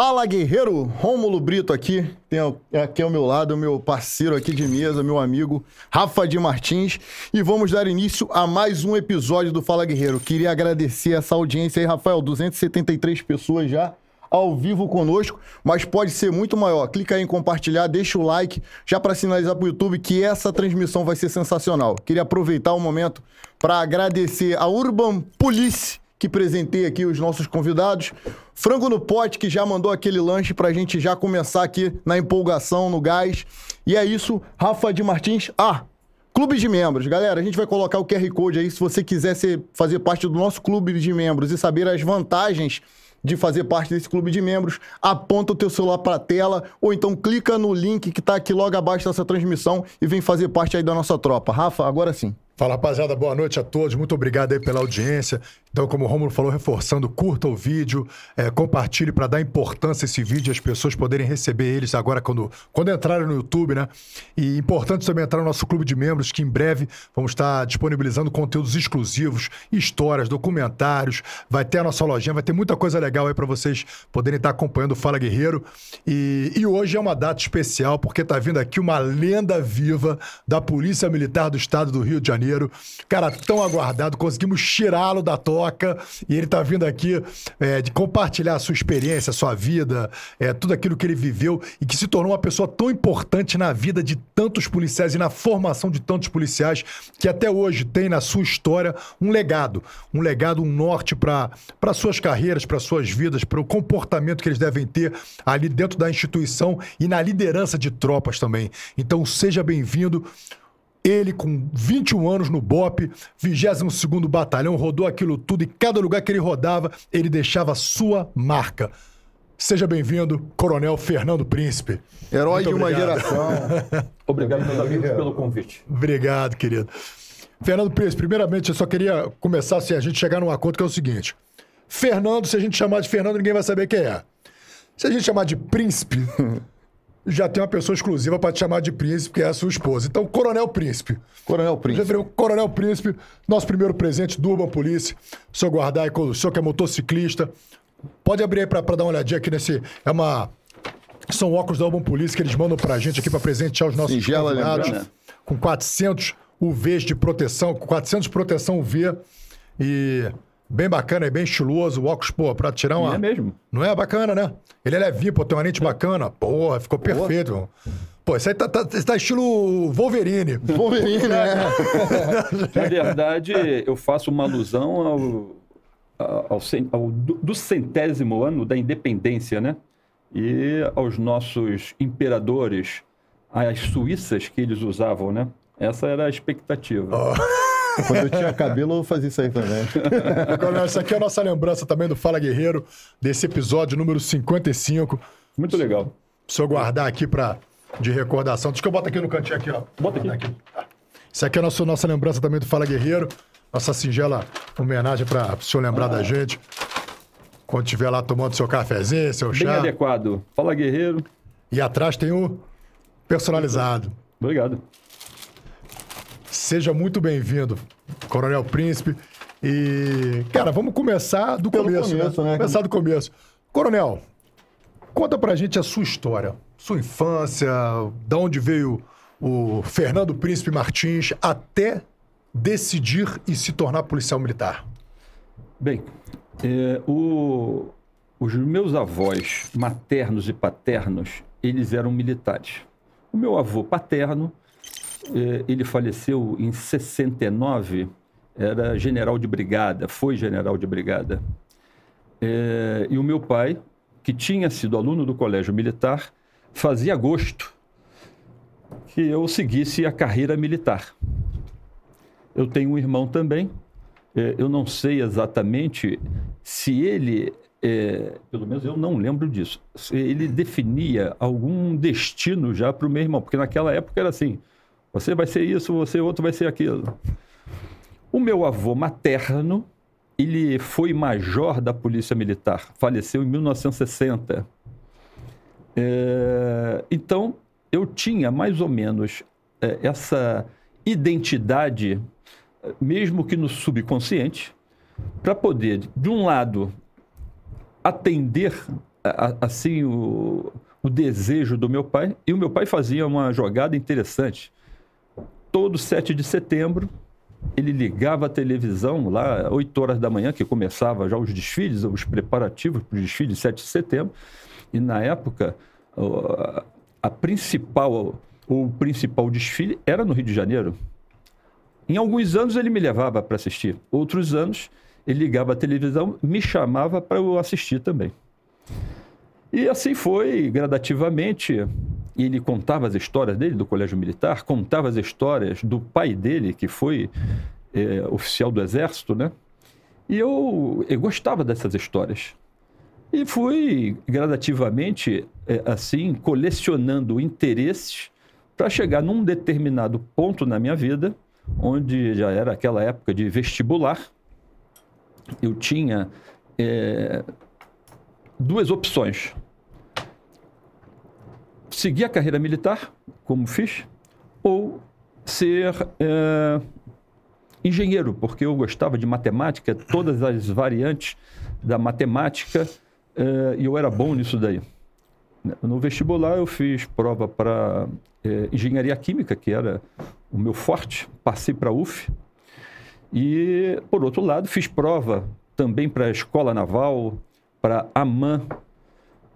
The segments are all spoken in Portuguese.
Fala guerreiro, Rômulo Brito aqui, tem aqui ao meu lado, meu parceiro aqui de mesa, meu amigo Rafa de Martins, e vamos dar início a mais um episódio do Fala Guerreiro. Queria agradecer essa audiência aí, Rafael, 273 pessoas já ao vivo conosco, mas pode ser muito maior. Clica aí em compartilhar, deixa o like, já para sinalizar para o YouTube que essa transmissão vai ser sensacional. Queria aproveitar o momento para agradecer a Urban Police que presentei aqui os nossos convidados. Frango no Pote, que já mandou aquele lanche pra gente já começar aqui na empolgação, no gás. E é isso, Rafa de Martins. Ah, clube de membros. Galera, a gente vai colocar o QR Code aí se você quiser ser, fazer parte do nosso clube de membros e saber as vantagens de fazer parte desse clube de membros, aponta o teu celular para a tela ou então clica no link que está aqui logo abaixo dessa transmissão e vem fazer parte aí da nossa tropa. Rafa, agora sim. Fala rapaziada, boa noite a todos, muito obrigado aí pela audiência. Então, como o Romulo falou, reforçando, curta o vídeo, é, compartilhe para dar importância a esse vídeo e as pessoas poderem receber eles agora quando, quando entrarem no YouTube, né? E importante também entrar no nosso clube de membros, que em breve vamos estar disponibilizando conteúdos exclusivos, histórias, documentários, vai ter a nossa lojinha, vai ter muita coisa legal aí para vocês poderem estar acompanhando o Fala Guerreiro. E, e hoje é uma data especial, porque tá vindo aqui uma lenda viva da Polícia Militar do Estado do Rio de Janeiro. Cara, tão aguardado, conseguimos tirá-lo da toa E ele está vindo aqui é, de compartilhar a sua experiência, a sua vida, é, tudo aquilo que ele viveu e que se tornou uma pessoa tão importante na vida de tantos policiais e na formação de tantos policiais que até hoje tem na sua história um legado, um legado, um norte para suas carreiras, para suas vidas, para o comportamento que eles devem ter ali dentro da instituição e na liderança de tropas também. Então seja bem-vindo. Ele, com 21 anos no BOP, 22 Batalhão, rodou aquilo tudo e cada lugar que ele rodava, ele deixava sua marca. Seja bem-vindo, Coronel Fernando Príncipe. Herói Muito de uma geração. obrigado, meus amigos, pelo convite. Obrigado, querido. Fernando Príncipe, primeiramente, eu só queria começar assim, a gente chegar num acordo que é o seguinte. Fernando, se a gente chamar de Fernando, ninguém vai saber quem é. Se a gente chamar de Príncipe, já tem uma pessoa exclusiva para te chamar de príncipe, que é a sua esposa. Então, Coronel Príncipe. Coronel Príncipe. Já Coronel Príncipe, nosso primeiro presente do Urban Police. O senhor guardar aí, o senhor que é motociclista. Pode abrir aí para dar uma olhadinha aqui nesse. É uma. São óculos da Urban Police que eles mandam pra gente aqui para presentear os nossos Singela convidados. Né? Com 400 UVs de proteção, com 400 de proteção UV. E Bem bacana, é bem estiloso. O óculos, pô, pra tirar uma. é mesmo. Não é bacana, né? Ele é levinho, pô, tem uma lente bacana. Porra, ficou perfeito, irmão. Pô, isso aí tá, tá, tá, estilo Wolverine. Wolverine, né? Na verdade, eu faço uma alusão ao, ao, ao, do centésimo ano da independência, né? E aos nossos imperadores, as suíças que eles usavam, né? Essa era a expectativa. Oh. Quando eu tinha cabelo, eu fazia isso aí também. Agora, essa aqui é a nossa lembrança também do Fala Guerreiro, desse episódio número 55. Muito legal. Se eu guardar aqui pra, de recordação. Deixa que eu boto aqui no cantinho aqui, ó. Bota aqui. aqui. Isso aqui é a nossa, nossa lembrança também do Fala Guerreiro. Nossa singela homenagem para o senhor lembrar ah. da gente. Quando estiver lá tomando seu cafezinho, seu chá. Bem adequado. Fala Guerreiro. E atrás tem o personalizado. Obrigado. Seja muito bem-vindo, Coronel Príncipe. E, cara, vamos começar do Pelo começo, né? começo né? né? Começar do começo. Coronel, conta pra gente a sua história, sua infância, da onde veio o Fernando Príncipe Martins até decidir e se tornar policial militar. Bem, é, o, os meus avós maternos e paternos, eles eram militares. O meu avô paterno ele faleceu em 69, era general de brigada, foi general de brigada. É, e o meu pai, que tinha sido aluno do colégio militar, fazia gosto que eu seguisse a carreira militar. Eu tenho um irmão também, é, eu não sei exatamente se ele, é, pelo menos eu não lembro disso, se ele definia algum destino já para o meu irmão, porque naquela época era assim: você vai ser isso, você outro vai ser aquilo. O meu avô materno, ele foi major da Polícia Militar, faleceu em 1960. É, então, eu tinha mais ou menos é, essa identidade, mesmo que no subconsciente, para poder, de um lado, atender a- assim o, o desejo do meu pai. E o meu pai fazia uma jogada interessante. Todo 7 de setembro, ele ligava a televisão lá, 8 horas da manhã, que começava já os desfiles, os preparativos para o desfile de 7 de setembro. E na época, a principal, o principal desfile era no Rio de Janeiro. Em alguns anos ele me levava para assistir, outros anos ele ligava a televisão, me chamava para eu assistir também. E assim foi gradativamente. E ele contava as histórias dele do colégio militar, contava as histórias do pai dele, que foi eh, oficial do exército, né? E eu, eu gostava dessas histórias. E fui gradativamente, eh, assim, colecionando interesses para chegar num determinado ponto na minha vida, onde já era aquela época de vestibular. Eu tinha eh, duas opções. Seguir a carreira militar, como fiz, ou ser eh, engenheiro, porque eu gostava de matemática, todas as variantes da matemática, eh, e eu era bom nisso daí. No vestibular eu fiz prova para eh, engenharia química, que era o meu forte, passei para UF. E, por outro lado, fiz prova também para a Escola Naval, para a AMAN,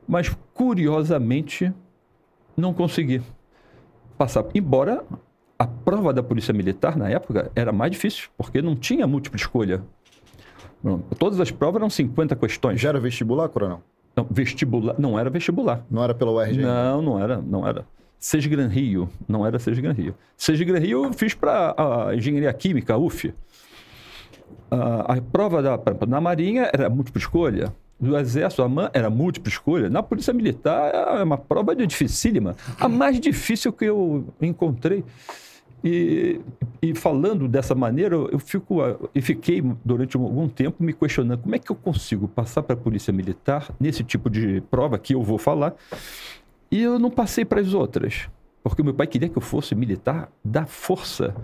mas curiosamente não consegui passar. Embora a prova da Polícia Militar na época era mais difícil, porque não tinha múltipla escolha. Todas as provas eram 50 questões. Já era vestibular, Coronel? Não, vestibular, não era vestibular. Não era pela URG? Não, não era, não era. Sesgran Rio, não era Sesgran Rio. Sesgran Rio eu fiz para a Engenharia Química, UF. A, a prova da, na Marinha era múltipla escolha. Do Exército, a MAN era múltipla escolha. Na Polícia Militar é uma prova de dificílima. A mais difícil que eu encontrei. E, e falando dessa maneira, eu fico e fiquei durante algum tempo me questionando como é que eu consigo passar para a Polícia Militar nesse tipo de prova que eu vou falar e eu não passei para as outras, porque meu pai queria que eu fosse militar da Força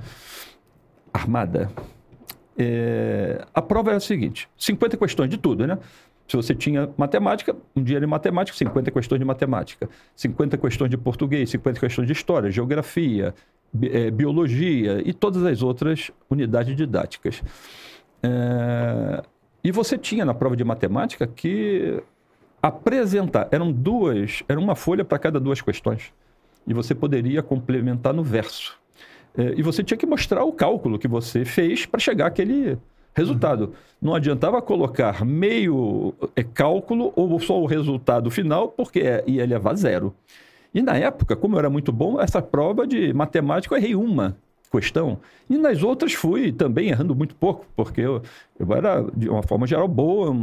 Armada. É, a prova era a seguinte: 50 questões de tudo, né? Se você tinha matemática, um dia de matemática, 50 questões de matemática. 50 questões de português, 50 questões de história, geografia, bi- eh, biologia e todas as outras unidades didáticas. É, e você tinha na prova de matemática que apresentar, eram duas, era uma folha para cada duas questões. E você poderia complementar no verso. É, e você tinha que mostrar o cálculo que você fez para chegar àquele resultado. Não adiantava colocar meio é, cálculo ou só o resultado final, porque é- ia levar zero. E na época, como eu era muito bom, essa prova de matemática eu errei uma questão. E nas outras fui também errando muito pouco, porque eu, eu era, de uma forma geral, boa,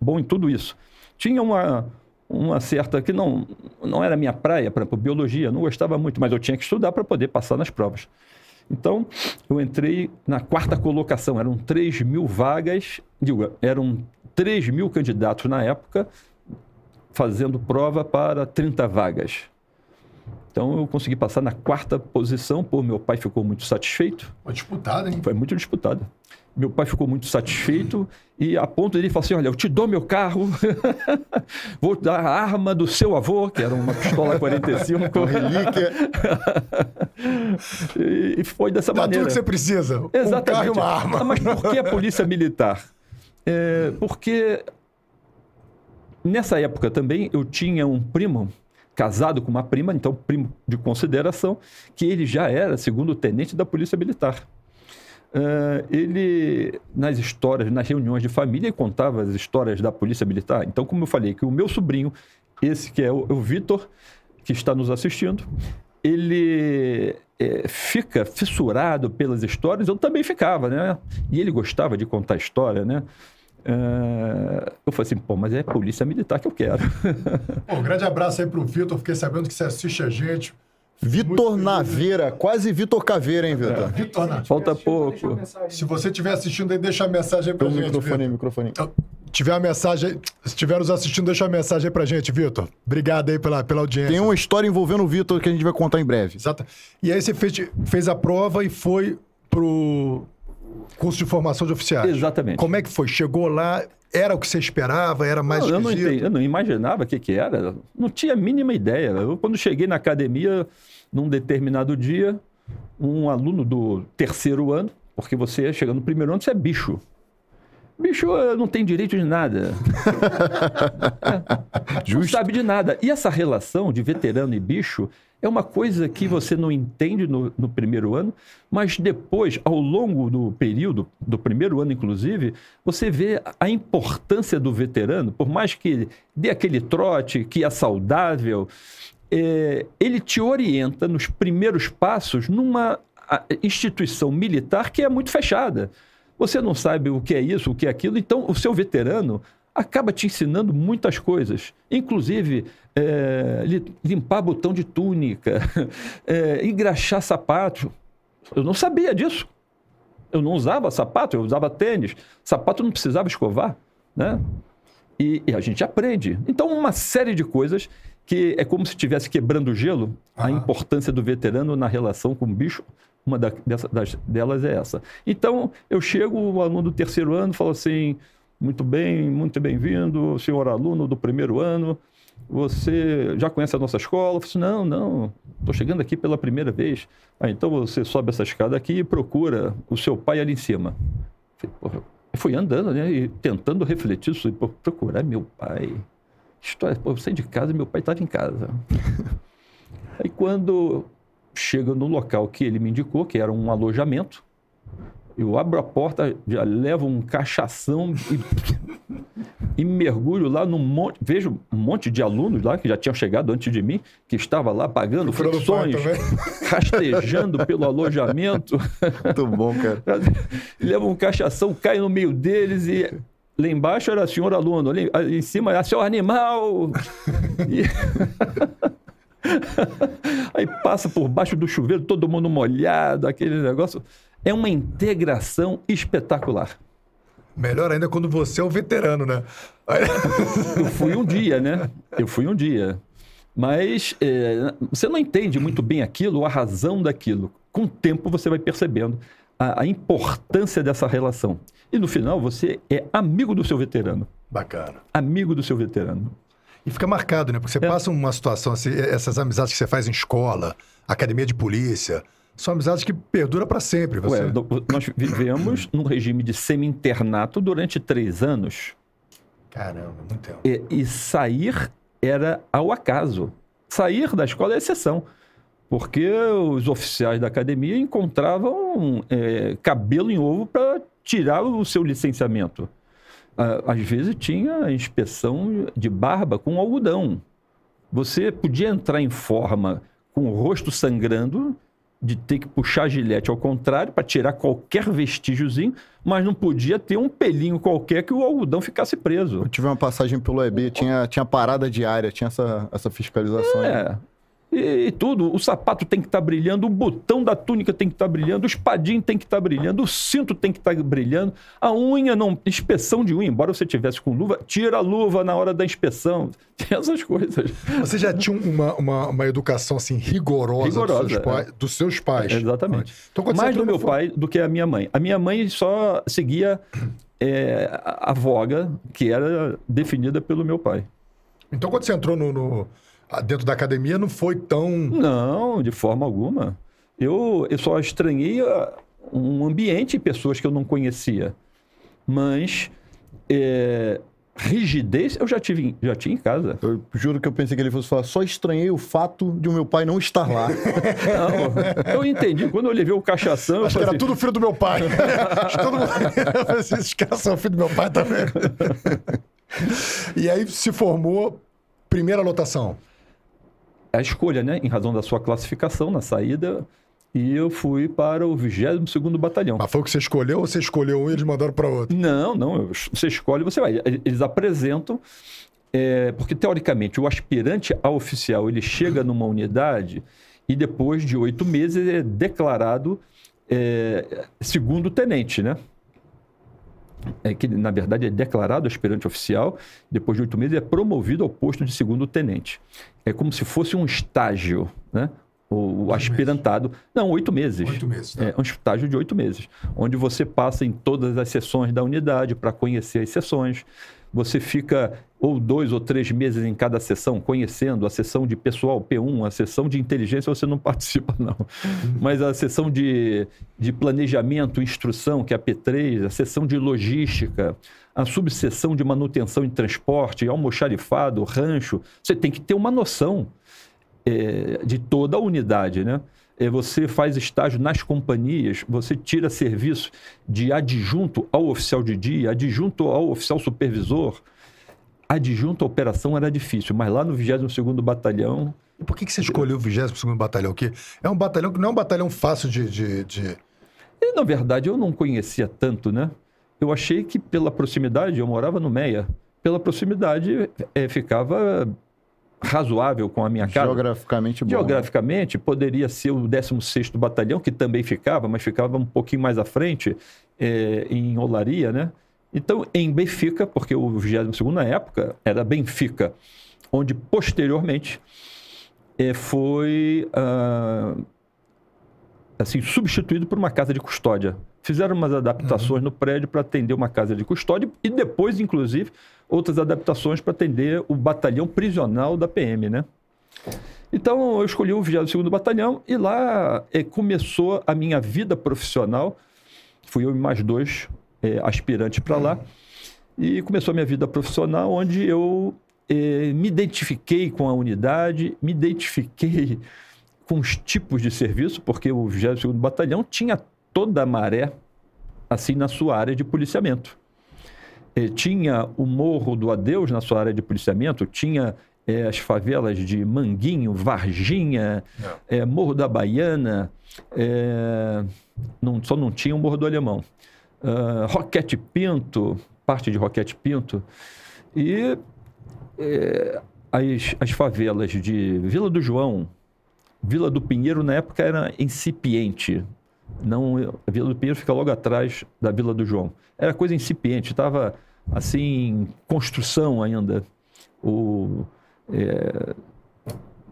bom em tudo isso. Tinha uma, uma certa que não, não era minha praia, por exemplo, biologia, não gostava muito, mas eu tinha que estudar para poder passar nas provas. Então, eu entrei na quarta colocação, eram 3 mil vagas, digo, eram 3 mil candidatos na época, fazendo prova para 30 vagas. Então, eu consegui passar na quarta posição, pô, meu pai ficou muito satisfeito, Uma disputada, hein? foi muito disputada. Meu pai ficou muito satisfeito e a ponto de ele falar assim: Olha, eu te dou meu carro, vou dar a arma do seu avô, que era uma pistola 45. Relíquia. e foi dessa Dá tudo maneira. que você precisa. Um Exatamente. carro e uma arma. Ah, Mas por que a polícia militar? É, porque nessa época também eu tinha um primo casado com uma prima, então primo de consideração, que ele já era segundo tenente da polícia militar. É, ele, nas histórias, nas reuniões de família, contava as histórias da polícia militar. Então, como eu falei, que o meu sobrinho, esse que é o, o Vitor, que está nos assistindo, ele é, fica fissurado pelas histórias, eu também ficava, né? E ele gostava de contar história, né? É, eu falei assim, pô, mas é polícia militar que eu quero. Pô, um grande abraço aí pro Vitor. Fiquei sabendo que você assiste a gente. Vitor Naveira, quase Vitor Caveira, hein, Vitor? Vitor, na- Falta pouco. se você estiver assistindo aí, deixa a mensagem aí pra O gente. microfone Vitor. microfone. Então, tiver a mensagem, se estiver nos assistindo, deixa a mensagem aí pra gente, Vitor. Obrigado aí pela, pela audiência. Tem uma história envolvendo o Vitor que a gente vai contar em breve. Exato. E aí você fez, fez a prova e foi pro Curso de formação de oficiais. Exatamente. Como é que foi? Chegou lá, era o que você esperava? Era mais Não, eu, não entendi, eu não imaginava o que, que era. Não tinha a mínima ideia. Eu, quando cheguei na academia, num determinado dia, um aluno do terceiro ano, porque você chega no primeiro ano, você é bicho. Bicho não tem direito de nada. Não sabe de nada. E essa relação de veterano e bicho é uma coisa que você não entende no, no primeiro ano, mas depois, ao longo do período, do primeiro ano inclusive, você vê a importância do veterano, por mais que dê aquele trote, que é saudável, é, ele te orienta nos primeiros passos numa instituição militar que é muito fechada. Você não sabe o que é isso, o que é aquilo, então o seu veterano acaba te ensinando muitas coisas, inclusive é, li- limpar botão de túnica, é, engraxar sapato. Eu não sabia disso. Eu não usava sapato, eu usava tênis. Sapato não precisava escovar, né? E, e a gente aprende. Então, uma série de coisas que é como se estivesse quebrando o gelo, a importância do veterano na relação com o bicho, uma da- dessa- das- delas é essa. Então, eu chego, o aluno do terceiro ano fala assim, muito bem, muito bem-vindo, senhor aluno do primeiro ano, você já conhece a nossa escola? Eu falei assim, não, não, estou chegando aqui pela primeira vez. Ah, então você sobe essa escada aqui e procura o seu pai ali em cima. Eu falei, fui andando, né, e tentando refletir sobre procurar meu pai. História, pô, eu saí de casa e meu pai estava em casa. Aí quando chega no local que ele me indicou, que era um alojamento, eu abro a porta, já levo um cachação e, e mergulho lá num monte. Vejo um monte de alunos lá que já tinham chegado antes de mim, que estava lá pagando flexões, também. rastejando pelo alojamento. Muito bom, cara. Leva um cachação, cai no meio deles e lá embaixo era senhor aluno, ali, ali em cima era seu animal. E- Aí passa por baixo do chuveiro, todo mundo molhado, aquele negócio. É uma integração espetacular. Melhor ainda quando você é o veterano, né? Eu fui um dia, né? Eu fui um dia. Mas é, você não entende muito bem aquilo, a razão daquilo. Com o tempo você vai percebendo a, a importância dessa relação. E no final você é amigo do seu veterano. Bacana. Amigo do seu veterano. E fica marcado, né? Porque você passa uma situação assim, essas amizades que você faz em escola, academia de polícia, são amizades que perduram para sempre. Você... Ué, nós vivemos num regime de semi-internato durante três anos. Caramba, muito tempo. E, e sair era ao acaso. Sair da escola é exceção. Porque os oficiais da academia encontravam é, cabelo em ovo para tirar o seu licenciamento. Ah, Às vezes tinha inspeção de barba com algodão. Você podia entrar em forma com o rosto sangrando, de ter que puxar a gilete ao contrário para tirar qualquer vestígiozinho, mas não podia ter um pelinho qualquer que o algodão ficasse preso. Eu tive uma passagem pelo EB, tinha, tinha parada diária, tinha essa, essa fiscalização. aí. E, e tudo, o sapato tem que estar brilhando, o botão da túnica tem que estar brilhando, o espadinho tem que estar brilhando, o cinto tem que estar brilhando, a unha não, inspeção de unha, embora você tivesse com luva, tira a luva na hora da inspeção. Tem essas coisas. Você já tinha uma, uma, uma educação assim rigorosa, Rigorosa, dos, seus pai- é. dos seus pais. Exatamente. Então, Mais do meu fo- pai do que a minha mãe. A minha mãe só seguia é, a a voga que era definida pelo meu pai. Então, quando você entrou no, no- dentro da academia, não foi tão. Não, de forma alguma. Eu, eu só estranhei ah, um ambiente e pessoas que eu não conhecia. Mas é, rigidez eu já, tive, em- já tinha em casa. Eu juro que eu pensei que ele fosse falar, só estranhei o fato de o meu pai não estar lá. Não, eu entendi. Quando eu levei o cachação, Acho que falei era assim, tudo filho do meu pai. Acho que todo mundo. Eu falei assim, Esses caras são filho do meu pai também. e aí se formou primeira lotação. A escolha, né? Em razão da sua classificação na saída. E eu fui para o 22º Batalhão. Mas foi o que você escolheu ou você escolheu um e eles mandaram para outro? Não, não. Você escolhe, você vai. Eles apresentam, é, porque teoricamente o aspirante a oficial ele chega numa unidade e depois de oito meses é declarado é, segundo tenente, né? É que na verdade é declarado aspirante oficial, depois de oito meses é promovido ao posto de segundo tenente. É como se fosse um estágio, né? o, o aspirantado. Não, oito meses. Oito meses, tá. É um estágio de oito meses, onde você passa em todas as sessões da unidade para conhecer as sessões. Você fica ou dois ou três meses em cada sessão, conhecendo a sessão de pessoal P1, a sessão de inteligência você não participa, não. Mas a sessão de, de planejamento, instrução, que é a P3, a sessão de logística, a subseção de manutenção e transporte, almoxarifado, rancho. Você tem que ter uma noção é, de toda a unidade, né? É, você faz estágio nas companhias, você tira serviço de adjunto ao oficial de dia, adjunto ao oficial supervisor. Adjunto à operação era difícil, mas lá no 22º Batalhão... E por que, que você escolheu o 22º Batalhão? Que é um batalhão que não é um batalhão fácil de... de, de... E, na verdade, eu não conhecia tanto, né? Eu achei que pela proximidade, eu morava no Meia, pela proximidade é, ficava razoável com a minha casa. Geograficamente bom. Geograficamente, poderia ser o 16º Batalhão, que também ficava, mas ficava um pouquinho mais à frente, é, em Olaria, né? Então, em Benfica, porque o 22º na época era Benfica, onde posteriormente é, foi ah, assim substituído por uma casa de custódia. Fizeram umas adaptações uhum. no prédio para atender uma casa de custódia e depois, inclusive, outras adaptações para atender o batalhão prisional da PM, né? Então, eu escolhi o 22º Batalhão e lá é, começou a minha vida profissional. Fui eu e mais dois é, aspirantes para lá. E começou a minha vida profissional, onde eu é, me identifiquei com a unidade, me identifiquei com os tipos de serviço, porque o 22º Batalhão tinha toda a maré assim na sua área de policiamento. Eh, tinha o Morro do Adeus na sua área de policiamento, tinha eh, as favelas de Manguinho, Varginha, eh, Morro da Baiana, não, só não tinha o Morro do Alemão. Uh, Roquete Pinto, parte de Roquete Pinto, e as, as favelas de Vila do João, Vila do Pinheiro na época era incipiente, não, a Vila do Pinheiro fica logo atrás da Vila do João. Era coisa incipiente, estava assim, construção ainda.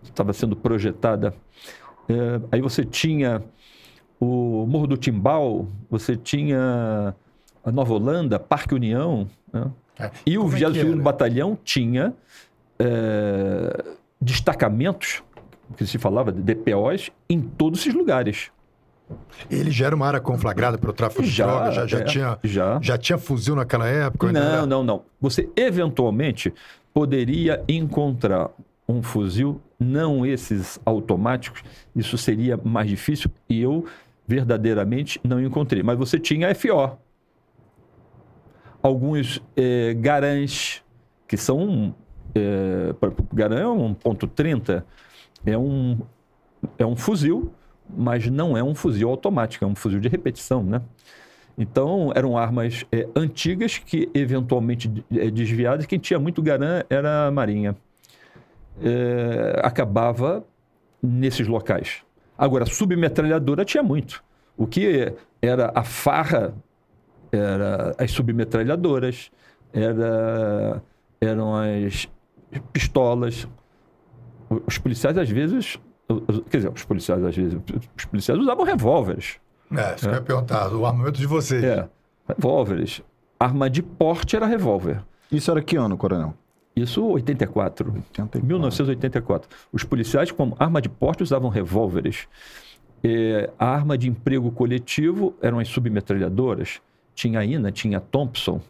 Estava é, sendo projetada. É, aí você tinha o Morro do Timbal, você tinha a Nova Holanda, Parque União, né? é. e o 22º é Batalhão tinha é, destacamentos, que se falava de DPOs, em todos esses lugares. Ele já era uma área conflagrada pelo tráfico de já, drogas? Já, já, é, tinha, já. já tinha fuzil naquela época? Não, era... não, não. Você eventualmente poderia encontrar um fuzil, não esses automáticos, isso seria mais difícil e eu verdadeiramente não encontrei. Mas você tinha FO. Alguns é, garãs, que são. É, Garã é um ponto .30, é um, é um fuzil mas não é um fuzil automático, é um fuzil de repetição, né? Então, eram armas é, antigas que, eventualmente, é, desviadas. Quem tinha muito garã era a Marinha. É, acabava nesses locais. Agora, submetralhadora tinha muito. O que era a farra era as submetralhadoras, era, eram as pistolas. Os policiais, às vezes, Quer dizer, os policiais, às vezes, os policiais usavam revólveres. É, isso é. que eu ia perguntar, o armamento de vocês. É, revólveres. Arma de porte era revólver. Isso era que ano, coronel? Isso 84. 84. 1984. Os policiais, como arma de porte, usavam revólveres. É, a arma de emprego coletivo eram as submetralhadoras. Tinha a INA, tinha a Thompson,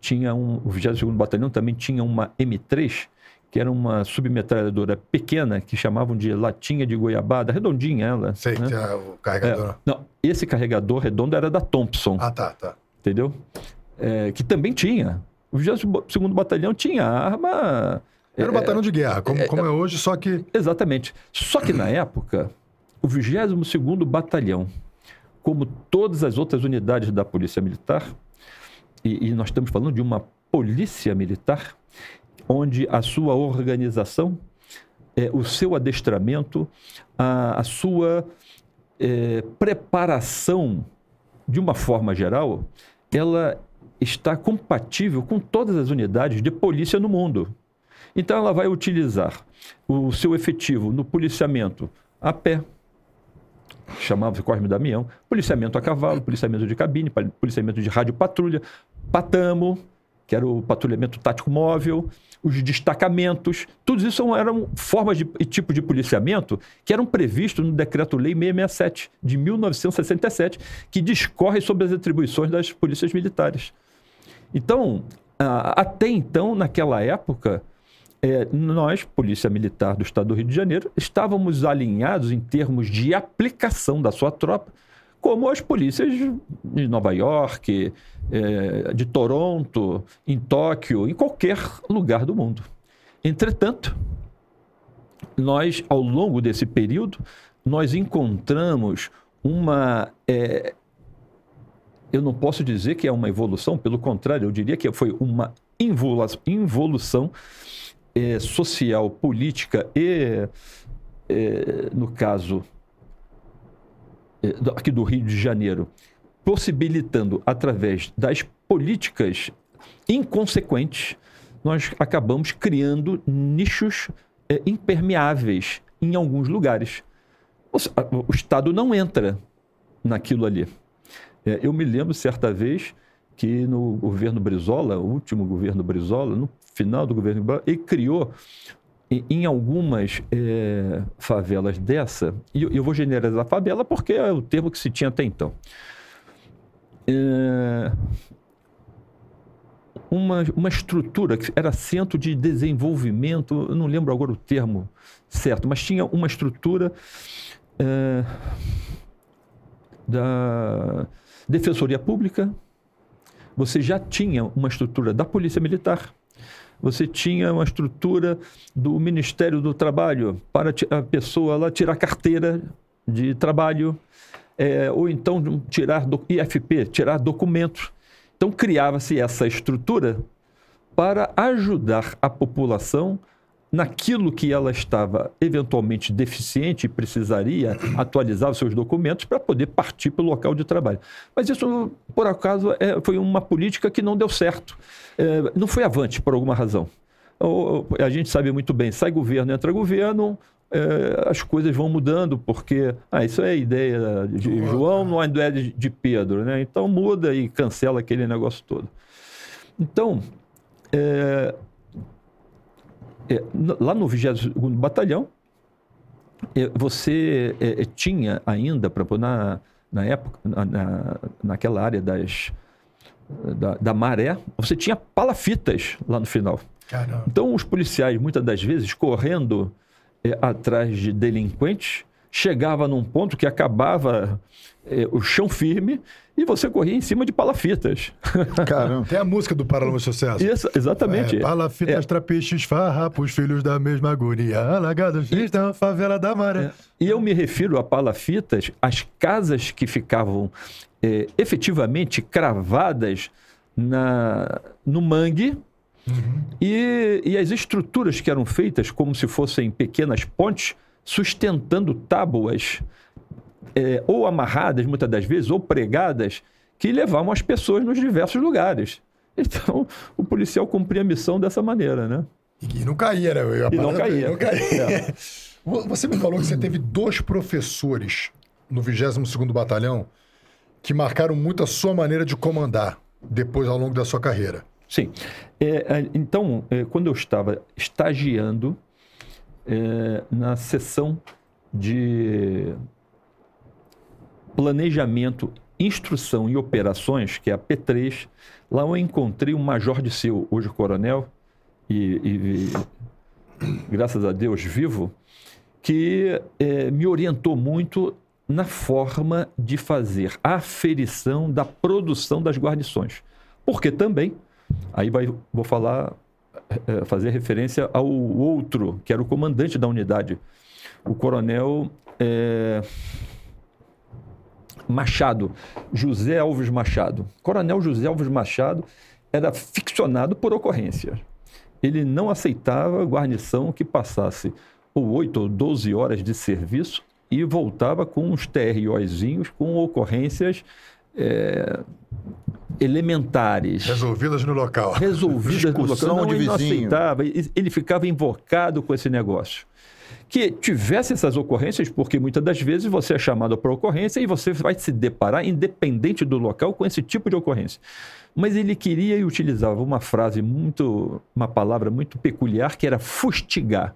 tinha um, o 22º Batalhão também tinha uma M3, que era uma submetralhadora pequena, que chamavam de latinha de goiabada, redondinha ela. Sei, né? que é o carregador. É, não, esse carregador redondo era da Thompson. Ah, tá, tá. Entendeu? É, que também tinha. O 22º Batalhão tinha arma... Era um é, batalhão de guerra, como é, como é hoje, só que... Exatamente. Só que na época, o 22º Batalhão, como todas as outras unidades da Polícia Militar, e, e nós estamos falando de uma polícia militar, onde a sua organização, é, o seu adestramento, a, a sua é, preparação, de uma forma geral, ela está compatível com todas as unidades de polícia no mundo. Então, ela vai utilizar o seu efetivo no policiamento a pé, chamava-se Cosme Damião, policiamento a cavalo, policiamento de cabine, policiamento de rádio patrulha, patamo, que era o patrulhamento tático móvel, os destacamentos, tudo isso eram formas e tipos de policiamento que eram previstos no Decreto-Lei 667 de 1967, que discorre sobre as atribuições das polícias militares. Então, até então, naquela época, é, nós, Polícia Militar do Estado do Rio de Janeiro, estávamos alinhados em termos de aplicação da sua tropa, como as polícias de Nova York, é, de Toronto, em Tóquio, em qualquer lugar do mundo. Entretanto, nós, ao longo desse período, nós encontramos uma. É, eu não posso dizer que é uma evolução, pelo contrário, eu diria que foi uma involução é, social, política e, é, no caso é, aqui do Rio de Janeiro, possibilitando, através das políticas inconsequentes, nós acabamos criando nichos impermeáveis em alguns lugares. O, Estado não entra naquilo ali. É, eu me lembro certa vez que no governo Brizola, o último governo Brizola, no final do governo Brizola, ele criou em algumas é, favelas dessa, e eu, vou generalizar favela porque é o termo que se tinha até então. É, uma, uma estrutura que era centro de desenvolvimento, eu não lembro agora o termo certo, mas tinha uma estrutura é, da Defensoria Pública, você já tinha uma estrutura da Polícia Militar, você tinha uma estrutura do Ministério do Trabalho para a pessoa lá tirar carteira de trabalho, é, ou então tirar do IFP, tirar documentos. Então criava-se essa estrutura para ajudar a população naquilo que ela estava eventualmente deficiente e precisaria atualizar os seus documentos para poder partir para o local de trabalho. Mas isso, por acaso, é, foi uma política que não deu certo. É, não foi avante, por alguma razão. a gente sabe muito bem, sai governo, entra governo, é, as coisas vão mudando, porque ah, isso é ideia de João, não é de Pedro, né? Então muda e cancela aquele negócio todo. Então, é, é, lá no 22 Batalhão, é, você é, tinha ainda, na, na época, na, naquela área das, da, da, maré, você tinha palafitas lá no final. Caramba. Então, os policiais, muitas das vezes, correndo é, atrás de delinquentes, chegava num ponto que acabava é, o chão firme e você corria em cima de palafitas. Caramba. Tem a música do Paralama Sucesso. Isso, exatamente. É, palafitas, é. trapiches, farrapos, filhos da mesma agonia, alagados, estão favela da maré. É. E eu me refiro a palafitas, as casas que ficavam é, efetivamente cravadas na, no mangue, Uhum. E, e as estruturas que eram feitas como se fossem pequenas pontes, sustentando tábuas é, ou amarradas, muitas das vezes, ou pregadas, que levavam as pessoas nos diversos lugares. Então, o policial cumpria a missão dessa maneira, né? E não caía, né? E não caía. Não caía. É. Você me falou que você teve dois professores no 22º Batalhão que marcaram muito a sua maneira de comandar depois ao longo da sua carreira. Sim. É, é, então, é, quando eu estava estagiando é, na seção de planejamento, instrução e operações, que é a P3, lá eu encontrei um major de seu, hoje coronel, e, e graças a Deus vivo, que é, me orientou muito na forma de fazer a aferição da produção das guarnições. Porque também Aí vai, vou falar, é, fazer referência ao outro, que era o comandante da unidade, o coronel é, Machado, José Alves Machado. Coronel José Alves Machado era ficcionado por ocorrência. Ele não aceitava guarnição que passasse ou 8 ou 12 horas de serviço e voltava com uns TROzinhos com ocorrências é, elementares. Resolvidas no local. Resolvidas no local. Não, de ele não aceitava, ele ficava invocado com esse negócio. Que tivesse essas ocorrências, porque muitas das vezes você é chamado para ocorrência e você vai se deparar, independente do local, com esse tipo de ocorrência. Mas ele queria e utilizava uma frase muito, uma palavra muito peculiar, que era fustigar.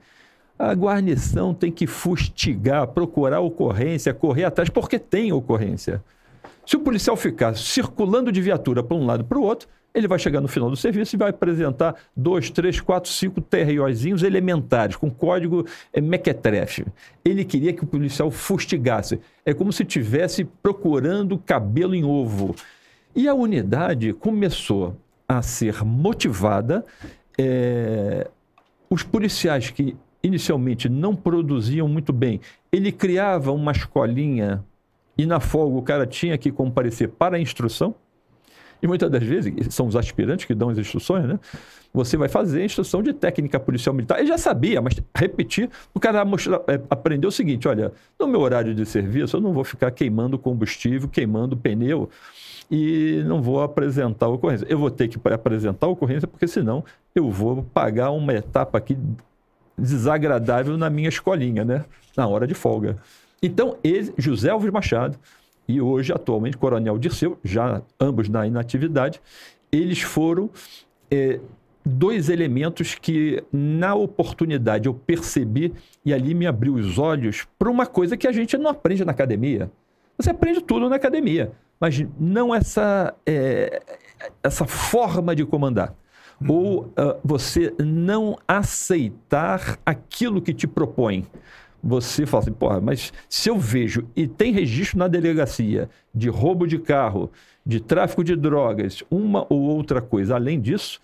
A guarnição tem que fustigar, procurar ocorrência, correr atrás, porque tem ocorrência. Se o policial ficar circulando de viatura para um lado para o outro, ele vai chegar no final do serviço e vai apresentar dois, três, quatro, cinco TROzinhos elementares, com código é, mequetrefe. Ele queria que o policial fustigasse. É como se estivesse procurando cabelo em ovo. E a unidade começou a ser motivada. É, os policiais que inicialmente não produziam muito bem, ele criava uma escolinha e na folga o cara tinha que comparecer para a instrução. E muitas das vezes, são os aspirantes que dão as instruções, né? Você vai fazer a instrução de técnica policial militar. Ele já sabia, mas repetir, o cara mostra, é, aprendeu o seguinte: olha, no meu horário de serviço, eu não vou ficar queimando combustível, queimando pneu e não vou apresentar a ocorrência. Eu vou ter que apresentar a ocorrência, porque senão eu vou pagar uma etapa aqui desagradável na minha escolinha, né? Na hora de folga. Então, ele, José Alves Machado e hoje, atualmente, Coronel Dirceu, já ambos na inatividade, eles foram é, dois elementos que, na oportunidade, eu percebi e ali me abriu os olhos para uma coisa que a gente não aprende na academia. Você aprende tudo na academia, mas não essa, é, essa forma de comandar. Uhum. Ou uh, você não aceitar aquilo que te propõe você fala assim, porra, mas se eu vejo e tem registro na delegacia de roubo de carro, de tráfico de drogas, uma ou outra coisa, além disso,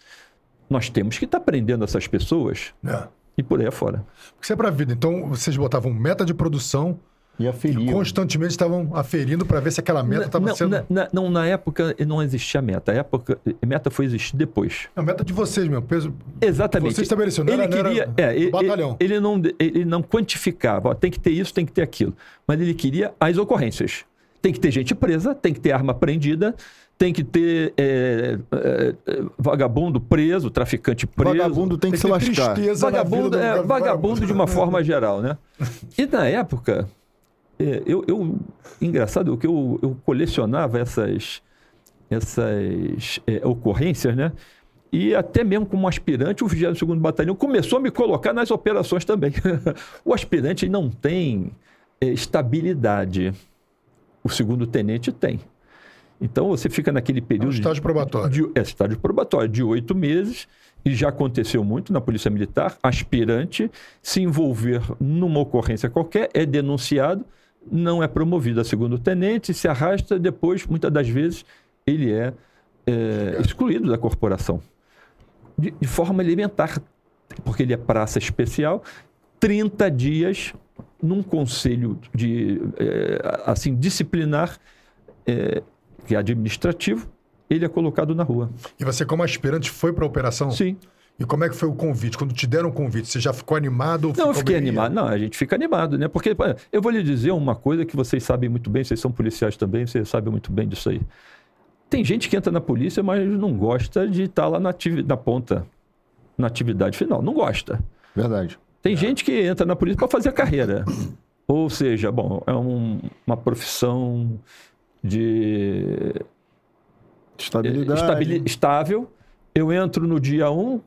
nós temos que estar tá prendendo essas pessoas é. e por aí afora. Porque isso é para a vida. Então, vocês botavam meta de produção e aferiam. E constantemente estavam aferindo para ver se aquela meta estava sendo. Na, na, não, na época não existia meta. A época, a meta foi existir depois. A meta de vocês, meu peso. Exatamente. Você estabeleceu, não ele era, queria, era é, batalhão. Ele, ele, não, ele não quantificava, ó, tem que ter isso, tem que ter aquilo. Mas ele queria as ocorrências. Tem que ter gente presa, tem que ter arma prendida, tem que ter é, é, vagabundo preso, traficante preso. Vagabundo tem que, tem que se lascar. Vagabundo, é, vagabundo de uma forma geral, né? E na época, é, eu, eu, engraçado que eu, eu colecionava essas, essas é, ocorrências, né? E até mesmo como aspirante, o 22º Batalhão começou a me colocar nas operações também. o aspirante não tem é, estabilidade. O segundo tenente tem. Então você fica naquele período. É um estágio probatório. De, é, estágio probatório, de oito meses, e já aconteceu muito na Polícia Militar, aspirante se envolver numa ocorrência qualquer, é denunciado, não é promovido a segundo tenente, se arrasta, depois, muitas das vezes, ele é, é excluído da corporação. De, de, forma elementar, porque ele é praça especial, 30 dias num conselho de, é, assim, disciplinar, é, que é administrativo, ele é colocado na rua. E você, como aspirante, foi para a operação? Sim. E como é que foi o convite? Quando te deram o convite, você já ficou animado? Não, eu fiquei animado. Não, a gente fica animado, né? Porque eu vou lhe dizer uma coisa que vocês sabem muito bem, vocês são policiais também, vocês sabem muito bem disso aí. Tem gente que entra na polícia, mas não gosta de estar lá na, na ponta, na atividade final. Não gosta. Verdade. Tem é. gente que entra na polícia para fazer a carreira. Ou seja, bom, é um, uma profissão de estabilidade. estável. Eu entro no dia 1, um,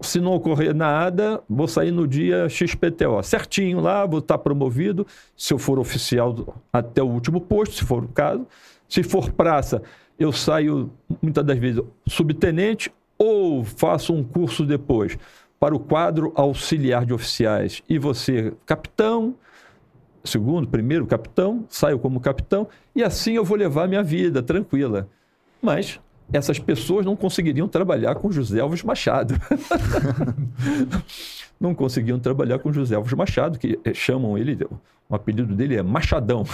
se não ocorrer nada, vou sair no dia XPTO. Certinho lá, vou estar promovido, se eu for oficial até o último posto, se for o caso. Se for praça, eu saio muitas das vezes subtenente ou faço um curso depois para o quadro auxiliar de oficiais e você capitão, segundo, primeiro capitão, saio como capitão e assim eu vou levar minha vida tranquila. Mas essas pessoas não conseguiriam trabalhar com José Alves Machado. não conseguiam trabalhar com José Alves Machado, que eh, chamam ele, o apelido dele é Machadão.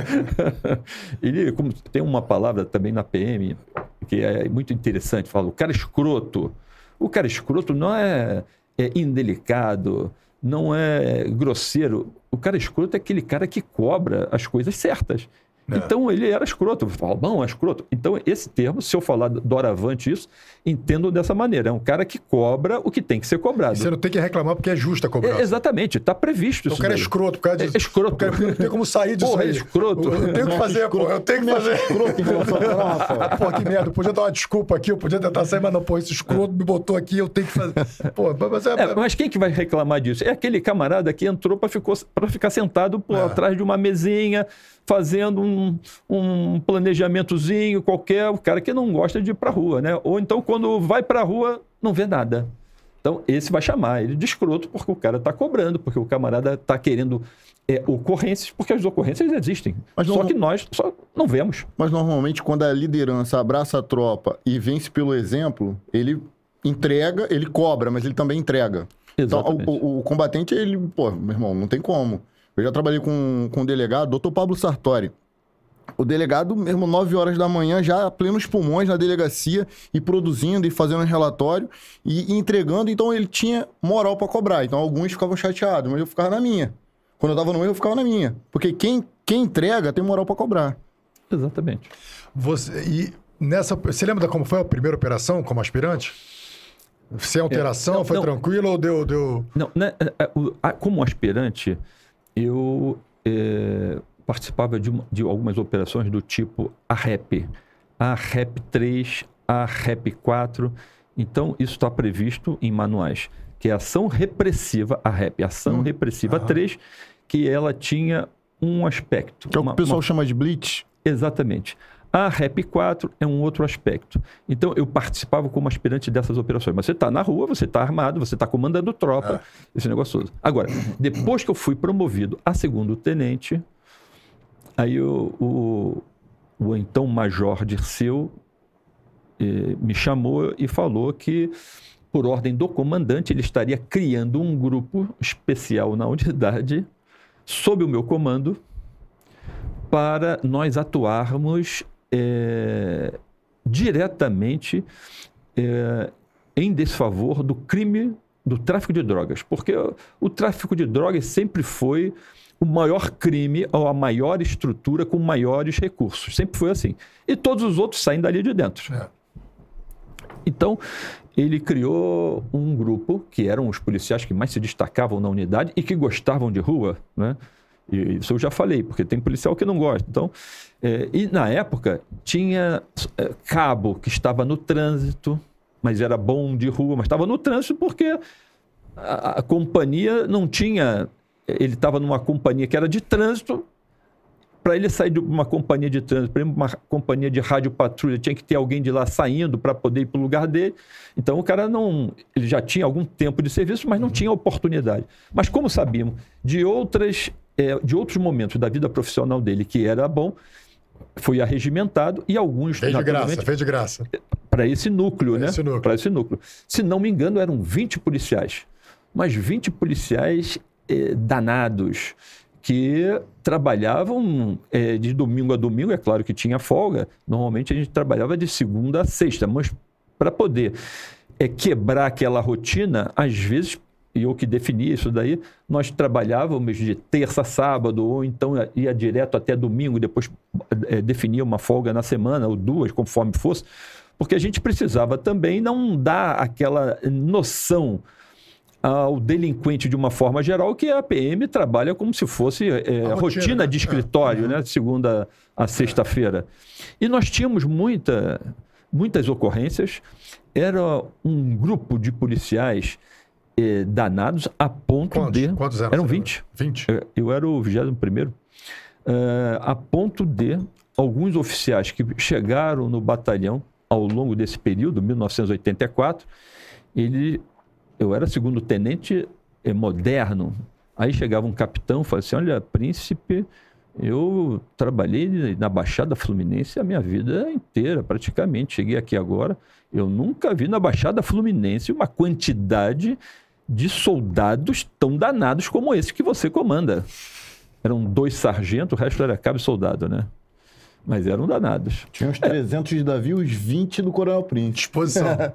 ele como, tem uma palavra também na PM que é muito interessante, fala o cara escroto. O cara escroto não é, é indelicado, não é grosseiro. O cara escroto é aquele cara que cobra as coisas certas. É. Então ele era escroto. Bom, é escroto. Então, esse termo, se eu falar doravante isso, entendo dessa maneira. É um cara que cobra o que tem que ser cobrado. E você não tem que reclamar porque é justa a cobrança. É, exatamente, está previsto então, isso. O cara é escroto por causa disso. É, escroto. O cara não tem como sair disso porra, aí. É escroto. Eu, tenho que fazer, pô. Eu tenho que fazer. Escroto Pô, que merda. Eu podia dar uma desculpa aqui, eu podia tentar sair, mas não, pô, esse escroto me botou aqui, eu tenho que fazer. Pô, mas, é, é, mas quem que vai reclamar disso? É aquele camarada que entrou para ficar sentado por é. atrás de uma mesinha, fazendo um, um planejamentozinho qualquer, o cara que não gosta de ir para a rua, né? Ou então quando vai para a rua não vê nada. Então esse vai chamar ele de escroto porque o cara está cobrando, porque o camarada está querendo é, ocorrências, porque as ocorrências existem. Mas só que nós só não vemos. Mas normalmente quando a liderança abraça a tropa e vence pelo exemplo, ele entrega, ele cobra, mas ele também entrega. Exatamente. Então, o, o, o combatente, ele, pô, meu irmão, não tem como. Eu já trabalhei com, com um delegado, doutor Pablo Sartori. O delegado, mesmo 9 horas da manhã, já a plenos pulmões na delegacia e produzindo e fazendo um relatório e, e entregando. Então ele tinha moral para cobrar. Então alguns ficavam chateados, mas eu ficava na minha. Quando eu tava no erro, eu ficava na minha. Porque quem, quem entrega tem moral para cobrar. Exatamente. Você, e nessa. Você lembra como foi a primeira operação como aspirante? Sem alteração, é, não, foi não, tranquilo ou deu. deu... Não, né, é, é, como aspirante, eu é, participava de, de, algumas operações do tipo a REP, a REP 3, a REP 4. Então, isso está previsto em manuais, que é ação repressiva, a REP, ação hum. repressiva ah. 3, que ela tinha um aspecto. Que é o que o pessoal uma... chama de blitz? Exatamente. A REP 4 é um outro aspecto. Então, eu participava como aspirante dessas operações. Mas você está na rua, você está armado, você está comandando tropa, é. esse negócio todo. Agora, depois que eu fui promovido a segundo tenente, aí o, o, o então major Dirceu eh, me chamou e falou que, por ordem do comandante, ele estaria criando um grupo especial na unidade, sob o meu comando, para nós atuarmos é, diretamente é, em desfavor do crime do tráfico de drogas, porque o tráfico de drogas sempre foi o maior crime ou a maior estrutura com maiores recursos, sempre foi assim. E todos os outros saem dali de dentro. É. Então, ele criou um grupo que eram os policiais que mais se destacavam na unidade e que gostavam de rua, né? E isso eu já falei, porque tem policial que não gosta. Então, é, e na época tinha é, cabo que estava no trânsito, mas era bom de rua, mas estava no trânsito porque a, a companhia não tinha. Ele estava numa companhia que era de trânsito. Para ele sair de uma companhia de trânsito, para uma companhia de rádio patrulha, tinha que ter alguém de lá saindo para poder ir para o lugar dele. Então o cara não. Ele já tinha algum tempo de serviço, mas não tinha oportunidade. Mas como sabíamos de outras é, de outros momentos da vida profissional dele que era bom, foi arregimentado e alguns. Fez de graça, fez de graça. Para esse núcleo, pra né? Para esse núcleo. Se não me engano, eram 20 policiais. Mas 20 policiais eh, danados que trabalhavam eh, de domingo a domingo, é claro que tinha folga. Normalmente a gente trabalhava de segunda a sexta, mas para poder é, quebrar aquela rotina, às vezes e eu que defini isso daí, nós trabalhávamos de terça a sábado, ou então ia direto até domingo, depois é, definia uma folga na semana, ou duas, conforme fosse, porque a gente precisava também não dar aquela noção ao delinquente de uma forma geral que a PM trabalha como se fosse é, rotina, rotina, de né? escritório, é. né? segunda a sexta-feira. E nós tínhamos muita, muitas ocorrências, era um grupo de policiais eh, danados a ponto quantos, de. Quantos eram? Eram 20. 20. Eu, eu era o 21 primeiro. Uh, a ponto de alguns oficiais que chegaram no batalhão ao longo desse período, 1984, ele, eu era segundo tenente eh, moderno. Aí chegava um capitão e falava assim: Olha, príncipe, eu trabalhei na Baixada Fluminense a minha vida inteira, praticamente. Cheguei aqui agora. Eu nunca vi na Baixada Fluminense uma quantidade de soldados tão danados como esse que você comanda. Eram dois sargentos, o resto era cabo e soldado, né? Mas eram danados. Tinha uns 300 é. de Davi e os 20 do Coronel Príncipe. Disposição.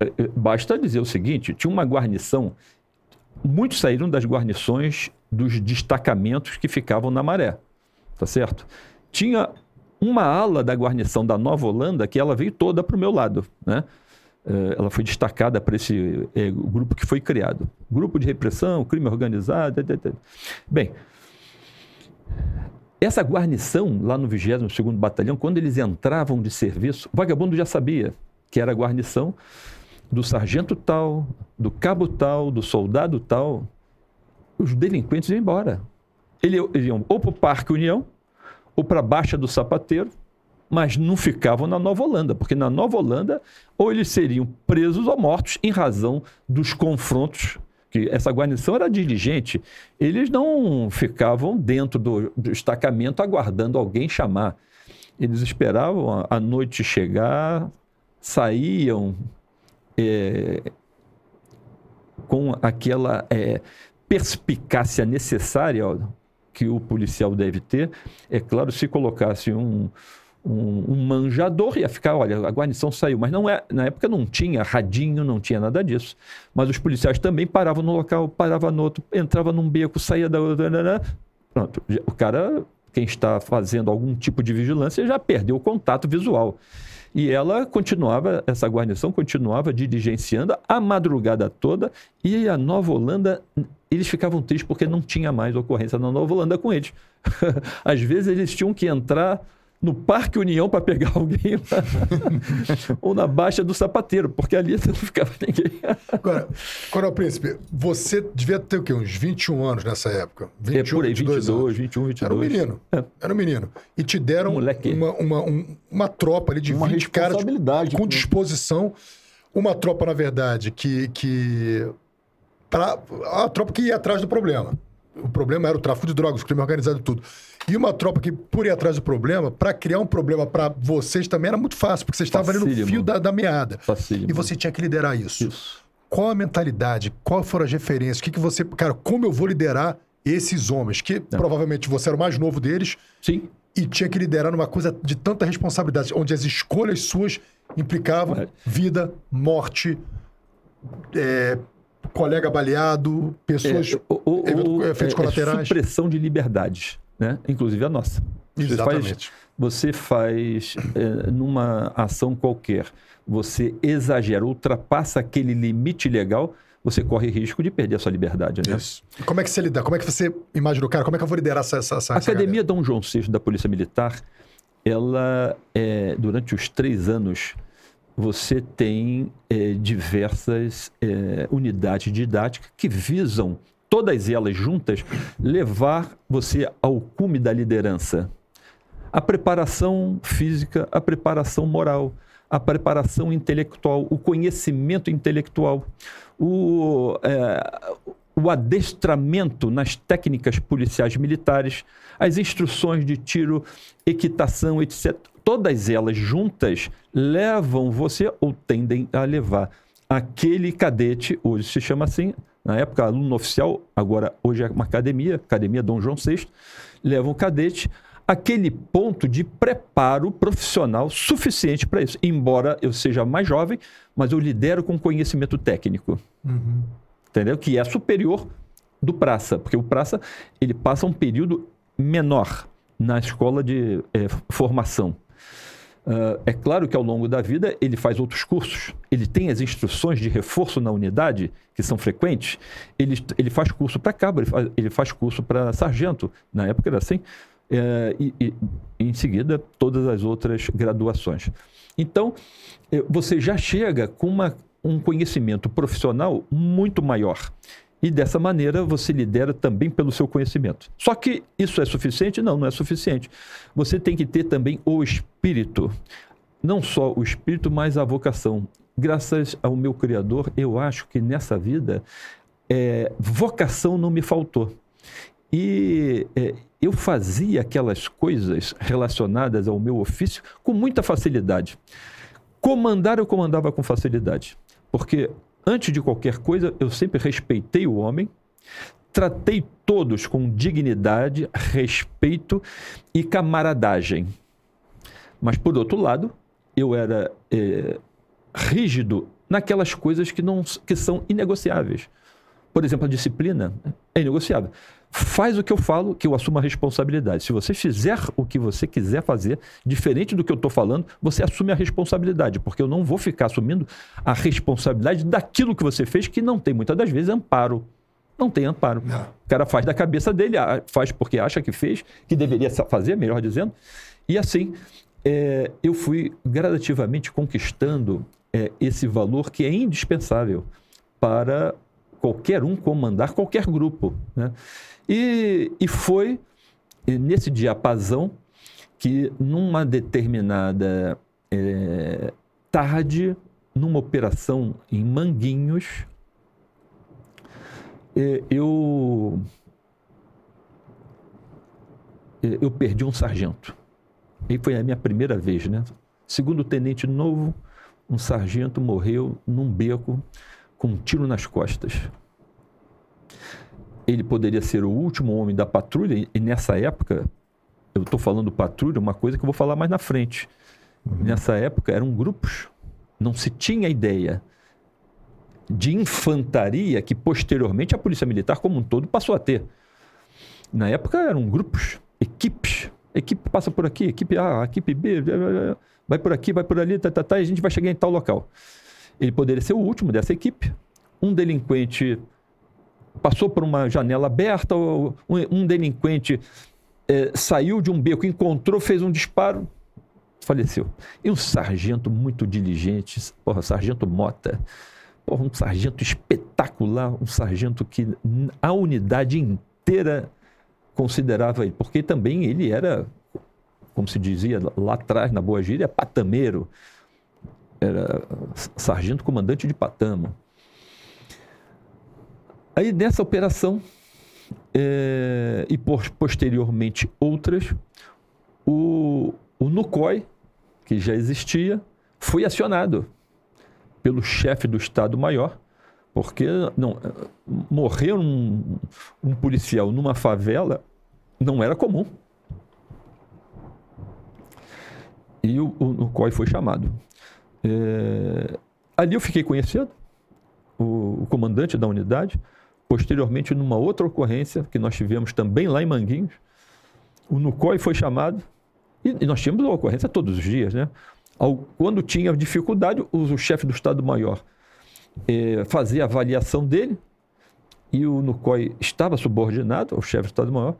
É, é, basta dizer o seguinte: tinha uma guarnição. Muitos saíram das guarnições dos destacamentos que ficavam na maré. Tá certo? tinha uma ala da guarnição da Nova Holanda que ela veio toda para o meu lado, né? Eh, ela foi destacada para esse é, grupo que foi criado. Grupo de repressão, crime organizado. Bem, essa guarnição lá no 22º Batalhão, quando eles entravam de serviço, o vagabundo já sabia que era a guarnição do sargento tal, do cabo tal, do soldado tal. Os delinquentes iam embora. Eles iam ou para o Parque União, ou para a Baixa do Sapateiro, mas não ficavam na Nova Holanda, porque na Nova Holanda ou eles seriam presos ou mortos em razão dos confrontos que essa guarnição era dirigente, eles não ficavam dentro do, destacamento aguardando alguém chamar. Eles esperavam a, a noite chegar, saíam é, com aquela é, perspicácia necessária que o policial deve ter. É claro, se colocasse um, um, um, manjador, ia ficar, olha, a guarnição saiu. Mas não é, na época não tinha radinho, não tinha nada disso. Mas os policiais também paravam no local, paravam no outro, entrava num beco, saía da outra. Né, né. Pronto, o cara, quem está fazendo algum tipo de vigilância, já perdeu o contato visual. E ela continuava, essa guarnição continuava diligenciando a madrugada toda e a Nova Holanda, eles ficavam tristes porque não tinha mais ocorrência na Nova Holanda com eles. Às vezes eles tinham que entrar no Parque União para pegar alguém ou na Baixa do Sapateiro, porque ali não ficava ninguém. Agora, Coronel Príncipe, você devia ter o quê? Uns 21 anos nessa época? 21, é por aí, 22, 22 anos. 21, 22. Era um menino. É. Era um menino. E te deram uma, uma, um, uma tropa ali de uma 20 caras com disposição. Uma tropa, na verdade, que... que pra, a tropa que ia atrás do problema. O problema era o tráfico de drogas, o crime organizado e tudo. E uma tropa que, por ir atrás do problema, para criar um problema para vocês também era muito fácil, porque vocês estavam ali no fio da, da meada. Facílimo. E você tinha que liderar isso. isso. Qual a mentalidade? Qual foram as referências? O que, que você. Cara, como eu vou liderar esses homens? Que Não. provavelmente você era o mais novo deles. Sim. E tinha que liderar numa coisa de tanta responsabilidade, onde as escolhas suas implicavam é. vida, morte, é, colega baleado, pessoas. É, o, o, efeitos é, colaterais. supressão de liberdades né? inclusive a nossa. Exatamente. Você faz, você faz é, numa ação qualquer, você exagera, ultrapassa aquele limite legal, você corre risco de perder a sua liberdade. Né? Isso. Como é que você lida? Como é que você imagina, cara, como é que eu vou liderar essa, essa, essa A Academia Dom João VI da Polícia Militar, ela, é, durante os três anos, você tem é, diversas é, unidades didáticas que visam todas elas juntas, levar você ao cume da liderança. A preparação física, a preparação moral, a preparação intelectual, o conhecimento intelectual, o, é, o adestramento nas técnicas policiais militares, as instruções de tiro, equitação, etc. Todas elas juntas levam você ou tendem a levar aquele cadete, hoje se chama assim, na época aluno oficial, agora hoje é uma academia, Academia Dom João VI, leva um cadete aquele ponto de preparo profissional suficiente para isso. Embora eu seja mais jovem, mas eu lidero com conhecimento técnico. Uhum. Entendeu? Que é superior do praça, porque o praça ele passa um período menor na escola de é, formação. Uh, é claro que ao longo da vida ele faz outros cursos, ele tem as instruções de reforço na unidade, que são frequentes, ele, ele faz curso para cabo, ele faz, ele faz curso para sargento, na época era assim, é, e, e, em seguida todas as outras graduações. Então, eh, você já chega com uma, um conhecimento profissional muito maior. E dessa maneira você lidera também pelo seu conhecimento. Só que isso é suficiente? Não, não é suficiente. Você tem que ter também o espírito. Não só o espírito, mas a vocação. Graças ao meu Criador, eu acho que nessa vida é, vocação não me faltou. E é, eu fazia aquelas coisas relacionadas ao meu ofício com muita facilidade. Comandar eu comandava com facilidade, porque Antes de qualquer coisa, eu sempre respeitei o homem, tratei todos com dignidade, respeito e camaradagem. Mas, por outro lado, eu era é, rígido naquelas coisas que, não, que são inegociáveis. Por exemplo, a disciplina é inegociável. Faz o que eu falo, que eu assumo a responsabilidade. Se você fizer o que você quiser fazer, diferente do que eu estou falando, você assume a responsabilidade, porque eu não vou ficar assumindo a responsabilidade daquilo que você fez, que não tem muitas das vezes amparo. Não tem amparo. Não. O cara faz da cabeça dele, faz porque acha que fez, que deveria fazer, melhor dizendo. E assim, é, eu fui gradativamente conquistando é, esse valor que é indispensável para qualquer um comandar qualquer grupo. Né? E, e foi nesse diapasão que, numa determinada é, tarde, numa operação em Manguinhos, é, eu, é, eu perdi um sargento. E foi a minha primeira vez, né? Segundo tenente novo, um sargento morreu num beco com um tiro nas costas. Ele poderia ser o último homem da patrulha, e nessa época, eu estou falando patrulha, uma coisa que eu vou falar mais na frente. Uhum. Nessa época eram grupos, não se tinha ideia de infantaria que posteriormente a Polícia Militar como um todo passou a ter. Na época eram grupos, equipes. Equipe passa por aqui, equipe A, equipe B, vai por aqui, vai por ali, tá, tá, tá, e a gente vai chegar em tal local. Ele poderia ser o último dessa equipe. Um delinquente passou por uma janela aberta, um, delinquente é, saiu de um beco, encontrou, fez um disparo, faleceu. E um sargento muito diligente, porra, sargento Mota, porra, um sargento espetacular, um sargento que a unidade inteira considerava ele, porque também ele era, como se dizia lá atrás na Boa Gíria, patameiro era sargento comandante de Patamo. Aí nessa operação, é, e posteriormente outras, o, o NUCOI, que já existia, foi acionado pelo chefe do Estado-Maior, porque não, morrer um, um policial numa favela não era comum. E o, o, o foi chamado. É, ali eu fiquei conhecendo o, o, comandante da unidade. Posteriormente, numa outra ocorrência que nós tivemos também lá em Manguinhos, o NUCOI foi chamado e, nós tínhamos a ocorrência todos os dias, né? Quando tinha dificuldade, o, chefe do Estado-Maior é, fazia a avaliação dele e o NUCOI estava subordinado ao chefe do Estado-Maior,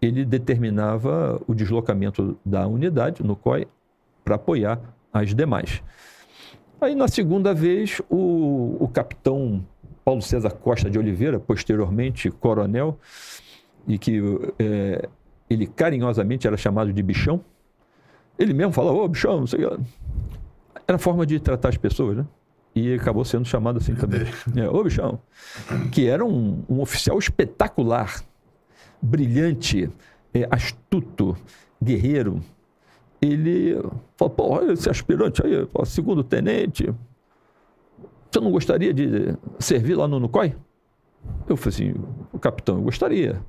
ele determinava o deslocamento da unidade, o NUCOI, para apoiar as demais. Aí, na segunda vez, o, o capitão Paulo César Costa de Oliveira, posteriormente coronel, e que é, ele carinhosamente era chamado de bichão, ele mesmo falava, ô bichão, não sei o que. Era forma de tratar as pessoas, né? E acabou sendo chamado assim também. É, ô bichão. Que era um, um oficial espetacular, brilhante, é, astuto, guerreiro, ele falou, pô, olha esse aspirante aí, pô, segundo tenente, você não gostaria de servir lá no NUCOI? Eu falei assim, capitão, eu gostaria.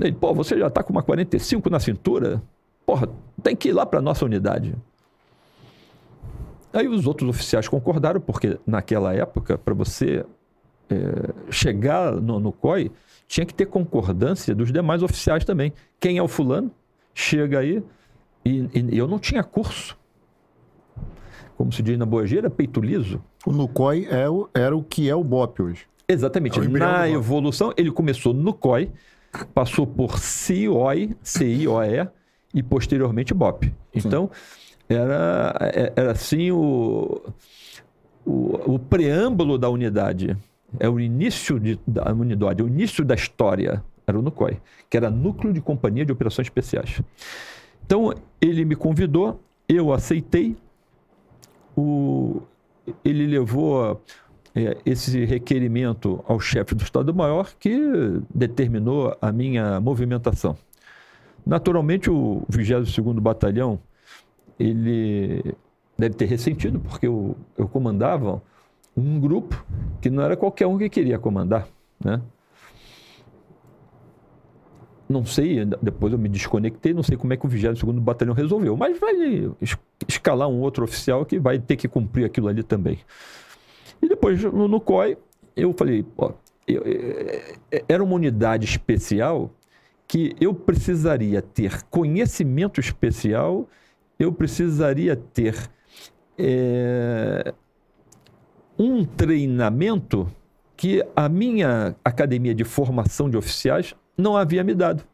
Ele, pô, você já está com uma 45 na cintura? Porra, tem que ir lá para a nossa unidade. Aí os outros oficiais concordaram, porque naquela época, para você é, chegar no, no COI, tinha que ter concordância dos demais oficiais também. Quem é o fulano? Chega aí, e, e, eu não tinha curso. Como se diz na Boa Gira, peito liso. O Nucoi é o, era o que é o BOP hoje. Exatamente. É na evolução, ele começou no COI, passou por CIOE, CIOE e posteriormente BOP. Então, era, é, era assim o, o, o, preâmbulo da unidade. É o início de, da unidade, o início da história era o NUCOI, que era Núcleo de Companhia de Operações Especiais. Então, ele me convidou, eu aceitei. O, ele levou é, esse requerimento ao chefe do Estado-Maior, que determinou a minha movimentação. Naturalmente, o 22º Batalhão, ele deve ter ressentido, porque eu, eu comandava um grupo que não era qualquer um que queria comandar, né? Não sei, depois eu me desconectei, não sei como é que o 22º Batalhão resolveu, mas vai escalar um outro oficial que vai ter que cumprir aquilo ali também. E depois, no, no COI, eu falei, ó, eu, é, era uma unidade especial que eu precisaria ter conhecimento especial, eu precisaria ter é, um treinamento que a minha academia de formação de oficiais não havia me dado.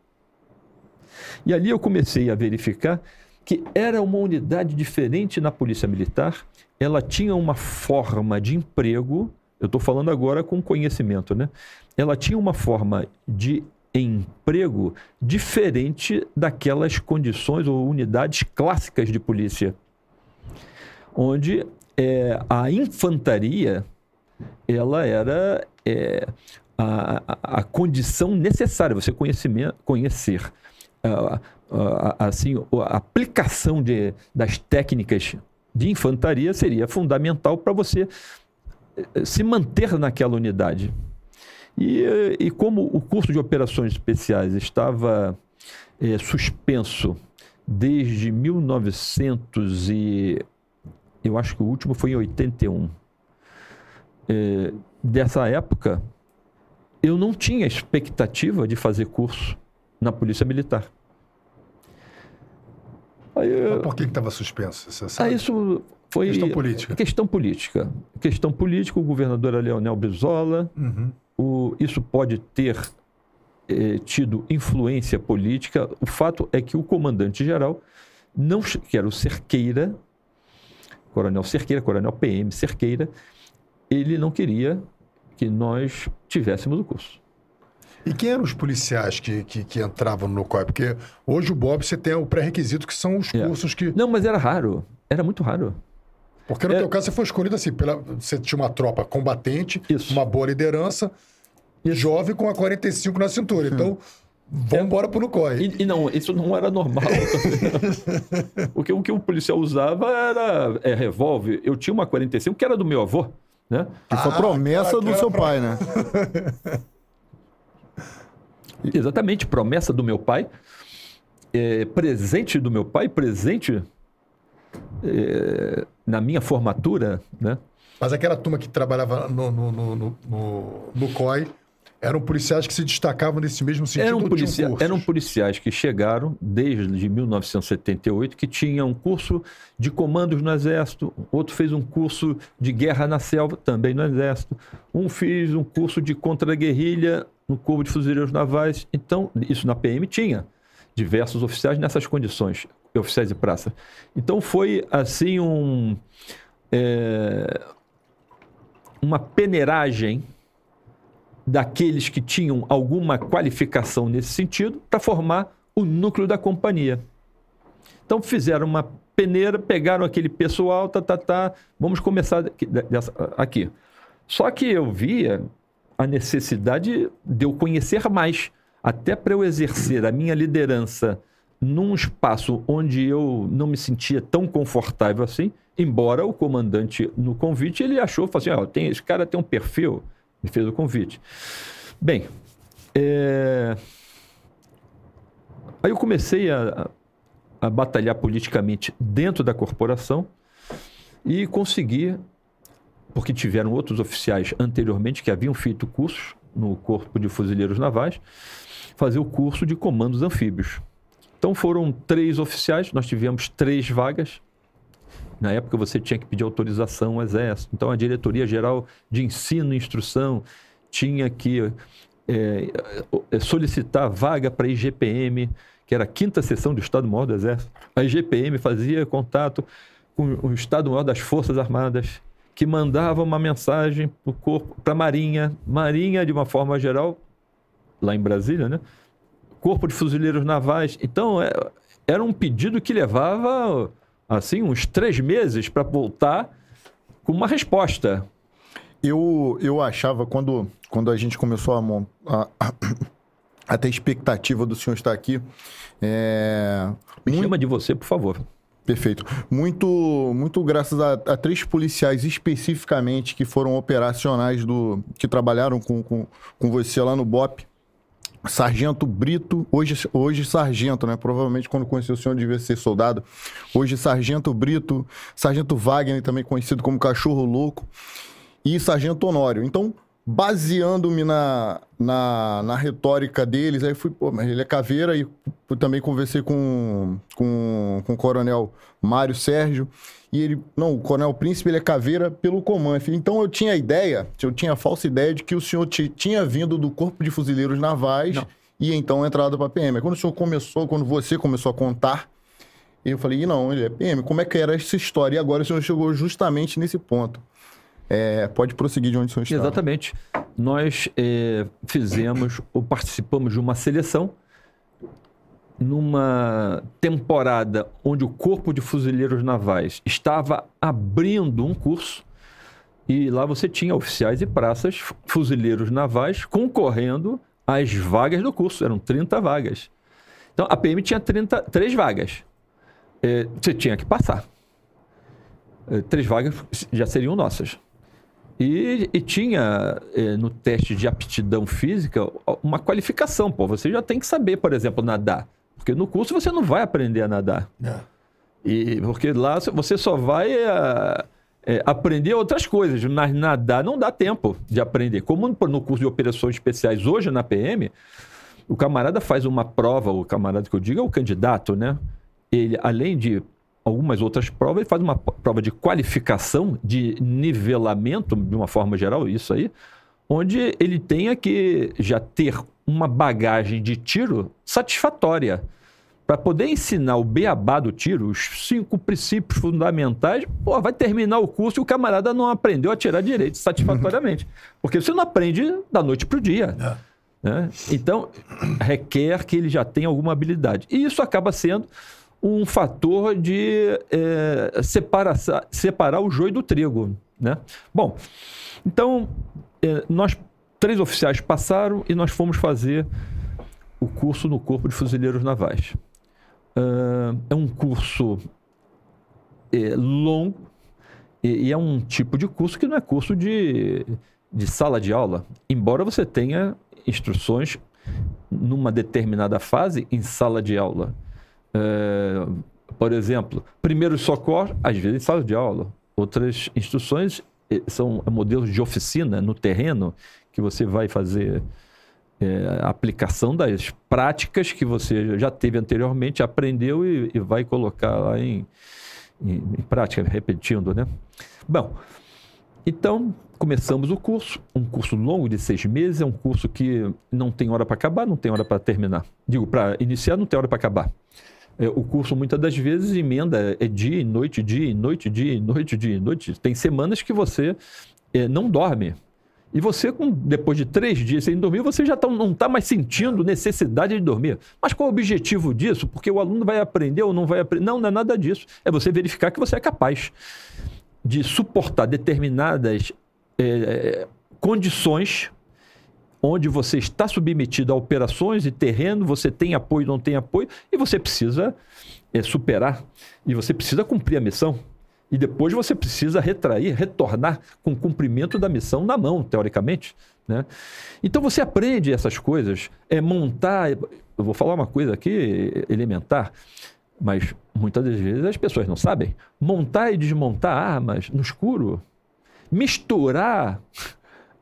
E ali eu comecei a verificar que era uma unidade diferente na Polícia Militar, ela tinha uma forma de emprego, eu estou falando agora com conhecimento, né? Ela tinha uma forma de emprego diferente daquelas condições ou unidades clássicas de polícia, onde é, a infantaria ela era é, a, a, condição necessária, você conhecimento, conhecer a, assim, a aplicação de, das técnicas de infantaria seria fundamental para você eh, se manter naquela unidade. E, e como o curso de operações especiais estava é, suspenso desde 1900 e eu acho que o último foi em 81. É, dessa época, eu não tinha expectativa de fazer curso na Polícia Militar. Aí, Mas por que estava suspenso? Você sabe? Isso foi questão política. Questão política. Questão política, o governador é Leonel Brizola. Uhum. O, isso pode ter eh, tido influência política. O fato é que o comandante-geral, não, que era o Cerqueira, Coronel Cerqueira, Coronel PM Cerqueira, ele não queria que nós tivéssemos o curso. E quem eram os policiais que, que, que entravam no COI? Porque hoje o Bob você tem o pré-requisito, que são os é. cursos que. Não, mas era raro. Era muito raro. Porque no é... teu caso você foi escolhido assim, pela... você tinha uma tropa combatente, Isso. uma boa liderança, e jovem com a 45 na cintura. Então, vamos embora pro Nucói. E, e, não, isso não era normal. Porque o que o policial usava era é, revólver. Eu tinha uma 45 que era do meu avô. Né? Que foi ah, promessa do seu pra... pai, né? Exatamente, promessa do meu pai, é, presente do meu pai, presente é, na minha formatura, né? Mas aquela turma que trabalhava no, no, no, no, no COI eram policiais que se destacavam nesse mesmo sentido? Eram, policia eram policiais que chegaram desde 1978, que tinham um curso de comandos no Exército, outro fez um curso de guerra na selva, também no Exército, um fez um curso de contra-guerrilha no Corpo de Fuzileiros Navais. Então, isso na PM tinha diversos oficiais nessas condições, oficiais de praça. Então, foi assim um. É, uma peneiragem daqueles que tinham alguma qualificação nesse sentido para formar o núcleo da companhia. Então fizeram uma peneira, pegaram aquele pessoal, tá, tá, tá, vamos começar aqui. Só que eu via a necessidade de eu conhecer mais, até para eu exercer a minha liderança num espaço onde eu não me sentia tão confortável assim, embora o comandante no convite ele achou, falou assim, oh, tem, esse cara tem um perfil, me fez o convite. Bem, é... aí eu comecei a, a batalhar politicamente dentro da corporação e consegui porque tiveram outros oficiais anteriormente que haviam feito cursos no Corpo de Fuzileiros Navais, fazer o curso de comandos anfíbios. Então foram três oficiais, nós tivemos três vagas. Na época você tinha que pedir autorização ao Exército. Então a Diretoria Geral de Ensino e Instrução tinha que é, solicitar vaga para a IGPM, que era a quinta seção do Estado-Maior do Exército. A IGPM fazia contato com o Estado-Maior das Forças Armadas que mandava uma mensagem para a Marinha, Marinha de uma forma geral, lá em Brasília, né? Corpo de Fuzileiros Navais. Então, é, era um pedido que levava, assim, uns três meses para voltar com uma resposta. Eu, eu achava, quando, quando a gente começou a, a, a ter expectativa do senhor estar aqui. É, Me muito... chama de você, por favor. Perfeito. Muito, muito graças a, a, três policiais especificamente que foram operacionais do. que trabalharam com, com, com você lá no BOP. Sargento Brito, hoje, hoje sargento, né? Provavelmente quando conheceu o senhor devia ser soldado. Hoje Sargento Brito, Sargento Wagner, também conhecido como Cachorro Louco, e Sargento Honório. Então, baseando-me na, na, na retórica deles, aí fui, pô, mas ele é caveira, e também conversei com, com, com o coronel Mário Sérgio, e ele, não, o coronel Príncipe, ele é caveira pelo Coman. Então eu tinha a ideia, eu tinha a falsa ideia de que o senhor tinha vindo do Corpo de Fuzileiros Navais não. e então entrado para a PM. Quando o senhor começou, quando você começou a contar, eu falei, não, ele é PM, como é que era essa história? E agora o senhor chegou justamente nesse ponto. É, pode prosseguir de onde o senhor está. Exatamente. Nós é, fizemos ou participamos de uma seleção numa temporada onde o Corpo de Fuzileiros Navais estava abrindo um curso e lá você tinha oficiais e praças, fuzileiros navais, concorrendo às vagas do curso. Eram 30 vagas. Então, a PM tinha 30, três vagas. É, você tinha que passar. É, três vagas já seriam nossas. E, e tinha é, no teste de aptidão física uma qualificação. Pô, você já tem que saber, por exemplo, nadar. Porque no curso você não vai aprender a nadar. Não. E, porque lá você só vai é, é, aprender outras coisas. Mas nadar não dá tempo de aprender. Como no curso de operações especiais hoje na PM, o camarada faz uma prova, o camarada que eu digo é o candidato, né? Ele, além de algumas outras provas, ele faz uma prova de qualificação, de nivelamento, de uma forma geral, isso aí, onde ele tenha que já ter uma bagagem de tiro satisfatória. Para poder ensinar o beabá do tiro, os cinco princípios fundamentais, pô, vai terminar o curso e o camarada não aprendeu a tirar direito satisfatoriamente. Porque você não aprende da noite para o dia. É. Né? Então, requer que ele já tenha alguma habilidade. E isso acaba sendo um fator de é, separar, separar o joio do trigo. Né? Bom, então, é, nós, três oficiais passaram e nós fomos fazer o curso no Corpo de Fuzileiros Navais. Uh, é um curso é, longo e, e, é um tipo de curso que não é curso de, de sala de aula, embora você tenha instruções numa determinada fase em sala de aula. É, por exemplo, primeiros socorros, às vezes em sala de aula. Outras instruções eh, são modelos de oficina no terreno que você vai fazer é, aplicação das práticas que você já teve anteriormente, aprendeu e, e vai colocar lá em, em, em, prática, repetindo, né? Bom, então começamos o curso, um curso longo de seis meses, é um curso que não tem hora para acabar, não tem hora para terminar. Digo, para iniciar não tem hora para acabar. É, o curso muitas das vezes emenda é dia e noite, dia e noite, dia e noite, dia e noite. Tem semanas que você é, não dorme. E você, com, depois de três dias sem dormir, você já tá, não está mais sentindo necessidade de dormir. Mas qual é o objetivo disso? Porque o aluno vai aprender ou não vai aprender? Não, não é nada disso. É você verificar que você é capaz de suportar determinadas é, condições onde você está submetido a operações e terreno, você tem apoio, não tem apoio, e você precisa é, superar, e você precisa cumprir a missão. E depois você precisa retrair, retornar com o cumprimento da missão na mão, teoricamente. Né? Então você aprende essas coisas, é montar. Eu vou falar uma coisa aqui elementar, mas muitas vezes as pessoas não sabem. Montar e desmontar armas no escuro, misturar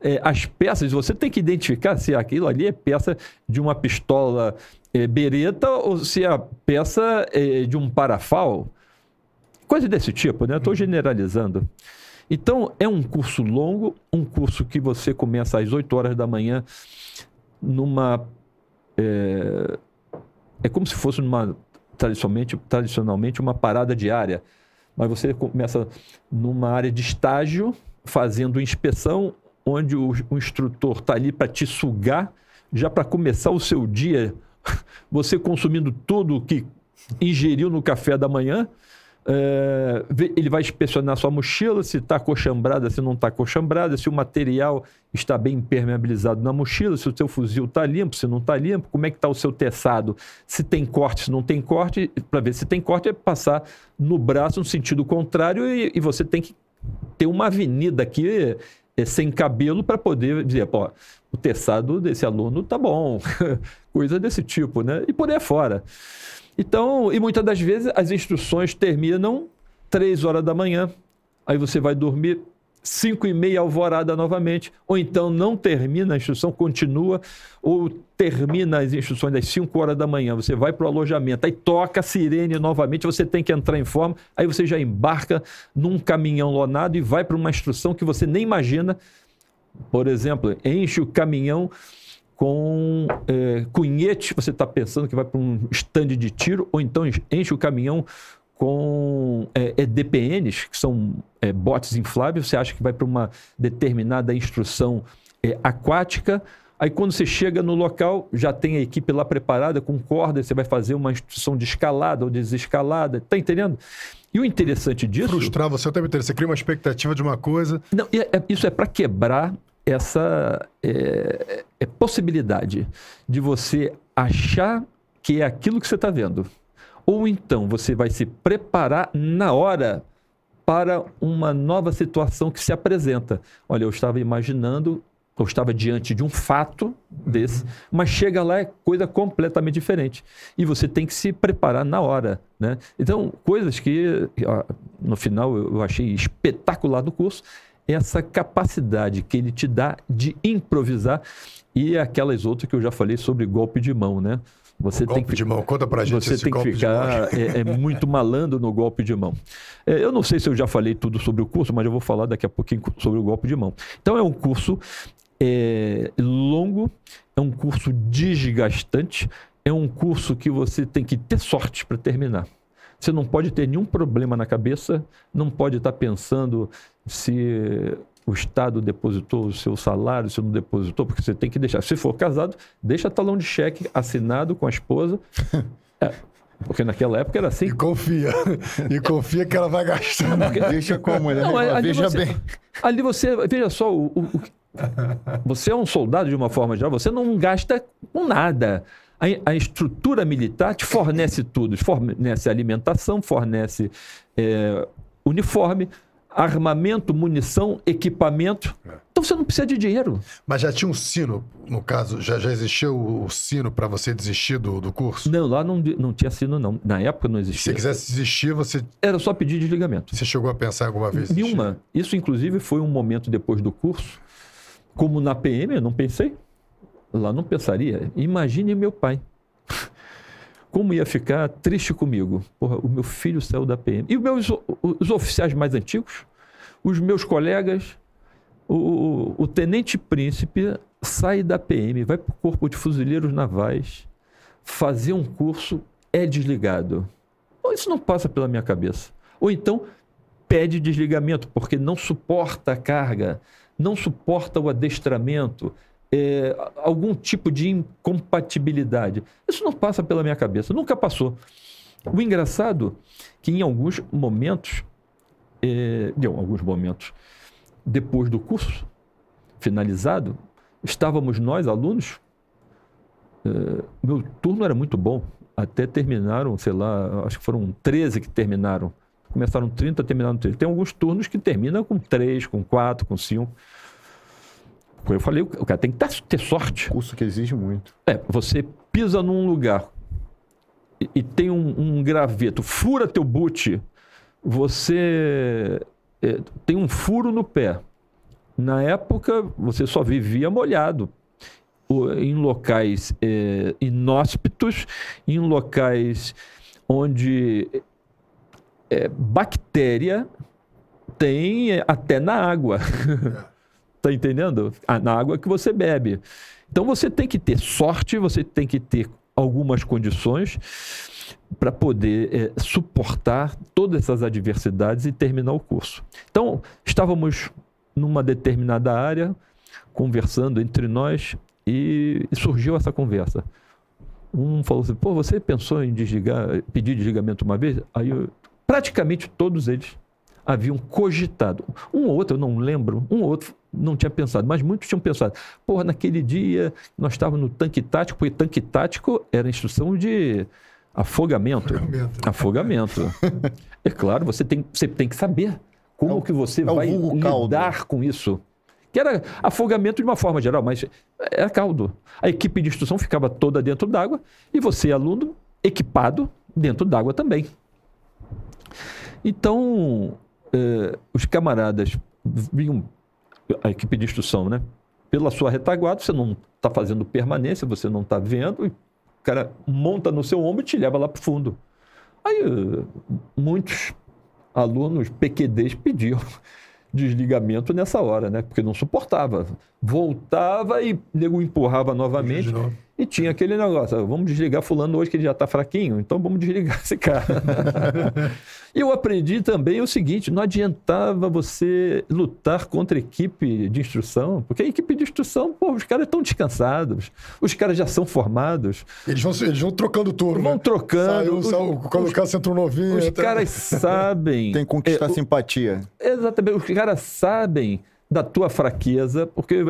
é, as peças, você tem que identificar se aquilo ali é peça de uma pistola é, bereta ou se é a peça é, de um parafal. Coisa desse tipo, né? Estou generalizando. Então, é um curso longo, um curso que você começa às 8 horas da manhã numa. É, é como se fosse numa, tradicionalmente, tradicionalmente uma parada diária. Mas você começa numa área de estágio, fazendo inspeção onde o, o instrutor está ali para te sugar, já para começar o seu dia, você consumindo tudo o que ingeriu no café da manhã. É, ele vai inspecionar sua mochila, se está cochambrada, se não está cochambrada, se o material está bem impermeabilizado na mochila, se o seu fuzil está limpo, se não está limpo, como é que está o seu teçado, se tem corte, se não tem corte, para ver se tem corte é passar no braço no sentido contrário e, e você tem que ter uma avenida aqui é, sem cabelo para poder dizer, pô, o teçado desse aluno tá bom, coisa desse tipo, né? E por aí fora. Então, e muitas das vezes as instruções terminam três horas da manhã, aí você vai dormir 5 e meia alvorada novamente, ou então não termina a instrução, continua, ou termina as instruções às 5 horas da manhã, você vai para o alojamento, aí toca a sirene novamente, você tem que entrar em forma, aí você já embarca num caminhão lonado e vai para uma instrução que você nem imagina. Por exemplo, enche o caminhão com é, cunhete, você está pensando que vai para um estande de tiro, ou então enche o caminhão com é, é DPNs, que são é, botes infláveis, você acha que vai para uma determinada instrução é, aquática. Aí quando você chega no local, já tem a equipe lá preparada com corda, você vai fazer uma instrução de escalada ou desescalada, tá entendendo? E o interessante disso. Frustrar você tempo inteiro, você cria uma expectativa de uma coisa. Não, é, isso é para quebrar essa é, é, possibilidade de você achar que é aquilo que você está vendo. Ou então você vai se preparar na hora para uma nova situação que se apresenta. Olha, eu estava imaginando, eu estava diante de um fato desse, mas chega lá é coisa completamente diferente. E você tem que se preparar na hora. Né? Então, coisas que no final eu achei espetacular do curso, essa capacidade que ele te dá de improvisar e aquelas outras que eu já falei sobre golpe de mão, né? Você tem que, de mão, conta pra gente Você tem que ficar é, é, muito malandro no golpe de mão. É, eu não sei se eu já falei tudo sobre o curso, mas eu vou falar daqui a pouquinho sobre o golpe de mão. Então é um curso é, longo, é um curso desgastante, é um curso que você tem que ter sorte para terminar. Você não pode ter nenhum problema na cabeça, não pode estar pensando se o Estado depositou o seu salário, se não depositou, porque você tem que deixar. Se for casado, deixa talão de cheque assinado com a esposa. É, porque naquela época era assim. E confia. E confia que ela vai gastar. Porque... Deixa com a mulher. Não, veja você, bem. Ali você, veja só, o, o, você é um soldado de uma forma geral, você não gasta com nada. A, a estrutura militar te fornece tudo, fornece alimentação, fornece é, uniforme, armamento, munição, equipamento. É. Então você não precisa de dinheiro. Mas já tinha um sino, no caso, já, já existia o, o sino para você desistir do, do curso? Não, lá não, não tinha sino, não. Na época não existia. Se você quisesse desistir, você. Era só pedir desligamento. Você chegou a pensar alguma vez? Nenhuma. Isso, inclusive, foi um momento depois do curso. Como na PM, eu não pensei. Lá não pensaria. Imagine meu pai como ia ficar triste comigo. Porra, o meu filho saiu da PM. E os meus os oficiais mais antigos, os meus colegas, o, o tenente príncipe sai da PM, vai para o Corpo de Fuzileiros Navais, fazer um curso, é desligado. Isso não passa pela minha cabeça. Ou então pede desligamento, porque não suporta a carga, não suporta o adestramento, é, algum tipo de incompatibilidade. Isso não passa pela minha cabeça, nunca passou. O engraçado é que em alguns momentos, é, em alguns momentos, depois do curso finalizado, estávamos nós, alunos, é, meu turno era muito bom, até terminaram, sei lá, acho que foram 13 que terminaram. Começaram 30, terminaram 13. Tem alguns turnos que terminam com 3, com 4, com 5. Como eu falei, o cara tem que ter sorte. Curso que exige muito. É, você pisa num lugar e, e tem um, um, graveto, fura teu boot, você é, tem um furo no pé. Na época, você só vivia molhado. Em locais é, inóspitos, em locais onde é, bactéria tem é, até na água. Tá entendendo? Na água que você bebe. Então você tem que ter sorte, você tem que ter algumas condições para poder é, suportar todas essas adversidades e terminar o curso. Então, estávamos numa determinada área, conversando entre nós, e, e surgiu essa conversa. Um falou assim: pô, você pensou em desligar, pedir desligamento uma vez? Aí eu, praticamente todos eles haviam cogitado. Um ou outro, eu não lembro, um ou outro não tinha pensado, mas muitos tinham pensado. Porra, naquele dia nós estávamos no tanque tático, porque tanque tático era instrução de afogamento. Afogamento. afogamento. é claro, você tem, você tem que saber como é o, que você é vai lidar com isso. Que era afogamento de uma forma geral, mas era caldo. A equipe de instrução ficava toda dentro d'água e você, aluno, equipado dentro d'água também. Então, eh, os camaradas vinham a equipe de instrução, né? Pela sua retaguarda, você não está fazendo permanência, você não está vendo, e o cara monta no seu ombro e te leva lá para o fundo. Aí eh, muitos alunos PQDs pediam desligamento nessa hora, né? Porque não suportava. Voltava e nego empurrava novamente. E tinha aquele negócio, vamos desligar fulano hoje que ele já está fraquinho, então vamos desligar esse cara. e eu aprendi também o seguinte, não adiantava você lutar contra a equipe de instrução, porque a equipe de instrução, pô, os caras estão descansados, os caras já são formados. Eles vão, eles vão trocando turno, Vão né? trocando. Saiu, saiu, quando os, o cara entra um novinho... Os até... caras sabem... Tem que conquistar é, simpatia. Exatamente, os caras sabem da tua fraqueza, porque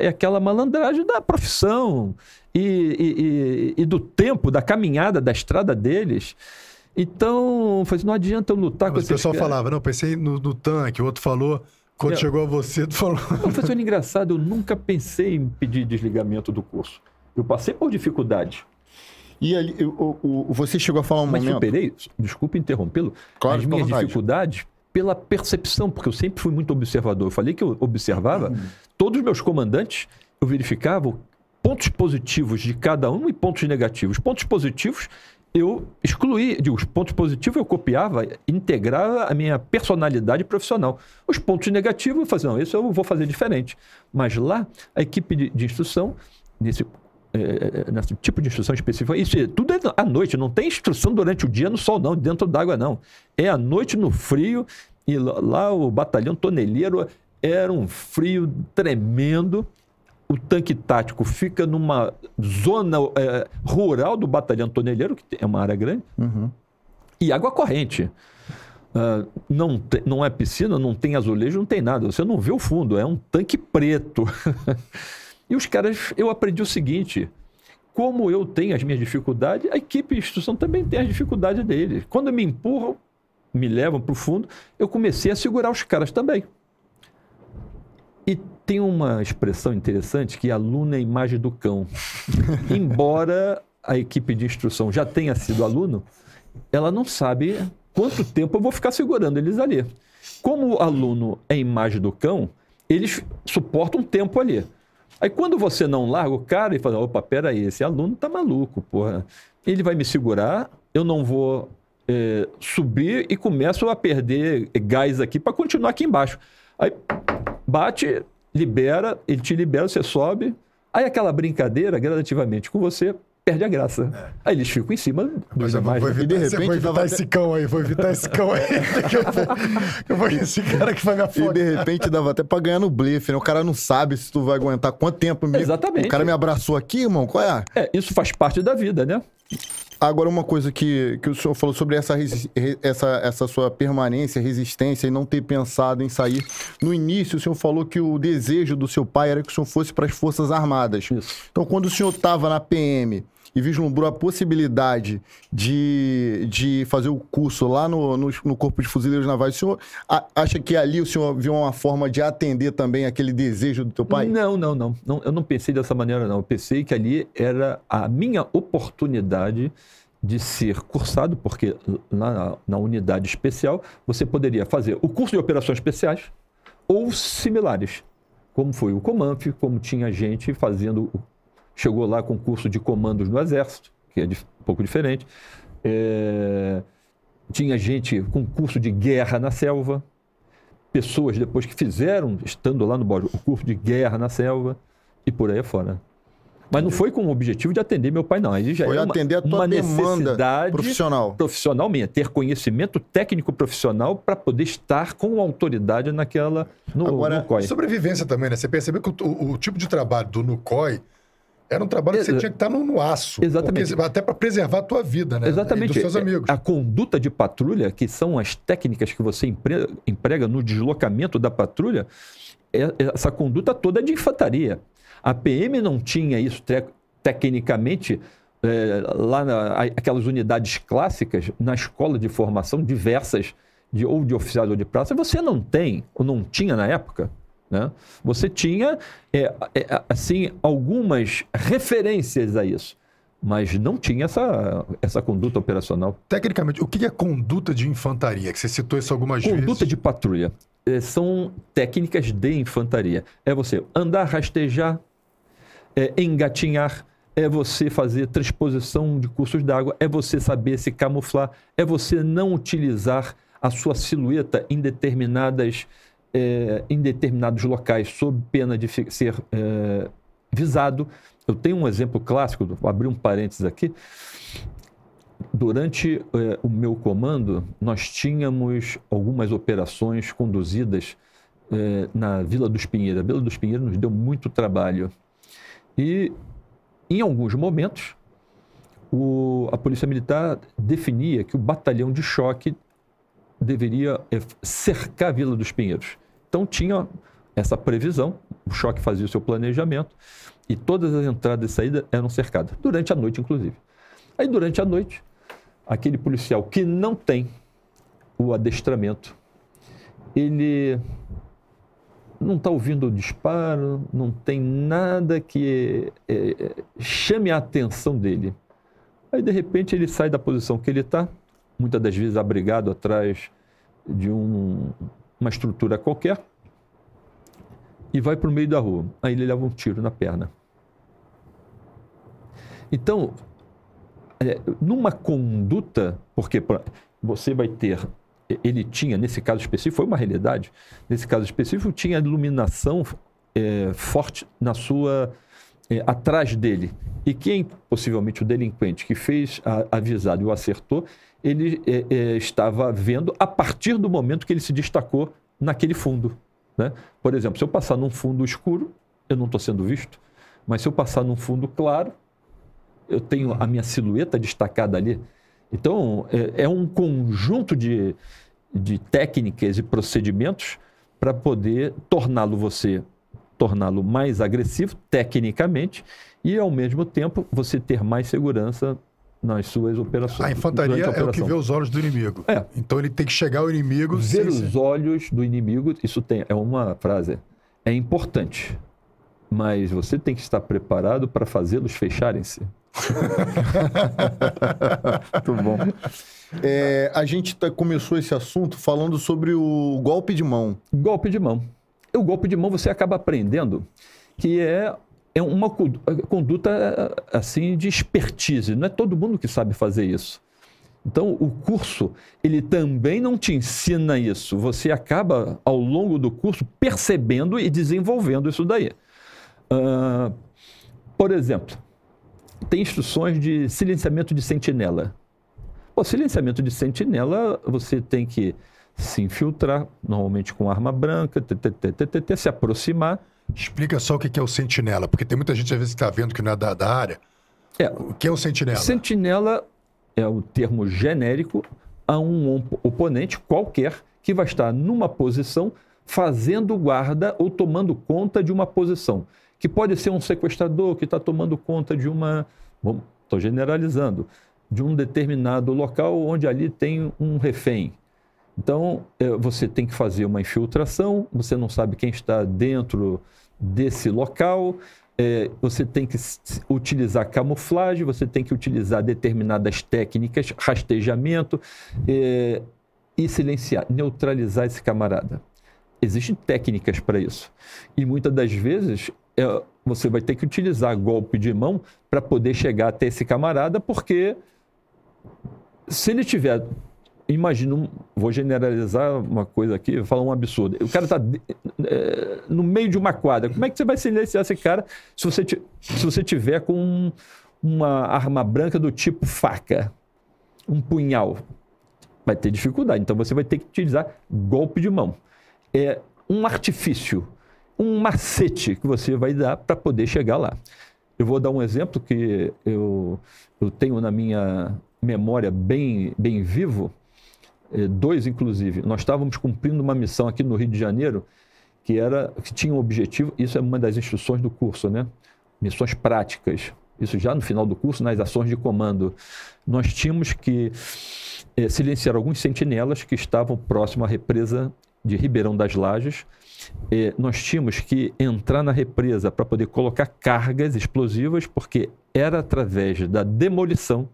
é aquela malandragem da profissão e, e, e, do tempo, da caminhada, da estrada deles. Então, não adianta eu lutar Mas com O pessoal caras. falava, não, pensei no, no, tanque, o outro falou, quando é. chegou a você, tu falou. Professor, engraçado, eu nunca pensei em pedir desligamento do curso. Eu passei por dificuldade. E ali, o, o, você chegou a falar um Mas momento... superei, desculpe interrompê-lo, claro, as minhas dificuldades pela percepção, porque eu sempre fui muito observador. Eu falei que eu observava uhum. todos os meus comandantes, eu verificava pontos positivos de cada um e pontos negativos. Pontos positivos eu excluí, digo, os pontos positivos eu copiava, integrava a minha personalidade profissional. Os pontos negativos eu fazia, não, isso eu vou fazer diferente. Mas lá, a equipe de, de instrução, nesse é, nesse tipo de instrução específica. Isso é, tudo é à noite, não tem instrução durante o dia no sol, não, dentro d'água, não. É à noite no frio, e lá, lá o batalhão toneleiro era um frio tremendo. O tanque tático fica numa zona é, rural do batalhão toneleiro, que é uma área grande, uhum. e água corrente. Uh, não, te, não é piscina, não tem azulejo, não tem nada. Você não vê o fundo, é um tanque preto. E os caras, eu aprendi o seguinte: como eu tenho as minhas dificuldades, a equipe de instrução também tem as dificuldades deles. Quando me empurram, me levam para o fundo, eu comecei a segurar os caras também. E tem uma expressão interessante que aluno é a imagem do cão. Embora a equipe de instrução já tenha sido aluno, ela não sabe quanto tempo eu vou ficar segurando eles ali. Como o aluno é a imagem do cão, eles suportam um tempo ali. Aí quando você não larga o cara e fala, opa, peraí, esse aluno tá maluco, porra. Ele vai me segurar, eu não vou é, subir e começo a perder gás aqui para continuar aqui embaixo. Aí bate, libera, ele te libera, você sobe. Aí aquela brincadeira, gradativamente com você, perde a graça. É. Aí eles ficam em cima dos demais. Vou evitar, e de repente, vou evitar esse até... cão aí, vou evitar esse cão aí. eu, vou, eu vou esse cara que vai me afogar. E de repente dava até pra ganhar no blefe, né? O cara não sabe se tu vai aguentar quanto tempo. Me... Exatamente. O cara me abraçou aqui, irmão, qual é? É, isso faz parte da vida, né? Agora, uma coisa que, que o senhor falou sobre essa, essa, essa sua permanência, resistência e não ter pensado em sair. No início, o senhor falou que o desejo do seu pai era que o senhor fosse para as Forças Armadas. Isso. Então, quando o senhor estava na PM e vislumbrou a possibilidade de, de fazer o curso lá no, no, no Corpo de Fuzileiros Navais, o senhor a, acha que ali o senhor viu uma forma de atender também aquele desejo do teu pai? Não, não, não. não eu não pensei dessa maneira, não. Eu pensei que ali era a minha oportunidade de ser cursado, porque na, na unidade especial você poderia fazer o curso de operações especiais ou similares, como foi o Comanf, como tinha gente fazendo chegou lá com curso de comandos no Exército, que é um pouco diferente. É... Tinha gente com curso de guerra na selva, pessoas depois que fizeram, estando lá no Bósforo, o curso de guerra na selva e por aí fora. Mas não foi com o objetivo de atender meu pai, não. Aí já foi uma, atender a tua uma necessidade profissional. profissional minha, ter conhecimento técnico profissional para poder estar com autoridade naquela no, Agora, no COI. Sobrevivência também, né? Você percebeu que o, o, o tipo de trabalho do NUCOI era um trabalho que você tinha que estar no, no aço. Exatamente. Porque, até para preservar a tua vida, né? Exatamente. E dos seus amigos. A conduta de patrulha, que são as técnicas que você emprega no deslocamento da patrulha, é, é, essa conduta toda é de infantaria. A PM não tinha isso tecnicamente é, lá na, aquelas unidades clássicas na escola de formação diversas de, ou de oficiais ou de praça. Você não tem, ou não tinha na época, né? Você tinha, é, é, assim, algumas referências a isso, mas não tinha essa, essa conduta operacional. Tecnicamente, o que é conduta de infantaria? Que você citou isso algumas conduta vezes. Conduta de patrulha. eh, são técnicas de infantaria. É você andar, rastejar, é engatinhar, é você fazer transposição de cursos d'água, é você saber se camuflar, é você não utilizar a sua silhueta em determinadas é, em determinados locais sob pena de ser é, visado. Eu tenho um exemplo clássico, vou abrir um parênteses aqui. Durante é, o meu comando, nós tínhamos algumas operações conduzidas é, na Vila dos Pinheiros. A Vila dos Pinheiros nos deu muito trabalho. E, em alguns momentos, o, a Polícia Militar definia que o batalhão de choque deveria é, cercar a Vila dos Pinheiros. Então tinha essa previsão, o choque fazia o seu planejamento e todas as entradas e saídas eram cercadas, durante a noite, inclusive. Aí, durante a noite, aquele policial que não tem o adestramento, ele não está ouvindo o disparo, não tem nada que é, chame a atenção dele. Aí, de repente, ele sai da posição que ele está, muitas das vezes abrigado atrás de um, uma estrutura qualquer, e vai para o meio da rua. Aí ele leva um tiro na perna. Então, é, numa conduta, porque você vai ter, ele tinha, nesse caso específico, foi uma realidade, nesse caso específico, tinha iluminação é, forte na sua. É, atrás dele. E quem, possivelmente o delinquente que fez a avisado e o acertou, ele é, é, estava vendo a partir do momento que ele se destacou naquele fundo. Né? Por exemplo, se eu passar num fundo escuro, eu não estou sendo visto, mas se eu passar num fundo claro, eu tenho a minha silhueta destacada ali. Então, é, é um conjunto de, de técnicas e procedimentos para poder torná-lo você, torná-lo mais agressivo tecnicamente e, ao mesmo tempo, você ter mais segurança nas suas operações. A infantaria a é o que vê os olhos do inimigo. É. Então ele tem que chegar ao inimigo. Ver os olhos do inimigo, isso tem, é uma frase, é importante. Mas você tem que estar preparado para fazê-los fecharem-se. Muito bom. É, a gente tá, começou esse assunto falando sobre o golpe de mão. Golpe de mão. O golpe de mão você acaba aprendendo que é, é uma conduta assim de expertise. Não é todo mundo que sabe fazer isso. Então, o curso, ele também não te ensina isso. Você acaba, ao longo do curso, percebendo e desenvolvendo isso daí. Uh, por exemplo, tem instruções de silenciamento de sentinela. O silenciamento de sentinela, você tem que se infiltrar, normalmente com arma branca, se aproximar. Explica só o que é o sentinela, porque tem muita gente às vezes que está vendo que não é da, da área. É, o que é o sentinela? Sentinela é o termo genérico a um oponente qualquer que vai estar numa posição fazendo guarda ou tomando conta de uma posição que pode ser um sequestrador que está tomando conta de uma, estou generalizando, de um determinado local onde ali tem um refém. Então, é, você tem que fazer uma infiltração, você não sabe quem está dentro desse local, é, você tem que utilizar camuflagem, você tem que utilizar determinadas técnicas, rastejamento é, e silenciar, neutralizar esse camarada. Existem técnicas para isso. E muitas das vezes é, você vai ter que utilizar golpe de mão para poder chegar até esse camarada, porque se ele tiver. Imagina, vou generalizar uma coisa aqui, falar um absurdo. O cara está é, no meio de uma quadra. Como é que você vai silenciar esse cara se você, se você tiver com uma arma branca do tipo faca, um punhal? Vai ter dificuldade. Então você vai ter que utilizar golpe de mão. É um artifício um macete que você vai dar para poder chegar lá. Eu vou dar um exemplo que eu, eu tenho na minha memória bem, bem vivo, eh, dois inclusive. Nós estávamos cumprindo uma missão aqui no Rio de Janeiro que era que tinha um objetivo, isso é uma das instruções do curso, né? Missões práticas. Isso já no final do curso, nas ações de comando. Nós tínhamos que é, silenciar alguns sentinelas que estavam próximo à represa de Ribeirão das Lajes eh, nós tínhamos que entrar na represa para poder colocar cargas explosivas, porque era através da demolição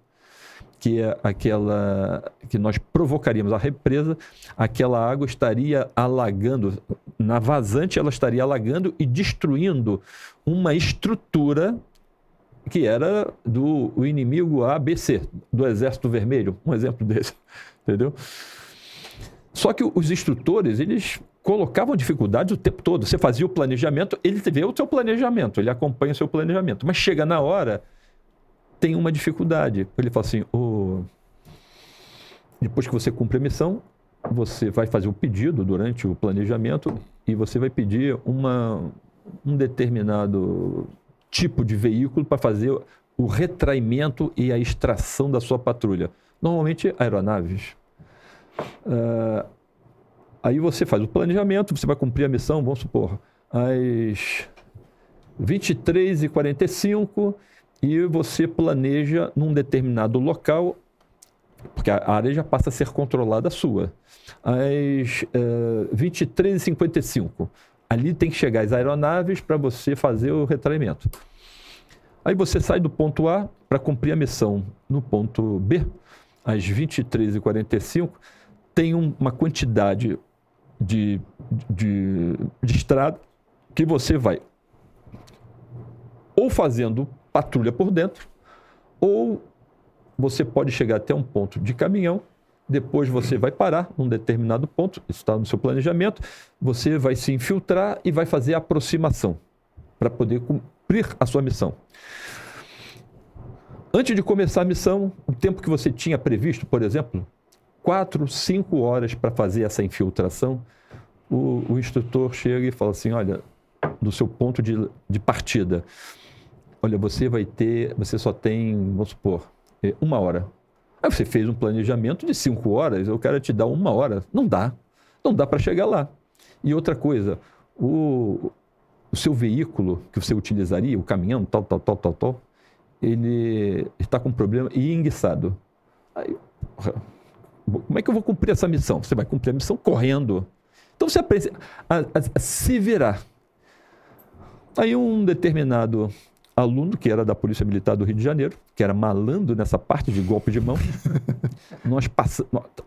que é aquela que nós provocaríamos a represa, aquela água estaria alagando, na vazante ela estaria alagando e destruindo uma estrutura que era do o inimigo ABC, do Exército Vermelho, um exemplo desse, entendeu? Só que os instrutores, eles colocavam dificuldades o tempo todo. Você fazia o planejamento, ele vê o seu planejamento, ele acompanha o seu planejamento. Mas chega na hora, tem uma dificuldade. Ele fala assim: oh, depois que você cumpre a missão, você vai fazer o pedido durante o planejamento e você vai pedir uma, um determinado tipo de veículo para fazer o retraimento e a extração da sua patrulha. Normalmente aeronaves. Uh, aí você faz o planejamento, você vai cumprir a missão, vamos supor, às 23h45 e você planeja num determinado local, porque a área já passa a ser controlada sua. Às uh, eh, 23h55, ali tem que chegar as aeronaves para você fazer o retraimento. Aí você sai do ponto A para cumprir a missão no ponto B, às 23h45, tem um, uma quantidade de, de, de estrada que você vai ou fazendo patrulha por dentro, ou você pode chegar até um ponto de caminhão, depois você vai parar num determinado ponto, isso está no seu planejamento, você vai se infiltrar e vai fazer a aproximação para poder cumprir a sua missão. Antes de começar a missão, o tempo que você tinha previsto, por exemplo, quatro, cinco horas para fazer essa infiltração, o, o, instrutor chega e fala assim: olha, do seu ponto de, de partida, olha, você vai ter, você só tem, vamos supor, é, uma hora. Aí você fez um planejamento de cinco horas, eu quero te dar uma hora. Não dá. Não dá para chegar lá. E outra coisa, o, o seu veículo que você utilizaria, o caminhão, tal, tal, tal, tal, tal, ele está com problema e enguiçado. Aí, como é que eu vou cumprir essa missão? Você vai cumprir a missão correndo. Então você aprende a, a, a se virar. Aí um determinado aluno que era da Polícia Militar do Rio de Janeiro, que era malandro nessa parte de golpe de mão. nós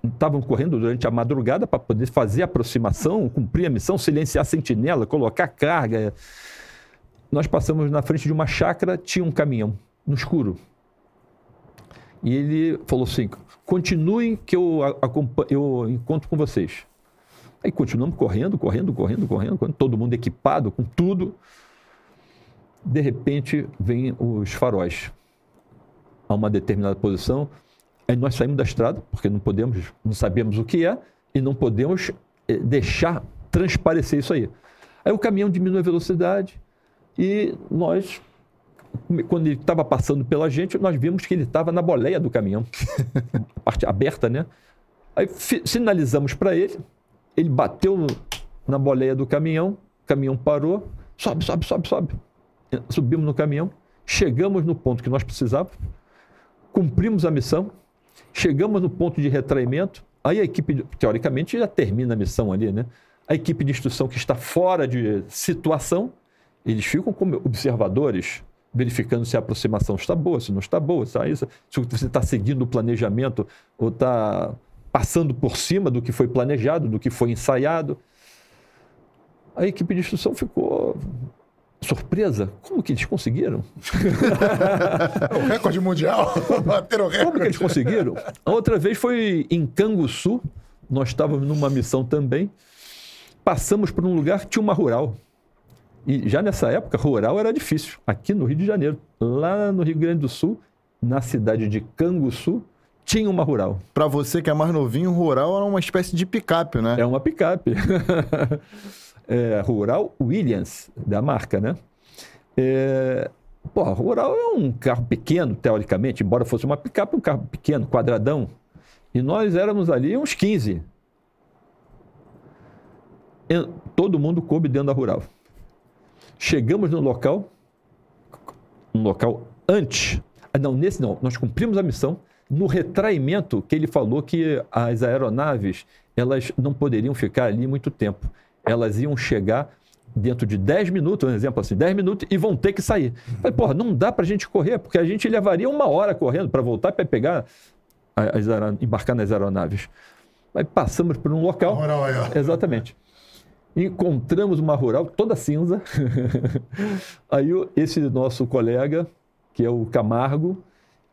estávamos correndo durante a madrugada para poder fazer a aproximação, cumprir a missão, silenciar a sentinela, colocar carga. Nós passamos na frente de uma chácara, tinha um caminhão no escuro. E ele falou assim: continuem que eu, eu encontro com vocês. Aí continuamos correndo, correndo, correndo, correndo, correndo, todo mundo equipado com tudo de repente vêm os faróis a uma determinada posição, aí nós saímos da estrada, porque não podemos, não sabemos o que é, e não podemos eh, deixar transparecer isso aí. Aí o caminhão diminui a velocidade e nós, quando ele estava passando pela gente, nós vimos que ele estava na boleia do caminhão, parte aberta, né? Aí sinalizamos para ele, ele bateu na boleia do caminhão, o caminhão parou, sobe, sobe, sobe, sobe subimos no caminhão, chegamos no ponto que nós precisávamos, cumprimos a missão, chegamos no ponto de retraimento, aí a equipe, teoricamente, já termina a missão ali, né? A equipe de instrução que está fora de situação, eles ficam como observadores, verificando se a aproximação está boa, se não está boa, se você está seguindo o planejamento ou está passando por cima do que foi planejado, do que foi ensaiado. A equipe de instrução ficou surpresa, como que eles conseguiram? o recorde mundial, bateram o recorde. Como que eles conseguiram? A outra vez foi em Canguçu, nós estávamos numa missão também, passamos por um lugar que tinha uma rural. E já nessa época, rural era difícil, aqui no Rio de Janeiro. Lá no Rio Grande do Sul, na cidade de Canguçu, tinha uma rural. Para você que é mais novinho, rural era uma espécie de picape, né? É uma picape. é, Rural Williams, da marca, né? É, pô, Rural é um carro pequeno, teoricamente, embora fosse uma picape, um carro pequeno, quadradão. E nós éramos ali uns 15. E todo mundo coube dentro da Rural. Chegamos no local, um local antes. Ah, não, nesse não, nós cumprimos a missão. No retraimento, que ele falou que as aeronaves elas não poderiam ficar ali muito tempo elas iam chegar dentro de 10 minutos, um exemplo assim, 10 minutos e vão ter que sair. Falei, porra, não dá para a gente correr, porque a gente levaria uma hora correndo para voltar para pegar as embarcar nas aeronaves. Aí passamos por um local. Rural aí, ó. Exatamente. Encontramos uma rural toda cinza. Aí esse nosso colega, que é o Camargo,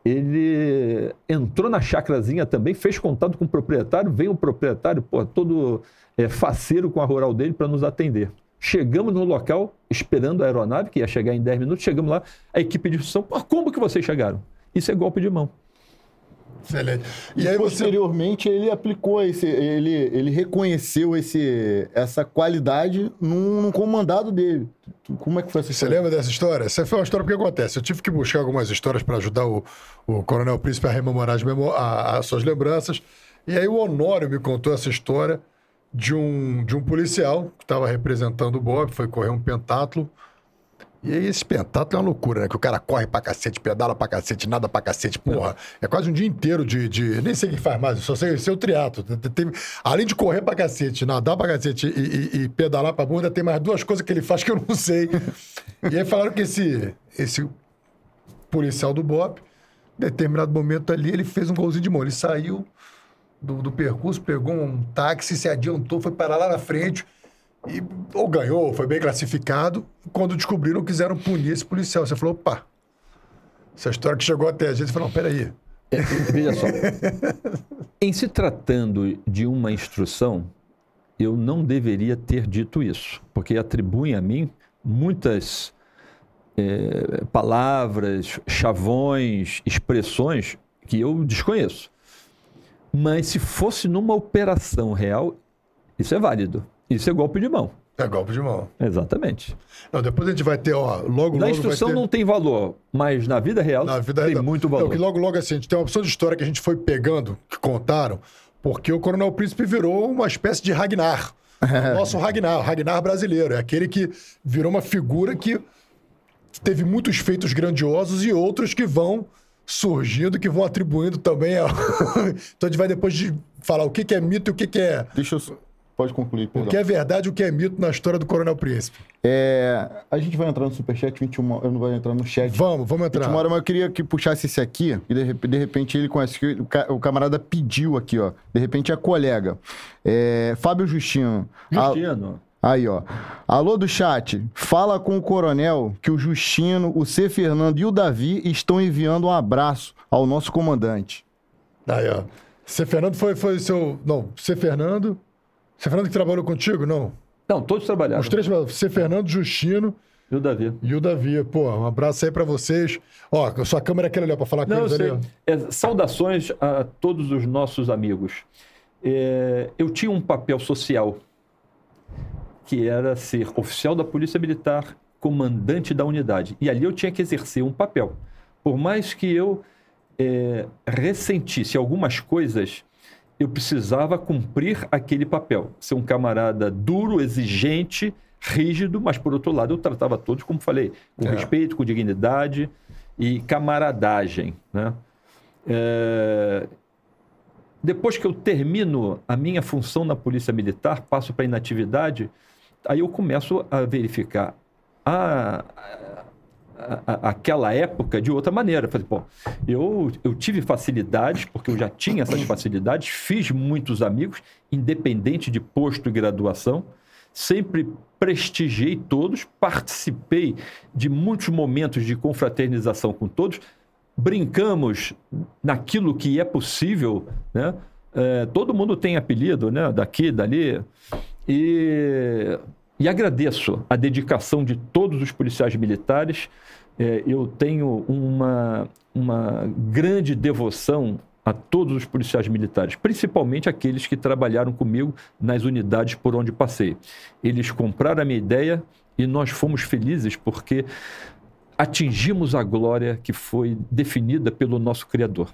ele entrou na chacrazinha também, fez contato com o proprietário, veio o proprietário, pô, todo é, faceiro com a rural dele para nos atender. Chegamos no local, esperando a aeronave, que ia chegar em 10 minutos, chegamos lá, a equipe de instrução, como que vocês chegaram? Isso é golpe de mão. Excelente. E E aí você. posteriormente ele aplicou esse, ele, ele reconheceu esse, essa qualidade num, num comandado dele. Como é que foi essa Você história? lembra dessa história? Essa foi uma história porque acontece. Eu tive que buscar algumas histórias para ajudar o, o Coronel Príncipe a rememorar as, memo- a- as suas lembranças. E aí o Honório me contou essa história de um, de um policial que estava representando o Bob, foi correr um pentátulo. E aí esse pentátulo é uma loucura, né? Que o cara corre pra cacete, pedala pra cacete, nada pra cacete, porra. É quase um dia inteiro de... de nem sei o que faz mais, só sei ser o triatlo. Tem- além de correr pra cacete, nadar pra cacete e, e- e pedalar pra bunda, tem mais duas coisas que ele faz que eu não sei. e aí falaram que esse, esse policial do Bob, em determinado momento ali, ele fez um golzinho de mão. Ele saiu do, do percurso, pegou um táxi, se adiantou, foi parar lá na frente e ou ganhou, ou foi bem classificado. Quando descobriram, quiseram punir esse policial. Você falou, opa, essa história que chegou até a gente, você falou, não, peraí. É, veja só. em se tratando de uma instrução, eu não deveria ter dito isso, porque atribuem a mim muitas eh, palavras, chavões, expressões que eu desconheço. Mas se fosse numa operação real, isso é válido. Isso é golpe de mão. É golpe de mão. Exatamente. Não, depois a gente vai ter, ó, logo, Na logo instrução ter... não tem valor, mas na vida real Na vida tem real. muito Não, valor. que logo, logo assim, a gente tem uma opção de história que a gente foi pegando, que contaram, porque o Coronel Príncipe virou uma espécie de Ragnar. O nosso Ragnar, o Ragnar brasileiro. É aquele que virou uma figura que teve muitos feitos grandiosos e outros que vão surgindo, que vão atribuindo também. A... então a gente vai depois de falar o que que é mito e o que que é, Deixa eu. Pode concluir, o perdão. que é verdade e o que é mito na história do Coronel Príncipe. É, a gente vai entrar no Superchat 21, eu não vou entrar no chat. Vamos, vamos entrar. 21 horas, mas eu queria que puxasse esse aqui, e de, de repente ele conhece, que o, ca- o camarada pediu aqui, ó. De repente é colega. É, Fábio Justino. A- Justino, Aí, ó. Alô do chat, fala com o coronel que o Justino, o C. Fernando e o Davi estão enviando um abraço ao nosso comandante. Aí, ó. C. Fernando foi, foi seu. Não, C. Fernando. C. Fernando que trabalhou contigo? Não. Não, todos trabalharam. Os três, C. Fernando, Justino E o Davi. e o Davi. Pô, um abraço aí pra vocês. Ó, a sua câmera é aquela ali, ó, pra falar com Não, eles ali. É, saudações a todos os nossos amigos. É, eu tinha um papel social, que era ser oficial da Polícia Militar, comandante da unidade. E ali eu tinha que exercer um papel. Por mais que eu é, ressentisse algumas coisas, eu precisava cumprir aquele papel. Ser um camarada duro, exigente, rígido, mas por outro lado eu tratava todos, como falei, com É. respeito, com dignidade e camaradagem. Né? É, Depois que eu termino a minha função na Polícia Militar, passo para inatividade, aí eu começo a verificar a, a- a- aquela época de outra maneira. Falei, pô, eu, eu tive facilidades, porque eu já tinha essas facilidades, fiz muitos amigos, independente de posto e graduação, sempre prestigiei todos, participei de muitos momentos de confraternização com todos, brincamos naquilo que é possível, né? É, todo mundo tem apelido, né? Daqui, dali. E, e agradeço a dedicação de todos os policiais militares. É, eu tenho uma, uma grande devoção a todos os policiais militares, principalmente aqueles que trabalharam comigo nas unidades por onde passei. Eles compraram a minha ideia e nós fomos felizes porque atingimos a glória que foi definida pelo nosso Criador,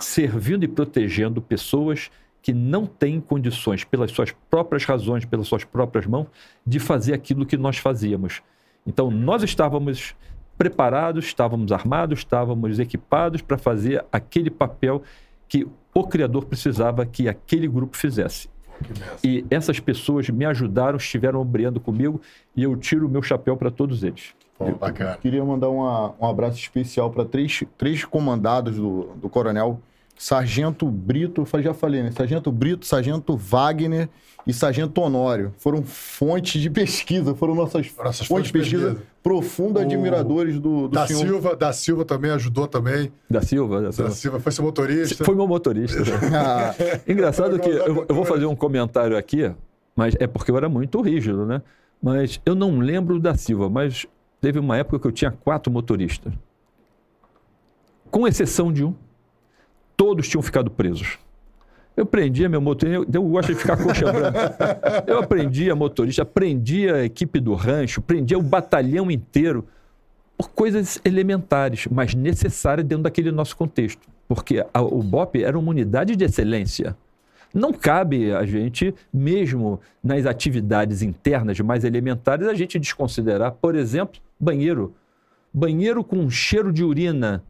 servindo e protegendo pessoas que não têm condições, pelas suas próprias razões, pelas suas próprias mãos, de fazer aquilo que nós fazíamos. Então, nós estávamos preparados, estávamos armados, estávamos equipados para fazer aquele papel que o Criador precisava que aquele grupo fizesse. E essas pessoas me ajudaram, estiveram ombreando comigo, e eu tiro o meu chapéu para todos eles. Pô, bacana. Queria mandar uma- um abraço especial para três, três comandados do, do coronel Sargento Brito, eu já falei, né? Sargento Brito, Sargento Wagner e Sargento Honório. Foram fontes de pesquisa, foram nossas, Nossas fontes de pesquisa, pesquisa. profundo O- admiradores do, do Da senhor. Silva, da Silva também ajudou também. Da Silva. Da Da Silva. Silva foi seu motorista. Foi meu motorista. né? Ah, Engraçado que eu, eu vou fazer um comentário aqui, mas é porque eu era muito rígido, né? Mas eu não lembro da Silva, mas teve uma época que eu tinha quatro motoristas. Com exceção de um, todos tinham ficado presos. Eu prendia meu motorista, eu, eu gosto de ficar coxa branca. Eu aprendia motorista, aprendia a equipe do rancho, prendia o batalhão inteiro por coisas elementares, mas necessárias dentro daquele nosso contexto. Porque a- o BOP era uma unidade de excelência. Não cabe a gente, mesmo nas atividades internas mais elementares, a gente desconsiderar, por exemplo, banheiro. Banheiro com cheiro de urina.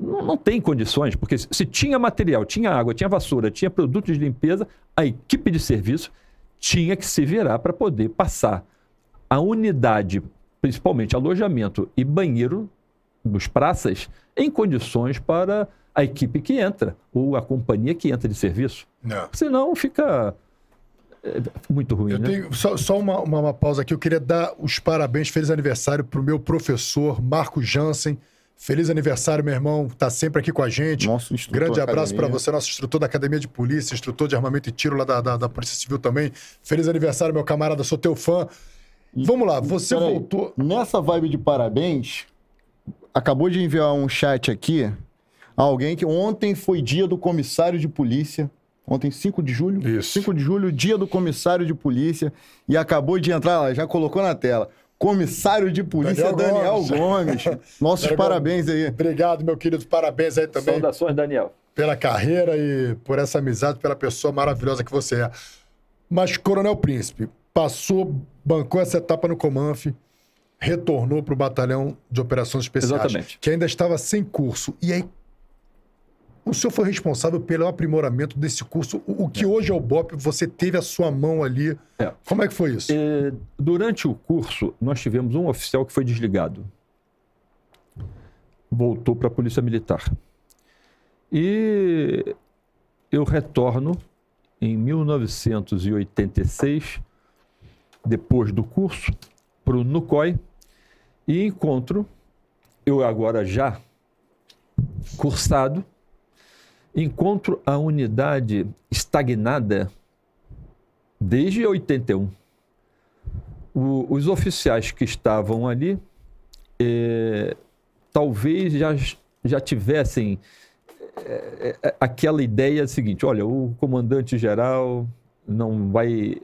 Não, não tem condições, porque se, tinha material, tinha água, tinha vassoura, tinha produtos de limpeza, a equipe de serviço tinha que se virar para poder passar a unidade, principalmente alojamento e banheiro dos praças, em condições para a equipe que entra, ou a companhia que entra de serviço. Não. Senão fica é, muito ruim, Eu né? tenho só, só uma, uma, uma pausa aqui. Eu queria dar os parabéns, feliz aniversário pro meu professor, Marco Jansen. Feliz aniversário, meu irmão. Tá sempre aqui com a gente. Nosso instrutor Grande abraço para você, nosso instrutor da Academia de Polícia, instrutor de armamento e tiro lá da, da, da Polícia Civil também. Feliz aniversário, meu camarada. Sou teu fã. Vamos lá, você Peraí, voltou. Nessa vibe de parabéns, acabou de enviar um chat aqui. Alguém que ontem foi dia do comissário de polícia. Ontem, 5 de julho? Isso. 5 de julho, dia do comissário de polícia. E acabou de entrar lá, já colocou na tela. Comissário de polícia Daniel Daniel, Gomes. Gomes. Nossos Daniel parabéns aí. Obrigado, meu querido. Parabéns aí também Saudações, Daniel. pela carreira e por essa amizade, pela pessoa maravilhosa que você é. Mas, Coronel Príncipe, passou, bancou essa etapa no Comanf, retornou para o Batalhão de Operações Especiais, Exatamente. que ainda estava sem curso. E aí, o senhor foi responsável pelo aprimoramento desse curso. O, que hoje é o BOP, você teve a sua mão ali. É. Como é que foi isso? É, durante o curso, nós tivemos um oficial que foi desligado. Voltou para a Polícia Militar. E eu retorno em 1986, depois do curso, para o NUCOI e encontro, eu agora já cursado, encontro a unidade estagnada desde 81 o- os oficiais que estavam ali eh, talvez já, já tivessem eh, eh, aquela ideia seguinte: olha, o comandante-geral não vai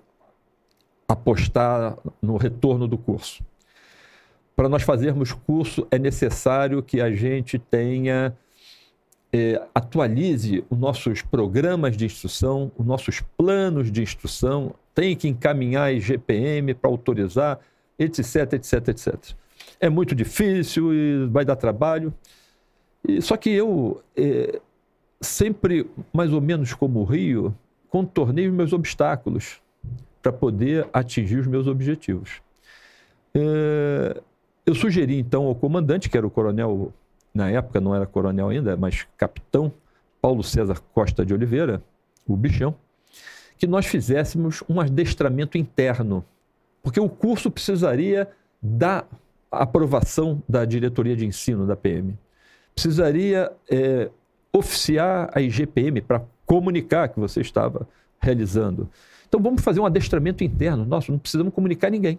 apostar no retorno do curso. Para nós fazermos curso, é necessário que a gente tenha, eh, atualize os nossos programas de instrução, os nossos planos de instrução, tem que encaminhar IGPM para autorizar, etc, etc, etc. É muito difícil e vai dar trabalho. E, só que eu, eh, sempre, mais ou menos como o Rio, contornei os meus obstáculos para poder atingir os meus objetivos. Eh, eu sugeri então ao comandante, que era o coronel, na época não era coronel ainda, mas capitão, Paulo César Costa de Oliveira, o bichão, que nós fizéssemos um adestramento interno, porque o curso precisaria da aprovação da diretoria de ensino da PM. Precisaria eh, oficiar a IGPM para comunicar que você estava realizando. Então vamos fazer um adestramento interno. Nossa, não precisamos comunicar ninguém.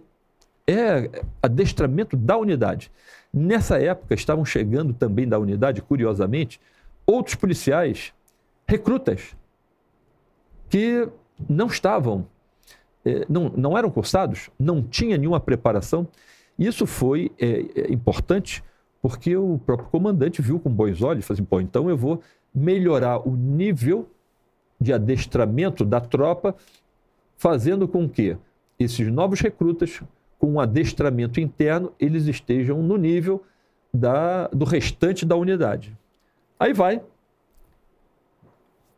É adestramento da unidade. Nessa época estavam chegando também da unidade, curiosamente, outros policiais recrutas que não estavam, eh, não, não eram cursados, não tinha nenhuma preparação. Isso foi eh, eh, importante porque o próprio comandante viu com bons olhos falou assim, pô, então eu vou melhorar o nível de adestramento da tropa, fazendo com que esses novos recrutas, com um adestramento interno, eles estejam no nível da, do restante da unidade. Aí vai,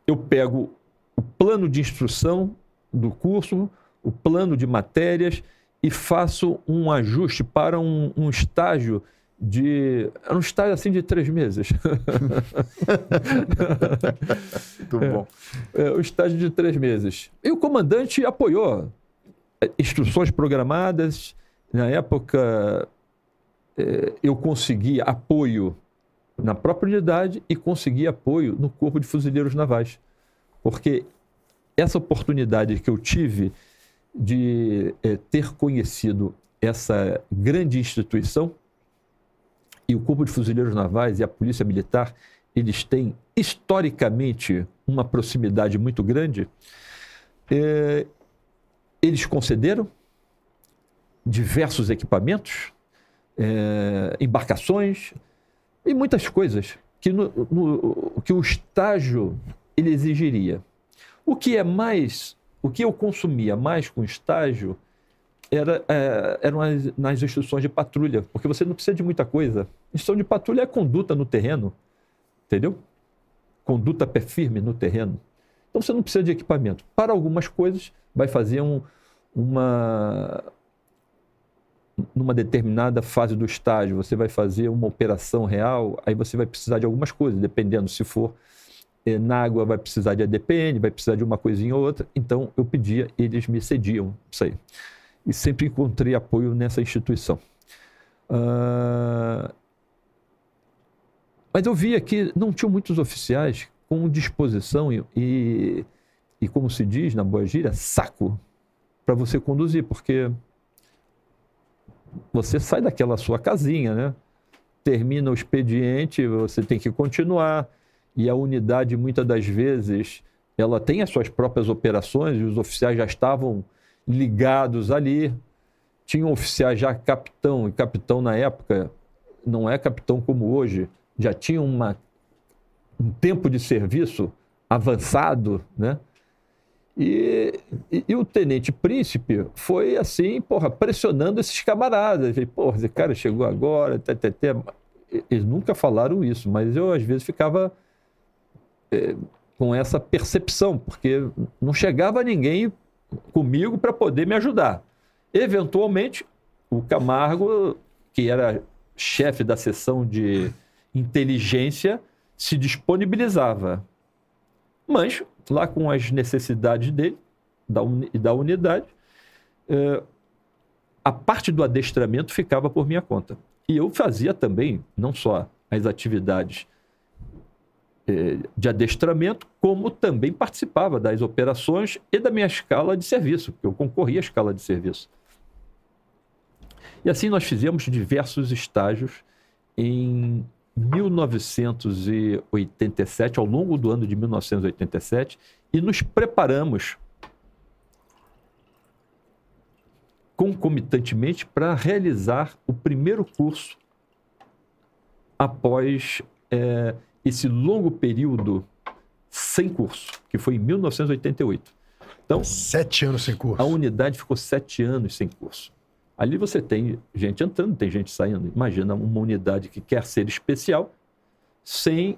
eu pego o plano de instrução do curso, o plano de matérias e faço um ajuste para um, um estágio de. Era um estágio assim de três meses. Muito bom. É, um estágio de três meses. E o comandante apoiou instruções programadas. Na época, é, eu consegui apoio na própria unidade e consegui apoio no Corpo de Fuzileiros Navais. Porque essa oportunidade que eu tive de é, ter conhecido essa grande instituição e o Corpo de Fuzileiros Navais e a Polícia Militar, eles têm historicamente uma proximidade muito grande. Eles concederam diversos equipamentos, é, embarcações e muitas coisas que, no, no, que o estágio ele exigiria. O que é mais, o que eu consumia mais com estágio era, é, eram nas, nas instruções de patrulha, porque você não precisa de muita coisa. Instrução de patrulha é conduta no terreno, entendeu? Conduta pé firme no terreno. Então você não precisa de equipamento. Para algumas coisas, vai fazer um, uma. Numa determinada fase do estágio, você vai fazer uma operação real, aí você vai precisar de algumas coisas, dependendo se for eh, na água, vai precisar de ADPN, vai precisar de uma coisinha ou outra. Então eu pedia, eles me cediam isso aí e sempre encontrei apoio nessa instituição. Uh, mas eu via que não tinham muitos oficiais com disposição e, e, e como se diz na boa gíria, saco para você conduzir, porque você sai daquela sua casinha, né? Termina o expediente, você tem que continuar e a unidade muitas das vezes ela tem as suas próprias operações e os oficiais já estavam ligados ali. Tinham oficiais já capitão, e capitão na época não é capitão como hoje, já tinha uma, um tempo de serviço avançado, né? E, e, e, o tenente príncipe foi assim, porra, pressionando esses camaradas. Falei, porra, esse cara chegou agora, tê, tê, tê. eles nunca falaram isso, mas eu às vezes ficava é, com essa percepção, porque não chegava ninguém comigo para poder me ajudar. Eventualmente, o Camargo, que era chefe da seção de inteligência, se disponibilizava. Mas, lá com as necessidades dele, da, uni da unidade, eh, a parte do adestramento ficava por minha conta. E eu fazia também, não só as atividades eh, de adestramento, como também participava das operações e da minha escala de serviço, porque eu concorria à escala de serviço. E assim nós fizemos diversos estágios em 1987, ao longo do ano de 1987, e nos preparamos concomitantemente para realizar o primeiro curso após é, esse longo período sem curso, que foi em 1988. Então, sete anos sem curso. A unidade ficou sete anos sem curso. Ali você tem gente entrando, tem gente saindo. Imagina uma unidade que quer ser especial sem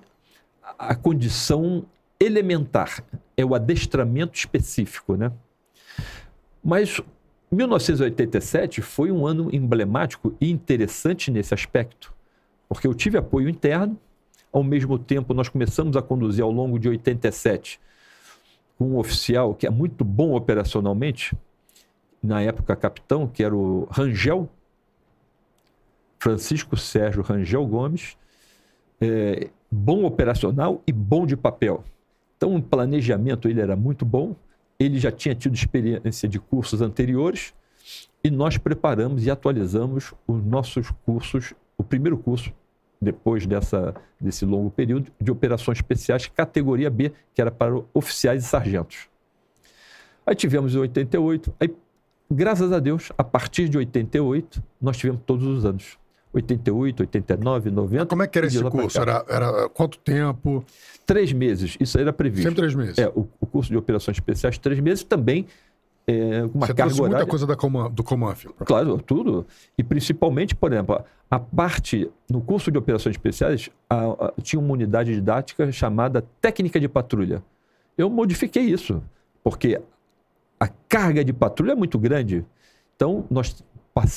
a condição elementar, é o adestramento específico, né? Mas 1987 foi um ano emblemático e interessante nesse aspecto, porque eu tive apoio interno, ao mesmo tempo, nós começamos a conduzir ao longo de 87 um oficial que é muito bom operacionalmente, na época capitão, que era o Rangel, Francisco Sérgio Rangel Gomes, é, bom operacional e bom de papel. Então, o planejamento ele era muito bom, ele já tinha tido experiência de cursos anteriores e nós preparamos e atualizamos os nossos cursos, o primeiro curso depois dessa, desse longo período, de operações especiais, categoria B, que era para oficiais e sargentos. Aí tivemos em 88, aí, graças a Deus, a partir de 88, nós tivemos todos os anos. 88, 89, 90. Como é que era esse curso? Era, era, quanto tempo? Três meses, isso era previsto. Sempre três meses. É, o, o curso de operações especiais, três meses, também é, uma Você carga muita coisa da Coman, do Comanf. Claro, tudo. E principalmente, por exemplo, a parte, no curso de operações especiais, a, a, tinha uma unidade didática chamada técnica de patrulha. Eu modifiquei isso, porque a carga de patrulha é muito grande. Então, nós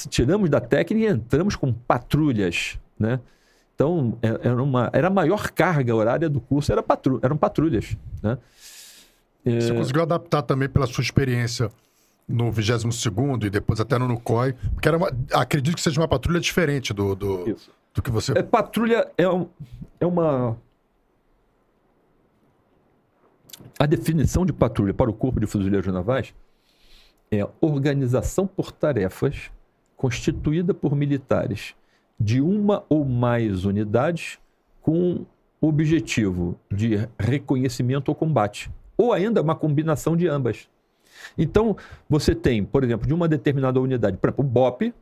tiramos da técnica e entramos com patrulhas né? Então, é- era, uma, era a maior carga horária do curso, era patru, eram patrulhas, né? Você conseguiu adaptar também pela sua experiência no 22º e depois até no NUCOI, porque era uma, acredito que seja uma patrulha diferente do, do, Isso. do que você... É, patrulha é, um- é uma. A definição de patrulha para o Corpo de Fuzileiros Navais é organização por tarefas constituída por militares de uma ou mais unidades com objetivo de reconhecimento ou combate, ou ainda uma combinação de ambas. Então, você tem, por exemplo, de uma determinada unidade, por exemplo, o BOP,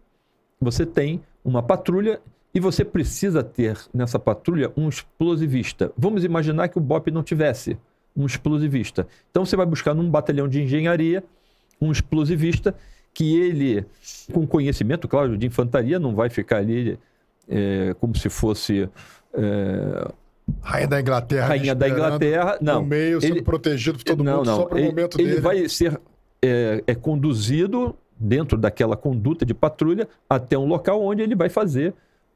você tem uma patrulha e você precisa ter nessa patrulha um explosivista. Vamos imaginar que o BOP não tivesse um explosivista. Então você vai buscar num batalhão de engenharia um explosivista que ele, com conhecimento, claro, de infantaria, não vai ficar ali é, como se fosse é, Rainha da Inglaterra. rainha da Inglaterra. Não, No meio, sendo ele- protegido por todo não, mundo, não. só para o ele, momento ele dele. vai ser é, é conduzido dentro daquela conduta de patrulha até um local onde ele vai fazer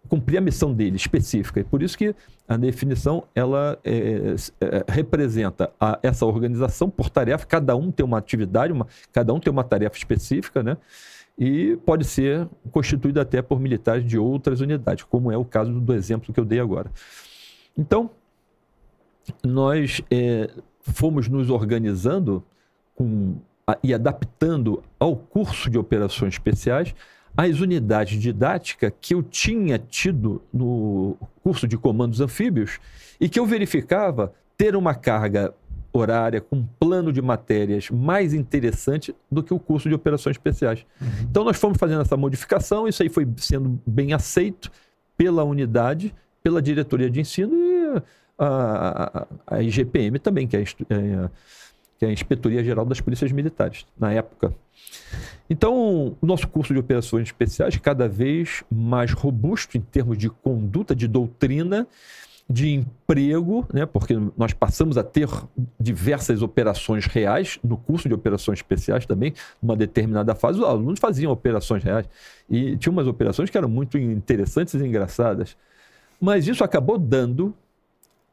cumprir a missão dele específica. E por isso que a definição ela é, é, representa a- essa organização por tarefa. Cada um tem uma atividade, uma- cada um tem uma tarefa específica, né? E pode ser constituída até por militares de outras unidades, como é o caso do exemplo que eu dei agora. Então, nós é, fomos nos organizando com, a- e adaptando ao curso de operações especiais as unidades didáticas que eu tinha tido no curso de comandos anfíbios e que eu verificava ter uma carga horária com um plano de matérias mais interessante do que o curso de operações especiais. Então nós fomos fazendo essa modificação, isso aí foi sendo bem aceito pela unidade, pela diretoria de ensino e a, a, a IGPM também, que é, a é a- que é a Inspetoria Geral das Polícias Militares, na época. Então, o nosso curso de operações especiais, cada vez mais robusto em termos de conduta, de doutrina, de emprego, né? porque nós passamos a ter diversas operações reais no curso de operações especiais também, numa determinada fase, os alunos faziam operações reais. E tinha umas operações que eram muito interessantes e engraçadas. Mas isso acabou dando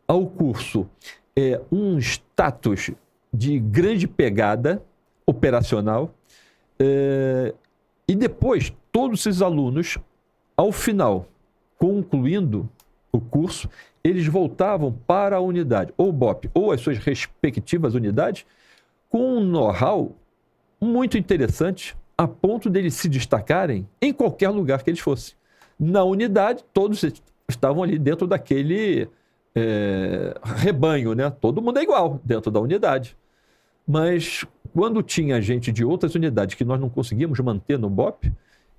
ao curso é, um status de grande pegada operacional. é, e depois, todos esses alunos, ao final, concluindo o curso, eles voltavam para a unidade, ou BOP, ou as suas respectivas unidades, com um know-how muito interessante, a ponto deles se destacarem em qualquer lugar que eles fossem. Na unidade, todos estavam ali dentro daquele é, rebanho, né? Todo mundo é igual dentro da unidade. Mas quando tinha gente de outras unidades que nós não conseguíamos manter no BOP,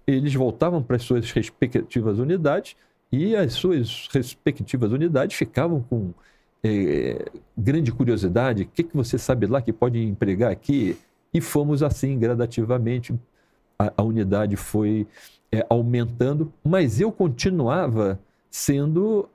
eles voltavam para as suas respectivas unidades e as suas respectivas unidades ficavam com eh, grande curiosidade. O que, que você sabe lá que pode empregar aqui? E fomos assim gradativamente. A, a unidade foi eh, aumentando, mas eu continuava sendo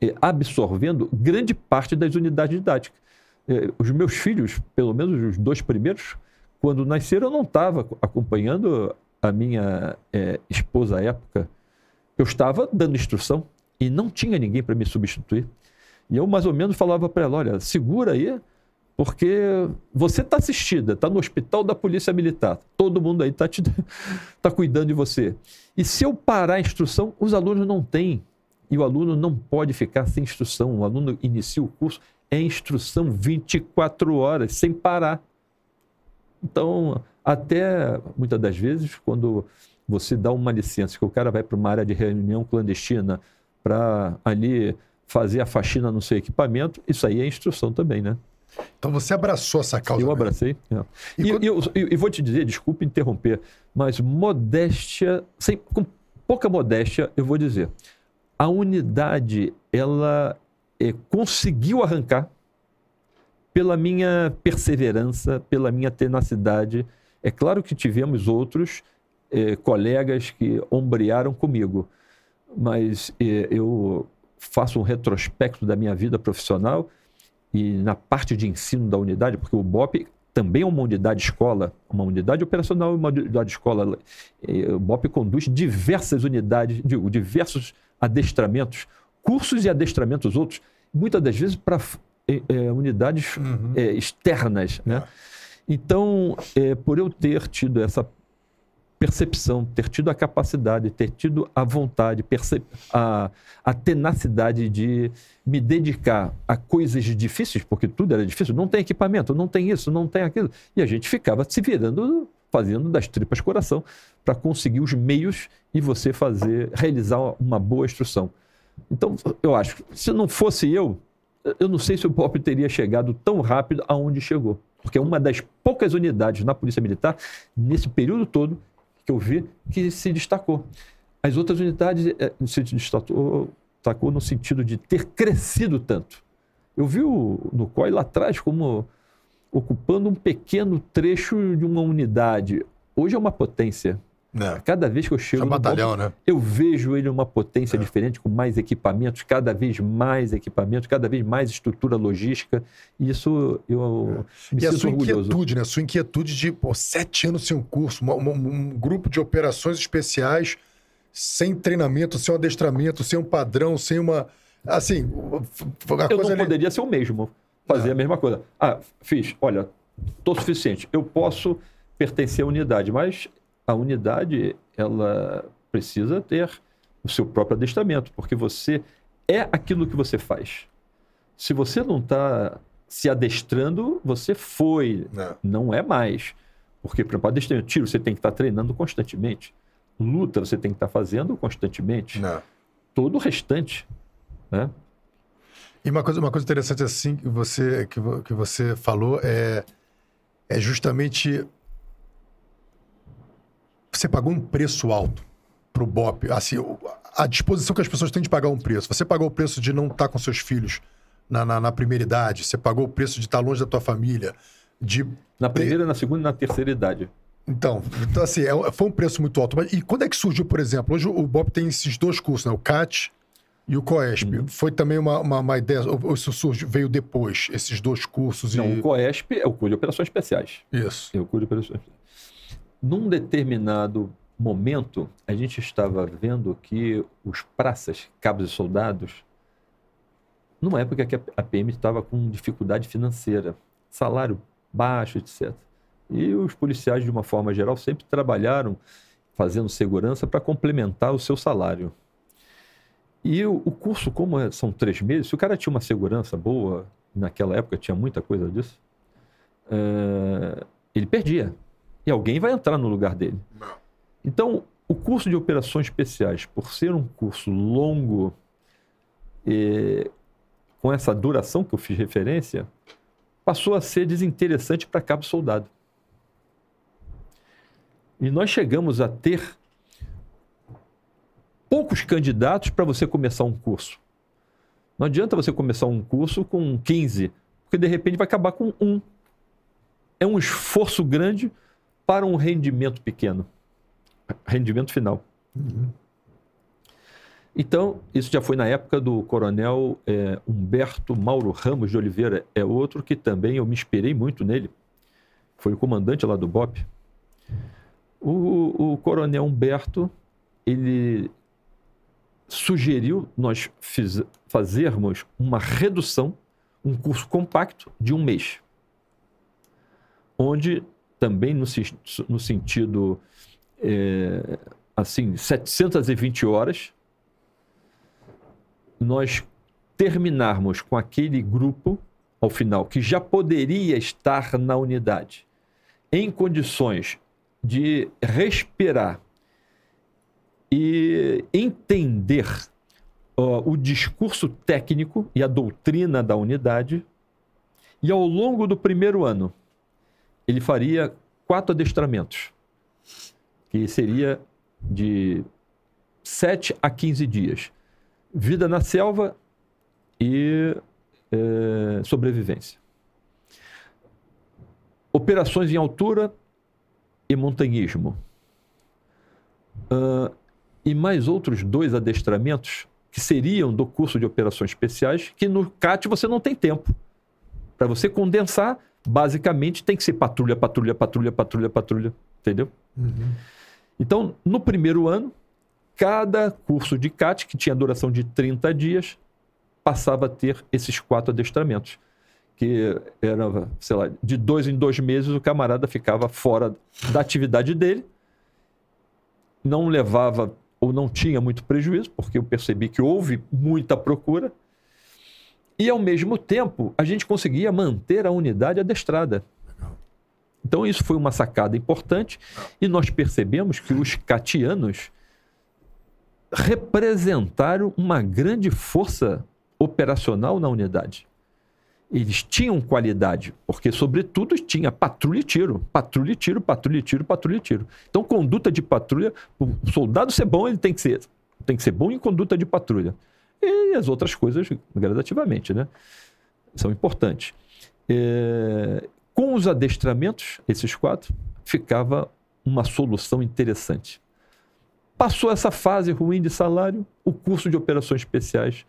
eh, absorvendo grande parte das unidades didáticas. Eh, os meus filhos, pelo menos os dois primeiros, quando nasceram, eu não estava acompanhando a minha eh, esposa à época. Eu estava dando instrução e não tinha ninguém para me substituir. E eu mais ou menos falava para ela: olha, segura aí, porque você está assistida, está no hospital da Polícia Militar, todo mundo aí está tá cuidando de você. E se eu parar a instrução, os alunos não têm. E o aluno não pode ficar sem instrução. O aluno inicia o curso, é instrução 24 horas, sem parar. Então, até muitas das vezes, quando você dá uma licença, que o cara vai para uma área de reunião clandestina para ali fazer a faxina no seu equipamento, isso aí é instrução também, né? Então você abraçou essa causa. Eu mesmo. abracei. é. E E, quando- eu, e- e vou te dizer, desculpe interromper, mas modéstia, sem, com pouca modéstia, eu vou dizer, a unidade, ela eh, conseguiu arrancar pela minha perseverança, pela minha tenacidade. É claro que tivemos outros eh, colegas que ombrearam comigo, mas eh, eu faço um retrospecto da minha vida profissional e na parte de ensino da unidade, porque o BOP também é uma unidade escola, uma unidade operacional e uma unidade escola. O BOP conduz diversas unidades, digo, diversos adestramentos, cursos e adestramentos outros, muitas das vezes para é, é, unidades Uhum. é, externas. Né? Então, é, por eu ter tido essa percepção, ter tido a capacidade, ter tido a vontade, a, a tenacidade de me dedicar a coisas difíceis, porque tudo era difícil, não tem equipamento, não tem isso, não tem aquilo. E a gente ficava se virando, fazendo das tripas coração, para conseguir os meios e você fazer, realizar uma boa instrução. Então, eu acho, que se não fosse eu, eu não sei se o Pop teria chegado tão rápido aonde chegou. Porque é uma das poucas unidades na Polícia Militar, nesse período todo, que eu vi, que se destacou. As outras unidades eh, se destacou, no sentido de ter crescido tanto. Eu vi o, no COI lá atrás como ocupando um pequeno trecho de uma unidade. Hoje é uma potência. É. Cada vez que eu chego É um batalhão, né? eu vejo ele uma potência diferente, com mais equipamentos, cada vez mais equipamentos, cada vez mais estrutura logística. E isso eu me E a sinto sua orgulhoso. inquietude, né? A sua inquietude de pô, sete anos sem um curso, uma- uma- um grupo de operações especiais, sem treinamento, sem um adestramento, sem um padrão, sem uma. Assim, a Eu coisa não ali- poderia ser o mesmo, fazer a mesma coisa. Ah, fiz, olha, estou suficiente. Eu posso pertencer à unidade, mas a unidade, ela precisa ter o seu próprio adestramento, porque você é aquilo que você faz. Se você não está se adestrando, você foi, É. não é mais. Porque para adestramento, tiro, você tem que estar treinando constantemente. Luta, você tem que estar fazendo constantemente. Não. Todo o restante, né? E uma coisa, uma coisa interessante assim que você, que, que você falou é, é justamente você pagou um preço alto pro BOP. Assim, a disposição que as pessoas têm de pagar um preço. Você pagou o preço de não estar com seus filhos na, na, na primeira idade. Você pagou o preço de estar longe da tua família. De Na primeira, na segunda e na terceira idade. então, então assim, é- foi um preço muito alto. Mas, e quando é que surgiu, por exemplo? Hoje o BOP tem esses dois cursos, né? O CAT e o COESP. Uhum. Foi também uma, uma, uma ideia, ou isso surgiu, veio depois, esses dois cursos? Não, e... o COESP é o curso de operações especiais. Isso. É o curso de operações especiais. Num determinado momento, a gente estava vendo que os praças, cabos e soldados, numa época que a PM estava com dificuldade financeira, salário baixo, etc. E os policiais, de uma forma geral, sempre trabalharam fazendo segurança para complementar o seu salário. E o, o curso, como é- são três meses, se o cara tinha uma segurança boa, naquela época tinha muita coisa disso, eh, ele perdia. E alguém vai entrar no lugar dele. Então, o curso de operações especiais, por ser um curso longo, eh, com essa duração que eu fiz referência, passou a ser desinteressante para cabo soldado. E nós chegamos a ter poucos candidatos para você começar um curso. Não adianta você começar um curso com 15, porque de repente vai acabar com um. É um esforço grande para um rendimento pequeno. Rendimento final. Então, isso já foi na época do coronel eh, Humberto Mauro Ramos de Oliveira, é outro que também eu me inspirei muito nele. Foi o comandante lá do BOP. O, o coronel Humberto, ele sugeriu nós fiz- fazermos uma redução, um curso compacto de um mês, onde também no, no sentido eh, assim 720 horas nós terminarmos com aquele grupo ao final que já poderia estar na unidade em condições de respirar e entender ó, o discurso técnico e a doutrina da unidade. E ao longo do primeiro ano, ele faria quatro adestramentos, que seria de 7 a 15 dias. Vida na selva e eh, sobrevivência. Operações em altura e montanhismo. Ah, e mais outros dois adestramentos que seriam do curso de operações especiais, que no CAT você não tem tempo. Para você condensar, basicamente tem que ser patrulha, patrulha, patrulha, patrulha, patrulha. Entendeu? Então, no primeiro ano, cada curso de CAT, que tinha duração de 30 dias, passava a ter esses quatro adestramentos. Que era, sei lá, de dois em dois meses o camarada ficava fora da atividade dele, não levava ou não tinha muito prejuízo, porque eu percebi que houve muita procura, e ao mesmo tempo a gente conseguia manter a unidade adestrada. Então isso foi uma sacada importante e nós percebemos que os catianos representaram uma grande força operacional na unidade. Eles tinham qualidade, porque, sobretudo, tinha patrulha e tiro. Patrulha e tiro, patrulha e tiro, patrulha e tiro. Então, conduta de patrulha, o soldado ser bom, ele tem que ser, tem que ser bom em conduta de patrulha. E as outras coisas, gradativamente, né? São importantes. É, com os adestramentos, esses quatro, ficava uma solução interessante. Passou essa fase ruim de salário, o curso de operações especiais,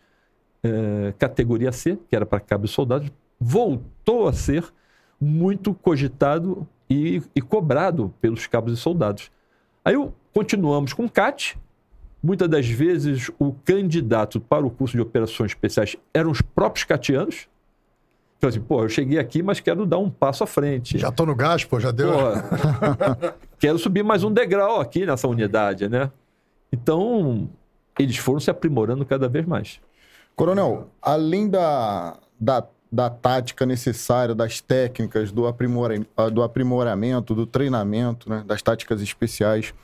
é, categoria C, que era para cabos soldados, voltou a ser muito cogitado e, e, cobrado pelos cabos e soldados. Aí continuamos com o CAT. Muitas das vezes o candidato para o curso de operações especiais eram os próprios catianos. Então, assim, pô, eu cheguei aqui, mas quero dar um passo à frente. Já tô no gás, pô, já deu. Pô, quero subir mais um degrau aqui nessa unidade, né? Então, eles foram se aprimorando cada vez mais. Coronel, além da, da, da tática necessária, das técnicas, do, aprimora, do aprimoramento, do treinamento, né, das táticas especiais,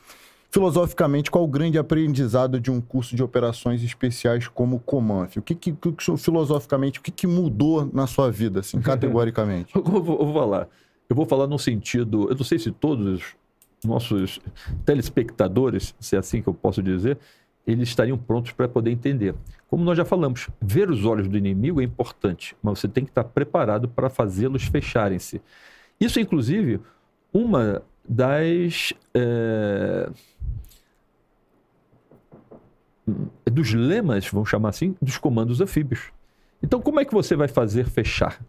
filosoficamente, qual o grande aprendizado de um curso de operações especiais como o Comanf? O que, que, que filosoficamente, o que, que, mudou na sua vida, assim, categoricamente? eu, vou, eu vou falar. Eu vou falar no sentido, eu não sei se todos nossos telespectadores, se é assim que eu posso dizer, eles estariam prontos para poder entender. Como nós já falamos, ver os olhos do inimigo é importante, mas você tem que estar preparado para fazê-los fecharem-se. Isso, inclusive, uma das. É, dos lemas, vamos chamar assim, dos comandos anfíbios. Então, como é que você vai fazer fechar?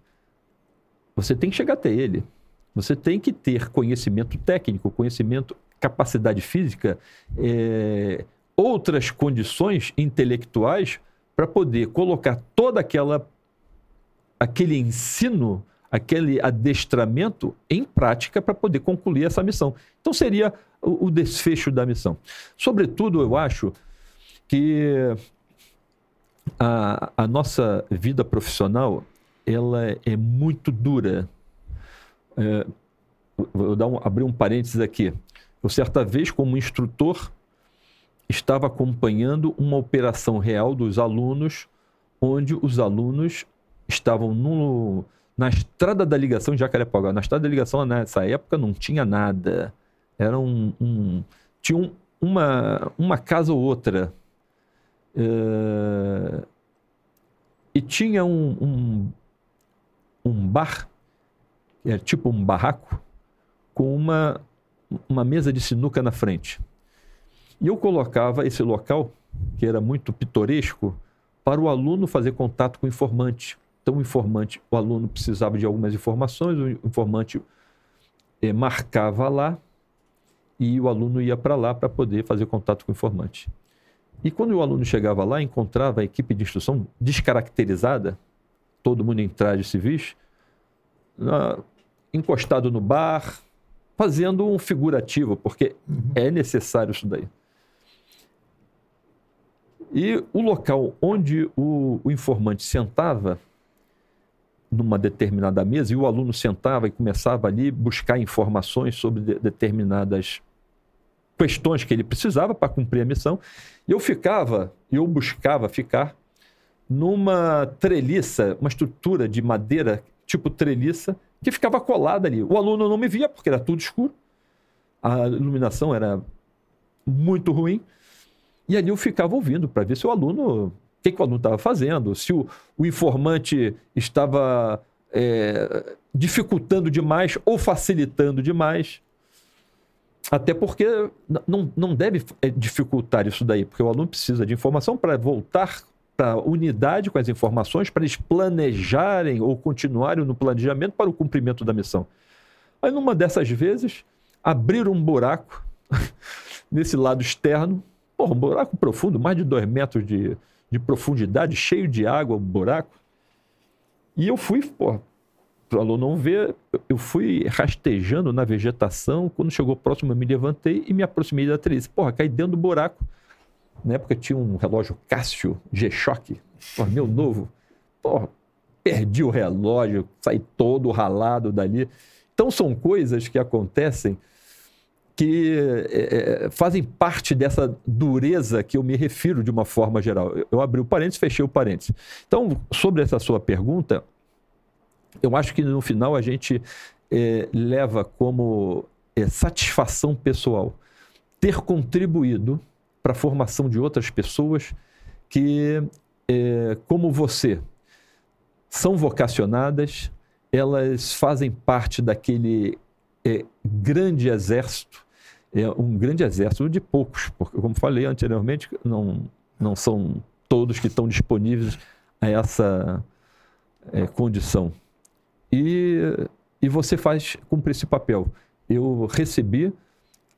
Você tem que chegar até ele. Você tem que ter conhecimento técnico, conhecimento, capacidade física, é, outras condições intelectuais para poder colocar toda aquela aquele ensino, aquele adestramento em prática para poder concluir essa missão. Então seria o, o desfecho da missão. Sobretudo, eu acho que a, a nossa vida profissional ela é muito dura é, vou dar um, abrir um parênteses aqui. Eu, certa vez, como instrutor, estava acompanhando uma operação real dos alunos, onde os alunos estavam no, na estrada da ligação de Jacarepaguá. Na estrada da ligação, nessa época, não tinha nada. Era um. um tinha um, uma, uma casa ou outra. É, e tinha um, um, um bar é tipo um barraco, com uma, uma mesa de sinuca na frente. E eu colocava esse local, que era muito pitoresco, para o aluno fazer contato com o informante. Então, o informante, o aluno precisava de algumas informações, o informante eh, marcava lá e o aluno ia para lá para poder fazer contato com o informante. E quando o aluno chegava lá, encontrava a equipe de instrução descaracterizada, todo mundo em trajes civis, encostado no bar, fazendo um figurativo, porque uhum. é necessário isso daí. E o local onde o, o, informante sentava, numa determinada mesa, e o aluno sentava e começava ali buscar informações sobre de, determinadas questões que ele precisava para cumprir a missão, eu ficava, eu buscava ficar numa treliça, uma estrutura de madeira tipo treliça, que ficava colada ali. O aluno não me via porque era tudo escuro, a iluminação era muito ruim, e ali eu ficava ouvindo para ver se o aluno, que, que o aluno estava fazendo, se o, o informante estava é, dificultando demais ou facilitando demais. Até porque não, não deve é, dificultar isso daí, porque o aluno precisa de informação para voltar para unidade com as informações para eles planejarem ou continuarem no planejamento para o cumprimento da missão. Aí, numa dessas vezes, abriram um buraco nesse lado externo Porra, um buraco profundo, mais de dois metros de, de profundidade, cheio de água, um buraco. E eu fui, pô, para o aluno não ver, eu fui rastejando na vegetação. Quando chegou próximo, eu me levantei e me aproximei da atriz. Porra, caí dentro do buraco. Na época tinha um relógio Casio G-Shock, meu novo. Porra, perdi o relógio, saí todo ralado dali. Então são coisas que acontecem que é, é, fazem parte dessa dureza que eu me refiro de uma forma geral. Eu, abri o parênteses, fechei o parênteses. Então, sobre essa sua pergunta, eu acho que no final a gente é, leva como é, satisfação pessoal ter contribuído para a formação de outras pessoas que, é, como você, são vocacionadas, elas fazem parte daquele é, grande exército, é um grande exército de poucos, porque, como falei anteriormente, não, não são todos que estão disponíveis a essa é, condição. E, e você faz cumprir esse papel. Eu recebi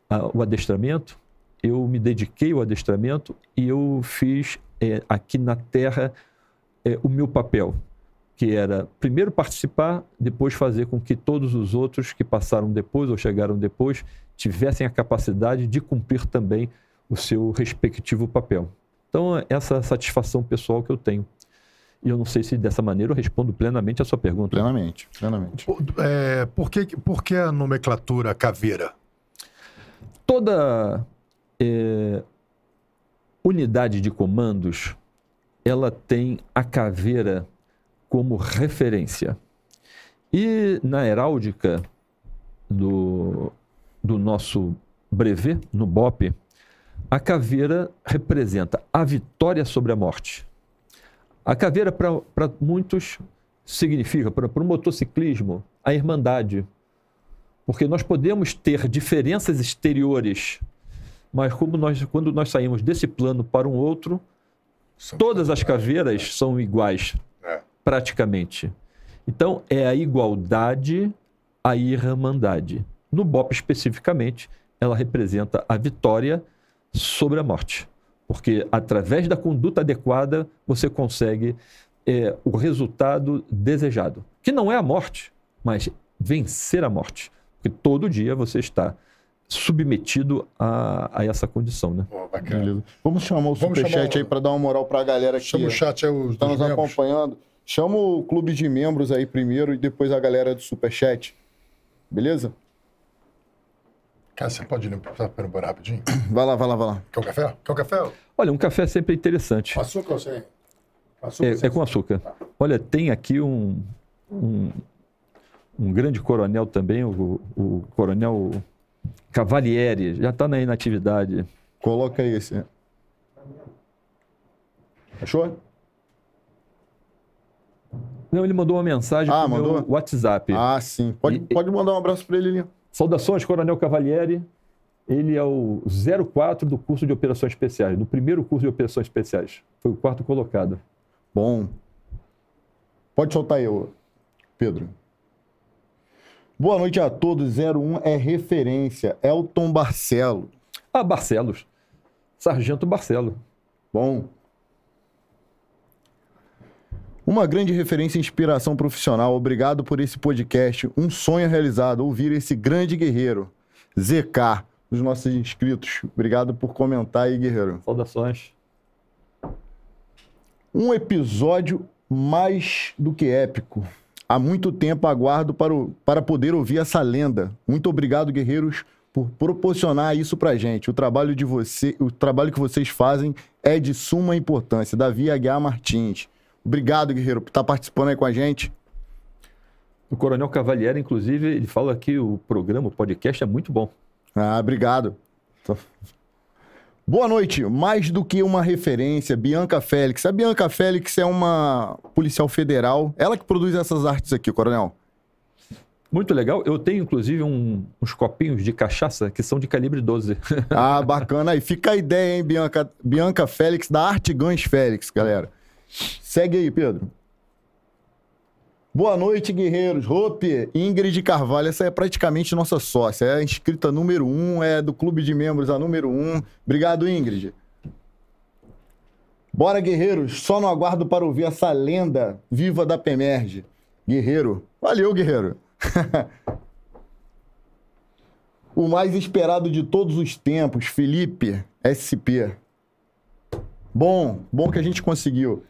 a, o adestramento, eu me dediquei ao adestramento e eu fiz é, aqui na Terra é, o meu papel, que era primeiro participar, depois fazer com que todos os outros que passaram depois ou chegaram depois tivessem a capacidade de cumprir também o seu respectivo papel. Então, essa satisfação pessoal que eu tenho. E eu não sei se dessa maneira eu respondo plenamente a sua pergunta. Plenamente, plenamente. Por, é, por, que, por que a nomenclatura caveira? Toda é, unidade de comandos, ela tem a caveira como referência. E na heráldica do, do nosso brevet, no BOP, a caveira representa a vitória sobre a morte. A caveira, para muitos, significa, para o motociclismo, a irmandade. Porque nós podemos ter diferenças exteriores, mas como nós, quando nós saímos desse plano para um outro, são todas as caveiras são iguais. Praticamente. Então, é a igualdade, a irmandade. No BOP, especificamente, ela representa a vitória sobre a morte porque através da conduta adequada você consegue é, o resultado desejado, que não é a morte, mas vencer a morte, porque todo dia você está submetido a, a essa condição, né? Oh, bacana. Vamos chamar o superchat aí para dar uma moral para a galera que está nos membros. acompanhando. Chama o clube de membros aí primeiro e depois a galera do superchat. Beleza? Cara, você pode ir no banheiro rapidinho? Vai lá, vai lá, vai lá. Quer um café? Quer um café? Olha, um café é sempre interessante. Com açúcar ou sem? Açúcar, é, sem é com açúcar. Tá. Olha, tem aqui um, um, um, grande coronel também, o, o coronel Cavalieri, já está na inatividade. Coloca aí esse. Achou? Não, ele mandou uma mensagem ah, mandou? meu WhatsApp. Ah, sim. Pode, e, pode mandar um abraço para ele ali. Saudações, Coronel Cavalieri. Ele é o 04 do curso de operações especiais, do primeiro curso de operações especiais. Foi o quarto colocado. Bom. Pode soltar aí, Pedro. Boa noite a todos. 01 é referência. Elton Barcelo. Ah, Barcelos. Sargento Barcelo. Bom. Uma grande referência e inspiração profissional. Obrigado por esse podcast. Um sonho realizado. Ouvir esse grande guerreiro. ZK, dos nossos inscritos. Obrigado por comentar aí, guerreiro. Saudações. Um episódio mais do que épico. Há muito tempo aguardo para, o, para poder ouvir essa lenda. Muito obrigado, guerreiros, por proporcionar isso pra gente. O trabalho de você, o trabalho que vocês fazem é de suma importância. Davi Aguiar Martins. Obrigado, Guerreiro, por estar participando aí com a gente. O Coronel Cavalieri, inclusive, ele fala que o programa, o podcast é muito bom. Ah, obrigado. Boa noite. Mais do que uma referência, Bianca Félix. A Bianca Félix é uma policial federal. Ela que produz essas artes aqui, Coronel. Muito legal. Eu tenho, inclusive, um, uns copinhos de cachaça que são de calibre 12. ah, bacana. Aí fica a ideia, hein, Bianca, Bianca Félix, da Arte Gans Félix, galera. Segue aí, Pedro. Boa noite, guerreiros. Hope, Ingrid Carvalho, essa é praticamente nossa sócia. É a inscrita número um, é do clube de membros a número um. Obrigado, Ingrid. Bora, guerreiros. Só no aguardo para ouvir essa lenda viva da Pemerge. Guerreiro. Valeu, guerreiro. o mais esperado de todos os tempos, Felipe SP. Bom, bom que a gente conseguiu.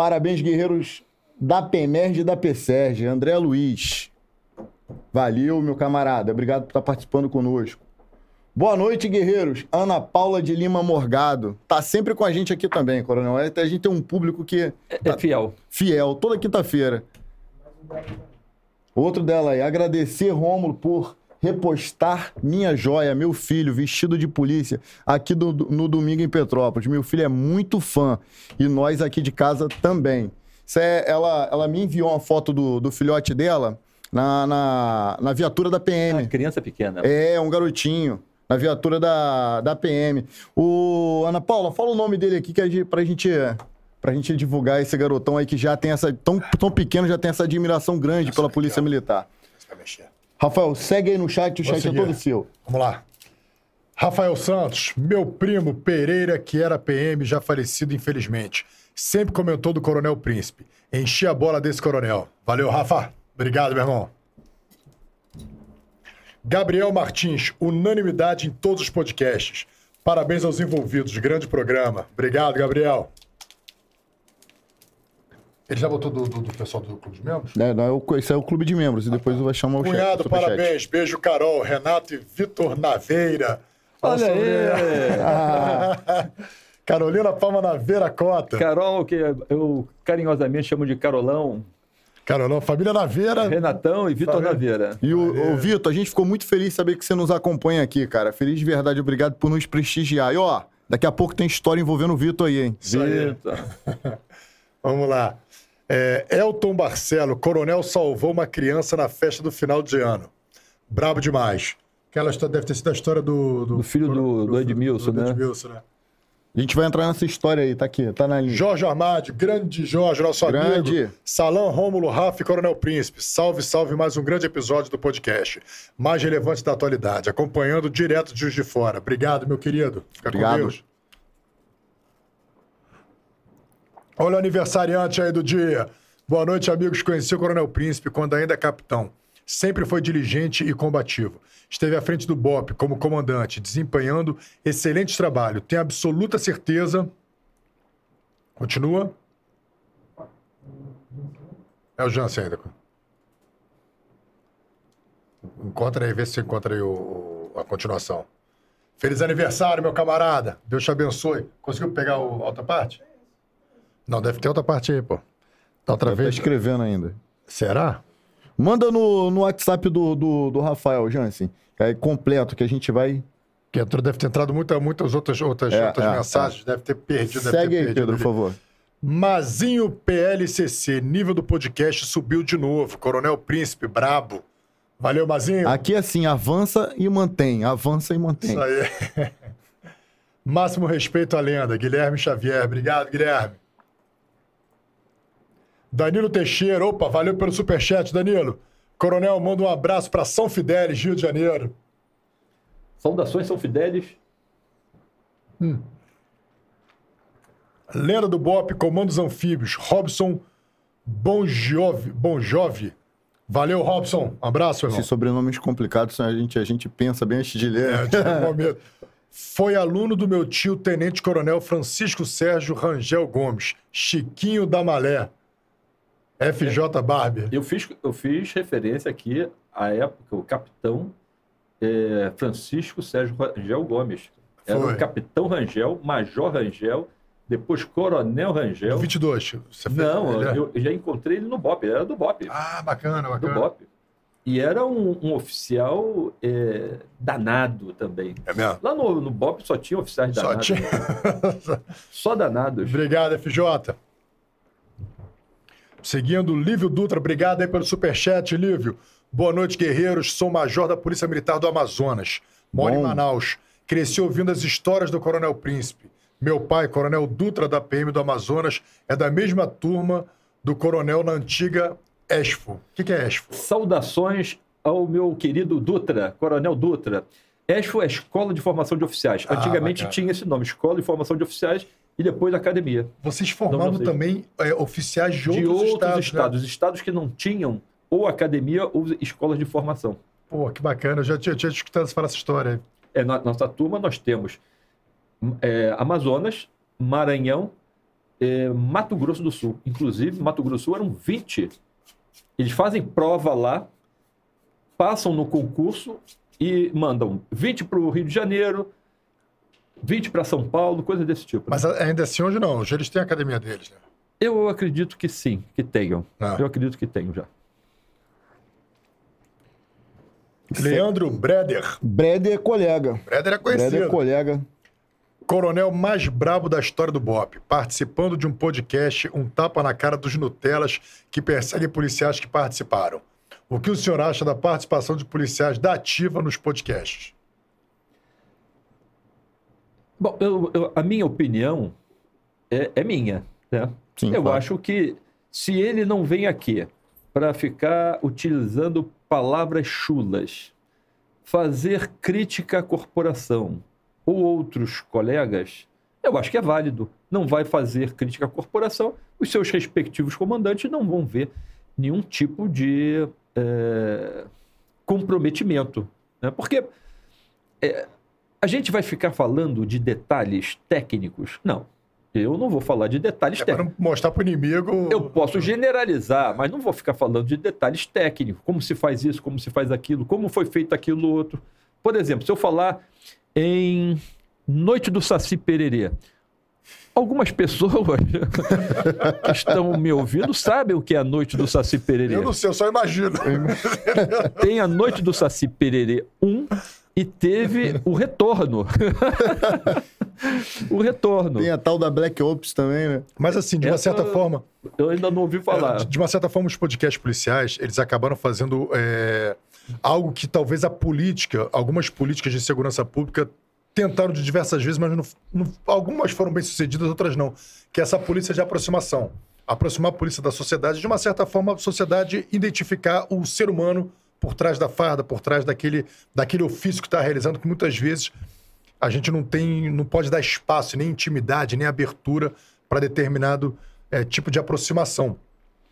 Parabéns, guerreiros da PEMERG e da PSERG. André Luiz. Valeu, meu camarada. Obrigado por estar participando conosco. Boa noite, guerreiros. Ana Paula de Lima Morgado. Tá sempre com a gente aqui também, Coronel. É, a gente tem um público que. É, é fiel. Fiel, toda quinta-feira. Outro dela aí. Agradecer, Rômulo, por repostar minha joia, meu filho, vestido de polícia, aqui do, no domingo em Petrópolis. Meu filho é muito fã. E nós aqui de casa também. É, ela, ela me enviou uma foto do, do filhote dela na, na, na viatura da PM. Ah, criança pequena. É, um garotinho. Na viatura da, da PM. O Ana Paula, fala o nome dele aqui que é pra gente pra gente divulgar esse garotão aí que já tem essa tão, tão pequeno, já tem essa admiração grande Nossa, pela Polícia Militar. Rafael, segue aí no chat, o chat é todo seu. Vamos lá. Rafael Santos, meu primo Pereira, que era PM, já falecido, infelizmente. Sempre comentou do Coronel Príncipe. Enchi a bola desse coronel. Valeu, Rafa. Obrigado, meu irmão. Gabriel Martins, unanimidade em todos os podcasts. Parabéns aos envolvidos, grande programa. Obrigado, Gabriel. Ele já botou do, do, do pessoal do clube de membros? É, não, é o, esse é o clube de membros e depois vai chamar o Cunhado, chat, parabéns. Chat. Beijo, Carol, Renato e Vitor Naveira. Olha aí! Carolina Palma Naveira Cota. Carol, que eu carinhosamente chamo de Carolão. Carolão, família Naveira. Renatão e Vitor Naveira. E o, o Vitor, a gente ficou muito feliz de saber que você nos acompanha aqui, cara. Feliz de verdade, obrigado por nos prestigiar. E ó, daqui a pouco tem história envolvendo o Vitor aí, hein? Vitor. Vamos lá. É, Elton Barcelo, coronel salvou uma criança na festa do final de ano. Brabo demais. Aquela história deve ter sido a história do. Do, do filho do, do, do Edmilson, do, né? Edmilson, né? A gente vai entrar nessa história aí, tá aqui, tá na linha. Jorge Armadi, grande Jorge, nosso grande. amigo. Salão Rômulo, Rafa e Coronel Príncipe. Salve, salve, mais um grande episódio do podcast. Mais relevante da atualidade, acompanhando direto de Juiz de Fora. Obrigado, meu querido. Fica Obrigado. com Deus. Olha o aniversariante aí do dia. Boa noite, amigos. Conheci o Coronel Príncipe quando ainda é capitão. Sempre foi diligente e combativo esteve à frente do BOP como comandante, desempenhando excelente trabalho. Tenho absoluta certeza. Continua. É o Jansen ainda. Encontra aí, vê se encontra aí o, a continuação. Feliz aniversário, meu camarada. Deus te abençoe. Conseguiu pegar o, a outra parte? Não, deve ter outra parte aí, pô. Tá outra vez. Tá escrevendo ainda. Será? Manda no, no WhatsApp do, do, do Rafael Jansen, é completo, que a gente vai. Que entrou, deve ter entrado muita, muitas outras, outras, é, outras é, mensagens, é. deve ter perdido. Segue deve ter aí, perdido Pedro, por favor. Mazinho PLCC, nível do podcast subiu de novo. Coronel Príncipe, brabo. Valeu, Mazinho. Aqui é assim, avança e mantém, avança e mantém. Isso aí. Máximo respeito à lenda. Guilherme Xavier. Obrigado, Guilherme. Danilo Teixeira, opa, valeu pelo superchat, Danilo. Coronel, manda um abraço para São Fidélis, Rio de Janeiro. Saudações, São Fidélis. Hum. Lenda do Bop, Comandos Anfíbios, Robson Bonjovi. Bonjovi. Valeu, Robson. Um abraço, irmão. Esses sobrenomes complicados, a gente, a gente pensa bem antes de ler. É, Foi aluno do meu tio, Tenente Coronel Francisco Sérgio Rangel Gomes, Chiquinho da Malé. FJ Barber. Eu fiz, eu fiz referência aqui à época, o capitão é, Francisco Sérgio Rangel Gomes. Era Foi. o capitão Rangel, major Rangel, depois coronel Rangel. 22. Você Não, é? eu, já encontrei ele no BOP, ele era do BOP. Ah, bacana, bacana. Do BOP. E era um, um oficial é, danado também. É mesmo? Lá no, no BOP só tinha oficiais danados. Só tinha. só danados. Obrigado, FJ. Seguindo, Lívio Dutra, obrigado aí pelo superchat, Lívio. Boa noite, guerreiros. Sou major da Polícia Militar do Amazonas. Moro Bom. em Manaus. Cresci ouvindo as histórias do Coronel Príncipe. Meu pai, Coronel Dutra da PM do Amazonas, é da mesma turma do Coronel na antiga ESFO. O que, que é ESFO? Saudações ao meu querido Dutra, Coronel Dutra. ESFO é Escola de Formação de Oficiais. Ah, Antigamente tinha esse nome, Escola de Formação de Oficiais, e depois academia. Vocês formavam não sei. também é, oficiais de outros, de outros estados. estados, né? estados que não tinham ou academia ou escolas de formação. Pô, que bacana. Eu já tinha, tinha escutado você falar essa história. É, na nossa turma nós temos é, Amazonas, Maranhão, é, Mato Grosso do Sul. Inclusive, Mato Grosso do Sul eram 20. Eles fazem prova lá, passam no concurso e mandam 20 para o Rio de Janeiro, 20 para São Paulo, coisa desse tipo. Mas a- ainda assim, hoje não. Hoje eles têm a academia deles, né? Eu acredito que sim, que tenham. Ah. Eu acredito que tenham já. Leandro Breder. Breder é colega. Breder é Breder conhecido. é colega. Coronel mais brabo da história do BOP, participando de um podcast Um Tapa na Cara dos Nutelas, que persegue policiais que participaram. O que o senhor acha da participação de policiais da ativa nos podcasts? Bom, eu- eu- a minha opinião é, é minha. Né? Sim, eu claro. acho que se ele não vem aqui para ficar utilizando palavras chulas, fazer crítica à corporação ou outros colegas, eu acho que é válido. Não vai fazer crítica à corporação, os seus respectivos comandantes não vão ver nenhum tipo de eh, comprometimento. Né? Porque eh, a gente vai ficar falando de detalhes técnicos? Não. Eu não vou falar de detalhes É para técnicos. não mostrar para o inimigo. Eu posso generalizar, mas não vou ficar falando de detalhes técnicos. Como se faz isso, como se faz aquilo, como foi feito aquilo outro. Por exemplo, se eu falar em Noite do Saci Pererê, algumas pessoas que estão me ouvindo sabem o que é a Noite do Saci Pererê. Eu não sei, eu só imagino. Tem a Noite do Saci Pererê 1 e teve o retorno. o retorno. Tem a tal da Black Ops também, né? Mas assim, de uma Essa- certa forma, Eu ainda não ouvi falar. de uma certa forma, os podcasts policiais, eles acabaram fazendo é, algo que talvez a política, algumas políticas de segurança pública tentaram de diversas vezes, mas não- não- algumas foram bem sucedidas, outras não. Que é essa polícia de aproximação. Aproximar a polícia da sociedade, de uma certa forma, a sociedade identificar o ser humano por trás da farda, por trás daquele, daquele ofício que está realizando, que muitas vezes a gente não tem, não pode dar espaço, nem intimidade, nem abertura para determinado eh, tipo de aproximação.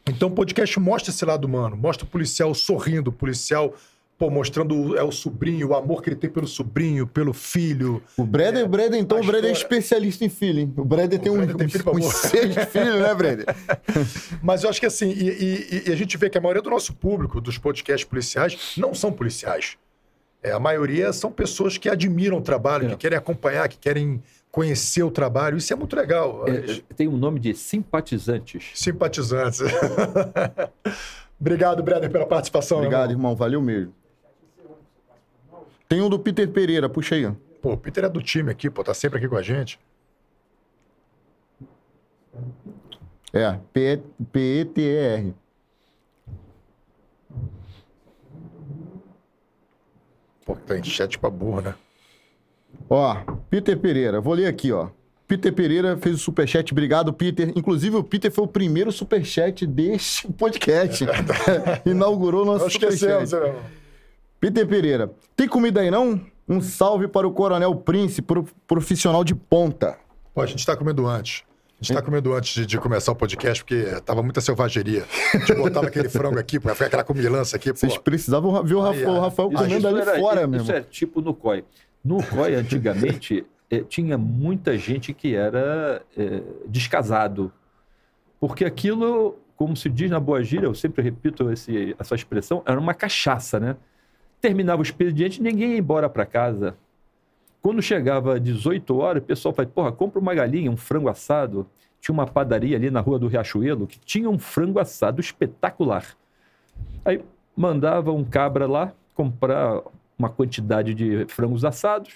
Então o podcast mostra esse lado humano, mostra o policial sorrindo, o policial pô, mostrando o- é o sobrinho, o amor que ele tem pelo sobrinho, pelo filho. O Breder, o Breder, então, o Breder é história- especialista em filho, hein? O Breder tem um, Breder tem filho pra uns burro. seis filhos, né, Breder? Mas eu acho que assim, e, e- e a gente vê que a maioria do nosso público, dos podcasts policiais, não são policiais. É, a maioria são pessoas que admiram o trabalho, É. que querem acompanhar, que querem conhecer o trabalho. Isso é muito legal. É, tem um nome de simpatizantes. Simpatizantes. Obrigado, Breder, pela participação. Obrigado, irmão. irmão. Valeu mesmo. Tem um do Peter Pereira, puxa aí. Pô, o Peter é do time aqui, pô, tá sempre aqui com a gente. É, P-E-T-E-R. Pô, tá em chat pra burro, né? Ó, Peter Pereira, vou ler aqui, ó. Peter Pereira fez o superchat, obrigado, Peter. Inclusive, o Peter foi o primeiro superchat deste podcast. Inaugurou nosso Não esquecemos, superchat. né, irmão? Peter Pereira, tem comida aí não? Um salve para o Coronel Prince, pro- profissional de ponta. Pô, a gente tá comendo antes. A gente tá comendo antes de, de começar o podcast, porque tava muita selvageria. A gente botava aquele frango aqui, foi aquela comilança aqui, pô. Vocês precisavam ver o Rafael, o. Rafael Isso- comendo ali era- fora isso mesmo. é tipo no COI. No COI, antigamente, eh, tinha muita gente que era eh, descasado. Porque aquilo, como se diz na boa gíria, eu sempre repito esse- essa expressão, era uma cachaça, né? Terminava o expediente, ninguém ia embora para casa. Quando chegava 18 horas, o pessoal falava, porra, compra uma galinha, um frango assado. Tinha uma padaria ali na rua do Riachuelo que tinha um frango assado espetacular. Aí mandava um cabra lá comprar uma quantidade de frangos assados,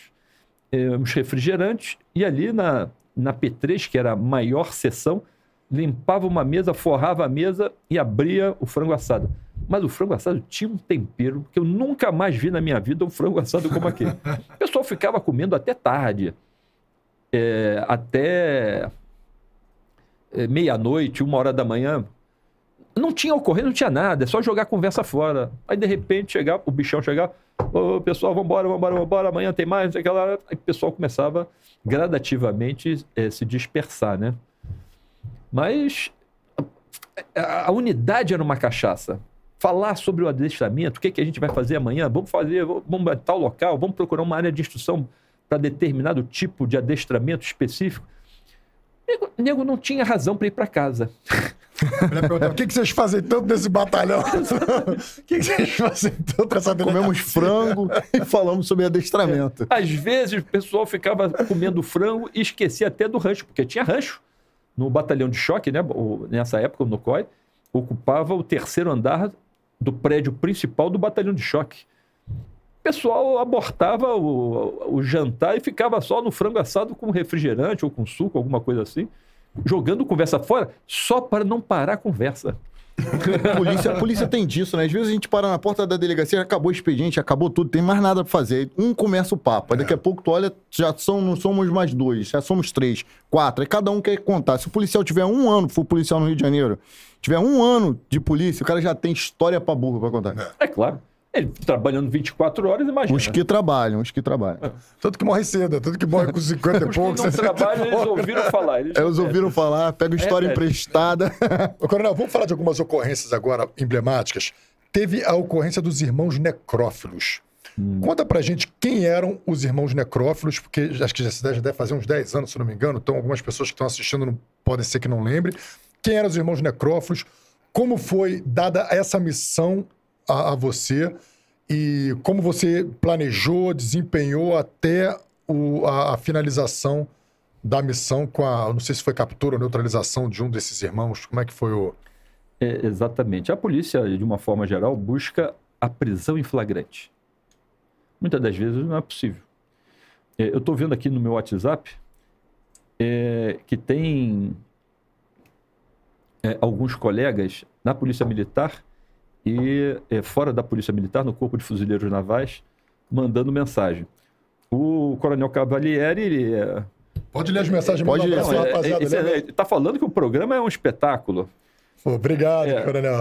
eh, uns refrigerantes, e ali na, na P3, que era a maior seção, limpava uma mesa, forrava a mesa e abria o frango assado. Mas o frango assado tinha um tempero que eu nunca mais vi na minha vida um frango assado como aquele. O pessoal ficava comendo até tarde, eh, até eh, meia-noite, uma hora da manhã. não tinha ocorrido, não tinha nada, é só jogar a conversa fora. Aí, de repente, chegar, o bichão chegar, ô pessoal, vambora, vambora, vambora, amanhã tem mais, não sei o que lá. Aí o pessoal começava gradativamente eh, se dispersar, né? Mas a, a unidade era uma cachaça. Falar sobre o adestramento, o que, que a gente vai fazer amanhã, vamos fazer, vamos a tal local, vamos procurar uma área de instrução para determinado tipo de adestramento específico. Nego, nego não tinha razão para ir para casa. O que, que vocês fazem tanto nesse batalhão? O que, que vocês fazem tanto nessa Comemos frango e falamos sobre adestramento. Às vezes o pessoal ficava comendo frango e esquecia até do rancho, porque tinha rancho. No batalhão de choque, né? Nessa época, no COI, ocupava o terceiro andar do prédio principal do batalhão de choque. O pessoal abortava o, o jantar e ficava só no frango assado com refrigerante ou com suco, alguma coisa assim, jogando conversa fora, só para não parar a conversa. A polícia, a polícia tem disso, né? Às vezes a gente para na porta da delegacia, acabou o expediente, acabou tudo, tem mais nada pra fazer. Um começa o papo. Aí Daqui a pouco tu olha, já são, não somos mais dois, já somos três, quatro. Aí cada um quer contar. Se o policial tiver um ano, for policial no Rio de Janeiro, tiver um ano de polícia, o cara já tem história pra burro pra contar. É claro. Ele trabalhando 24 horas, imagina. Os que trabalham, os que trabalham. Tanto que morre cedo, tanto que morre com 50 e Os que não 60 trabalham, eles ouviram falar. Eles, Eles ouviram falar, pega história É, é. emprestada. Ô, Coronel, vamos falar de algumas ocorrências agora emblemáticas. Teve a ocorrência dos irmãos necrófilos. Conta pra gente quem eram os irmãos necrófilos, porque acho que já se deve fazer uns 10 anos, se não me engano, então algumas pessoas que estão assistindo não podem ser que não lembrem. Quem eram os irmãos necrófilos? Como foi dada essa missão a, a você? E como você planejou, desempenhou até o- a, a finalização da missão com a. Não sei se foi captura ou neutralização de um desses irmãos. Como é que foi o. É, exatamente. A polícia, de uma forma geral, busca a prisão em flagrante. Muitas das vezes não é possível. É, eu estou vendo aqui no meu WhatsApp é, que tem é, alguns colegas na Polícia Militar e é, fora da Polícia Militar, no Corpo de Fuzileiros Navais, mandando mensagem. O Coronel Cavalieri, ele é, Pode ler as mensagens Pode ler. é, rapaziada. é, esse- né? é, tá falando que o programa é um espetáculo. Obrigado, É. Coronel.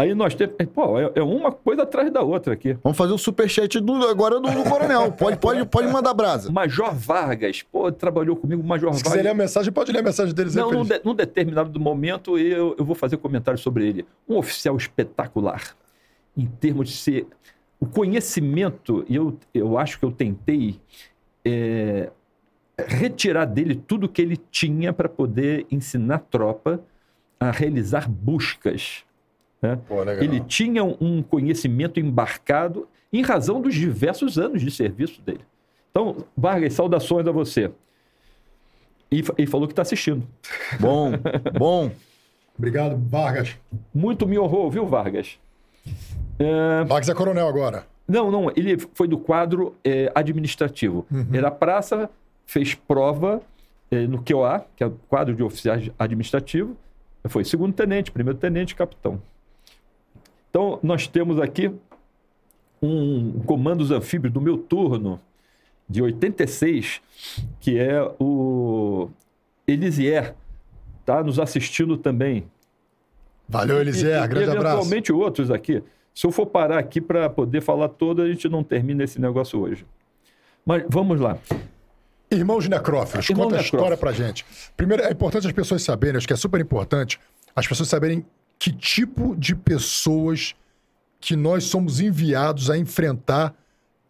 Aí nós temos. Pô, é, é uma coisa atrás da outra aqui. Vamos fazer o superchat do, agora do, do coronel. Pode, pode, pode mandar brasa. Major Vargas, pô, trabalhou comigo, Major Se quiser ler a Vargas. mensagem, pode ler a mensagem deles aí. Não, pra num, de, num determinado momento eu, eu vou fazer comentário sobre ele. Um oficial espetacular, em termos de ser. O conhecimento, e eu, eu acho que eu tentei é, retirar dele tudo que ele tinha para poder ensinar a tropa a realizar buscas. Né? Pô. Ele tinha um conhecimento embarcado em razão dos diversos anos de serviço dele. Então, Vargas, saudações a você. E, e falou que está assistindo. Bom, bom. Obrigado, Vargas. Muito me honrou, viu, Vargas? É, Vargas é coronel agora. não, não, ele foi do quadro é, administrativo. Era praça, fez prova é, no QOA, que é o quadro de oficiais administrativo. Foi segundo tenente, primeiro tenente, capitão. Então, nós temos aqui um comandos anfíbios do meu turno, de 86, que é o Elisier. Está nos assistindo também. Valeu, Elisier. Grande e, abraço. eventualmente outros aqui. Se eu for parar aqui para poder falar todo, a gente não termina esse negócio hoje. Mas vamos lá. Irmãos necrófilos, Irmão conta a história pra gente. Primeiro, é importante as pessoas saberem, acho que é super importante, as pessoas saberem que tipo de pessoas que nós somos enviados a enfrentar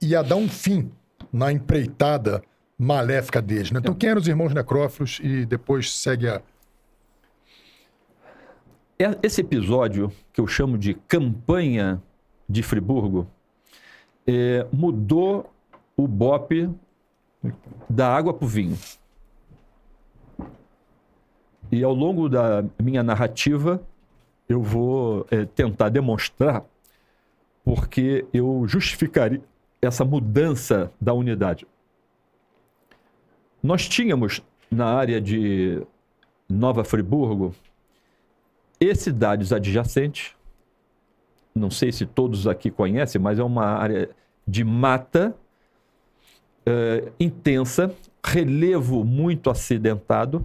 e a dar um fim na empreitada maléfica deles. Né? Então, quem eram os irmãos necrófilos e depois segue a. É- Esse episódio, que eu chamo de campanha de Friburgo, é, mudou o bope da água para o vinho. E ao longo da minha narrativa, eu vou é, tentar demonstrar porque eu justificaria essa mudança da unidade. Nós tínhamos na área de Nova Friburgo e cidades adjacentes. Não sei se todos aqui conhecem, mas é uma área de mata eh, intensa, relevo muito acidentado.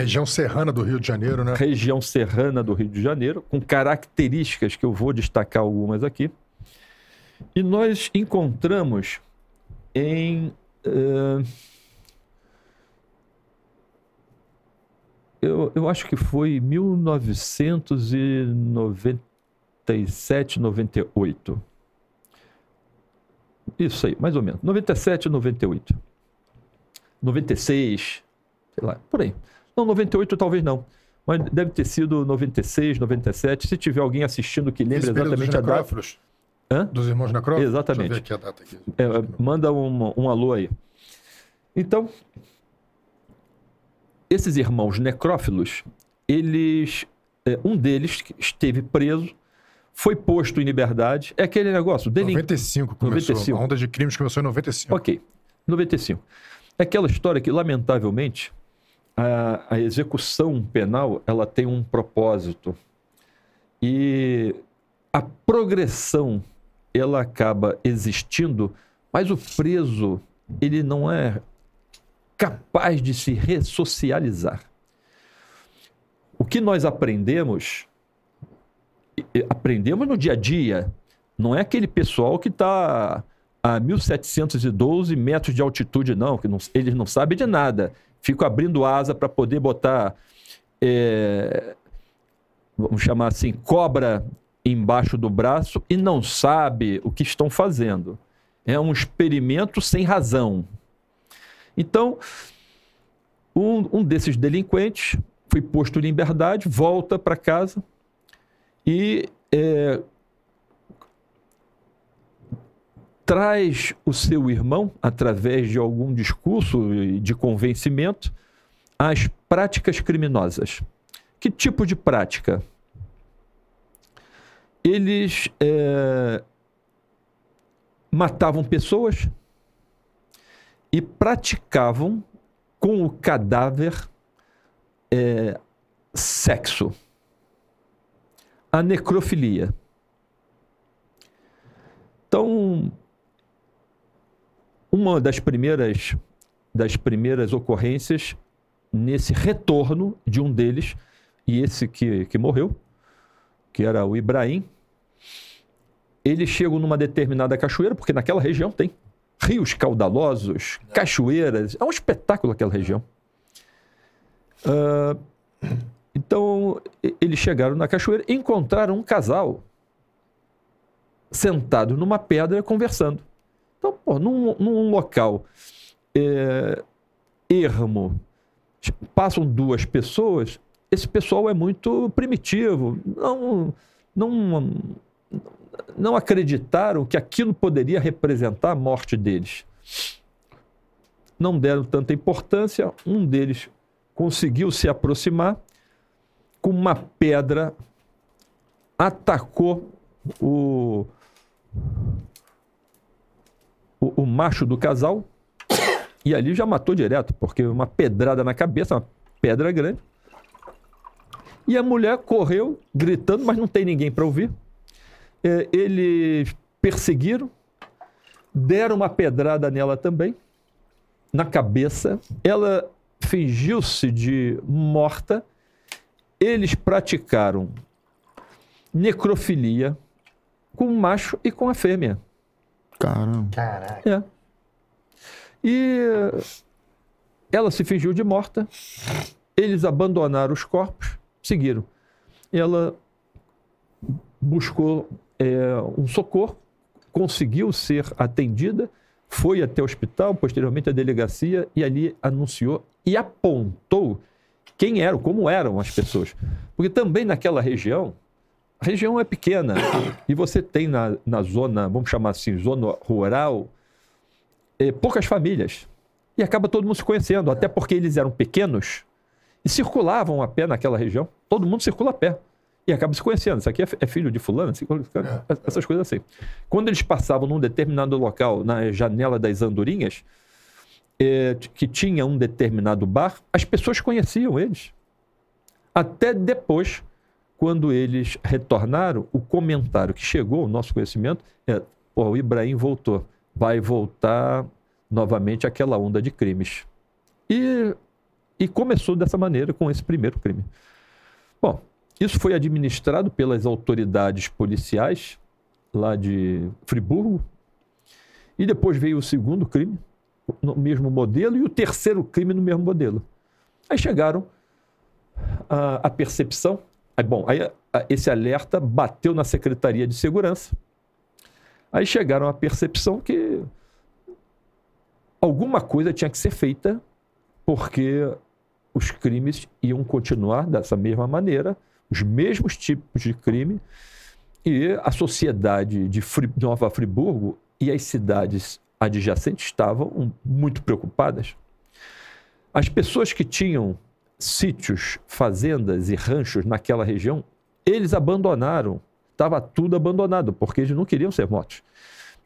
Região serrana do Rio de Janeiro, né? região serrana do Rio de Janeiro, com características que eu vou destacar algumas aqui. E nós encontramos em. eh, eu, eu acho que foi 1997, 98. Isso aí, mais ou menos. 97, 98. 96, sei lá, por aí. Não, 98 talvez não. Mas deve ter sido 96, 97. Se tiver alguém assistindo que dos exatamente a data. necrófilos? Hã? Dos irmãos necrófilos? Exatamente. Deixa eu ver aqui a data aqui. É, manda um, um alô aí. Então, esses irmãos necrófilos, eles. é, um deles esteve preso, foi posto em liberdade. É aquele negócio, delin... 95 começou. 95. A onda de crimes começou em 95. Ok, 95. É aquela história que, lamentavelmente, a, a execução penal ela tem um propósito. E a progressão ela acaba existindo, mas o preso ele não é capaz de se ressocializar. O que nós aprendemos, aprendemos no dia a dia, não é aquele pessoal que está a 1712 metros de altitude, não, que não, eles não sabem de nada. Ficam abrindo asa para poder botar, é, vamos chamar assim, cobra embaixo do braço e não sabe o que estão fazendo. É um experimento sem razão. Então, um, um desses delinquentes foi posto em liberdade, volta para casa e é, traz o seu irmão, através de algum discurso de convencimento, às práticas criminosas. Que tipo de prática? Eles é, matavam pessoas e praticavam com o cadáver é, sexo. A necrofilia. Então, uma das primeiras das primeiras ocorrências nesse retorno de um deles e esse que, que morreu, que era o Ibrahim, eles chegam numa determinada cachoeira, porque naquela região tem rios caudalosos, cachoeiras, é um espetáculo aquela região. Ah, então, eles chegaram na cachoeira e encontraram um casal sentado numa pedra conversando. Então, pô, num, num local é, ermo, passam duas pessoas, esse pessoal é muito primitivo, não, não, não acreditaram que aquilo poderia representar a morte deles. Não deram tanta importância, um deles conseguiu se aproximar com uma pedra, atacou o, o, o macho do casal e ali já matou direto, porque uma pedrada na cabeça, uma pedra grande. E a mulher correu gritando, mas não tem ninguém para ouvir. É, eles perseguiram, deram uma pedrada nela também, na cabeça. Ela fingiu-se de morta. Eles praticaram necrofilia com o macho e com a fêmea. Caramba. Caraca. É. E ela se fingiu de morta. Eles abandonaram os corpos, seguiram. Ela buscou é, um socorro, conseguiu ser atendida, foi até o hospital, posteriormente à delegacia, e ali anunciou e apontou quem eram, como eram as pessoas. Porque também naquela região, a região é pequena, e você tem na, na zona, vamos chamar assim, zona rural, eh, poucas famílias. E acaba todo mundo se conhecendo, até porque eles eram pequenos e circulavam a pé naquela região. Todo mundo circula a pé. E acaba se conhecendo. Isso aqui é, é filho de fulano, assim, essas coisas assim. Quando eles passavam num determinado local, na janela das andorinhas, eh, que tinha um determinado bar, as pessoas conheciam eles. Até depois, quando eles retornaram, o comentário que chegou ao nosso conhecimento é: pô, o Ibrahim voltou. Vai voltar novamente aquela onda de crimes. E, E começou dessa maneira com esse primeiro crime. Bom, isso foi administrado pelas autoridades policiais lá de Friburgo. E depois veio o segundo crime, no mesmo modelo, e o terceiro crime no mesmo modelo. Aí chegaram a percepção. Aí, bom, aí esse alerta bateu na Secretaria de Segurança. Aí chegaram à percepção que alguma coisa tinha que ser feita, porque os crimes iam continuar dessa mesma maneira, os mesmos tipos de crime, e a sociedade de Nova Friburgo e as cidades adjacentes estavam muito preocupadas. As pessoas que tinham sítios, fazendas e ranchos naquela região, eles abandonaram, estava tudo abandonado, porque eles não queriam ser mortos.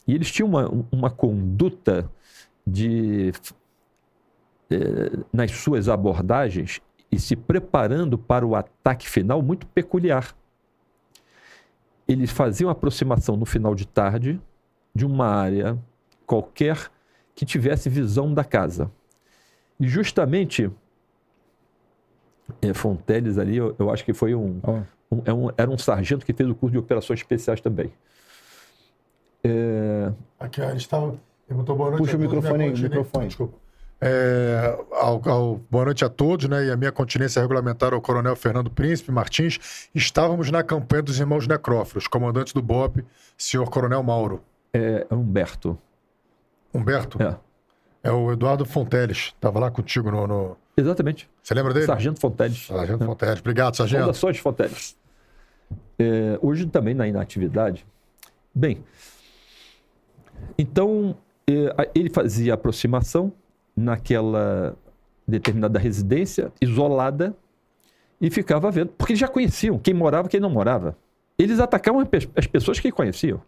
E eles tinham uma, uma conduta de eh, nas suas abordagens e se preparando para o ataque final muito peculiar. Eles faziam aproximação no final de tarde de uma área qualquer que tivesse visão da casa. E justamente é, Fonteles ali, eu, eu, acho que foi um, oh. um, é um, Era um sargento que fez o curso de operações especiais também. É... Aqui, ó, ele estava. Ele botou boa noite. Puxa o microfone microfone. Desculpa. É, ao, ao, boa noite a todos, né? E a minha continência regulamentar ao Coronel Fernando Príncipe Martins. Estávamos na campanha dos irmãos necrófilos, comandantes do BOP, senhor Coronel Mauro. É, é Humberto. Humberto? É. É o Eduardo Fonteles. Estava lá contigo no, no, Exatamente. Você lembra dele? Sargento Fonteles. Sargento é. Fonteles. Obrigado, Sargento. Fundações Fonteles. É, hoje também na inatividade. Bem, então é, ele fazia aproximação naquela determinada residência, isolada, e ficava vendo, porque eles já conheciam quem morava quem não morava. Eles atacavam as pessoas que conheciam.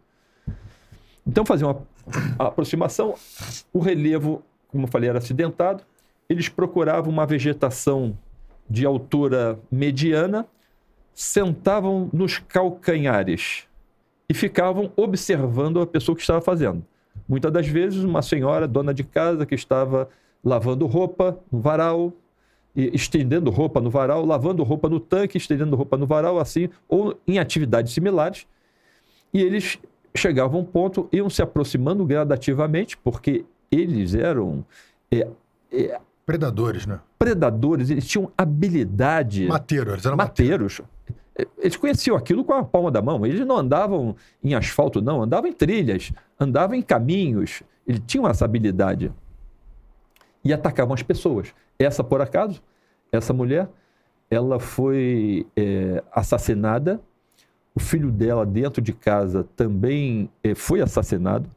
Então faziam uma aproximação, o relevo, como eu falei, era acidentado, eles procuravam uma vegetação de altura mediana, sentavam nos calcanhares e ficavam observando a pessoa que estava fazendo. Muitas das vezes, uma senhora, dona de casa, que estava lavando roupa no varal, estendendo roupa no varal, lavando roupa no tanque, estendendo roupa no varal, assim, ou em atividades similares. E eles chegavam a um ponto, iam se aproximando gradativamente, porque eles eram. É, é, predadores, né? Predadores, eles tinham habilidade. Mateiros, eles eram mateiros. mateiros eles conheciam aquilo com a palma da mão. Eles não andavam em asfalto, não, andavam em trilhas, andavam em caminhos. Eles tinham essa habilidade. E atacavam as pessoas. Essa, por acaso, essa mulher, ela foi é, assassinada. O filho dela, dentro de casa, também é, foi assassinado.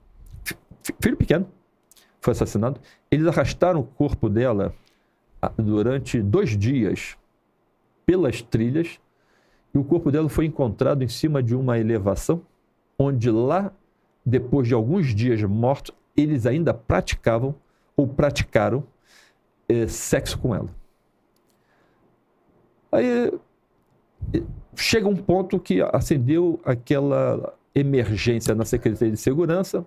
Filho pequeno foi assassinado. Eles arrastaram o corpo dela durante dois dias pelas trilhas e o corpo dela foi encontrado em cima de uma elevação, onde lá, depois de alguns dias mortos, eles ainda praticavam ou praticaram é, sexo com ela. Aí chega um ponto que acendeu aquela emergência na Secretaria de Segurança,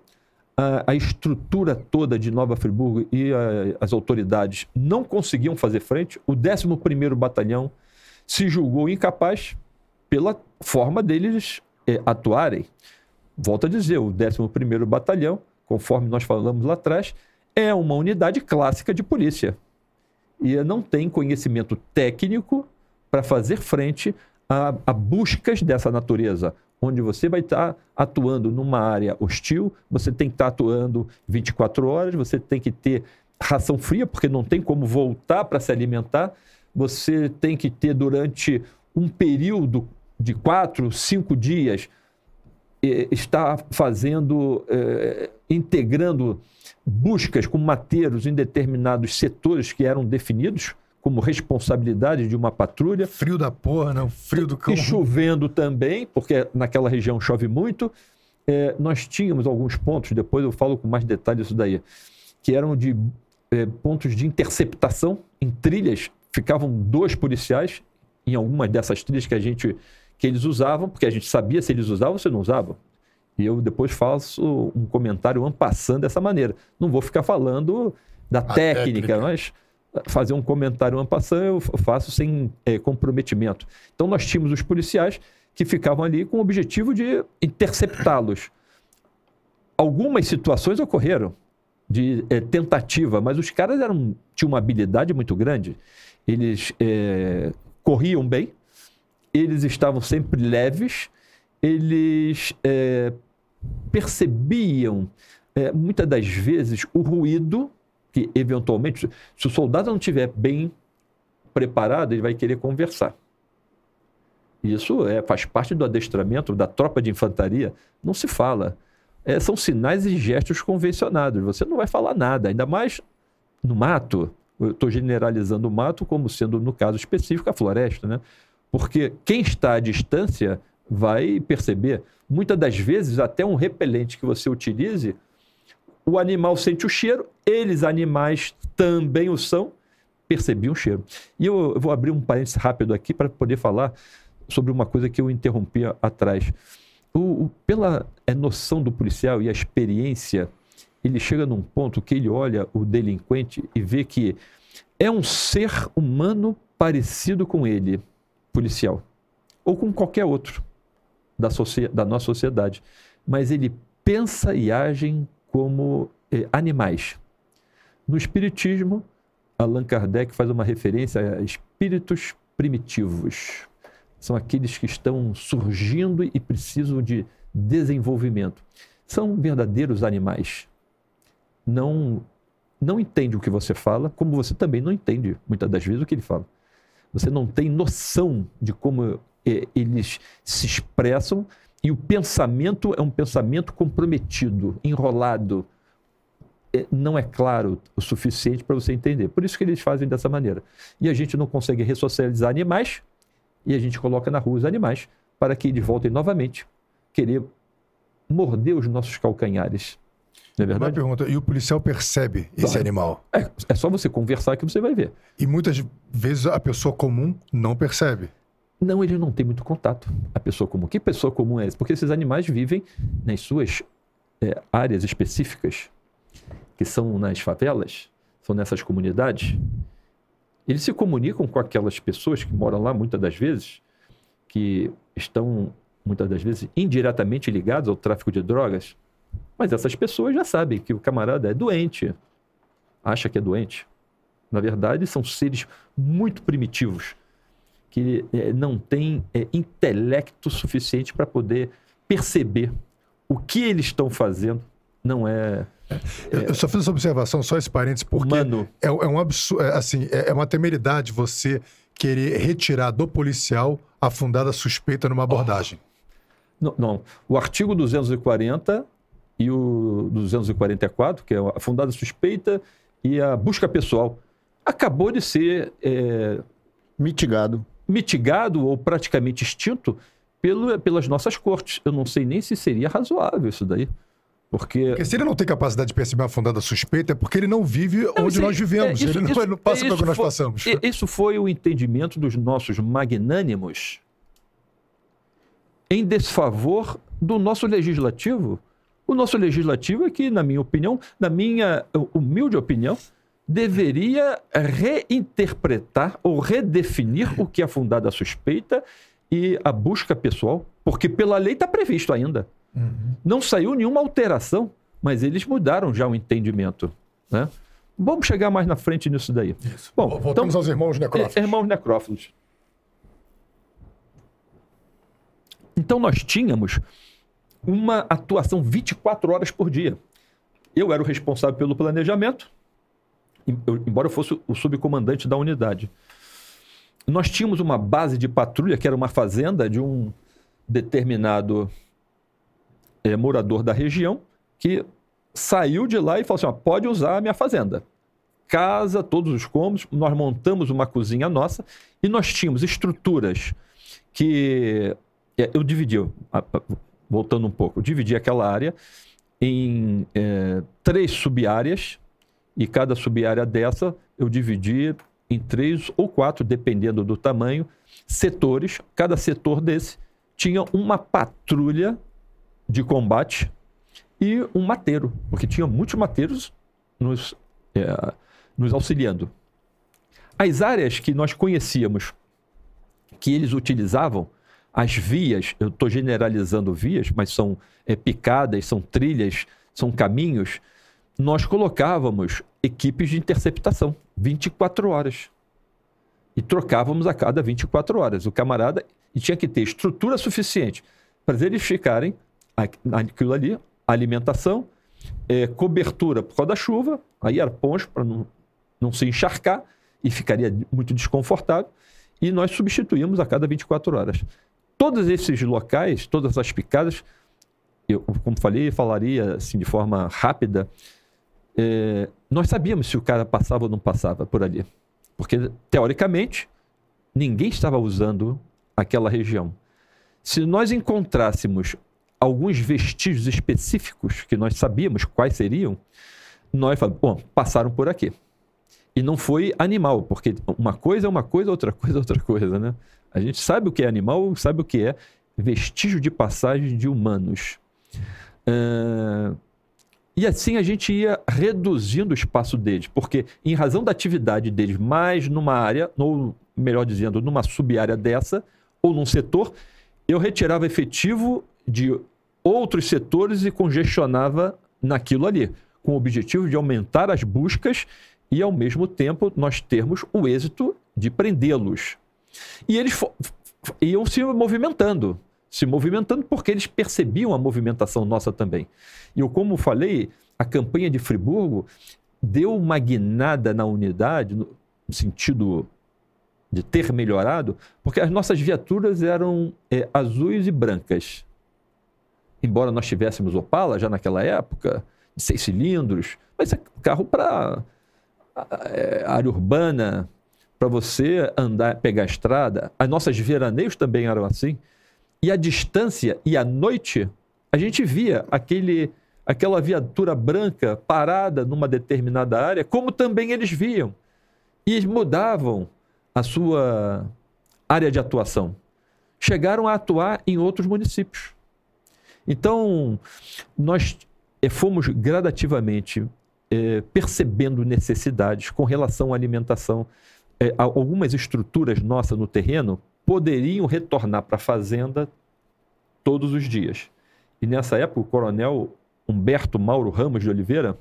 a, a estrutura toda de Nova Friburgo e a, as autoridades não conseguiam fazer frente, o 11º Batalhão se julgou incapaz pela forma deles é, atuarem. Volto a dizer, o 11º Batalhão, conforme nós falamos lá atrás, é uma unidade clássica de polícia. E não tem conhecimento técnico para fazer frente a, a, buscas dessa natureza, onde você vai estar atuando numa área hostil, você tem que estar atuando 24 horas, você tem que ter ração fria, porque não tem como voltar para se alimentar, você tem que ter durante um período de quatro, cinco dias, está fazendo, é, integrando buscas com mateiros em determinados setores que eram definidos como responsabilidade de uma patrulha. Frio da porra, não? Frio do cão. E chovendo também, porque naquela região chove muito. É, nós tínhamos alguns pontos, depois eu falo com mais detalhes isso daí, que eram de é, pontos de interceptação em trilhas. Ficavam dois policiais em algumas dessas trilhas que a gente que eles usavam, porque a gente sabia se eles usavam ou se não usavam. E eu depois faço um comentário ampassando dessa maneira. Não vou ficar falando da técnica, técnica, mas fazer um comentário uma passando, eu faço sem é, comprometimento. Então nós tínhamos os policiais que ficavam ali com o objetivo de interceptá-los. Algumas situações ocorreram de é, tentativa, mas os caras eram, tinham uma habilidade muito grande. Eles é, corriam bem, eles estavam sempre leves, eles é, percebiam é, muitas das vezes o ruído que eventualmente, se o soldado não estiver bem preparado, ele vai querer conversar. Isso é, faz parte do adestramento da tropa de infantaria. Não se fala. É, são sinais e gestos convencionados. Você não vai falar nada, ainda mais no mato. Eu estou generalizando o mato como sendo, no caso específico, a floresta, né? Porque quem está à distância vai perceber. Muitas das vezes, até um repelente que você utilize o animal sente o cheiro, eles, animais, também o são, percebiam o cheiro. E eu, vou abrir um parênteses rápido aqui para poder falar sobre uma coisa que eu interrompi atrás. O, o, pela é, noção do policial e a experiência, ele chega num ponto que ele olha o delinquente e vê que é um ser humano parecido com ele, policial, ou com qualquer outro da, da nossa sociedade. Mas ele pensa e age como eh, animais. No Espiritismo, Allan Kardec faz uma referência a espíritos primitivos. São aqueles que estão surgindo e precisam de desenvolvimento. São verdadeiros animais. Não não entende o que você fala, como você também não entende muitas das vezes o que ele fala. Você não tem noção de como eh, eles se expressam e o pensamento é um pensamento comprometido, enrolado. É, não é claro o suficiente para você entender. Por isso que eles fazem dessa maneira. E a gente não consegue ressocializar animais e a gente coloca na rua os animais para que eles voltem novamente querer morder os nossos calcanhares. Não é verdade? Uma pergunta, e o policial percebe esse claro. animal? É, é só você conversar que você vai ver. E muitas vezes a pessoa comum não percebe. Não, ele não tem muito contato. A pessoa comum. Que pessoa comum é essa? Porque esses animais vivem nas suas é, áreas específicas, que são nas favelas, são nessas comunidades. Eles se comunicam com aquelas pessoas que moram lá muitas das vezes, que estão muitas das vezes indiretamente ligados ao tráfico de drogas. Mas essas pessoas já sabem que o camarada é doente, acha que é doente. Na verdade, são seres muito primitivos que é, não tem é, intelecto suficiente para poder perceber o que eles estão fazendo não é. é eu só fiz essa observação, só esse parênteses, porque Mano. É, é um absurdo, é, assim, é, é uma temeridade você querer retirar do policial a fundada suspeita numa abordagem. Oh. Não, não, o artigo 240 e o 244, que é a fundada suspeita e a busca pessoal, acabou de ser mitigado mitigado ou praticamente extinto pelo, pelas nossas cortes. Eu não sei nem se seria razoável isso daí. Porque... porque se ele não tem capacidade de perceber uma fundada suspeita, é porque ele não vive não, onde nós vivemos. É, isso, ele, não, isso, não, passa pelo que nós foi, passamos. Isso foi o entendimento dos nossos magnânimos em desfavor do nosso legislativo. O nosso legislativo é que, na minha opinião, na minha humilde opinião, deveria reinterpretar ou redefinir o que é fundada a suspeita e a busca pessoal, porque pela lei está previsto ainda. Uhum. Não saiu nenhuma alteração, mas eles mudaram já o entendimento. Né? Vamos chegar mais na frente nisso daí. Isso. Bom, Voltamos então, aos irmãos necrófilos. É, irmãos necrófilos. Então nós tínhamos uma atuação 24 horas por dia. Eu era o responsável pelo planejamento, embora eu fosse o subcomandante da unidade. Nós tínhamos uma base de patrulha, que era uma fazenda de um determinado é, morador da região, que saiu de lá e falou assim: ó, pode usar a minha fazenda. Casa, todos os cômodos, nós montamos uma cozinha nossa e nós tínhamos estruturas que. É, eu dividi, voltando um pouco, eu dividi aquela área em é, três sub-áreas e cada sub-área dessa eu dividi em três ou quatro, dependendo do tamanho, setores. Cada setor desse tinha uma patrulha de combate e um mateiro, porque tinha muitos mateiros nos, é, nos auxiliando. As áreas que nós conhecíamos, que eles utilizavam, as vias, eu estou generalizando vias, mas são é, picadas, são trilhas, são caminhos, nós colocávamos equipes de interceptação 24 horas. E trocávamos a cada 24 horas. O camarada e tinha que ter estrutura suficiente para eles ficarem aquilo ali, alimentação, é, cobertura por causa da chuva, aí era para não, não se encharcar e ficaria muito desconfortável. E nós substituímos a cada 24 horas. Todos esses locais, todas as picadas, eu, como falei, falaria assim de forma rápida, é, nós sabíamos se o cara passava ou não passava por ali. Porque, teoricamente, ninguém estava usando aquela região. Se nós encontrássemos alguns vestígios específicos que nós sabíamos quais seriam, nós falamos, bom, passaram por aqui. E não foi animal, porque uma coisa é uma coisa, outra coisa é outra coisa, né? A gente sabe o que é animal, sabe o que é vestígio de passagem de humanos. Uh, e assim a gente ia reduzindo o espaço deles, porque em razão da atividade deles mais numa área, ou melhor dizendo, numa sub-área dessa, ou num setor, eu retirava efetivo de outros setores e congestionava naquilo ali, com o objetivo de aumentar as buscas e, ao mesmo tempo, nós termos o êxito de prendê-los. E eles iam se movimentando se movimentando porque eles percebiam a movimentação nossa também. E eu, como falei, a campanha de Friburgo deu uma guinada na unidade, no sentido de ter melhorado, porque as nossas viaturas eram é, azuis e brancas. Embora nós tivéssemos Opala já naquela época, de seis cilindros, mas é carro para é, área urbana, para você andar, pegar a estrada. As nossas veraneios também eram assim. E a distância e a noite, a gente via aquele, aquela viatura branca parada numa determinada área, como também eles viam. E mudavam a sua área de atuação. Chegaram a atuar em outros municípios. Então, nós eh, fomos gradativamente é, percebendo necessidades com relação à alimentação. É, algumas estruturas nossas no terreno poderiam retornar para a fazenda todos os dias. E nessa época, o coronel Humberto Mauro Ramos de Oliveira,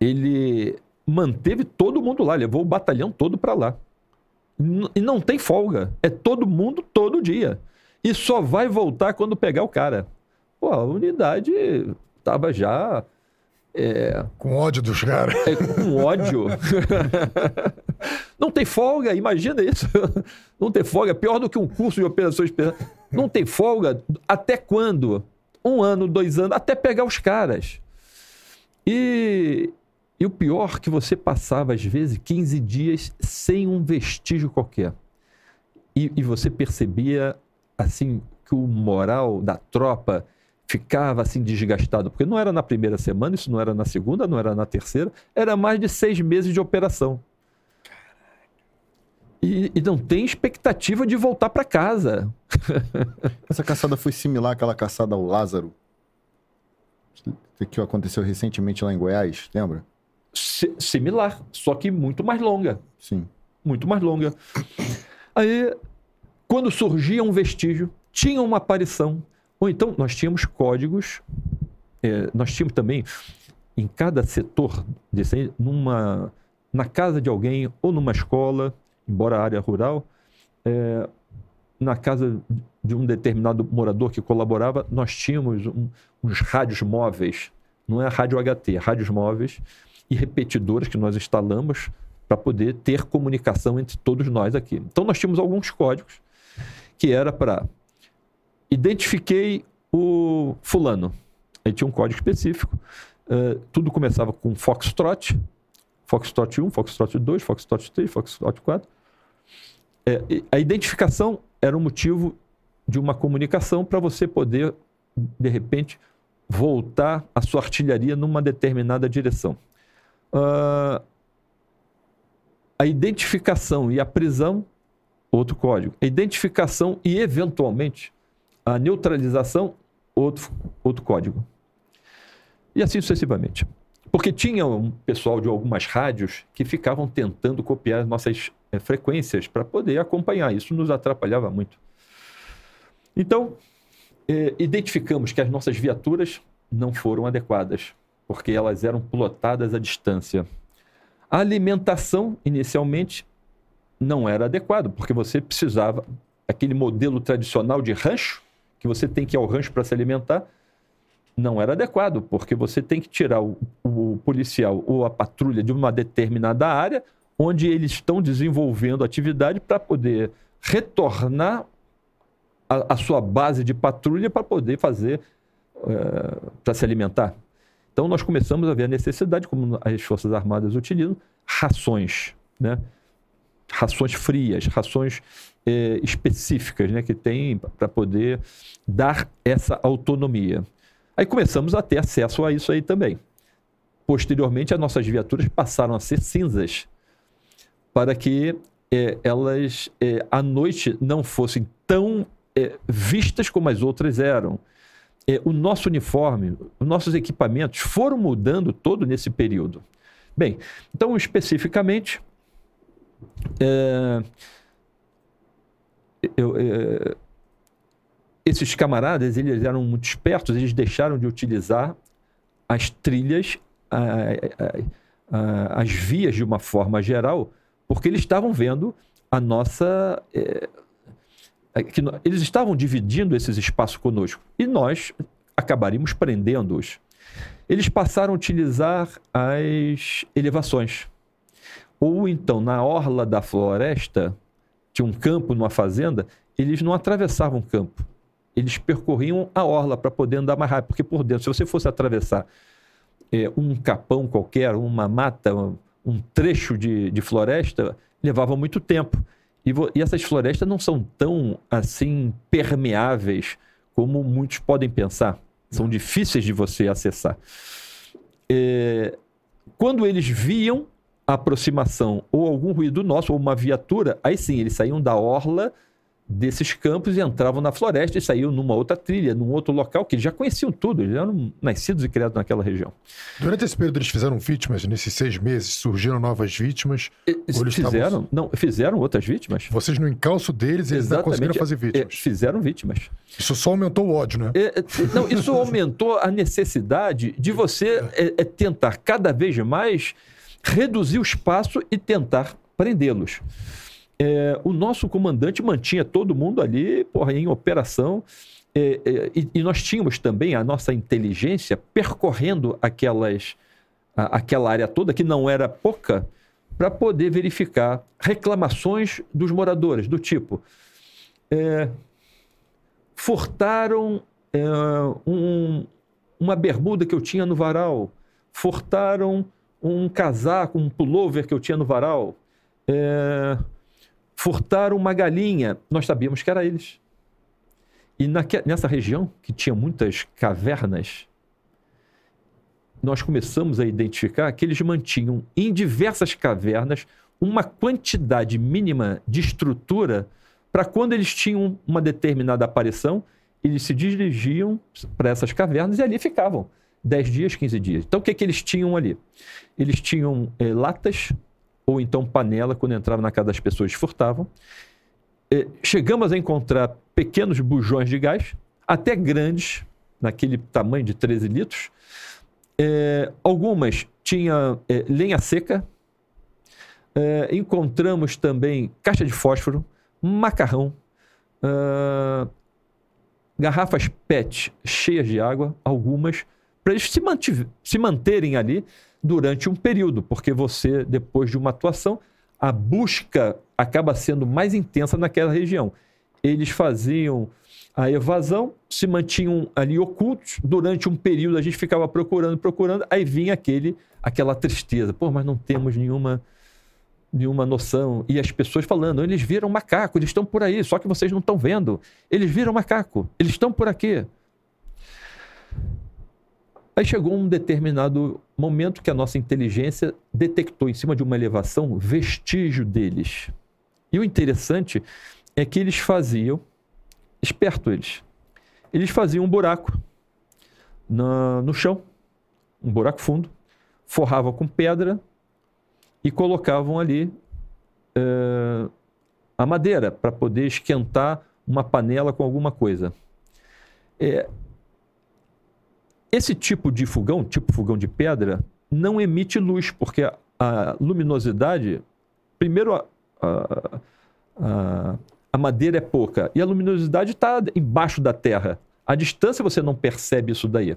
ele manteve todo mundo lá, levou o batalhão todo para lá. E não tem folga, é todo mundo todo dia. E só vai voltar quando pegar o cara. Pô, a unidade estava já é... Com ódio dos caras. É, com ódio. não tem folga, imagina isso. Não tem folga, pior do que um curso de operações. Não tem folga até quando? Um ano, dois anos, até pegar os caras. E, e o pior que você passava, às vezes, 15 dias sem um vestígio qualquer. E, e você percebia, assim, que o moral da tropa ficava assim desgastado, porque não era na primeira semana, isso não era na segunda, não era na terceira, era mais de seis meses de operação. E, e não tem expectativa de voltar para casa. Essa caçada foi similar àquela caçada ao Lázaro, que aconteceu recentemente lá em Goiás, lembra? Similar, só que muito mais longa. Sim. Muito mais longa. Aí, quando surgia um vestígio, tinha uma aparição, ou então nós tínhamos códigos, é, nós tínhamos também em cada setor, desse, numa, na casa de alguém ou numa escola, embora a área rural, é, na casa de um determinado morador que colaborava, nós tínhamos um, uns rádios móveis, não é rádio HT, é rádios móveis e repetidores que nós instalamos para poder ter comunicação entre todos nós aqui. Então nós tínhamos alguns códigos que era para identifiquei o fulano. Aí tinha um código específico. Uh, tudo começava com Foxtrot, Foxtrot 1, Foxtrot 2, Foxtrot 3, Foxtrot 4. É, a identificação era um motivo de uma comunicação para você poder, de repente, voltar a sua artilharia numa determinada direção. Uh, a identificação e a prisão, outro código. A identificação e, eventualmente, a neutralização, outro, outro código. E assim sucessivamente. Porque tinha um pessoal de algumas rádios que ficavam tentando copiar as nossas é, frequências para poder acompanhar. Isso nos atrapalhava muito. Então, é, identificamos que as nossas viaturas não foram adequadas, porque elas eram plotadas à distância. A alimentação, inicialmente, não era adequada, porque você precisava, aquele modelo tradicional de rancho, que você tem que ir ao rancho para se alimentar, não era adequado, porque você tem que tirar o, o, policial ou a patrulha de uma determinada área onde eles estão desenvolvendo atividade para poder retornar a, a, sua base de patrulha para poder fazer, é, para se alimentar. Então nós começamos a ver a necessidade, como as Forças Armadas utilizam, rações, né? rações frias, rações é, específicas, né? que tem para poder dar essa autonomia. Aí começamos a ter acesso a isso aí também. Posteriormente, as nossas viaturas passaram a ser cinzas, para que é, elas é, à noite não fossem tão é, vistas como as outras eram. O nosso uniforme, os nossos equipamentos foram mudando todo nesse período. Bem, então especificamente, eu, esses camaradas, eles eram muito espertos, eles deixaram de utilizar as trilhas, a, a, a, as vias de uma forma geral, porque eles estavam vendo a nossa. É, que eles estavam dividindo esses espaços conosco e nós acabaríamos prendendo-os. Eles passaram a utilizar as elevações. Ou então, na orla da floresta, tinha um campo numa fazenda, eles não atravessavam o campo eles percorriam a orla para poder andar mais rápido, porque por dentro, se você fosse atravessar é, um capão qualquer, uma mata, um, trecho de, de, floresta, levava muito tempo. E, e, essas florestas não são tão assim permeáveis como muitos podem pensar. São difíceis de você acessar. É, quando eles viam a aproximação ou algum ruído nosso, ou uma viatura, aí sim, eles saíam da orla desses campos e entravam na floresta e saíam numa outra trilha, num outro local, que eles já conheciam tudo, eles eram nascidos e criados naquela região. Durante esse período eles fizeram vítimas, nesses seis meses, surgiram novas vítimas? Eles fizeram, estavam... não, fizeram outras vítimas. Vocês no encalço deles, eles não conseguiram fazer vítimas? É, fizeram vítimas. Isso só aumentou o ódio, né? É, é não, isso aumentou a necessidade de você é, é tentar cada vez mais reduzir o espaço e tentar prendê-los é, o nosso comandante mantinha todo mundo ali porra, em operação. É, é, e, e, nós tínhamos também a nossa inteligência percorrendo aquelas, a, aquela área toda, que não era pouca, para poder verificar reclamações dos moradores, do tipo: é, furtaram é, um, uma bermuda que eu tinha no varal, furtaram um casaco, um pullover que eu tinha no varal. É, furtaram uma galinha. Nós sabíamos que era eles. E naque, nessa região, que tinha muitas cavernas, nós começamos a identificar que eles mantinham em diversas cavernas uma quantidade mínima de estrutura para quando eles tinham uma determinada aparição, eles se dirigiam para essas cavernas e ali ficavam 10 dias, 15 dias. Então, o que, é que eles tinham ali? Eles tinham eh, latas ou então panela, quando entrava na casa das pessoas furtavam. É, chegamos a encontrar pequenos bujões de gás, até grandes, naquele tamanho de 13 litros. É, algumas tinham é, lenha seca. É, encontramos também caixa de fósforo, macarrão, uh, garrafas PET cheias de água, algumas, para eles se, se manterem ali durante um período, porque você, depois de uma atuação, a busca acaba sendo mais intensa naquela região. Eles faziam a evasão, se mantinham ali ocultos. Durante um período a gente ficava procurando, procurando, aí vinha aquele, aquela tristeza. Pô, mas não temos nenhuma, nenhuma noção. E as pessoas falando, eles viram macaco, eles estão por aí, só que vocês não estão vendo. Eles viram macaco, eles estão por aqui. Aí chegou um determinado momento que a nossa inteligência detectou em cima de uma elevação vestígio deles. E o interessante é que eles faziam, esperto eles, eles faziam um buraco na, no chão, um buraco fundo, forravam com pedra e colocavam ali eh, a madeira para poder esquentar uma panela com alguma coisa. É, esse tipo de fogão, tipo fogão de pedra, não emite luz, porque a, a luminosidade, primeiro, a, a, a, a madeira é pouca e a luminosidade está embaixo da terra. A distância você não percebe isso daí.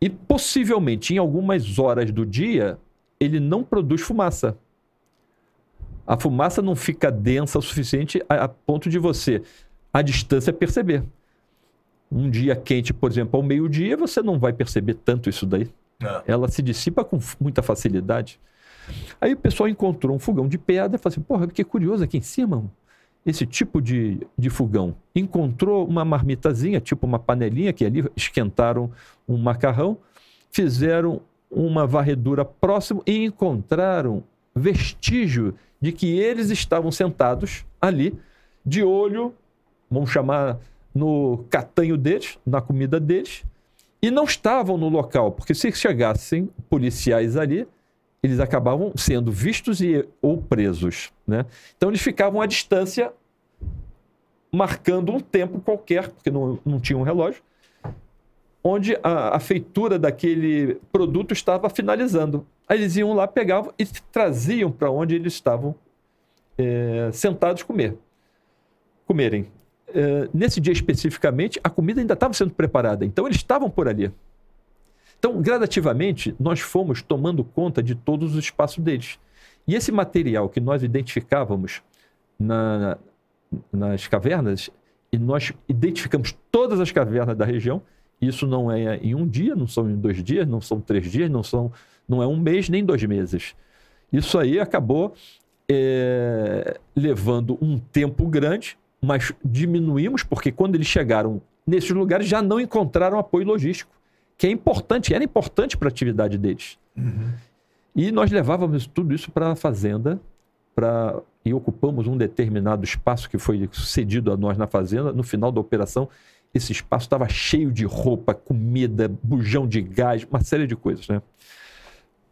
E possivelmente em algumas horas do dia ele não produz fumaça. A fumaça não fica densa o suficiente a, a ponto de você, à distância, perceber. Um dia quente, por exemplo, ao meio-dia, você não vai perceber tanto isso daí. É. Ela se dissipa com muita facilidade. Aí o pessoal encontrou um fogão de pedra e falou assim: porra, que curioso aqui em cima, esse tipo de, de fogão. Encontrou uma marmitazinha, tipo uma panelinha, que ali esquentaram um macarrão, fizeram uma varredura próximo e encontraram vestígio de que eles estavam sentados ali, de olho, vamos chamar no catanho deles, na comida deles, e não estavam no local, porque se chegassem policiais ali, eles acabavam sendo vistos e, ou presos. Né? Então eles ficavam à distância, marcando um tempo qualquer, porque não, não tinha um relógio, onde a, a feitura daquele produto estava finalizando. Aí eles iam lá, pegavam e traziam para onde eles estavam eh, sentados comer, comerem. Eh, nesse dia especificamente, a comida ainda estava sendo preparada, então eles estavam por ali. Então, gradativamente, nós fomos tomando conta de todos os espaços deles. E esse material que nós identificávamos na- nas cavernas, e nós identificamos todas as cavernas da região, isso não é em um dia, não são em dois dias, não são três dias, não, são, não é um mês nem dois meses. Isso aí acabou é, levando um tempo grande, mas diminuímos, porque quando eles chegaram nesses lugares já não encontraram apoio logístico, que é importante, era importante para a atividade deles. E nós levávamos tudo isso para a fazenda pra, e ocupamos um determinado espaço que foi cedido a nós na fazenda. No final da operação, esse espaço estava cheio de roupa, comida, bujão de gás, uma série de coisas. Né?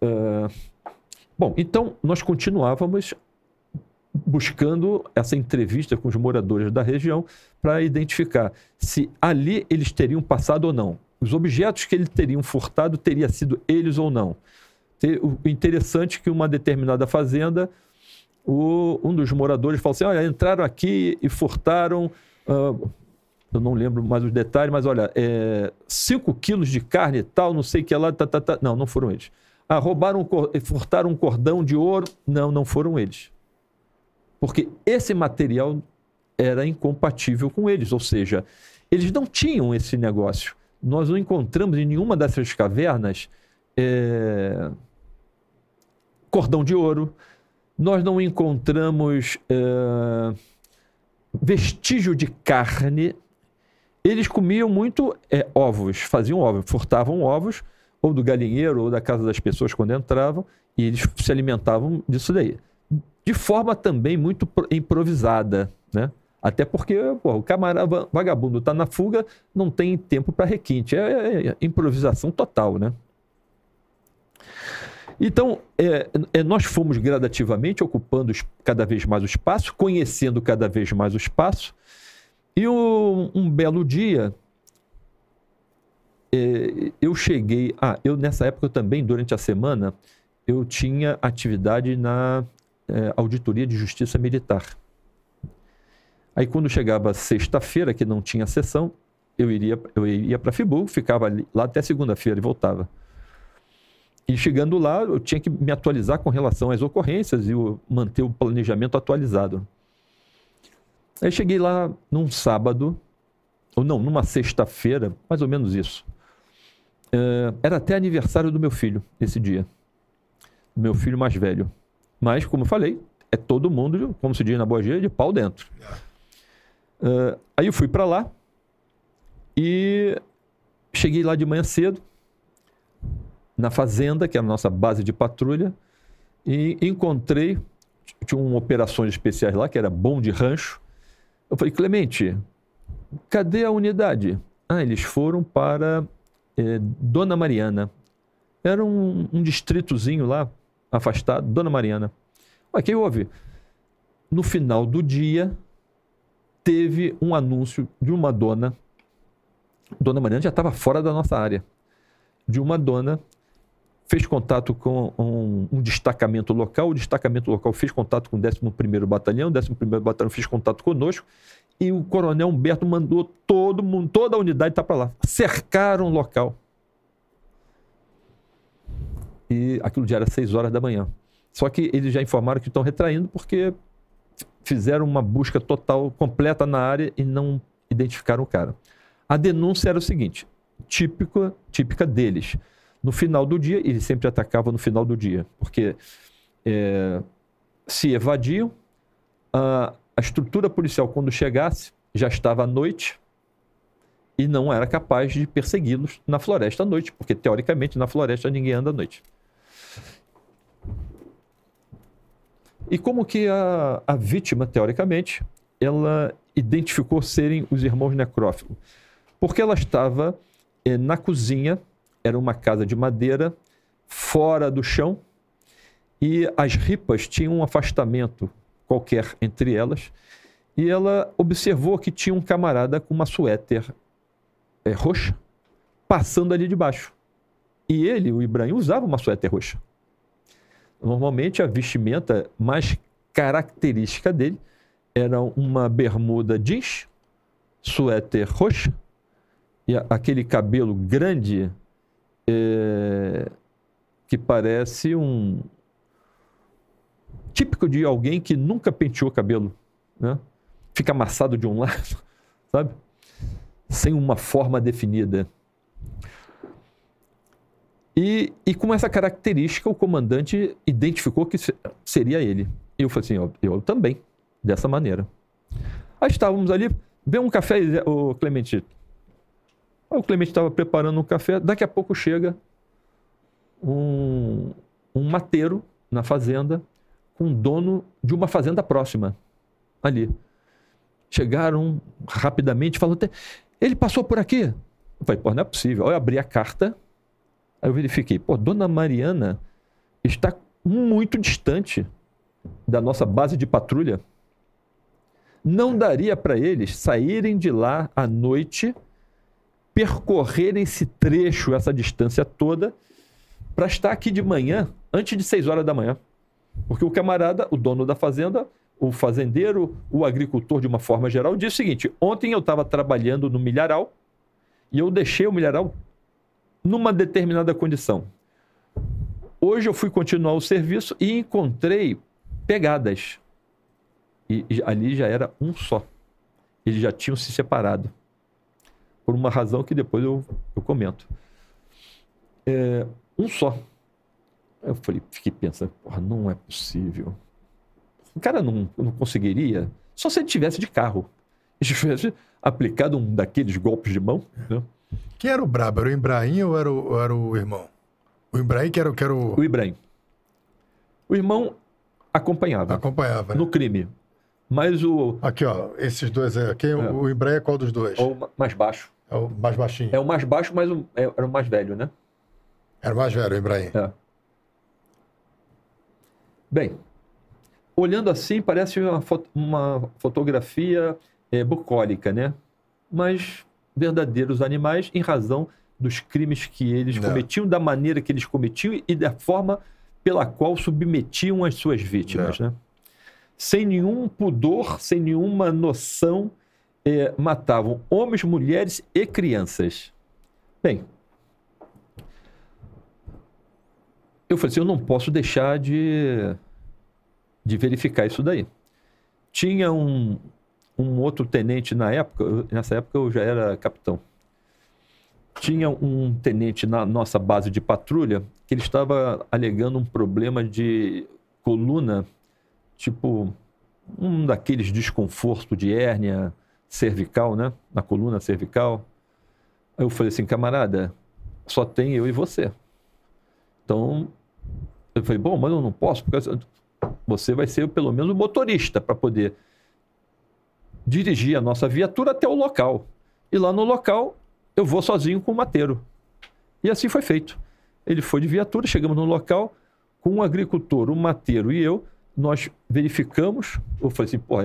Ah, bom, então nós continuávamos buscando essa entrevista com os moradores da região para identificar se ali eles teriam passado ou não. Os objetos que eles teriam furtado teria sido eles ou não. O interessante é que uma determinada fazenda, o- um dos moradores falou assim: olha, entraram aqui e furtaram. ah, eu não lembro mais os detalhes, mas olha, 5 quilos de carne e tal, não sei o que lá, tá, tá, tá. Não, não foram eles. Ah, roubaram, furtaram um cordão de ouro. Não, não foram eles. Porque esse material era incompatível com eles, ou seja, eles não tinham esse negócio. Nós não encontramos em nenhuma dessas cavernas é, cordão de ouro, nós não encontramos é, vestígio de carne. Eles comiam muito é, ovos, faziam ovos, furtavam ovos, ou do galinheiro, ou da casa das pessoas quando entravam, e eles se alimentavam disso daí. De forma também muito pro- improvisada, né? Até porque pô, o camarada vagabundo está na fuga, não tem tempo para requinte. É, é- é improvisação total, né? Então, é, é, nós fomos gradativamente ocupando cada vez mais o espaço, conhecendo cada vez mais o espaço. E um, um belo dia, é, eu cheguei. Ah, eu nessa época também, durante a semana, eu tinha atividade na é, Auditoria de Justiça Militar. Aí, quando chegava sexta-feira, que não tinha sessão, eu iria, eu ia para Friburgo, ficava ali- lá até segunda-feira e voltava. E chegando lá, eu tinha que me atualizar com relação às ocorrências e o- manter o planejamento atualizado. Aí cheguei lá num sábado, ou não, numa sexta-feira, mais ou menos isso. Eh, era até aniversário do meu filho esse dia. Meu filho mais velho. Mas, como eu falei, é todo mundo, como se diz na boa gíria, de pau dentro. Eh, aí eu fui para lá e cheguei lá de manhã cedo, na fazenda, que é a nossa base de patrulha, e encontrei, tinha um operações especiais lá, que era bom de rancho. Eu falei, Clemente, cadê a unidade? Ah, eles foram para eh, Dona Mariana. Era um, um distritozinho lá, afastado, Dona Mariana. O que houve? No final do dia, teve um anúncio de uma dona. Dona Mariana já estava fora da nossa área. De uma dona fez contato com um, um, destacamento local, o destacamento local fez contato com o 11º Batalhão, o 11º Batalhão fez contato conosco, e o coronel Humberto mandou todo mundo, toda a unidade estar tá para lá. Cercaram o local. E aquilo já era 6 horas da manhã. Só que eles já informaram que estão retraindo porque fizeram uma busca total, completa na área e não identificaram o cara. A denúncia era o seguinte, típica, típica deles. No final do dia, eles sempre atacavam no final do dia, porque é, se evadiam, a, a estrutura policial, quando chegasse, já estava à noite e não era capaz de persegui-los na floresta à noite, porque teoricamente na floresta ninguém anda à noite. E como que a, a vítima, teoricamente, ela identificou serem os irmãos necrófilos? Porque ela estava eh, na cozinha, era uma casa de madeira, fora do chão, e as ripas tinham um afastamento qualquer entre elas, e ela observou que tinha um camarada com uma suéter é, roxa passando ali debaixo. E ele, o Ibrahim, usava uma suéter roxa. Normalmente a vestimenta mais característica dele era uma bermuda jeans, suéter roxa e aquele cabelo grande é, que parece um típico de alguém que nunca penteou cabelo, né? Fica amassado de um lado, sabe? Sem uma forma definida. E, e com essa característica, o comandante identificou que seria ele. E eu falei assim: eu, eu também, dessa maneira. Aí estávamos ali, vê um café, o Clemente. O Clemente estava preparando um café, daqui a pouco chega um, um mateiro na fazenda com dono de uma fazenda próxima ali. Chegaram rapidamente, falou: ele passou por aqui. Eu falei, pô, não é possível. Eu abri a carta Aí eu verifiquei, pô, Dona Mariana está muito distante da nossa base de patrulha. Não daria para eles saírem de lá à noite, percorrerem esse trecho, essa distância toda, para estar aqui de manhã, antes de 6 horas da manhã. Porque o camarada, o dono da fazenda, o fazendeiro, o agricultor de uma forma geral, disse o seguinte: ontem eu estava trabalhando no milharal e eu deixei o milharal numa determinada condição. Hoje eu fui continuar o serviço e encontrei pegadas. E, ali já era um só. Eles já tinham se separado. Por uma razão que depois eu, eu comento. É, um só. Eu falei, fiquei pensando, porra, não é possível. O cara não, não conseguiria, só se ele tivesse de carro. Se tivesse aplicado um daqueles golpes de mão. Né? Quem era o brabo? Era o Ibrahim ou era o, ou era o irmão? O Ibrahim que era, que era o... O Ibrahim. O irmão acompanhava. Acompanhava, né? No crime. Mas o... Aqui, ó. Esses dois aí. Quem, é. O Ibrahim é qual dos dois? É o mais baixo. É o mais baixinho. É o mais baixo, mas o, é, era o mais velho, né? Era o mais velho, o Ibrahim. É. Bem, olhando assim, parece uma, foto, uma fotografia é, bucólica, né? Mas verdadeiros animais em razão dos crimes que eles Não. cometiam, da maneira que eles cometiam e da forma pela qual submetiam as suas vítimas. Né? Sem nenhum pudor, sem nenhuma noção, é, matavam homens, mulheres e crianças. Bem, eu falei assim, eu não posso deixar de, de verificar isso daí. Tinha um, um outro tenente na época, nessa época eu já era capitão. Tinha um tenente na nossa base de patrulha que ele estava alegando um problema de coluna, tipo um daqueles desconfortos de hérnia cervical, né? Na coluna cervical. Aí eu falei assim, camarada, só tem eu e você. Então, eu falei, bom, mas eu não posso, porque você vai ser pelo menos o motorista para poder dirigir a nossa viatura até o local. E lá no local, eu vou sozinho com o mateiro. E assim foi feito. Ele foi de viatura, chegamos no local, com um agricultor, um mateiro e eu, nós verificamos, eu falei assim, pô,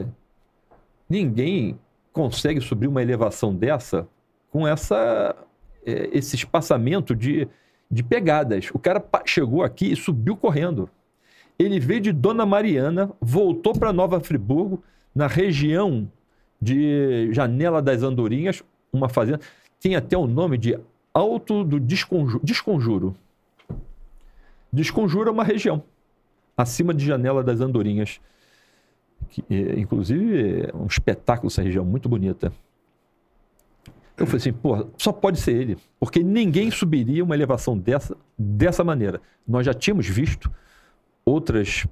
ninguém consegue subir uma elevação dessa com essa, é, esse espaçamento de, de pegadas. O cara chegou aqui e subiu correndo. Ele veio de Dona Mariana, voltou para Nova Friburgo, na região de Janela das Andorinhas, uma fazenda. Tem até o nome de Alto do Desconjuro. Desconjuro. Desconjuro é uma região acima de Janela das Andorinhas. Que, é, inclusive, é um espetáculo essa região, muito bonita. Eu falei assim, pô, só pode ser ele, porque ninguém subiria uma elevação dessa, dessa maneira. Nós já tínhamos visto outras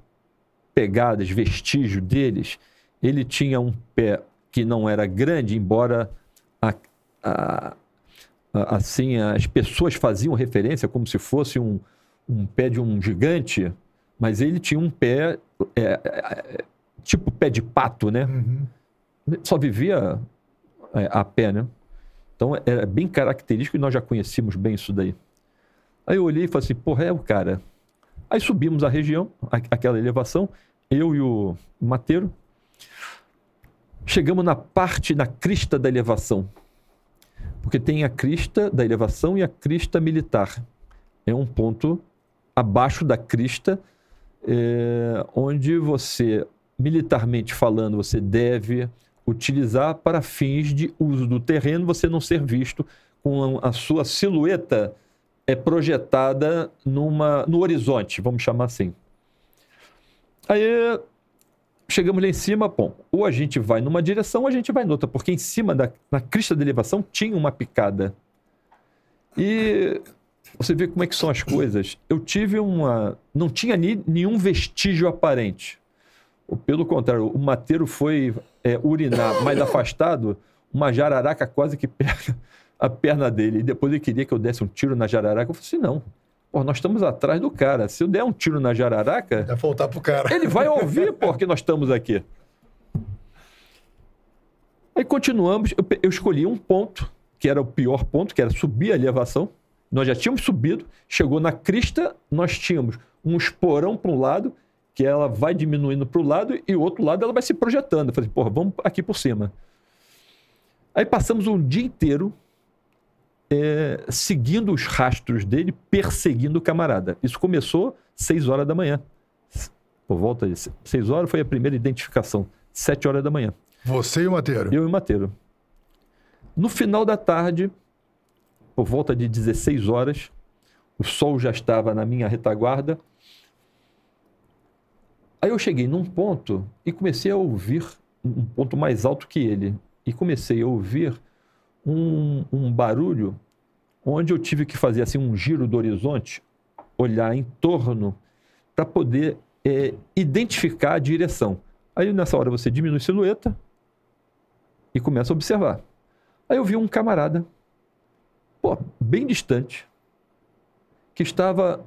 pegadas, vestígios deles. Ele tinha um pé que não era grande, embora a, a, a, assim as pessoas faziam referência como se fosse um, um pé de um gigante, mas ele tinha um pé é, é, é tipo pé de pato, né? Uhum. Só vivia é, a pé, né? Então é bem característico e nós já conhecíamos bem isso daí. Aí eu olhei e falei assim, porra, é o cara. Aí subimos a região, aquela elevação, eu e o Mateiro. Chegamos na parte, na crista da elevação. Porque tem a crista da elevação e a crista militar. É um ponto abaixo da crista, é, onde você, militarmente falando, você deve utilizar para fins de uso do terreno, você não ser visto com a sua silhueta é projetada numa, no horizonte, vamos chamar assim. Aí chegamos lá em cima, bom, ou a gente vai numa direção ou a gente vai noutra, porque em cima da na crista da elevação tinha uma picada. E você vê como é que são as coisas. Eu tive uma. Não tinha ni, nenhum vestígio aparente. Pelo contrário, o mateiro foi é, urinar mais afastado, uma jararaca quase que pega a perna dele. E depois ele queria que eu desse um tiro na jararaca. Eu falei assim: não. Pô, nós estamos atrás do cara. Se eu der um tiro na jararaca. Vai voltar pro cara. Ele vai ouvir porque nós estamos aqui. Aí continuamos. Eu, eu escolhi um ponto, que era o pior ponto, que era subir a elevação. Nós já tínhamos subido, chegou na crista, nós tínhamos um esporão para um lado que ela vai diminuindo para o lado e o outro lado ela vai se projetando. Eu falei, porra, vamos aqui por cima. Aí passamos um dia inteiro é, seguindo os rastros dele, perseguindo o camarada. Isso começou seis horas da manhã. Por volta de seis horas foi a primeira identificação. Sete horas da manhã. Você e o Mateiro? Eu e o Mateiro. No final da tarde, por volta de 16 horas, o sol já estava na minha retaguarda Aí eu cheguei num ponto e comecei a ouvir, um ponto mais alto que ele, e comecei a ouvir um, um barulho onde eu tive que fazer assim um giro do horizonte, olhar em torno para poder é, identificar a direção. Aí nessa hora você diminui a silhueta e começa a observar. Aí eu vi um camarada, pô, bem distante, que estava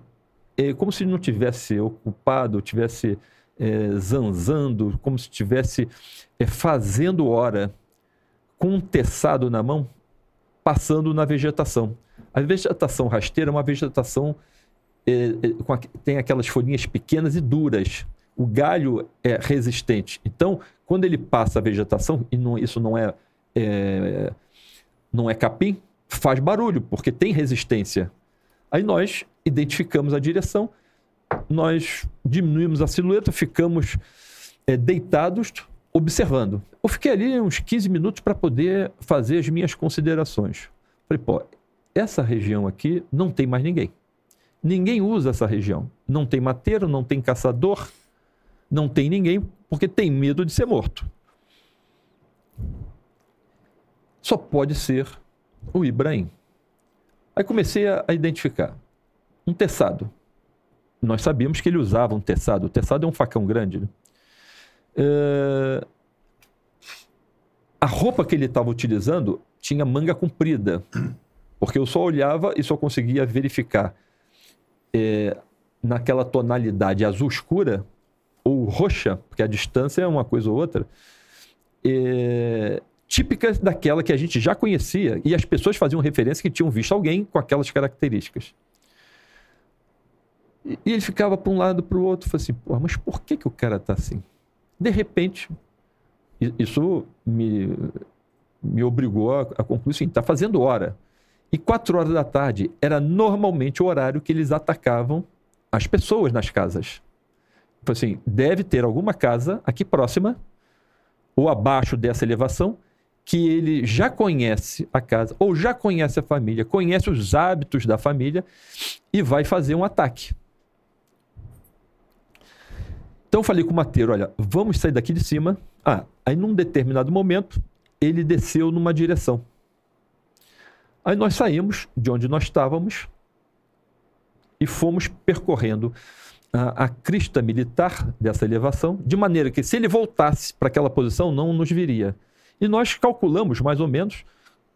é, como se não tivesse ocupado, tivesse é, zanzando, como se estivesse é, fazendo hora, com um teçado na mão, passando na vegetação. A vegetação rasteira é uma vegetação é, é a, tem aquelas folhinhas pequenas e duras. O galho é resistente. Então, quando ele passa a vegetação, e não, isso não é, é, não é capim, faz barulho, porque tem resistência. Aí nós identificamos a direção nós diminuímos a silhueta, ficamos deitados, observando. Eu fiquei ali uns 15 minutos para poder fazer as minhas considerações. Falei, pô, essa região aqui não tem mais ninguém. Ninguém usa essa região. Não tem mateiro, não tem caçador, não tem ninguém, porque tem medo de ser morto. Só pode ser o Ibrahim. Aí comecei a identificar um teçado nós sabíamos que ele usava um teçado. O teçado é um facão grande. Né? É... A roupa que ele estava utilizando tinha manga comprida, porque eu só olhava e só conseguia verificar é, naquela tonalidade azul escura ou roxa, porque a distância é uma coisa ou outra, é, típica daquela que a gente já conhecia e as pessoas faziam referência que tinham visto alguém com aquelas características. E, ele ficava para um lado para o outro, falei assim, mas por que, que o cara está assim? De repente, isso me, me obrigou a, a concluir assim, está fazendo hora. E quatro horas da tarde era normalmente o horário que eles atacavam as pessoas nas casas. Falei assim, deve ter alguma casa aqui próxima ou abaixo dessa elevação que ele já conhece a casa ou já conhece a família, conhece os hábitos da família e vai fazer um ataque. Então eu falei com o Mateiro, olha, vamos sair daqui de cima. Ah, aí num determinado momento ele desceu numa direção. Aí nós saímos de onde nós estávamos e fomos percorrendo a, a crista militar dessa elevação, de maneira que se ele voltasse para aquela posição não nos viria. E nós calculamos mais ou menos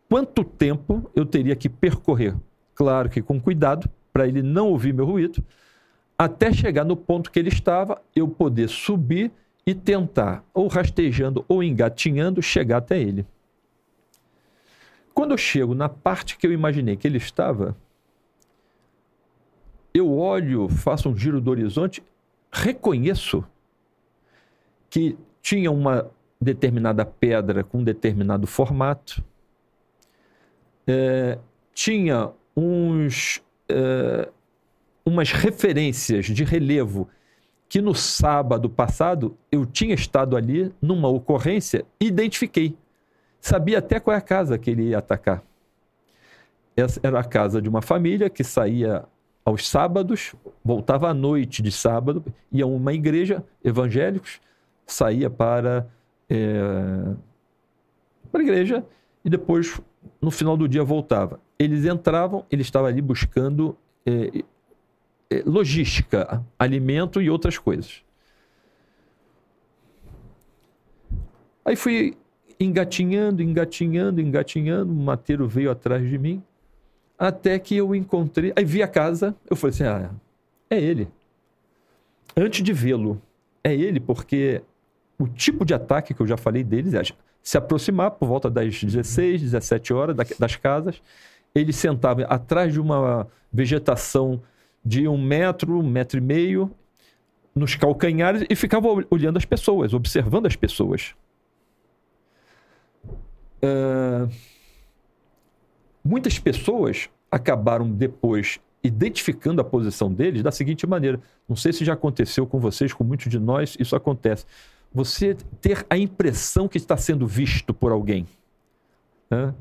quanto tempo eu teria que percorrer. Claro que com cuidado, para ele não ouvir meu ruído, até chegar no ponto que ele estava, eu poder subir e tentar, ou rastejando ou engatinhando, chegar até ele. Quando eu chego na parte que eu imaginei que ele estava, eu olho, faço um giro do horizonte, reconheço que tinha uma determinada pedra com um determinado formato, é, tinha uns, é, umas referências de relevo que no sábado passado eu tinha estado ali numa ocorrência e identifiquei. Sabia até qual é a casa que ele ia atacar. Essa era a casa de uma família que saía aos sábados, voltava à noite de sábado, ia a uma igreja, evangélicos, saía para é, para a igreja e depois, no final do dia, voltava. Eles entravam, ele estava ali buscando é, logística, alimento e outras coisas. Aí fui engatinhando, engatinhando, engatinhando, o mateiro veio atrás de mim, até que eu encontrei, aí vi a casa, eu falei assim, ah, é ele. Antes de vê-lo, é ele porque o tipo de ataque que eu já falei deles é se aproximar por volta das 16, 17 horas das casas. Ele sentava atrás de uma vegetação de um metro, um metro e meio, nos calcanhares e ficava olhando as pessoas, observando as pessoas. Uh, muitas pessoas acabaram depois identificando a posição deles da seguinte maneira. Não sei se já aconteceu com vocês, com muitos de nós, isso acontece você ter a impressão que está sendo visto por alguém. Né?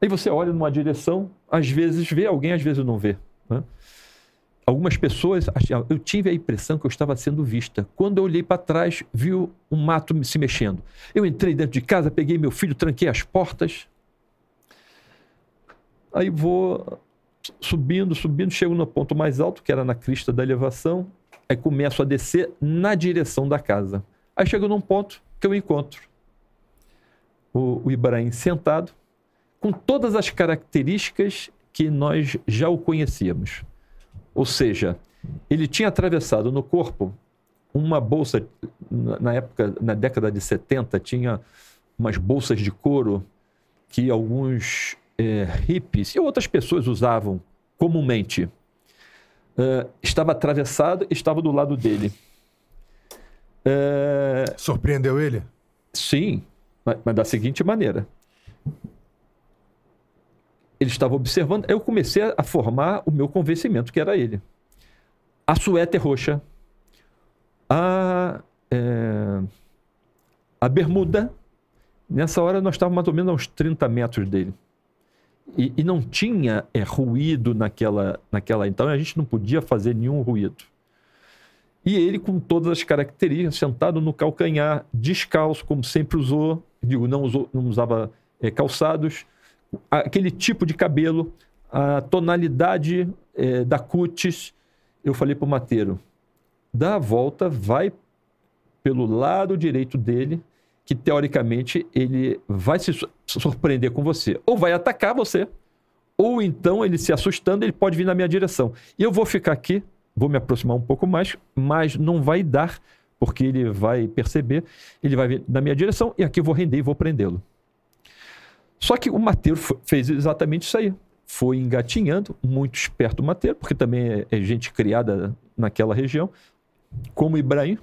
Aí você olha numa direção, às vezes vê alguém, às vezes não vê. Né? Algumas pessoas, eu tive a impressão que eu estava sendo vista. Quando eu olhei para trás, vi um mato se mexendo. Eu entrei dentro de casa, peguei meu filho, tranquei as portas. Aí vou subindo, subindo, chego no ponto mais alto, que era na crista da elevação. Aí começo a descer na direção da casa. Aí chego num ponto que eu encontro o, o Ibrahim sentado, com todas as características que nós já o conhecíamos. Ou seja, ele tinha atravessado no corpo uma bolsa, na época, na década de 70, tinha umas bolsas de couro que alguns é, hippies e outras pessoas usavam comumente. Uh, estava atravessado, estava do lado dele. É... Surpreendeu ele? Sim, mas, mas da seguinte maneira. Ele estava observando, eu comecei a formar o meu convencimento que era ele. A suéter roxa, a, é, a bermuda, nessa hora nós estávamos mais ou menos a uns 30 metros dele. E, e não tinha é, ruído naquela, naquela. Então a gente não podia fazer nenhum ruído. E ele, com todas as características, sentado no calcanhar, descalço, como sempre usou, digo, não, usou, não usava é, calçados, aquele tipo de cabelo, a tonalidade é, da cutis. Eu falei para o mateiro, dá a volta, vai pelo lado direito dele, que teoricamente ele vai se surpreender com você. Ou vai atacar você, ou então ele se assustando, ele pode vir na minha direção. E eu vou ficar aqui vou me aproximar um pouco mais, mas não vai dar, porque ele vai perceber, ele vai vir na minha direção e aqui eu vou render e vou prendê-lo. Só que o Mateus fez exatamente isso aí. foi engatinhando, muito esperto o Mateiro, porque também é, é gente criada naquela região, como Ibrahim.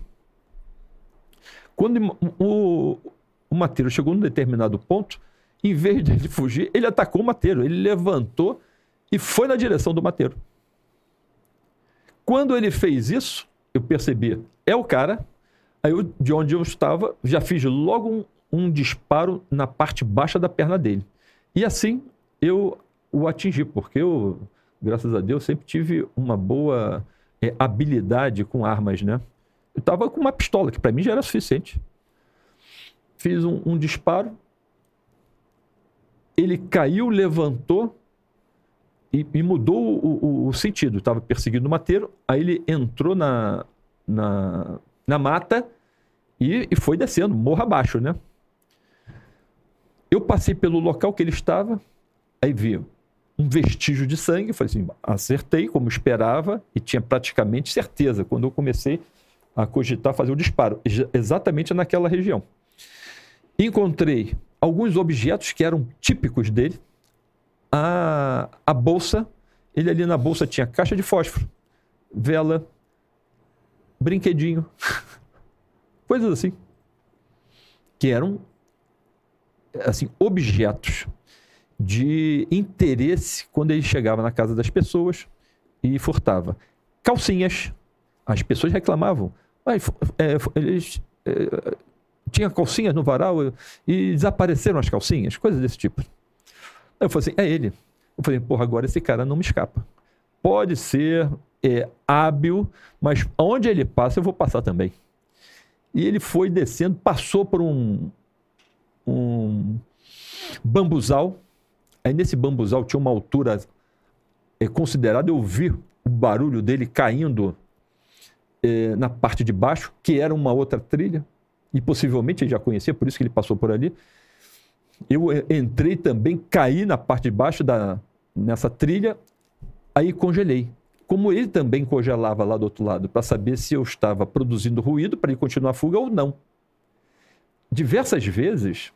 Quando o, o Mateiro chegou num determinado ponto, em vez de fugir, ele atacou o Mateiro. Ele levantou e foi na direção do Mateiro. Quando ele fez isso, eu percebi, é o cara. Aí eu, de onde eu estava, já fiz logo um, um disparo na parte baixa da perna dele. E assim eu o atingir, porque eu, graças a Deus, sempre tive uma boa é, habilidade com armas, né? Eu estava com uma pistola, que para mim já era suficiente. Fiz um, um disparo, ele caiu, levantou e, e mudou o, o, o sentido. Estava perseguindo o mateiro, aí ele entrou na, na, na mata e, e foi descendo, morro abaixo, né? Eu passei pelo local que ele estava, aí vi um vestígio de sangue. Falei assim, acertei como esperava e tinha praticamente certeza quando eu comecei a cogitar fazer o disparo, exatamente naquela região. Encontrei alguns objetos que eram típicos dele. A, a bolsa, ele ali na bolsa tinha caixa de fósforo, vela, brinquedinho, coisas assim, que eram assim objetos de interesse quando ele chegava na casa das pessoas e furtava. Calcinhas. As pessoas reclamavam. Mas, é, eles é, tinha calcinhas no varal e desapareceram as calcinhas, coisas desse tipo. Eu falei assim, é ele. Eu falei, porra, agora esse cara não me escapa. Pode ser é, hábil, mas onde ele passa, eu vou passar também. E ele foi descendo, passou por um bambuzal, Aí nesse bambuzal tinha uma altura é, considerada, eu vi o barulho dele caindo é, na parte de baixo, que era uma outra trilha, e possivelmente ele já conhecia, por isso que ele passou por ali. Eu é, entrei também, caí na parte de baixo da, nessa trilha, aí congelei. Como ele também congelava lá do outro lado, para saber se eu estava produzindo ruído para ele continuar a fuga ou não. Diversas vezes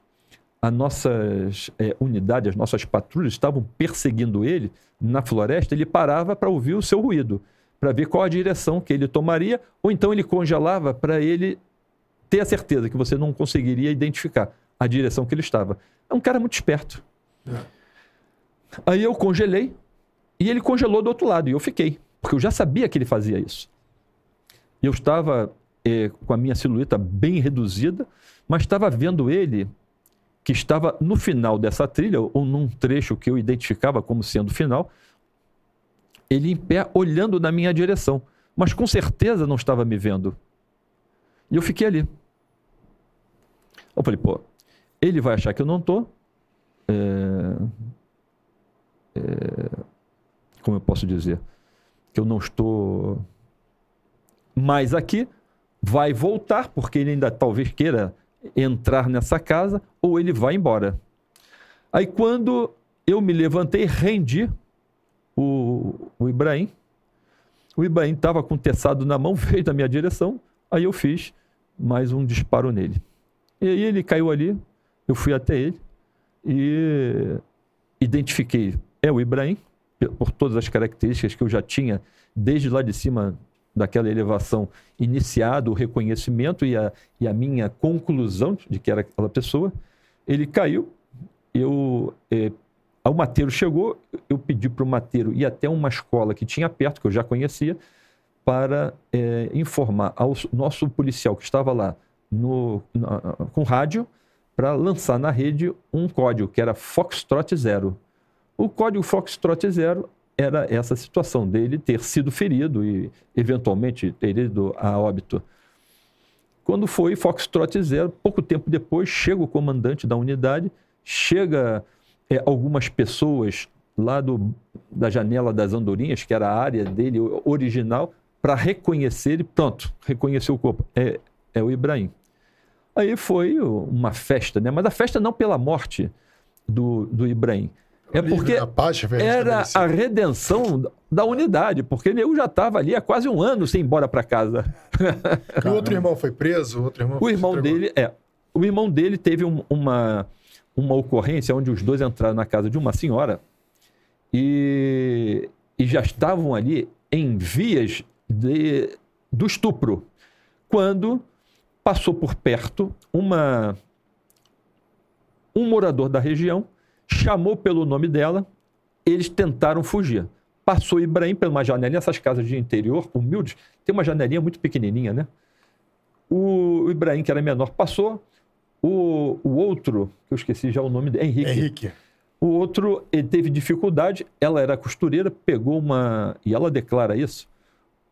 as nossas é, unidades, as nossas patrulhas estavam perseguindo ele na floresta, ele parava para ouvir o seu ruído, para ver qual a direção que ele tomaria, ou então ele congelava para ele ter a certeza que você não conseguiria identificar a direção que ele estava. É um cara muito esperto. É. Aí eu congelei e ele congelou do outro lado e eu fiquei, porque eu já sabia que ele fazia isso. Eu estava é, com a minha silhueta bem reduzida, mas estava vendo ele que estava no final dessa trilha, ou num trecho que eu identificava como sendo final, ele em pé olhando na minha direção, mas com certeza não estava me vendo. E eu fiquei ali. Eu falei, pô, ele vai achar que eu não estou. É, é, como eu posso dizer? Que eu não estou mais aqui. Vai voltar, porque ele ainda talvez queira entrar nessa casa ou ele vai embora. Aí quando eu me levantei, rendi o, o Ibrahim. O Ibrahim estava com o teçado na mão, veio da minha direção. Aí eu fiz mais um disparo nele. E aí ele caiu ali, eu fui até ele e identifiquei. É o Ibrahim, por todas as características que eu já tinha desde lá de cima daquela elevação iniciado o reconhecimento e a, e a minha conclusão de que era aquela pessoa, ele caiu, eu... É, o mateiro chegou, eu pedi para o mateiro ir até uma escola que tinha perto, que eu já conhecia, para é, informar ao nosso policial que estava lá no, com rádio, para lançar na rede um código que era Foxtrot Zero. O código Foxtrot Zero era essa situação dele ter sido ferido e, eventualmente, ter ido a óbito. Quando foi Foxtrot Zero, pouco tempo depois, chega o comandante da unidade, chega é, algumas pessoas lá do, da janela das andorinhas, que era a área dele original, para reconhecer e pronto, reconheceu o corpo. É, é o Ibrahim. Aí foi uma festa, né? mas a festa não pela morte do, do Ibrahim, é porque era a redenção da unidade, porque eu já estava ali há quase um ano sem ir embora para casa. O outro irmão foi preso? O, outro irmão o irmão dele, é. O irmão dele teve um, uma, uma ocorrência onde os dois entraram na casa de uma senhora e, e já estavam ali em vias de, do estupro, quando passou por perto uma um morador da região, chamou pelo nome dela, eles tentaram fugir. Passou Ibrahim por uma janelinha, essas casas de interior, humildes, tem uma janelinha muito pequenininha, né? O Ibrahim, que era menor, passou. O, o outro, que eu esqueci já o nome dele, Henrique. Henrique. O outro, ele teve dificuldade, ela era costureira, pegou uma, e ela declara isso,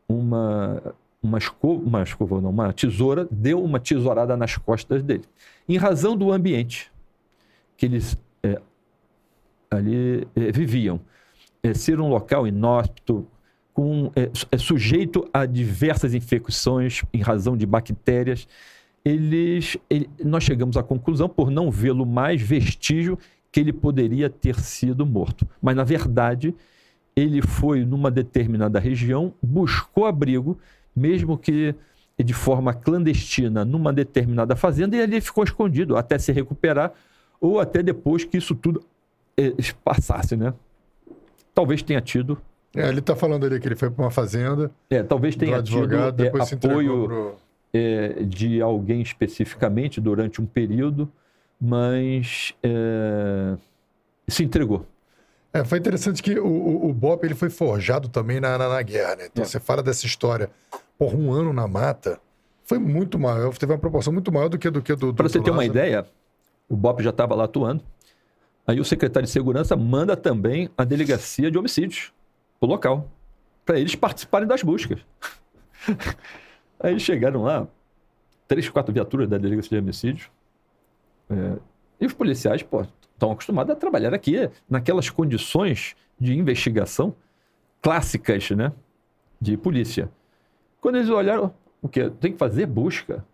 uma, uma escova, uma escova não, uma tesoura, deu uma tesourada nas costas dele. Em razão do ambiente que eles ali é, viviam. É, ser um local inóspito, com, é, é, sujeito a diversas infecções em razão de bactérias, eles, ele, nós chegamos à conclusão, por não vê-lo mais, vestígio que ele poderia ter sido morto. Mas, na verdade, ele foi numa determinada região, buscou abrigo, mesmo que de forma clandestina, numa determinada fazenda, e ali ficou escondido até se recuperar ou até depois que isso tudo passasse, né? Talvez tenha tido. É, ele está falando ali que ele foi para uma fazenda. É, talvez tenha advogado, tido é, apoio pro... é, de alguém especificamente durante um período, mas é, se entregou. É, foi interessante que o, o, o Bop ele foi forjado também na, na, na guerra, né? Então é. você fala dessa história por um ano na mata, foi muito maior, teve uma proporção muito maior do que do que do. Para você ter uma ideia, o BOP já estava lá atuando. Aí o secretário de segurança manda também a delegacia de homicídios o local, para eles participarem das buscas. Aí chegaram lá, três, quatro viaturas da delegacia de homicídios, é, e os policiais, pô, estão acostumados a trabalhar aqui naquelas condições de investigação clássicas, né, de polícia. Quando eles olharam, o quê? Tem que fazer busca.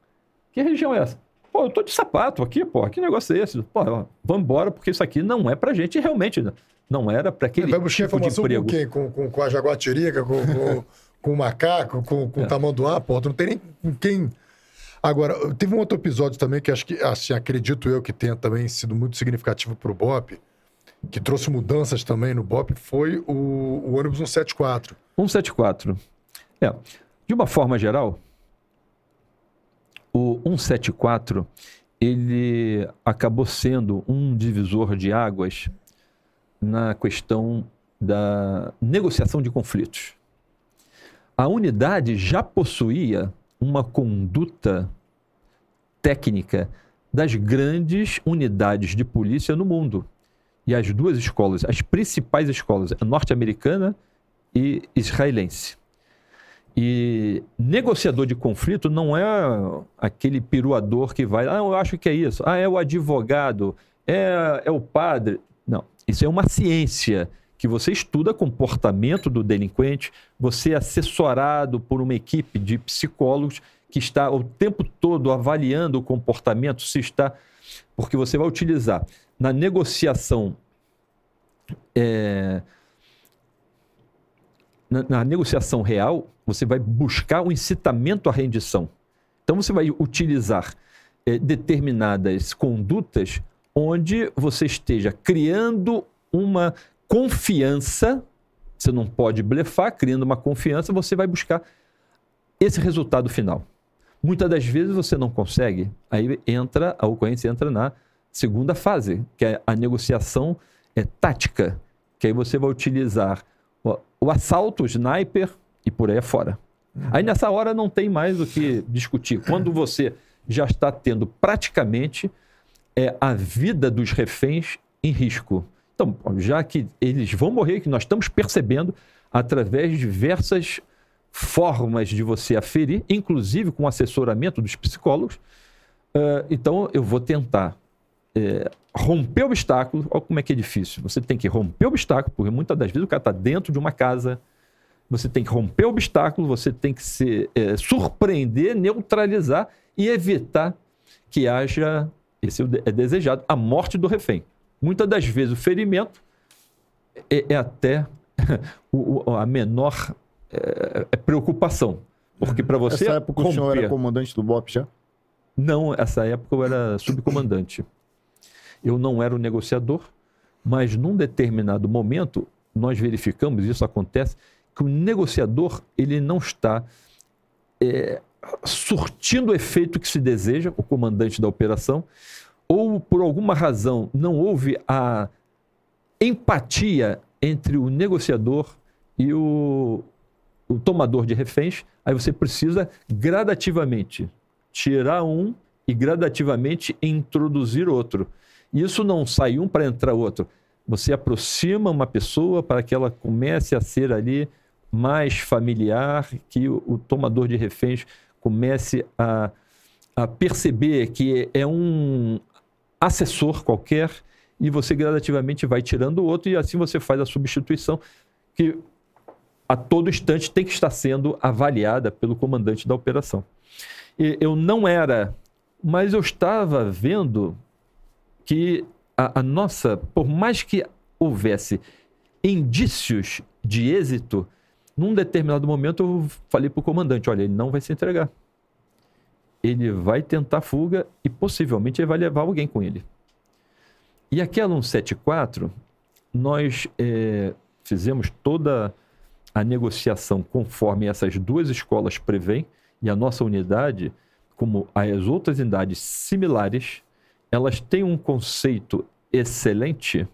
Que região é essa? Pô, eu tô de sapato aqui, pô, que negócio é esse? Pô, vamos embora, porque isso aqui não é pra gente, e realmente não era para aquele Vai buscar tipo informação de emprego. com quem? Com, com, com a jaguatirica, com, com, com o macaco, com, com é. o tamanduá, pô, não tem nem com quem... Agora, teve um outro episódio também que acho que, assim, acredito eu que tenha também sido muito significativo pro BOP, que trouxe mudanças também no BOP, foi o, o ônibus 174. 174. É. De uma forma geral, o 174 ele acabou sendo um divisor de águas na questão da negociação de conflitos. A unidade já possuía uma conduta técnica das grandes unidades de polícia no mundo. E as duas escolas, as principais escolas, a norte-americana e israelense. E negociador de conflito não é aquele piruador que vai, ah, eu acho que é isso, ah, é o advogado, é, é o padre. Não, isso é uma ciência que você estuda comportamento do delinquente, você é assessorado por uma equipe de psicólogos que está o tempo todo avaliando o comportamento, se está. Porque você vai utilizar na negociação. É, na, na negociação real, você vai buscar o incitamento à rendição. Então você vai utilizar é, determinadas condutas onde você esteja criando uma confiança, você não pode blefar, criando uma confiança, você vai buscar esse resultado final. Muitas das vezes você não consegue, aí entra, a ocorrência entra na segunda fase, que é a negociação é, tática, que aí você vai utilizar o, o assalto, o sniper e por aí fora. Uhum. Aí nessa hora não tem mais o que discutir. Quando você já está tendo praticamente é, a vida dos reféns em risco. Então, já que eles vão morrer, que nós estamos percebendo através de diversas formas de você aferir, inclusive com assessoramento dos psicólogos, uh, então eu vou tentar é, romper obstáculos. Olha como é que é difícil. Você tem que romper obstáculo, porque muitas das vezes o cara está dentro de uma casa. Você tem que romper obstáculo, você tem que se é, surpreender, neutralizar e evitar que haja, esse é desejado, a morte do refém. Muitas das vezes o ferimento é, é até o, a menor é, é preocupação. Porque para você. Essa época romper... o senhor era comandante do BOP já? Não, essa época eu era subcomandante. Eu não era o negociador, mas num determinado momento, nós verificamos, isso acontece, que o negociador ele não está é, surtindo o efeito que se deseja, o comandante da operação, ou por alguma razão não houve a empatia entre o negociador e o, o tomador de reféns, aí você precisa gradativamente tirar um e gradativamente introduzir outro. Isso não sai um para entrar outro. Você aproxima uma pessoa para que ela comece a ser ali mais familiar, que o, o tomador de reféns comece a, a perceber que é um assessor qualquer e você gradativamente vai tirando o outro e assim você faz a substituição que a todo instante tem que estar sendo avaliada pelo comandante da operação. E eu não era, mas eu estava vendo que a, a nossa, por mais que houvesse indícios de êxito, num determinado momento eu falei para o comandante: olha, ele não vai se entregar. Ele vai tentar fuga e possivelmente ele vai levar alguém com ele. E aquela 174, nós é, fizemos toda a negociação conforme essas duas escolas prevêem, e a nossa unidade, como as outras unidades similares, elas têm um conceito excelente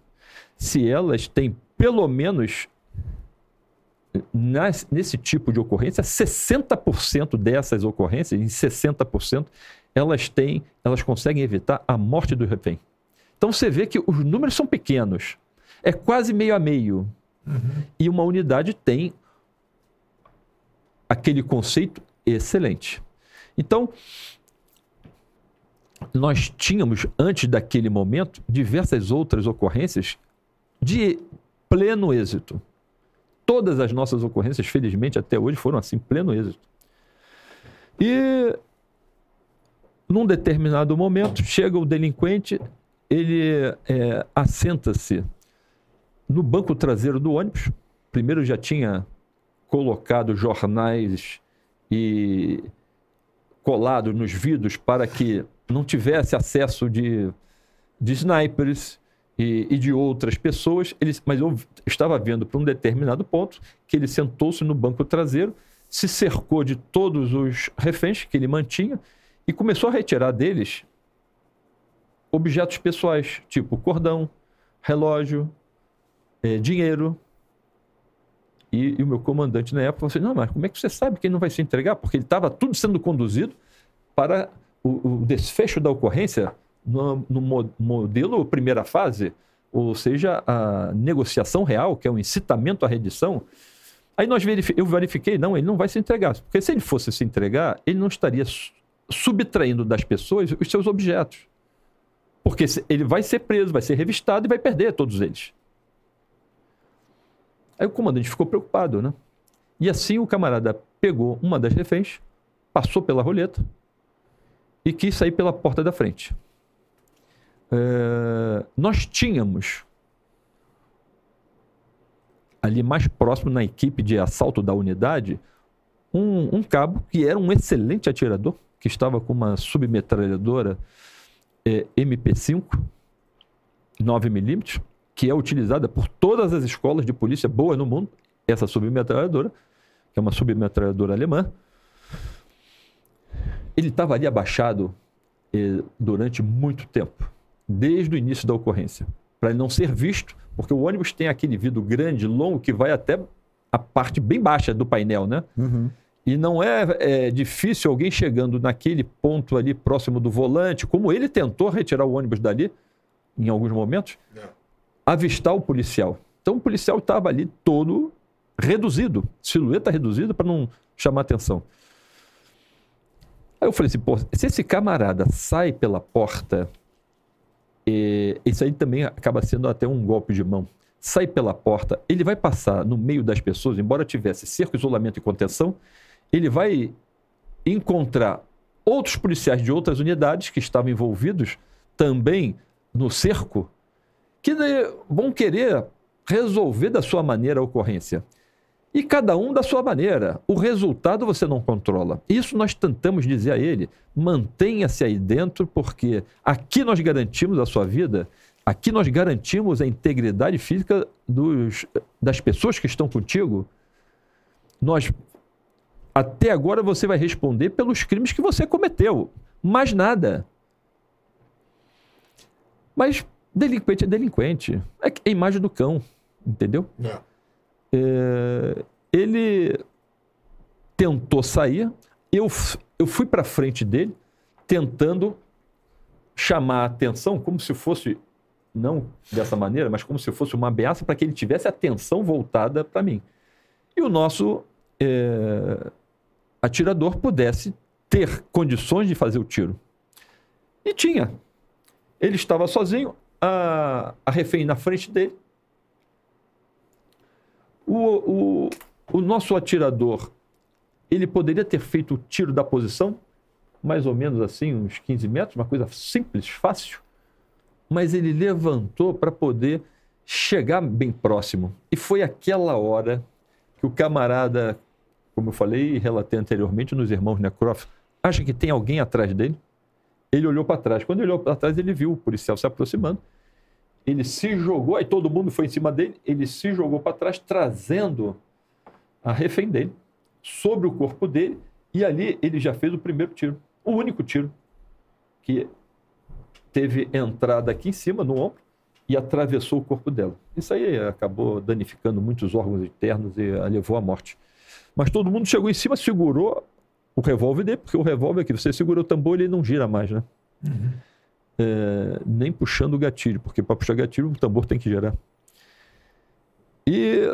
se elas têm pelo menos nas, nesse tipo de ocorrência, 60% dessas ocorrências, em 60%, elas têm, elas conseguem evitar a morte do refém. Então você vê que os números são pequenos. É quase meio a meio. Uhum. E uma unidade tem aquele conceito excelente. Então, nós tínhamos, antes daquele momento, diversas outras ocorrências de pleno êxito. Todas as nossas ocorrências, felizmente, até hoje, foram assim, pleno êxito. E, num determinado momento, chega o delinquente, ele é, assenta-se no banco traseiro do ônibus. Primeiro já tinha colocado jornais e colado nos vidros para que não tivesse acesso de, de snipers e, e de outras pessoas. Ele, mas eu estava vendo para um determinado ponto que ele sentou-se no banco traseiro, se cercou de todos os reféns que ele mantinha e começou a retirar deles objetos pessoais, tipo cordão, relógio, é, dinheiro. E, e, o meu comandante na época falou assim: não, mas como é que você sabe que ele não vai se entregar? Porque ele estava tudo sendo conduzido para o, o desfecho da ocorrência no, no, modelo primeira fase, ou seja, a negociação real, que é o incitamento à redição. Aí nós verifi eu verifiquei, não, ele não vai se entregar. Porque se ele fosse se entregar, ele não estaria subtraindo das pessoas os seus objetos. Porque ele vai ser preso, vai ser revistado e vai perder todos eles. Aí o comandante ficou preocupado, né? E assim o camarada pegou uma das reféns, passou pela roleta e quis sair pela porta da frente. É, nós tínhamos ali mais próximo na equipe de assalto da unidade um, um cabo que era um excelente atirador, que estava com uma submetralhadora é, MP5 9mm, que é utilizada por todas as escolas de polícia boas no mundo, essa submetralhadora, que é uma submetralhadora alemã. Ele estava ali abaixado eh, durante muito tempo, desde o início da ocorrência, para ele não ser visto, porque o ônibus tem aquele vidro grande, longo, que vai até a parte bem baixa do painel, né? Uhum. E não é, é, difícil alguém chegando naquele ponto ali próximo do volante, como ele tentou retirar o ônibus dali, em alguns momentos, não. avistar o policial. Então o policial estava ali todo reduzido, silhueta reduzida para não chamar atenção. Aí eu falei assim, pô, se esse camarada sai pela porta, é, isso aí também acaba sendo até um golpe de mão. Sai pela porta, ele vai passar no meio das pessoas, embora tivesse cerco, isolamento e contenção, ele vai encontrar outros policiais de outras unidades que estavam envolvidos também no cerco, que vão querer resolver da sua maneira a ocorrência. E cada um da sua maneira. O resultado você não controla. Isso nós tentamos dizer a ele. Mantenha-se aí dentro, porque aqui nós garantimos a sua vida. aqui nós garantimos a integridade física dos, das pessoas que estão contigo. Nós, até agora, você vai responder pelos crimes que você cometeu. Mais nada. Mas delinquente é delinquente. É a imagem do cão, entendeu? É. É, ele tentou sair, eu, eu fui para frente dele, tentando chamar a atenção, como se fosse, não dessa maneira, mas como se fosse uma ameaça para que ele tivesse a atenção voltada para mim. E o nosso é, atirador pudesse ter condições de fazer o tiro. E tinha. Ele estava sozinho, a, a refém na frente dele. O, o, o nosso atirador, ele poderia ter feito o tiro da posição, mais ou menos assim, uns 15 metros, uma coisa simples, fácil, mas ele levantou para poder chegar bem próximo. E foi aquela hora que o camarada, como eu falei e relatei anteriormente nos irmãos Necroft, acha que tem alguém atrás dele. Ele olhou para trás. Quando ele olhou para trás, ele viu o policial se aproximando. Ele se jogou, aí todo mundo foi em cima dele. Ele se jogou para trás, trazendo a refém dele sobre o corpo dele. E ali ele já fez o primeiro tiro, o único tiro, que teve entrada aqui em cima, no ombro, e atravessou o corpo dela. Isso aí acabou danificando muitos órgãos internos e a levou à morte. Mas todo mundo chegou em cima, segurou o revólver dele, porque o revólver que você segura o tambor, ele não gira mais, né? É, nem puxando o gatilho, porque para puxar gatilho o tambor tem que girar. E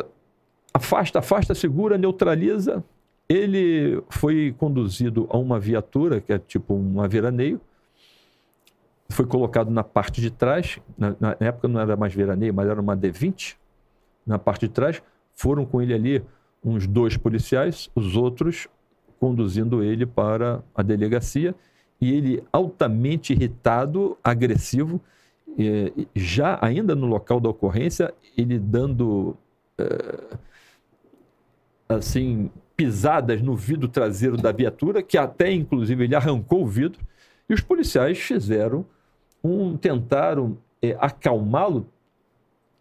afasta, afasta, segura, neutraliza. Ele foi conduzido a uma viatura, que é tipo um veraneio, foi colocado na parte de trás. Na, na época não era mais veraneio, mas era uma D20. Na parte de trás, foram com ele ali uns dois policiais, os outros conduzindo ele para a delegacia. E ele, altamente irritado, agressivo, eh, já ainda no local da ocorrência, ele dando eh, assim pisadas no vidro traseiro da viatura, que até inclusive ele arrancou o vidro, e os policiais fizeram um tentaram eh, acalmá-lo,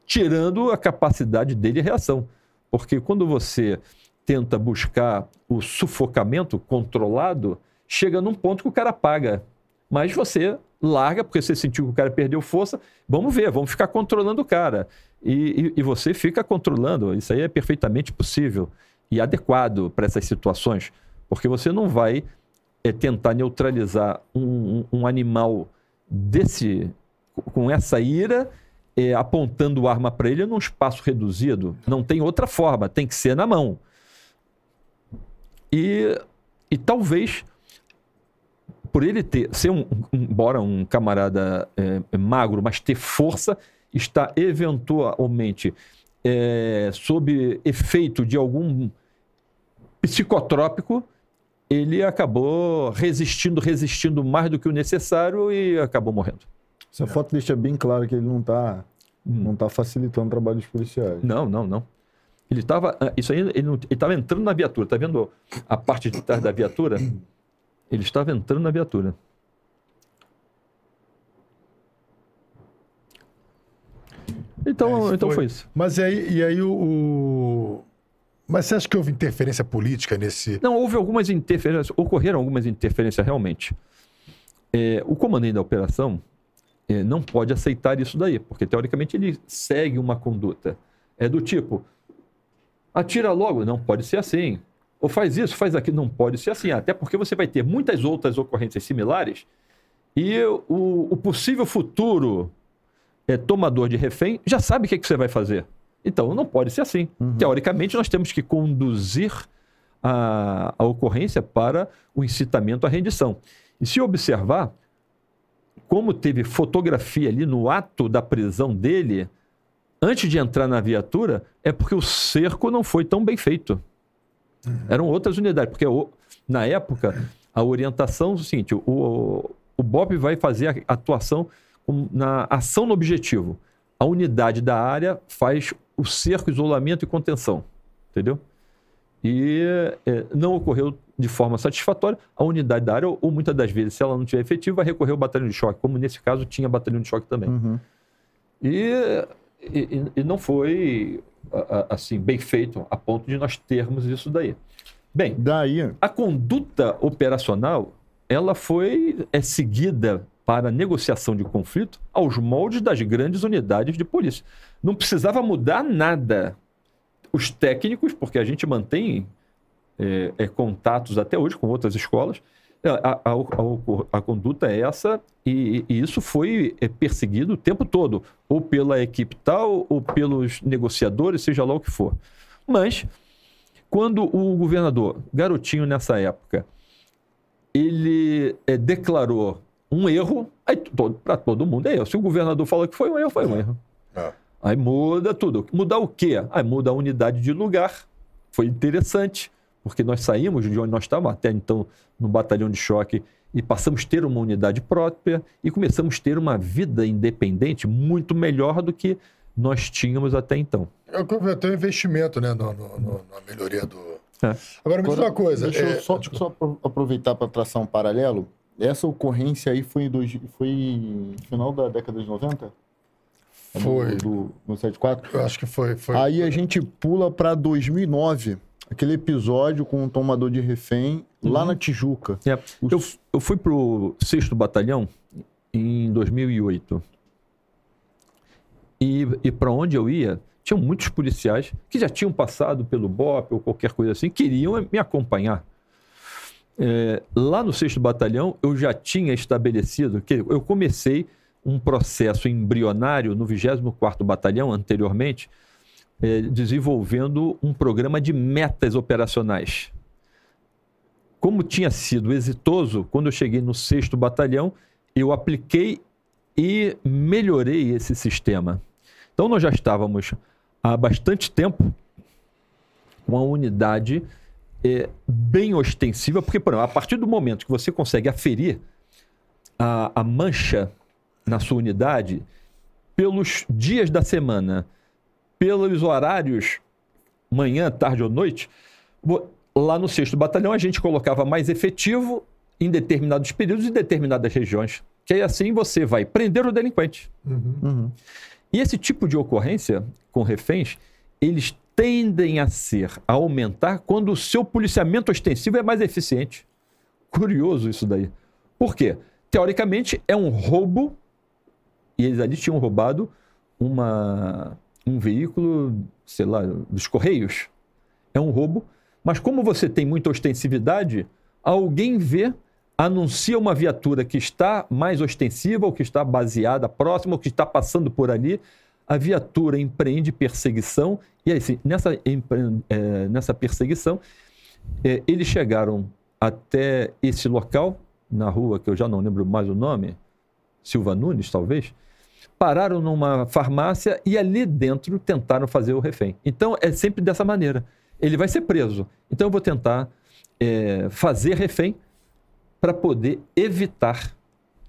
tirando a capacidade dele de reação, porque quando você tenta buscar o sufocamento controlado, chega num ponto que o cara apaga. Mas você larga, porque você sentiu que o cara perdeu força. Vamos ver, vamos ficar controlando o cara. E, e, e você fica controlando. Isso aí é perfeitamente possível e adequado para essas situações. Porque você não vai é, tentar neutralizar um, um, um, animal desse com essa ira, é, apontando arma para ele num espaço reduzido. Não tem outra forma, tem que ser na mão. E, e talvez por ele ter ser um, embora um camarada é, magro, mas ter força, está eventualmente é, sob efeito de algum psicotrópico, ele acabou resistindo, resistindo mais do que o necessário e acabou morrendo. Essa foto deixa bem claro que ele não está hum. não tá facilitando o trabalho dos policiais. Não, não, não. Ele estava. Isso aí, ele estava entrando na viatura. Tá vendo a parte de trás da viatura? Ele estava entrando na viatura. Então, é, então foi. foi. isso. Mas aí, e aí o, o, Mas você acha que houve interferência política nesse. Não, houve algumas interferências. Ocorreram algumas interferências realmente. É, o comandante da operação é, não pode aceitar isso daí, porque teoricamente ele segue uma conduta. É do tipo, atira logo. Não pode ser assim. Ou faz isso, faz aquilo. Não pode ser assim. Até porque você vai ter muitas outras ocorrências similares e o, o possível futuro é, tomador de refém já sabe o que, que você vai fazer. Então não pode ser assim. Uhum. Teoricamente, nós temos que conduzir a, a ocorrência para o incitamento à rendição. E se observar, como teve fotografia ali no ato da prisão dele, antes de entrar na viatura, é porque o cerco não foi tão bem feito. Uhum. Eram outras unidades, porque na época a orientação é o seguinte: o, o BOP vai fazer a atuação na ação no objetivo. A unidade da área faz o cerco, isolamento e contenção. Entendeu? E é, não ocorreu de forma satisfatória. A unidade da área, ou, ou muitas das vezes, se ela não tiver efetivo, vai recorrer ao batalhão de choque, como nesse caso tinha batalhão de choque também. Uhum. E, e, e não foi assim bem feito a ponto de nós termos isso daí. Bem, daí a conduta operacional ela foi é seguida para negociação de conflito aos moldes das grandes unidades de polícia. Não precisava mudar nada. Os técnicos, porque a gente mantém é, é, contatos até hoje com outras escolas, a, a, a, a conduta é essa e, e, isso foi é, perseguido o tempo todo, ou pela equipe tal, ou pelos negociadores, seja lá o que for. Mas, quando o governador, garotinho nessa época, ele é, declarou um erro, aí para todo mundo é erro. Se o governador falou que foi um erro, foi um erro. É. Aí muda tudo. Mudar o quê? Aí muda a unidade de lugar. Foi interessante, porque nós saímos de onde nós estávamos, até então no batalhão de choque, e passamos a ter uma unidade própria e começamos a ter uma vida independente muito melhor do que nós tínhamos até então. É tem um investimento né, no, no, no, na melhoria do. É. Agora, me diz uma coisa. Deixa é... eu só, só aproveitar para traçar um paralelo. Essa ocorrência aí foi, dois, foi final da década de 90? Foi. Do, no 74? Eu acho que foi. foi aí foi. a gente pula para 2009, aquele episódio com o tomador de refém uhum. lá na Tijuca. É. Eu, eu fui pro 6 Batalhão em 2008. E, e para onde eu ia, tinham muitos policiais que já tinham passado pelo BOP ou qualquer coisa assim, queriam me acompanhar. É, lá no 6 Batalhão, eu já tinha estabelecido que eu comecei um processo embrionário no 24º Batalhão, anteriormente, é, desenvolvendo um programa de metas operacionais. Como tinha sido exitoso, quando eu cheguei no 6 Batalhão, eu apliquei e melhorei esse sistema. Então, nós já estávamos há bastante tempo com a unidade é, bem ostensiva, porque, por exemplo, a partir do momento que você consegue aferir a, a mancha na sua unidade, pelos dias da semana, pelos horários, manhã, tarde ou noite, lá no 6 Batalhão a gente colocava mais efetivo em determinados períodos e determinadas regiões. Que aí assim você vai prender o delinquente. Uhum. Uhum. E esse tipo de ocorrência com reféns, eles tendem a ser, a aumentar, quando o seu policiamento ostensivo é mais eficiente. Curioso isso daí. Por quê? Teoricamente, é um roubo, e eles ali tinham roubado uma, um veículo, sei lá, dos Correios. É um roubo, mas como você tem muita ostensividade, alguém vê, anuncia uma viatura que está mais ostensiva, ou que está baseada próxima, ou que está passando por ali, a viatura empreende perseguição, e aí, assim, nessa, é, nessa perseguição, é, eles chegaram até esse local, na rua que eu já não lembro mais o nome, Silva Nunes, talvez, pararam numa farmácia e ali dentro tentaram fazer o refém. Então, é sempre dessa maneira. Ele vai ser preso. Então, eu vou tentar é, fazer refém para poder evitar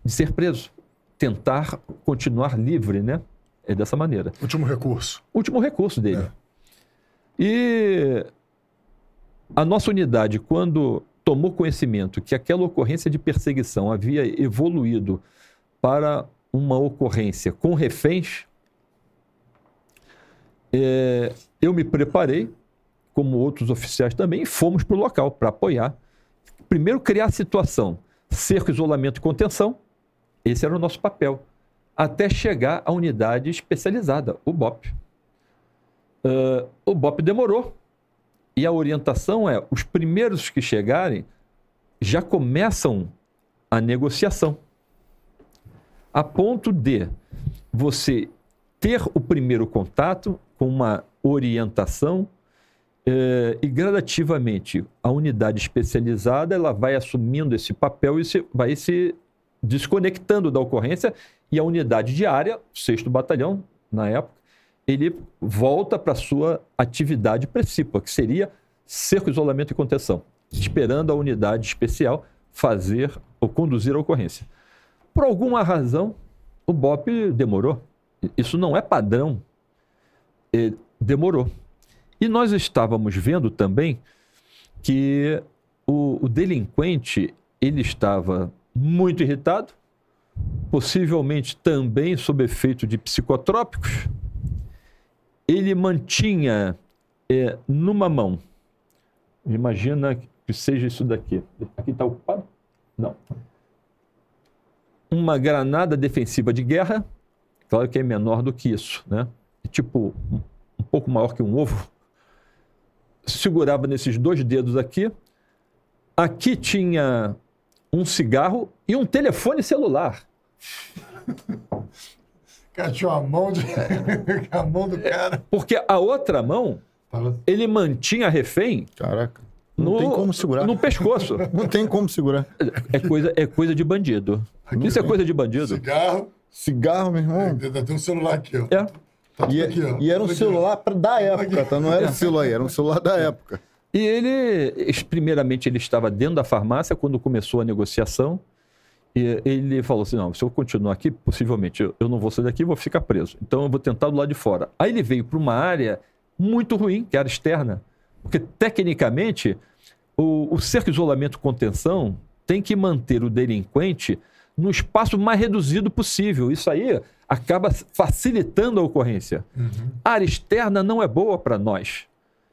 de ser preso. Tentar continuar livre, né? É dessa maneira. Último recurso. Último recurso dele. É. E a nossa unidade, quando tomou conhecimento que aquela ocorrência de perseguição havia evoluído para uma ocorrência com reféns, é, eu me preparei, como outros oficiais também, e fomos para o local para apoiar. Primeiro, criar a situação, cerco, isolamento e contenção. Esse era o nosso papel até chegar à unidade especializada, o BOP. Uh, o BOP demorou. E a orientação é: os primeiros que chegarem já começam a negociação. A ponto de você ter o primeiro contato com uma orientação eh, e gradativamente a unidade especializada ela vai assumindo esse papel e se, vai se desconectando da ocorrência e a unidade diária, sexto batalhão, na época, ele volta para sua atividade principal, que seria cerco, isolamento e contenção, esperando a unidade especial fazer ou conduzir a ocorrência. Por alguma razão, o BOP demorou. Isso não é padrão. demorou. E nós estávamos vendo também que o, o delinquente ele estava muito irritado, possivelmente também sob efeito de psicotrópicos. Ele mantinha é, numa mão, imagina que seja isso daqui. Aqui está ocupado? Não. Uma granada defensiva de guerra, claro que é menor do que isso, né? Tipo, um pouco maior que um ovo. Segurava nesses dois dedos aqui. Aqui tinha um cigarro e um telefone celular. Cara, tinha uma mão, de... a mão do cara. Porque a outra mão, ele mantinha refém. Caraca. Não no, tem como segurar. No pescoço. Não tem como segurar. É coisa, é coisa de bandido. Aqui Isso é coisa de bandido. Cigarro. Cigarro, meu irmão. É, tem um celular aqui, ó. É. Tá e, aqui, ó. e, era um celular pra, da época, tá? Não era um celular aí, era um celular da época. E ele, primeiramente, ele estava dentro da farmácia quando começou a negociação. E ele falou assim: não, se eu continuar aqui, possivelmente eu não vou sair daqui, vou ficar preso. Então eu vou tentar do lado de fora. Aí ele veio para uma área muito ruim, que era externa. Porque, tecnicamente, o, o cerco isolamento contenção tem que manter o delinquente no espaço mais reduzido possível. Isso aí acaba facilitando a ocorrência. Uhum. A área externa não é boa para nós.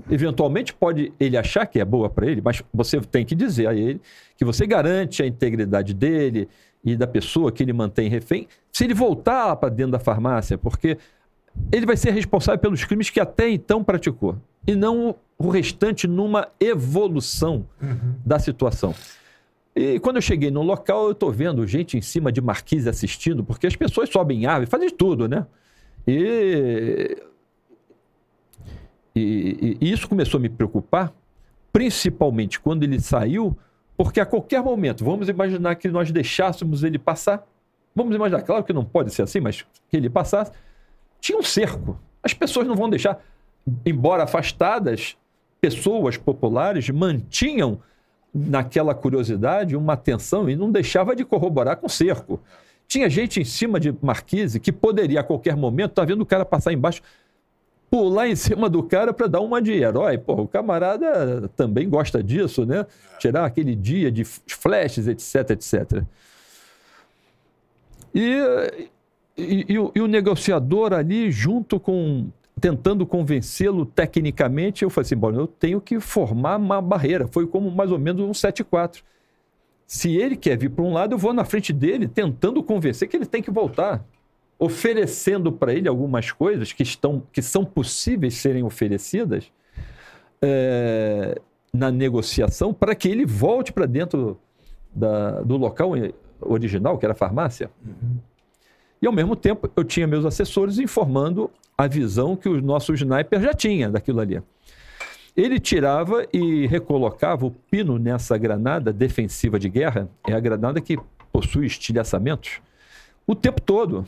Eventualmente pode ele achar que é boa para ele, mas você tem que dizer a ele que você garante a integridade dele e da pessoa que ele mantém refém, se ele voltar para dentro da farmácia, porque ele vai ser responsável pelos crimes que até então praticou, e não o restante numa evolução uhum. da situação. E quando eu cheguei no local, eu estou vendo gente em cima de marquise assistindo, porque as pessoas sobem em árvore, fazem tudo, né? E... E, e, isso começou a me preocupar, principalmente quando ele saiu, porque a qualquer momento, vamos imaginar que nós deixássemos ele passar, vamos imaginar, claro que não pode ser assim, mas que ele passasse, tinha um cerco. As pessoas não vão deixar, embora afastadas, pessoas populares mantinham naquela curiosidade uma atenção e não deixava de corroborar com o cerco. Tinha gente em cima de Marquise que poderia a qualquer momento estar tá vendo o cara passar embaixo, pular em cima do cara para dar uma de herói. Pô, o camarada também gosta disso, né? Tirar aquele dia de flashes, etc, etc. E, e, e, o, e o negociador ali, junto com tentando convencê-lo tecnicamente, eu falei assim, bom, eu tenho que formar uma barreira. Foi como mais ou menos um 7-4. Se ele quer vir para um lado, eu vou na frente dele, tentando convencer que ele tem que voltar, oferecendo para ele algumas coisas que, estão, que são possíveis serem oferecidas é, na negociação para que ele volte para dentro da, do local original, que era a farmácia. Uhum. E, ao mesmo tempo, eu tinha meus assessores informando a visão que o nosso sniper já tinha daquilo ali. Ele tirava e recolocava o pino nessa granada defensiva de guerra, é a granada que possui estilhaçamentos, o tempo todo.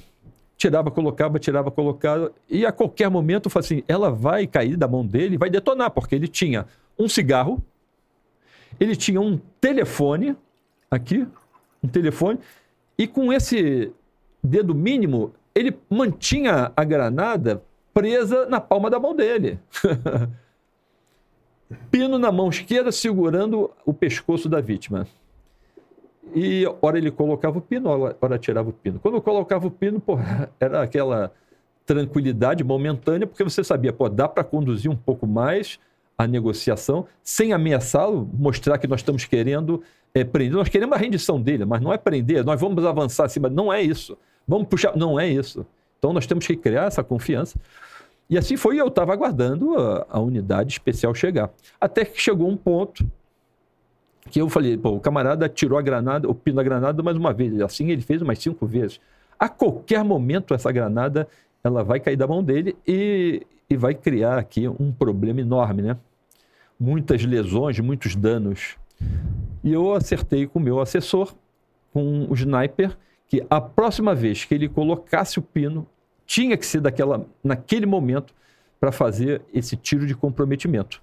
Tirava, colocava, tirava, colocava, e a qualquer momento, eu assim, ela vai cair da mão dele vai detonar, porque ele tinha um cigarro, ele tinha um telefone, aqui, um telefone, e com esse dedo mínimo, ele mantinha a granada presa na palma da mão dele. Pino na mão esquerda segurando o pescoço da vítima. E hora ele colocava o pino, hora tirava o pino. Quando colocava o pino, era aquela tranquilidade momentânea, porque você sabia, pô, dá para conduzir um pouco mais a negociação sem ameaçá-lo, mostrar que nós estamos querendo é, prender. Nós queremos a rendição dele, mas não é prender, nós vamos avançar acima. Não é isso. Vamos puxar. Não é isso. Então nós temos que criar essa confiança. E assim foi, eu estava aguardando a, a, unidade especial chegar. Até que chegou um ponto que eu falei, pô, o camarada tirou a granada, o pino da granada mais uma vez. Assim ele fez umas cinco vezes. A qualquer momento essa granada ela vai cair da mão dele e, e vai criar aqui um problema enorme, né? Muitas lesões, muitos danos. E eu acertei com o meu assessor, com o sniper, que a próxima vez que ele colocasse o pino, tinha que ser daquela, naquele momento para fazer esse tiro de comprometimento.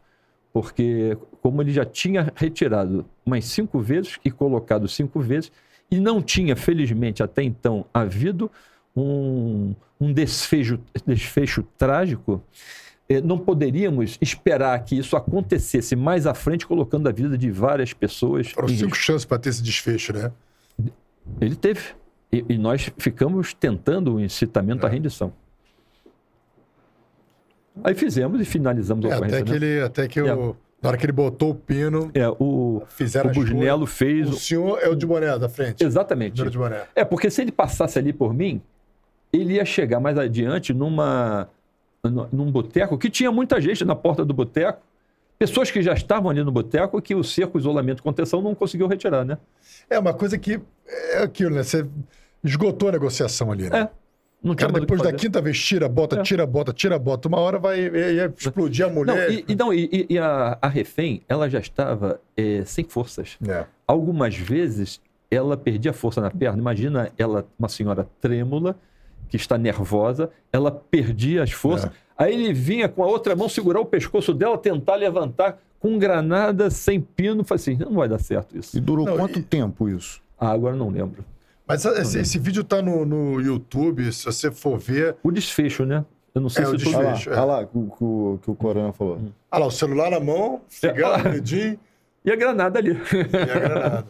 Porque, como ele já tinha retirado umas cinco vezes e colocado cinco vezes, e não tinha, felizmente, até então, havido um, um desfecho, desfecho trágico, eh, não poderíamos esperar que isso acontecesse mais à frente, colocando a vida de várias pessoas. Foram cinco risco. chances para ter esse desfecho, né? Ele teve. E, e nós ficamos tentando o incitamento à rendição. Aí fizemos e finalizamos a É, ocorrência. até que né? ele, até que É. o, na hora que ele botou o pino, É, o, fizeram o Busnello fez. O senhor é o de boné da frente. Exatamente. Número de boné. É, porque se ele passasse ali por mim, ele ia chegar mais adiante numa, nu- num boteco que tinha muita gente na porta do boteco, pessoas que já estavam ali no boteco que o cerco, isolamento e contenção não conseguiu retirar, né? É uma coisa que é aquilo, né? Você esgotou a negociação ali, né? É. Não tinha Cara, depois da quinta vez, tira, bota, É. tira, bota, tira, bota. Uma hora vai ia, explodir a Não, mulher. e, e não, e, e- a, a refém, ela já estava eh, sem forças. É. Algumas vezes ela perdia força na perna. Imagina ela, uma senhora trêmula, que está nervosa, ela perdia as forças. É. Aí ele vinha com a outra mão segurar o pescoço dela, tentar levantar com granada sem pino. Falei assim: não vai dar certo isso. E durou Não, quanto e- tempo isso? Ah, agora não lembro. Mas esse, esse vídeo tá no, no YouTube, se você for ver. O desfecho, né? Eu não sei É, se o todo- Olha lá, Desfecho, é. olha lá o que o- que o Corona falou. Ah lá, o celular na mão, cigarro dedinho E a granada ali. e a granada.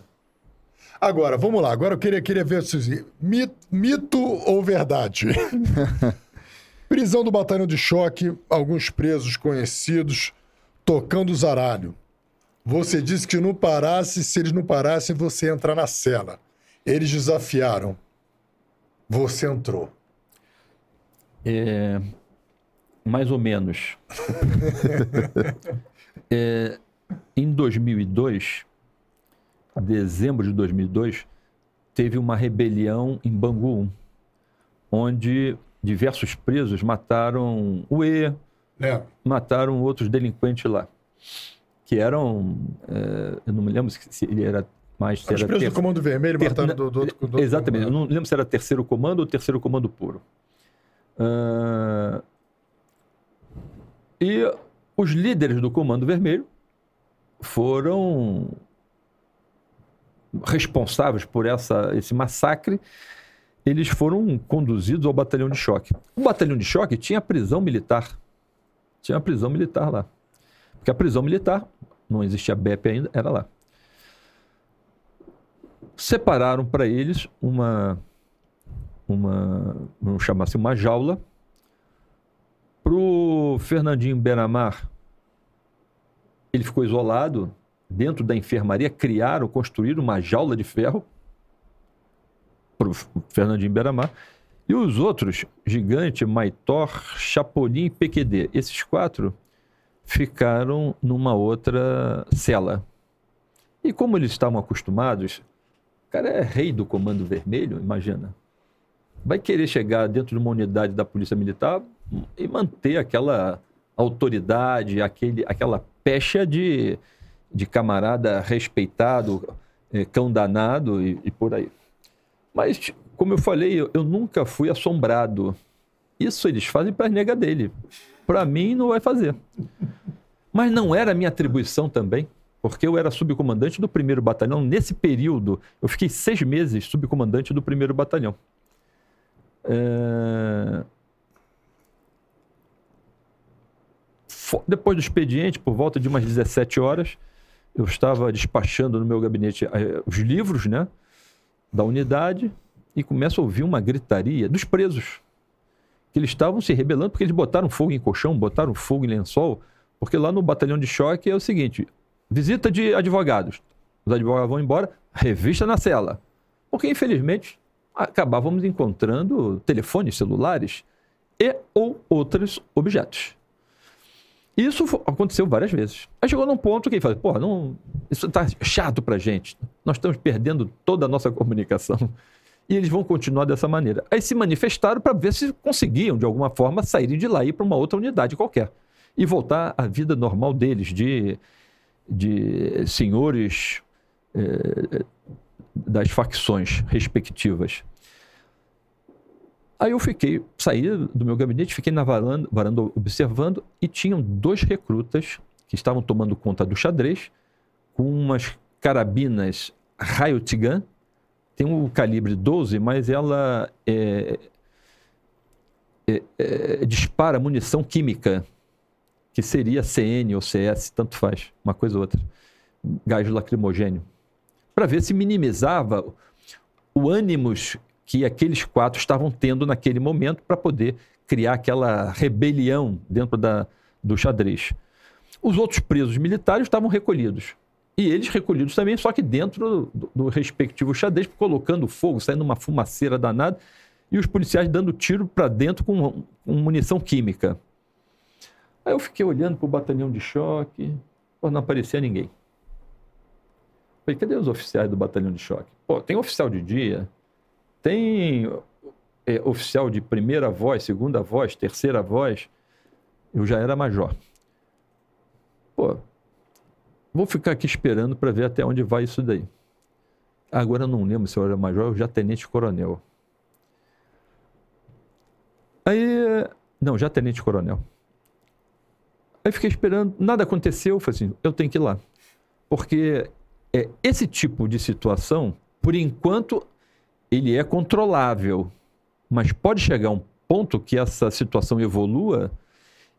Agora, vamos lá. Agora eu queria, queria ver, Suzy. Mito, mito ou verdade? Prisão do batalhão de choque, alguns presos conhecidos tocando zaralho. Você disse que não parasse, se eles não parassem, você ia entrar na cela. Eles desafiaram. Você entrou. É, mais ou menos. É, em 2002, dezembro de 2002, teve uma rebelião em Bangu 1, onde diversos presos mataram o E, Né? mataram outros delinquentes lá, que eram, é, eu não me lembro se ele era mais... se Os era presos ter- do Comando Vermelho ter- mataram do, do outro, do outro Exatamente. Eu comando. não lembro se era terceiro comando ou terceiro comando puro. Ah, E os líderes do Comando Vermelho foram responsáveis por essa, esse massacre. Eles foram conduzidos ao batalhão de choque. O batalhão de choque tinha prisão militar. Tinha prisão militar lá. Porque a prisão militar, não existia BEP ainda, era lá separaram para eles uma, uma, vamos chamar assim, uma jaula. Para o Fernandinho Beramar, ele ficou isolado dentro da enfermaria, criaram, construíram uma jaula de ferro para o Fernandinho Beramar. E os outros, Gigante, Maitor, Chapolin e PQD, esses quatro ficaram numa outra cela. E como eles estavam acostumados, o cara é rei do Comando Vermelho, imagina. Vai querer chegar dentro de uma unidade da Polícia Militar e manter aquela autoridade, aquele, aquela pecha de, de camarada respeitado, eh, cão danado e, e por aí. Mas, como eu falei, eu, eu nunca fui assombrado. Isso eles fazem para nega dele. Para mim, não vai fazer. Mas não era minha atribuição também, porque eu era subcomandante do primeiro batalhão. Nesse período, eu fiquei seis meses subcomandante do primeiro batalhão. É, Depois do expediente, por volta de umas 17 horas, eu estava despachando no meu gabinete eh, os livros né, da unidade e começo a ouvir uma gritaria dos presos. Que eles estavam se rebelando porque eles botaram fogo em colchão, botaram fogo em lençol. Porque lá no batalhão de choque é o seguinte: visita de advogados. Os advogados vão embora, revista na cela. Porque, infelizmente, acabávamos encontrando telefones celulares e ou outros objetos. Isso aconteceu várias vezes. Aí chegou num ponto que ele falou, porra, não, isso está chato pra gente. Nós estamos perdendo toda a nossa comunicação. E eles vão continuar dessa maneira. Aí se manifestaram para ver se conseguiam, de alguma forma, saírem de lá e ir para uma outra unidade qualquer. E voltar à vida normal deles, de, de senhores eh, das facções respectivas. Aí eu fiquei, saí do meu gabinete, fiquei na varanda, varanda observando e tinham dois recrutas que estavam tomando conta do xadrez com umas carabinas Riot Gun, tem um calibre 12, mas ela é, é, é, dispara munição química, que seria CN ou CS, tanto faz, uma coisa ou outra, gás lacrimogênio, para ver se minimizava o ânimos que aqueles quatro estavam tendo naquele momento para poder criar aquela rebelião dentro da, do xadrez. Os outros presos militares estavam recolhidos. E eles recolhidos também, só que dentro do, do respectivo xadrez, colocando fogo, saindo uma fumaceira danada, e os policiais dando tiro para dentro com, com, munição química. Aí eu fiquei olhando para o batalhão de choque, não aparecia ninguém. Falei, cadê os oficiais do batalhão de choque? Pô, tem oficial de dia, tem é, oficial de primeira voz, segunda voz, terceira voz. Eu já era major. Pô, vou ficar aqui esperando para ver até onde vai isso daí. Agora eu não lembro se eu era major ou já tenente-coronel. Aí, não, já tenente-coronel. Aí fiquei esperando, nada aconteceu, falei assim, eu tenho que ir lá. Porque é, esse tipo de situação, por enquanto, ele é controlável, mas pode chegar um ponto que essa situação evolua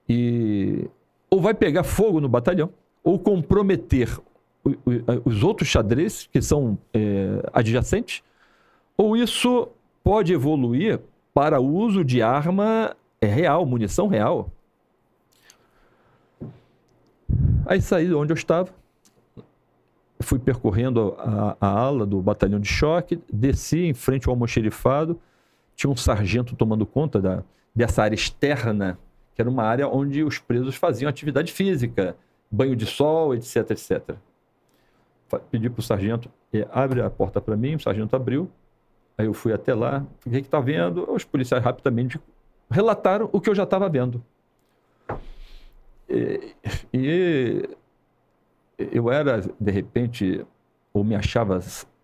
e ou vai pegar fogo no batalhão, ou comprometer os outros xadrez que são é, adjacentes, ou isso pode evoluir para o uso de arma é, real, munição real. Aí saí de onde eu estava, fui percorrendo a, a, ala do batalhão de choque, desci em frente ao almoxerifado, tinha um sargento tomando conta da, dessa área externa, que era uma área onde os presos faziam atividade física, banho de sol, etc, etc. Pedi para o sargento, abre a porta para mim, o sargento abriu, aí eu fui até lá, o que está vendo? Os policiais rapidamente relataram o que eu já estava vendo. E, e eu era, de repente, ou me achava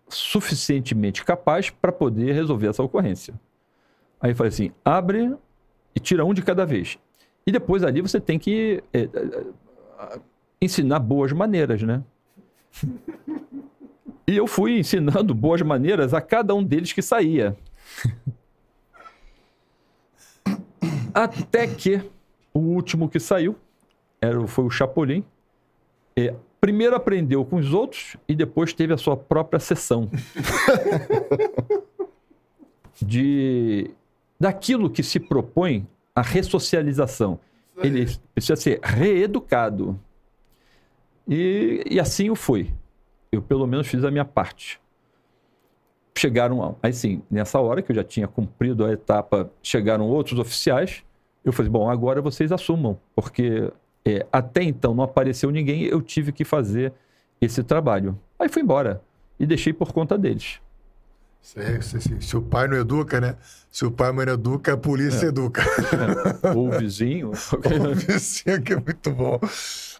suficientemente capaz para poder resolver essa ocorrência. Aí eu falei assim: abre e tira um de cada vez. E depois ali você tem que é, ensinar boas maneiras, né? E eu fui ensinando boas maneiras a cada um deles que saía. Até que o último que saiu era, foi o Chapolin. É, primeiro aprendeu com os outros e depois teve a sua própria sessão. de daquilo que se propõe a ressocialização. Ele precisa ser reeducado. E, e assim o foi. Eu, pelo menos, fiz a minha parte. Chegaram, aí sim, nessa hora que eu já tinha cumprido a etapa, chegaram outros oficiais. Eu falei, bom, agora vocês assumam, porque é, até então não apareceu ninguém, eu tive que fazer esse trabalho. Aí fui embora e deixei por conta deles. Se, se, se, o pai não educa, né? Se o pai não educa, a polícia é. educa. É. Ou o vizinho. o vizinho, que é muito bom.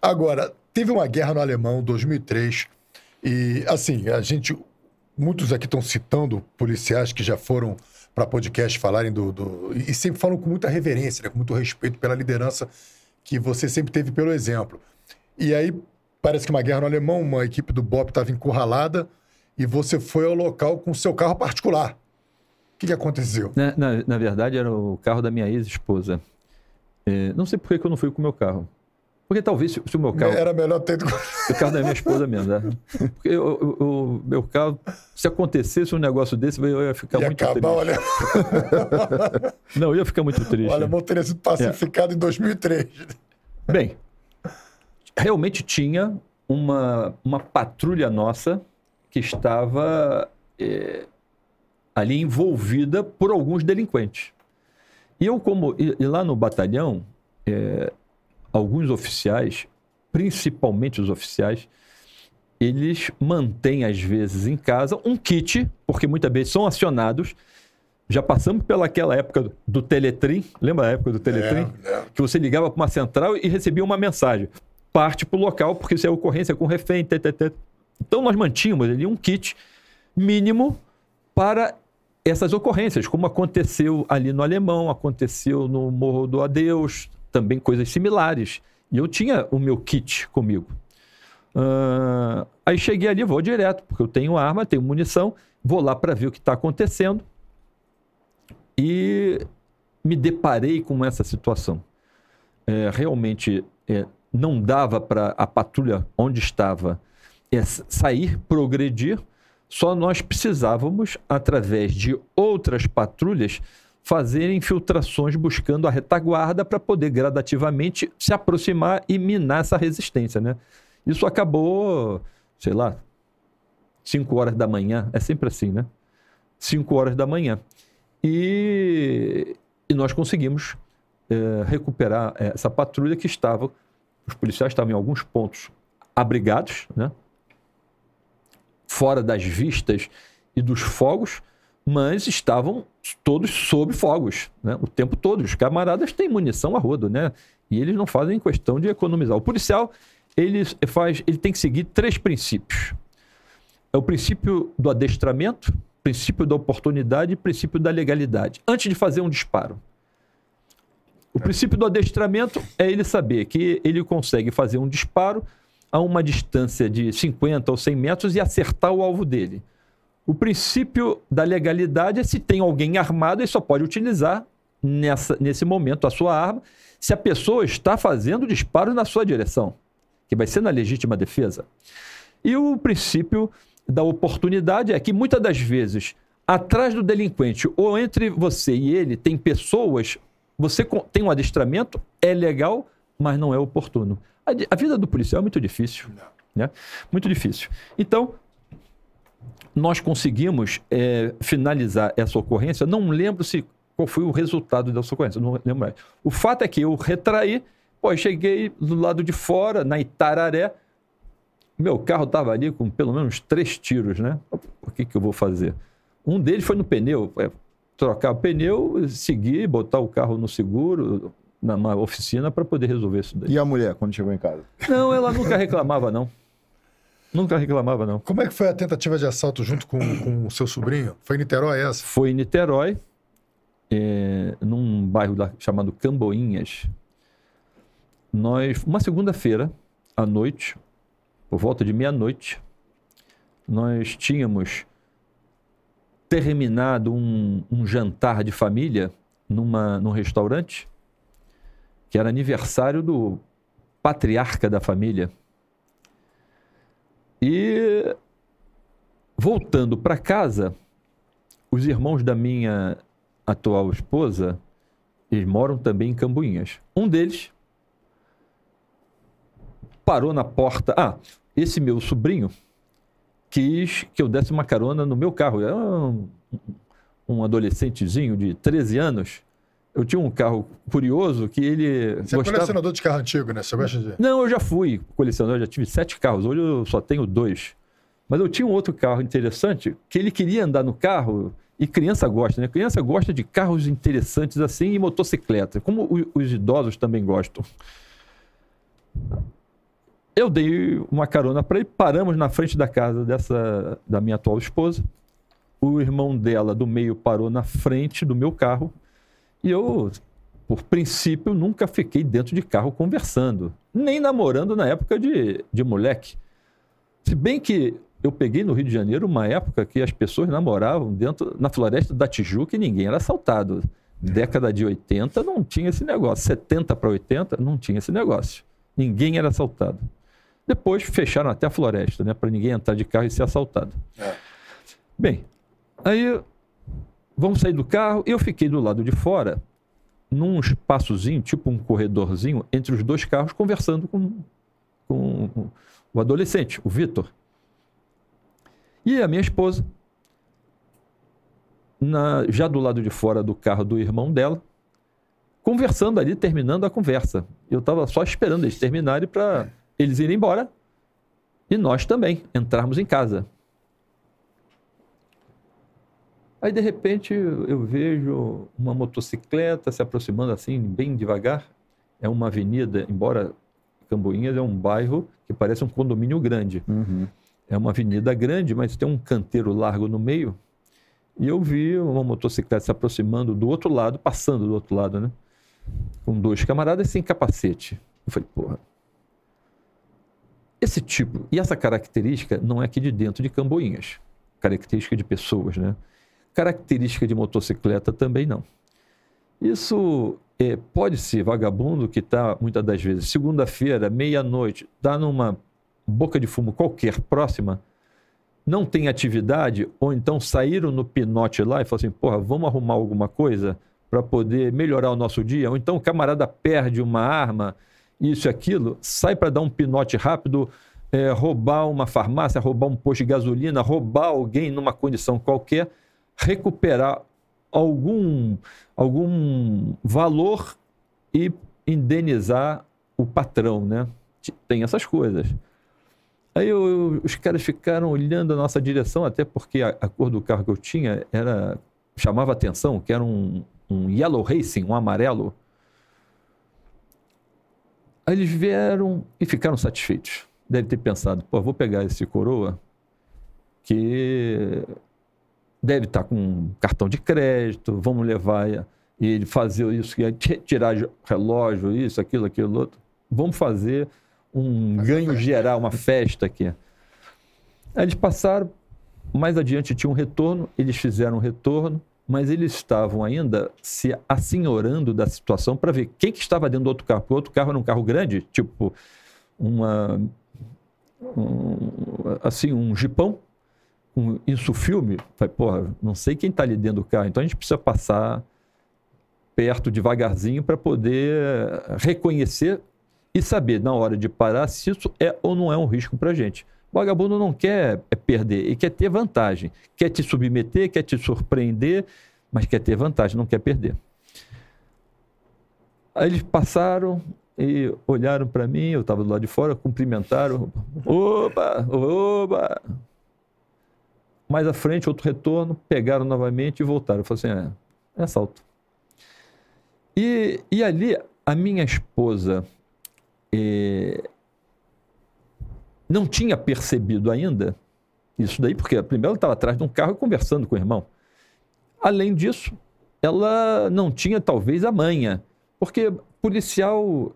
Agora, teve uma guerra no Alemão, 2003, e, assim, a gente... Muitos aqui estão citando policiais que já foram para podcast falarem do, do, E sempre falam com muita reverência, né? com muito respeito pela liderança que você sempre teve pelo exemplo. E aí, parece que uma guerra no alemão, uma equipe do BOP estava encurralada e você foi ao local com seu carro particular. O que, que aconteceu? Na, na, na, verdade, era o carro da minha ex-esposa. É, não sei por que eu não fui com o meu carro. Porque talvez se, o meu carro. Era melhor ter. O carro da minha esposa mesmo, né? Porque o, meu carro, se acontecesse um negócio desse, eu ia ficar ia muito acabar, triste. Olha... Não, eu ia ficar muito triste. O alemão teria sido pacificado é. em 2003. Bem, realmente tinha uma, uma patrulha nossa que estava é, ali envolvida por alguns delinquentes. E eu, como. E, e lá no batalhão, é, alguns oficiais, principalmente os oficiais, eles mantêm, às vezes, em casa um kit, porque muitas vezes são acionados. Já passamos pelaquela época do Teletrim, lembra a época do Teletrim? É, é. Que você ligava para uma central e recebia uma mensagem. Parte para o local, porque isso é ocorrência com refém. Tê. Então nós mantínhamos ali um kit mínimo para essas ocorrências, como aconteceu ali no Alemão, aconteceu no Morro do Adeus, também coisas similares. E eu tinha o meu kit comigo. Uh, aí cheguei ali, vou direto, porque eu tenho arma, tenho munição, vou lá para ver o que está acontecendo. E me deparei com essa situação. É, realmente é, não dava para a patrulha onde estava é, sair, progredir, Só nós precisávamos, através de outras patrulhas, fazer infiltrações buscando a retaguarda para poder gradativamente se aproximar e minar essa resistência, né? Isso acabou, sei lá, 5 horas da manhã, é sempre assim, né? 5 horas da manhã. E, e nós conseguimos é, recuperar essa patrulha que estava, os policiais estavam em alguns pontos abrigados, né? fora das vistas e dos fogos, mas estavam todos sob fogos, né? o tempo todo. Os camaradas têm munição a rodo, né? E eles não fazem questão de economizar. O policial, ele faz, ele tem que seguir três princípios. É o princípio do adestramento, princípio da oportunidade e princípio da legalidade. Antes de fazer um disparo. O princípio do adestramento é ele saber que ele consegue fazer um disparo a uma distância de 50 ou 100 metros e acertar o alvo dele. O princípio da legalidade é se tem alguém armado, ele só pode utilizar nessa, nesse momento a sua arma se a pessoa está fazendo disparo na sua direção, que vai ser na legítima defesa. E o princípio da oportunidade é que muitas das vezes, atrás do delinquente ou entre você e ele, tem pessoas, você tem um adestramento, é legal, mas não é oportuno. A, a vida do policial é muito difícil. Né? Muito difícil. Então, nós conseguimos é, finalizar essa ocorrência. Não lembro se qual foi o resultado dessa ocorrência, não lembro mais. O fato é que eu retraí, pô, cheguei do lado de fora, na Itararé, meu carro estava ali com pelo menos três tiros, né? O que, que eu vou fazer? Um deles foi no pneu, é, trocar o pneu, seguir, botar o carro no seguro, na, na oficina para poder resolver isso daí. E a mulher, quando chegou em casa? Não, ela nunca reclamava, não. Nunca reclamava, não. Como é que foi a tentativa de assalto junto com, com o seu sobrinho? Foi em Niterói essa? Foi em Niterói, é, num bairro lá, chamado Camboinhas. Nós, uma segunda-feira, à noite, por volta de meia-noite, nós tínhamos terminado um, um jantar de família numa, num restaurante que era aniversário do patriarca da família. E voltando para casa, os irmãos da minha atual esposa, eles moram também em Cambuinhas. Um deles parou na porta. Ah, esse meu sobrinho quis que eu desse uma carona no meu carro. Era um, um adolescentezinho de 13 anos eu tinha um carro curioso que ele. Você gostava... é colecionador de carro antigo, né? Você gosta de. Não, eu já fui colecionador, já tive sete carros. Hoje eu só tenho dois. Mas eu tinha um outro carro interessante que ele queria andar no carro. E criança gosta, né? Criança gosta de carros interessantes assim e motocicleta, como os idosos também gostam. Eu dei uma carona para ele, paramos na frente da casa dessa da minha atual esposa. O irmão dela do meio parou na frente do meu carro e eu, por princípio, nunca fiquei dentro de carro conversando, nem namorando na época de, de moleque. Se bem que eu peguei no Rio de Janeiro uma época que as pessoas namoravam dentro na floresta da Tijuca e ninguém era assaltado. Década de 80 não tinha esse negócio. 70 para 80 não tinha esse negócio. Ninguém era assaltado. Depois fecharam até a floresta, né? Para ninguém entrar de carro e ser assaltado. É. Bem, aí Vamos sair do carro. Eu fiquei do lado de fora, num espaçozinho, tipo um corredorzinho, entre os dois carros, conversando com, com o adolescente, o Vitor. E a minha esposa, na, já do lado de fora do carro do irmão dela, conversando ali, terminando a conversa. Eu estava só esperando eles terminarem para eles irem embora e nós também entrarmos em casa. Aí, de repente, eu vejo uma motocicleta se aproximando assim, bem devagar. É uma avenida, embora Camboinhas é um bairro que parece um condomínio grande. Uhum. É uma avenida grande, mas tem um canteiro largo no meio. E eu vi uma motocicleta se aproximando do outro lado, passando do outro lado, né? Com dois camaradas sem capacete. Eu falei, porra. Esse tipo e essa característica não é aqui de dentro de Camboinhas. Característica de pessoas, né? Característica de motocicleta também não. Isso é, pode ser vagabundo que está, muitas das vezes, segunda-feira, meia-noite, está numa boca de fumo qualquer próxima não têm atividade, ou então saíram no pinote lá e falaram assim, porra, vamos arrumar alguma coisa para poder melhorar o nosso dia, ou então o camarada perde uma arma, isso e aquilo, sai para dar um pinote rápido, é, roubar uma farmácia, roubar um posto de gasolina, roubar alguém numa condição qualquer, recuperar algum, algum valor e indenizar o patrão, né? Tem essas coisas. Aí eu, eu, os caras ficaram olhando a nossa direção, até porque a, a, cor do carro que eu tinha era chamava atenção, que era um, um Yellow Racing, um amarelo. Aí eles vieram e ficaram satisfeitos. Deve ter pensado, pô, vou pegar esse coroa que deve estar com cartão de crédito, vamos levar e ele fazer isso, tirar relógio, isso, aquilo, aquilo, outro. Vamos fazer um ganho geral, uma festa aqui. Aí eles passaram, mais adiante tinha um retorno, eles fizeram um retorno, mas eles estavam ainda se assenhorando da situação para ver quem que estava dentro do outro carro. Porque o outro carro era um carro grande, tipo uma um, assim um jipão, um, isso filme. Falei, porra, não sei quem está ali dentro do carro, então a gente precisa passar perto devagarzinho para poder reconhecer e saber na hora de parar se isso é ou não é um risco para a gente. O vagabundo não quer é perder, ele quer ter vantagem. Quer te submeter, quer te surpreender, mas quer ter vantagem, não quer perder. Aí eles passaram e olharam para mim, eu estava do lado de fora, cumprimentaram. Opa, opa! Mais à frente, outro retorno, pegaram novamente e voltaram. Eu falei assim: é, é assalto. E, e ali, a minha esposa é, não tinha percebido ainda isso daí, porque primeiro ela estava atrás de um carro conversando com o irmão. Além disso, ela não tinha talvez a manha, porque policial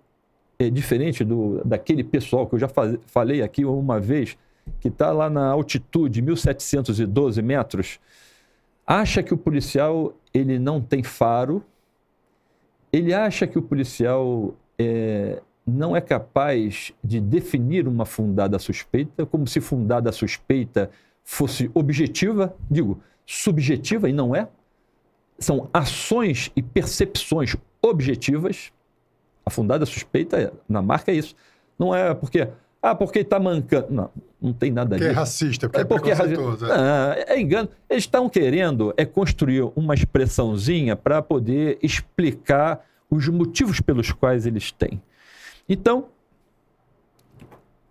é diferente do, daquele pessoal que eu já faz, falei aqui uma vez, que está lá na altitude 1712 metros, acha que o policial ele não tem faro, ele acha que o policial é, não é capaz de definir uma fundada suspeita, como se fundada suspeita fosse objetiva, digo, subjetiva e não é. São ações e percepções objetivas. A fundada suspeita, na marca, é isso. Não é porque, ah, porque está mancando. Não, não tem nada porque disso. é racista, porque é, porque é preconceituoso. É, ah, é engano. Eles estão querendo é construir uma expressãozinha para poder explicar os motivos pelos quais eles têm. Então,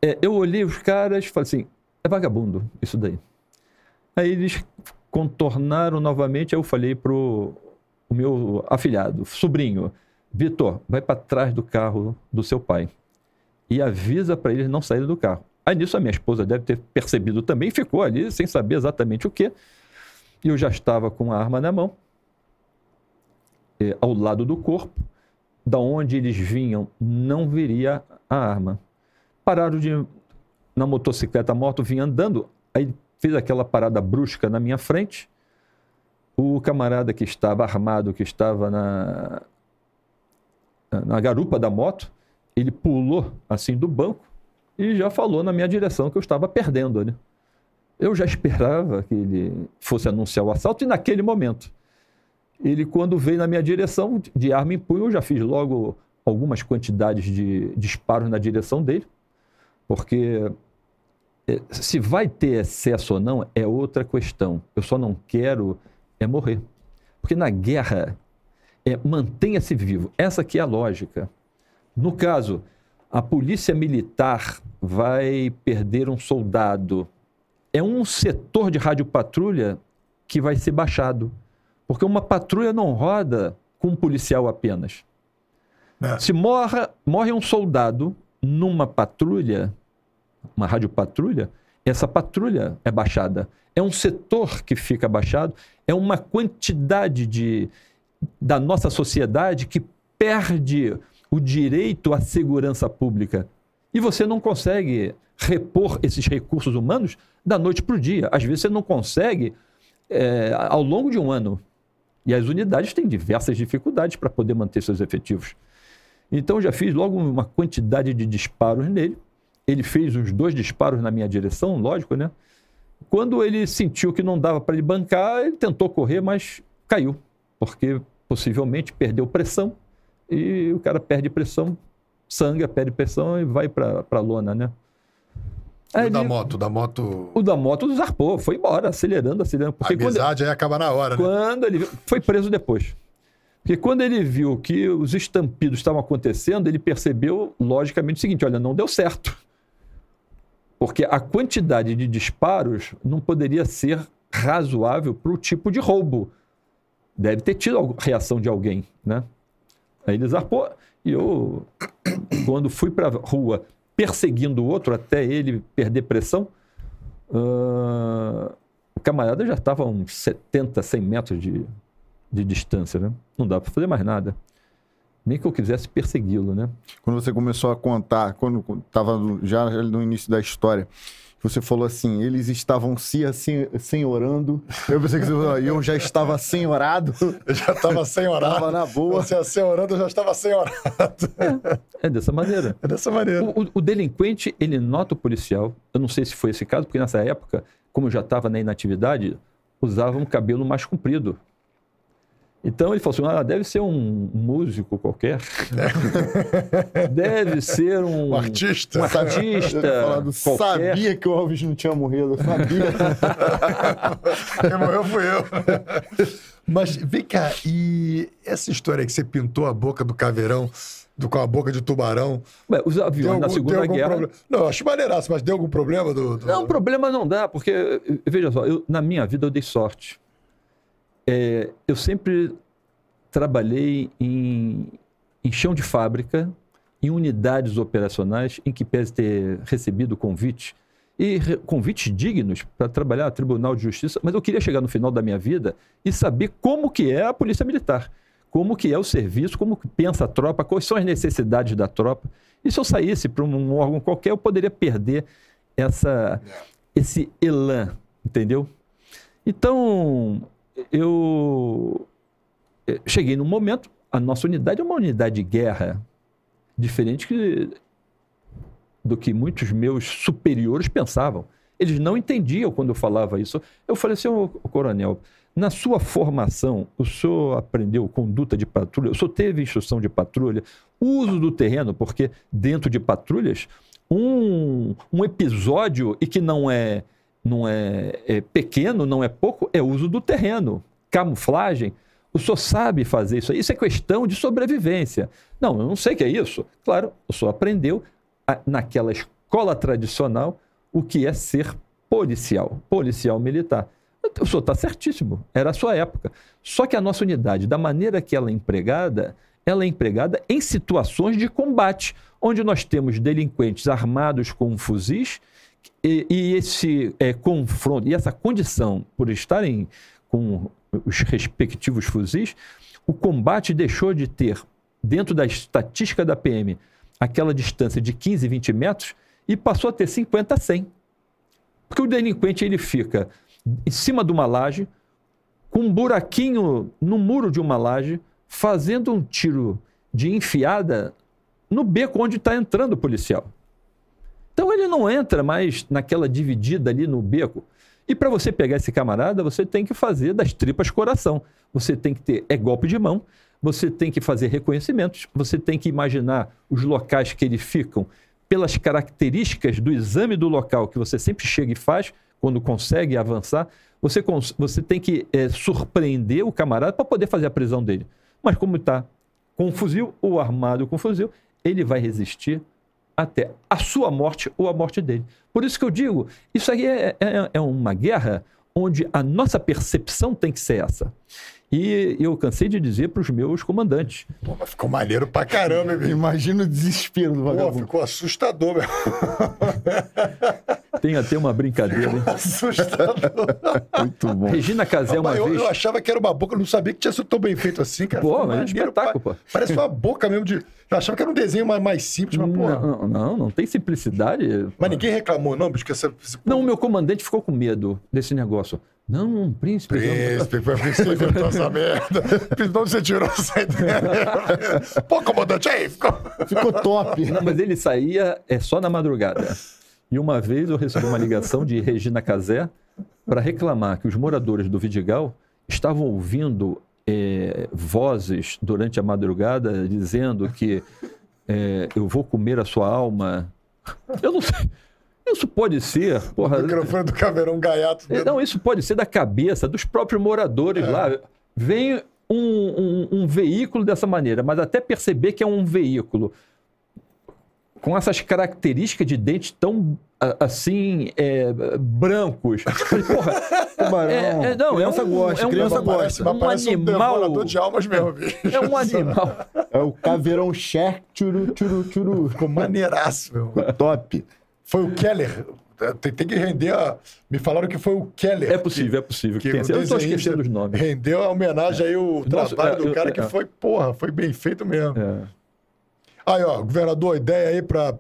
é, eu olhei os caras e falei assim: é vagabundo isso daí. Aí eles contornaram novamente. Aí eu falei pro o meu afilhado, sobrinho, Vitor, vai para trás do carro do seu pai e avisa para eles não saírem do carro. Aí nisso a minha esposa deve ter percebido também, ficou ali sem saber exatamente o que. E eu já estava com a arma na mão, é, ao lado do corpo da onde eles vinham, não viria a arma. Pararam de na motocicleta, a moto vinha andando, aí fez aquela parada brusca na minha frente. O camarada que estava armado, que estava na, na garupa da moto, ele pulou assim do banco e já falou na minha direção que eu estava perdendo. Né? Eu já esperava que ele fosse anunciar o assalto e naquele momento ele quando veio na minha direção, de arma em punho, eu já fiz logo algumas quantidades de disparos na direção dele, porque é, se vai ter excesso ou não é outra questão. Eu só não quero é morrer. Porque na guerra é mantenha-se vivo. Essa aqui é a lógica. No caso, a polícia militar vai perder um soldado. É um setor de radiopatrulha que vai ser baixado. Porque uma patrulha não roda com um policial apenas. É. Se morre, morre um soldado numa patrulha, uma radiopatrulha, essa patrulha é baixada. É um setor que fica baixado, é uma quantidade de, da nossa sociedade que perde o direito à segurança pública. E você não consegue repor esses recursos humanos da noite para o dia. Às vezes você não consegue é, ao longo de um ano. E as unidades têm diversas dificuldades para poder manter seus efetivos. Então, já fiz logo uma quantidade de disparos nele. Ele fez uns dois disparos na minha direção, lógico, né? Quando ele sentiu que não dava para ele bancar, ele tentou correr, mas caiu, porque possivelmente perdeu pressão e o cara perde pressão, sangue, perde pressão e vai para a lona, né? Aí o da moto, da moto. O da moto zarpou, foi embora, acelerando, acelerando. Porque a amizade quando... aí acaba na hora, né? Quando ele foi preso depois. Porque quando ele viu que os estampidos estavam acontecendo, ele percebeu, logicamente, o seguinte: olha, não deu certo. Porque a quantidade de disparos não poderia ser razoável para o tipo de roubo. Deve ter tido reação de alguém, né? Aí ele zarpou. E eu, quando fui para a rua perseguindo o outro até ele perder pressão, uh, o camarada já estava a uns 70, 100 metros de, de distância, né? Não dá para fazer mais nada. Nem que eu quisesse persegui-lo, né? Quando você começou a contar, quando estava já no início da história, você falou assim, eles estavam se assim, senhorando. Eu pensei que você falou, eu já estava senhorado. Eu já estava senhorado. Estava na boa. Você senhorando, eu já estava senhorado. É, é dessa maneira. É dessa maneira. O, o, o, delinquente, ele nota o policial. Eu não sei se foi esse caso, porque nessa época, como eu já estava na inatividade, usava um cabelo mais comprido. Então ele falou assim: ah, deve ser um músico qualquer. deve ser um, um artista. Um artista. Falando, sabia que o Alves não tinha morrido, eu sabia. Quem morreu fui eu. Mas vem cá, e essa história que você pintou a boca do caveirão, do, com a boca de tubarão. Ué, os aviões algum, na Segunda Guerra. Problema? Não, acho maneiraço, mas deu algum problema do, do. Não, problema não dá, porque, veja só, eu, na minha vida eu dei sorte é, eu sempre trabalhei em, em chão de fábrica, em unidades operacionais em que pese ter recebido convite e convites dignos para trabalhar no Tribunal de Justiça, mas eu queria chegar no final da minha vida e saber como que é a Polícia Militar, como que é o serviço, como que pensa a tropa, quais são as necessidades da tropa. E se eu saísse para um órgão qualquer, eu poderia perder essa, esse elan, entendeu? Então, eu cheguei num momento, a nossa unidade é uma unidade de guerra, diferente que, do que muitos meus superiores pensavam. Eles não entendiam quando eu falava isso. Eu falei assim, ô, coronel, na sua formação, o senhor aprendeu conduta de patrulha, o senhor teve instrução de patrulha, uso do terreno, porque dentro de patrulhas, um, um episódio, e que não é não é, é pequeno, não é pouco, é uso do terreno. Camuflagem, o senhor sabe fazer isso. Isso é questão de sobrevivência. Não, eu não sei o que é isso. Claro, o senhor aprendeu a, naquela escola tradicional o que é ser policial, policial militar. O senhor está certíssimo, era a sua época. Só que a nossa unidade, da maneira que ela é empregada, ela é empregada em situações de combate, onde nós temos delinquentes armados com fuzis e, e esse é, confronto, e essa condição, por estarem com os respectivos fuzis, o combate deixou de ter, dentro da estatística da PM, aquela distância de 15, 20 metros e passou a ter 50 a 100. Porque o delinquente ele fica em cima de uma laje, com um buraquinho no muro de uma laje, fazendo um tiro de enfiada no beco onde está entrando o policial. Então ele não entra mais naquela dividida ali no beco. E para você pegar esse camarada, você tem que fazer das tripas coração. Você tem que ter é golpe de mão, você tem que fazer reconhecimentos, você tem que imaginar os locais que eles ficam pelas características do exame do local que você sempre chega e faz quando consegue avançar. Você, você tem que é, surpreender o camarada para poder fazer a prisão dele. Mas como está com um fuzil ou armado com um fuzil, ele vai resistir até a sua morte ou a morte dele. Por isso que eu digo, isso aí é, é, é uma guerra onde a nossa percepção tem que ser essa. E eu cansei de dizer para os meus comandantes. Pô, mas ficou maneiro pra caramba. Imagina o desespero do vagabundo. Pô, ficou assustador, meu. Tem até uma brincadeira, hein? Assustador. Muito bom. Regina Casé, uma eu, vez... Eu achava que era uma boca, eu não sabia que tinha sido tão bem feito assim, cara. Pô, mas é um espetáculo, pô. Parece uma boca mesmo de... Eu achava que era um desenho mais, mais simples, mas, pô... Não, não, não tem simplicidade. Mas ninguém reclamou, não, bicho, que essa... Não, o meu comandante ficou com medo desse negócio. Não, um príncipe. Príncipe, foi príncipe inventou essa merda. Onde você tirou essa ideia? Pô, comandante, aí, ficou, ficou top. Não, mas ele saía é, só na madrugada. E uma vez eu recebi uma ligação de Regina Casé, para reclamar que os moradores do Vidigal estavam ouvindo é, vozes durante a madrugada dizendo que é, eu vou comer a sua alma. Eu não sei. Isso pode ser. Porra, o microfone do Caveirão Gaiato. Dentro... Não, isso pode ser da cabeça dos próprios moradores é. lá. Vem um, um, um, veículo dessa maneira, mas até perceber que é um veículo com essas características de dente tão assim é, brancos. Porra, Tubarão. É, é, não, criança é um, gosta, é um, criança gosta. Um animal. Um de almas mesmo, É um animal. É o caveirão Sher, tchuru, tchuru, tchuru. Ficou maneiraço, meu. Top. Foi o Keller. Tem, tem, que render a... Me falaram que foi o Keller. É possível, que, é possível. Que, que eu estou esquecendo os nomes. Rendeu a homenagem aí, o Nossa, trabalho é, do cara que foi, porra, foi bem feito mesmo. É. Aí, ó, governador, ideia aí para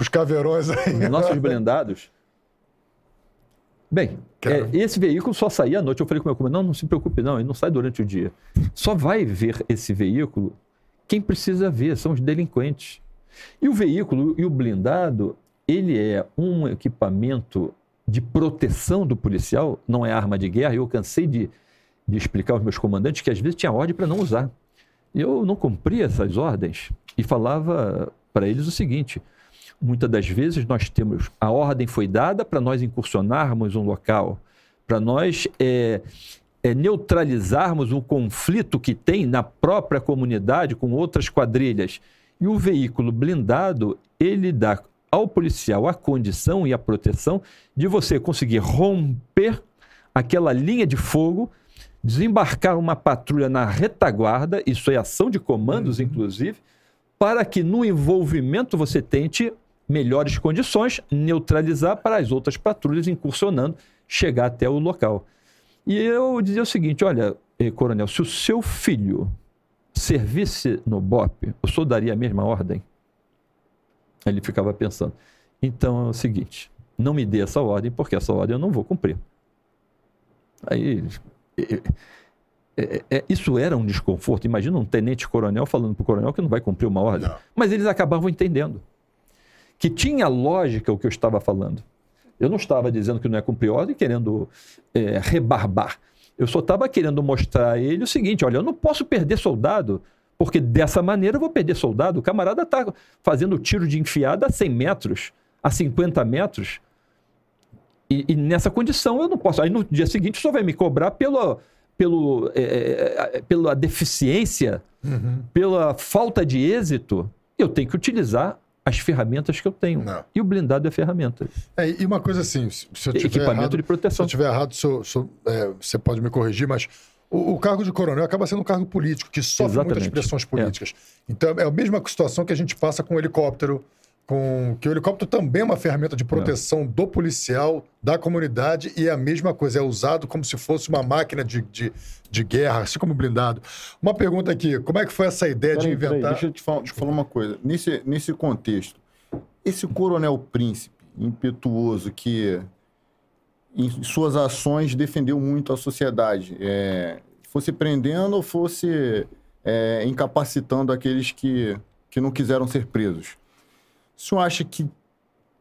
os caveirões aí. Nossos blindados. Bem, é, esse veículo só saía à noite. Eu falei com o meu comandante, não, não se preocupe não, ele não sai durante o dia. Só vai ver esse veículo quem precisa ver, são os delinquentes. E o veículo e o blindado, ele é um equipamento de proteção do policial, não é arma de guerra. Eu cansei de, de explicar aos meus comandantes que às vezes tinha ordem para não usar. Eu não cumpria essas ordens e falava para eles o seguinte: muitas das vezes nós temos a ordem foi dada para nós incursionarmos um local, para nós é, é, neutralizarmos um conflito que tem na própria comunidade com outras quadrilhas. E o veículo blindado ele dá ao policial a condição e a proteção de você conseguir romper aquela linha de fogo desembarcar uma patrulha na retaguarda, isso é ação de comandos, uhum. inclusive, para que no envolvimento você tente melhores condições, neutralizar para as outras patrulhas incursionando, chegar até o local. E eu dizia o seguinte: olha, eh, coronel, se o seu filho servisse no BOP, o senhor daria a mesma ordem? Ele ficava pensando. Então é o seguinte: não me dê essa ordem, porque essa ordem eu não vou cumprir. Aí é, é, é, isso era um desconforto. Imagina um tenente-coronel falando para o coronel que não vai cumprir uma ordem. Não. Mas eles acabavam entendendo que tinha lógica o que eu estava falando. Eu não estava dizendo que não é cumprir ordem querendo é, rebarbar. Eu só estava querendo mostrar a ele o seguinte: olha, eu não posso perder soldado, porque dessa maneira eu vou perder soldado. O camarada está fazendo tiro de enfiada a 100 metros, a 50 metros. E, e, nessa condição eu não posso. Aí no dia seguinte o senhor vai me cobrar pelo, pelo, é, é, é, pela deficiência, uhum. pela falta de êxito. Eu tenho que utilizar as ferramentas que eu tenho. Não. E o blindado é ferramenta. É, e uma coisa assim, se eu tiver Equipamento errado, de proteção. Se eu estiver errado, é, você pode me corrigir, mas o, o, cargo de coronel acaba sendo um cargo político, que sofre Exatamente. muitas pressões políticas. É. Então é a mesma situação que a gente passa com o helicóptero, com que o helicóptero também é uma ferramenta de proteção do policial, da comunidade, e é a mesma coisa, é usado como se fosse uma máquina de, de, de guerra, assim como blindado. Uma pergunta aqui, como é que foi essa ideia peraí, de inventar... Peraí, deixa eu te falar, te falar uma coisa. Nesse, nesse contexto, esse coronel príncipe impetuoso que em suas ações defendeu muito a sociedade, é, fosse prendendo ou fosse é, incapacitando aqueles que, que não quiseram ser presos o senhor acha que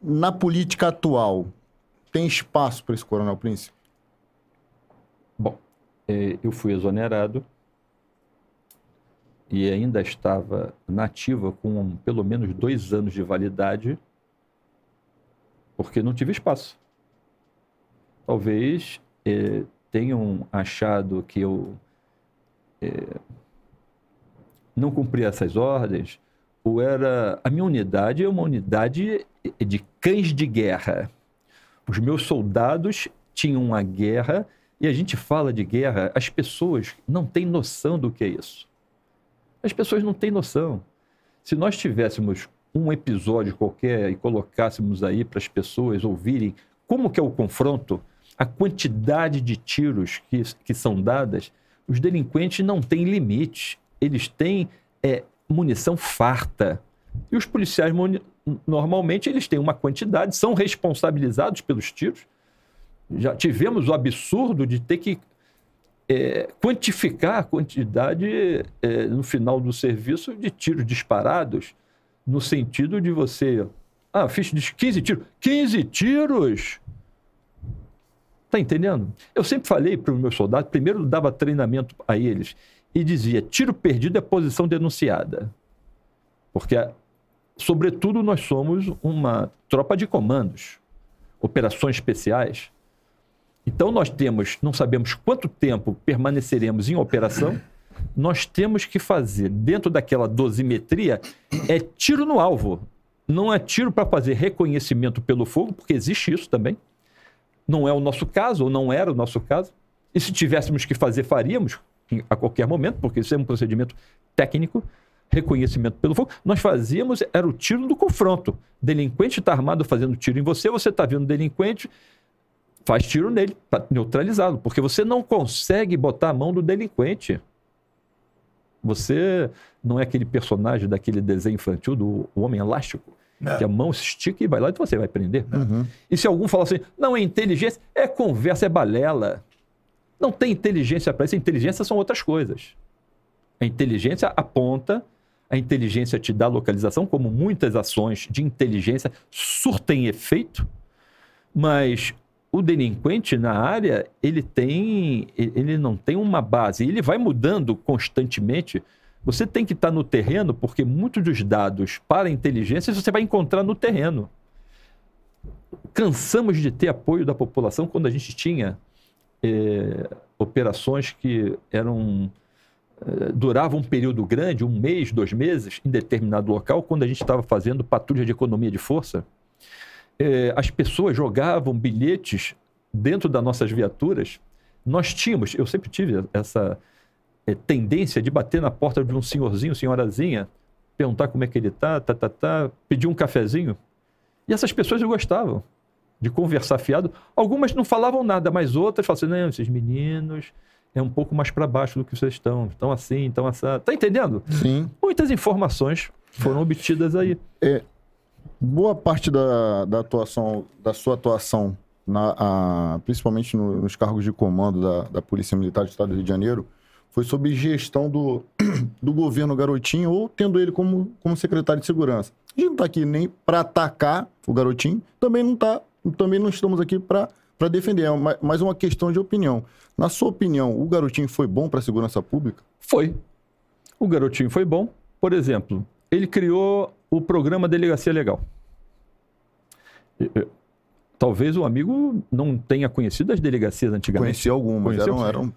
na política atual tem espaço para esse Coronel Príncipe? Bom, é, eu fui exonerado e ainda estava nativa com pelo menos dois anos de validade, porque não tive espaço. Talvez é, tenham achado que eu é, não cumpri essas ordens, ou era. A minha unidade é uma unidade de cães de guerra. Os meus soldados tinham uma guerra, e a gente fala de guerra, as pessoas não têm noção do que é isso. As pessoas não têm noção. Se nós tivéssemos um episódio qualquer e colocássemos aí para as pessoas ouvirem como que é o confronto, a quantidade de tiros que, que são dadas, os delinquentes não têm limite. Eles têm é, munição farta. E os policiais, normalmente, eles têm uma quantidade, são responsabilizados pelos tiros. Já tivemos o absurdo de ter que é, quantificar a quantidade é, no final do serviço de tiros disparados, no sentido de você. Ah, fiz 15 tiros. 15 tiros! Tá entendendo? Eu sempre falei para os meus soldados, primeiro dava treinamento a eles e dizia: tiro perdido é posição denunciada. Porque, sobretudo, nós somos uma tropa de comandos, operações especiais. Então, nós temos, não sabemos quanto tempo permaneceremos em operação, nós temos que fazer, dentro daquela dosimetria, é tiro no alvo. Não é tiro para fazer reconhecimento pelo fogo, porque existe isso também. Não é o nosso caso, ou não era o nosso caso. E se tivéssemos que fazer, faríamos a qualquer momento, porque isso é um procedimento técnico, reconhecimento pelo fogo. Nós fazíamos, era o tiro do confronto. Delinquente está armado fazendo tiro em você, você está vendo delinquente, faz tiro nele para neutralizá-lo, porque você não consegue botar a mão do delinquente. Você não é aquele personagem daquele desenho infantil do Homem Elástico, que a mão se estica e vai lá e você vai prender. Uhum. E se algum falar assim, não é inteligência, é conversa, é balela. Não tem inteligência para isso. Inteligência são outras coisas. A inteligência aponta, a inteligência te dá localização, como muitas ações de inteligência surtem efeito, mas o delinquente na área, ele tem, ele não tem uma base, ele vai mudando constantemente. Você tem que estar no terreno, porque muitos dos dados para a inteligência você vai encontrar no terreno. Cansamos de ter apoio da população quando a gente tinha é, operações que eram é, duravam um período grande, um mês, dois meses, em determinado local, quando a gente estava fazendo patrulha de economia de força é, as pessoas jogavam bilhetes dentro das nossas viaturas. Nós tínhamos, eu sempre tive essa é, tendência de bater na porta de um senhorzinho, senhorazinha, perguntar como é que ele tá, tá, tá, tá, pedir um cafezinho. E essas pessoas gostavam de conversar fiado. Algumas não falavam nada, mas outras falavam assim, não, esses meninos é um pouco mais para baixo do que vocês estão. Estão assim, estão assim. Tá entendendo? Sim. Muitas informações foram obtidas aí. É, boa parte da, da atuação, da sua atuação, na, a, principalmente no, nos cargos de comando da, da Polícia Militar do Estado do Rio de Janeiro, foi sob gestão do, do governo Garotinho ou tendo ele como, como secretário de segurança. A gente não está aqui nem para atacar o Garotinho, também não tá, também não estamos aqui para para defender, é mais uma questão de opinião. Na sua opinião, o Garotinho foi bom para a segurança pública? Foi. O Garotinho foi bom. Por exemplo, ele criou o programa Delegacia Legal. Talvez o amigo não tenha conhecido as delegacias antigamente. Conheci algumas, Conheceu? eram, eram...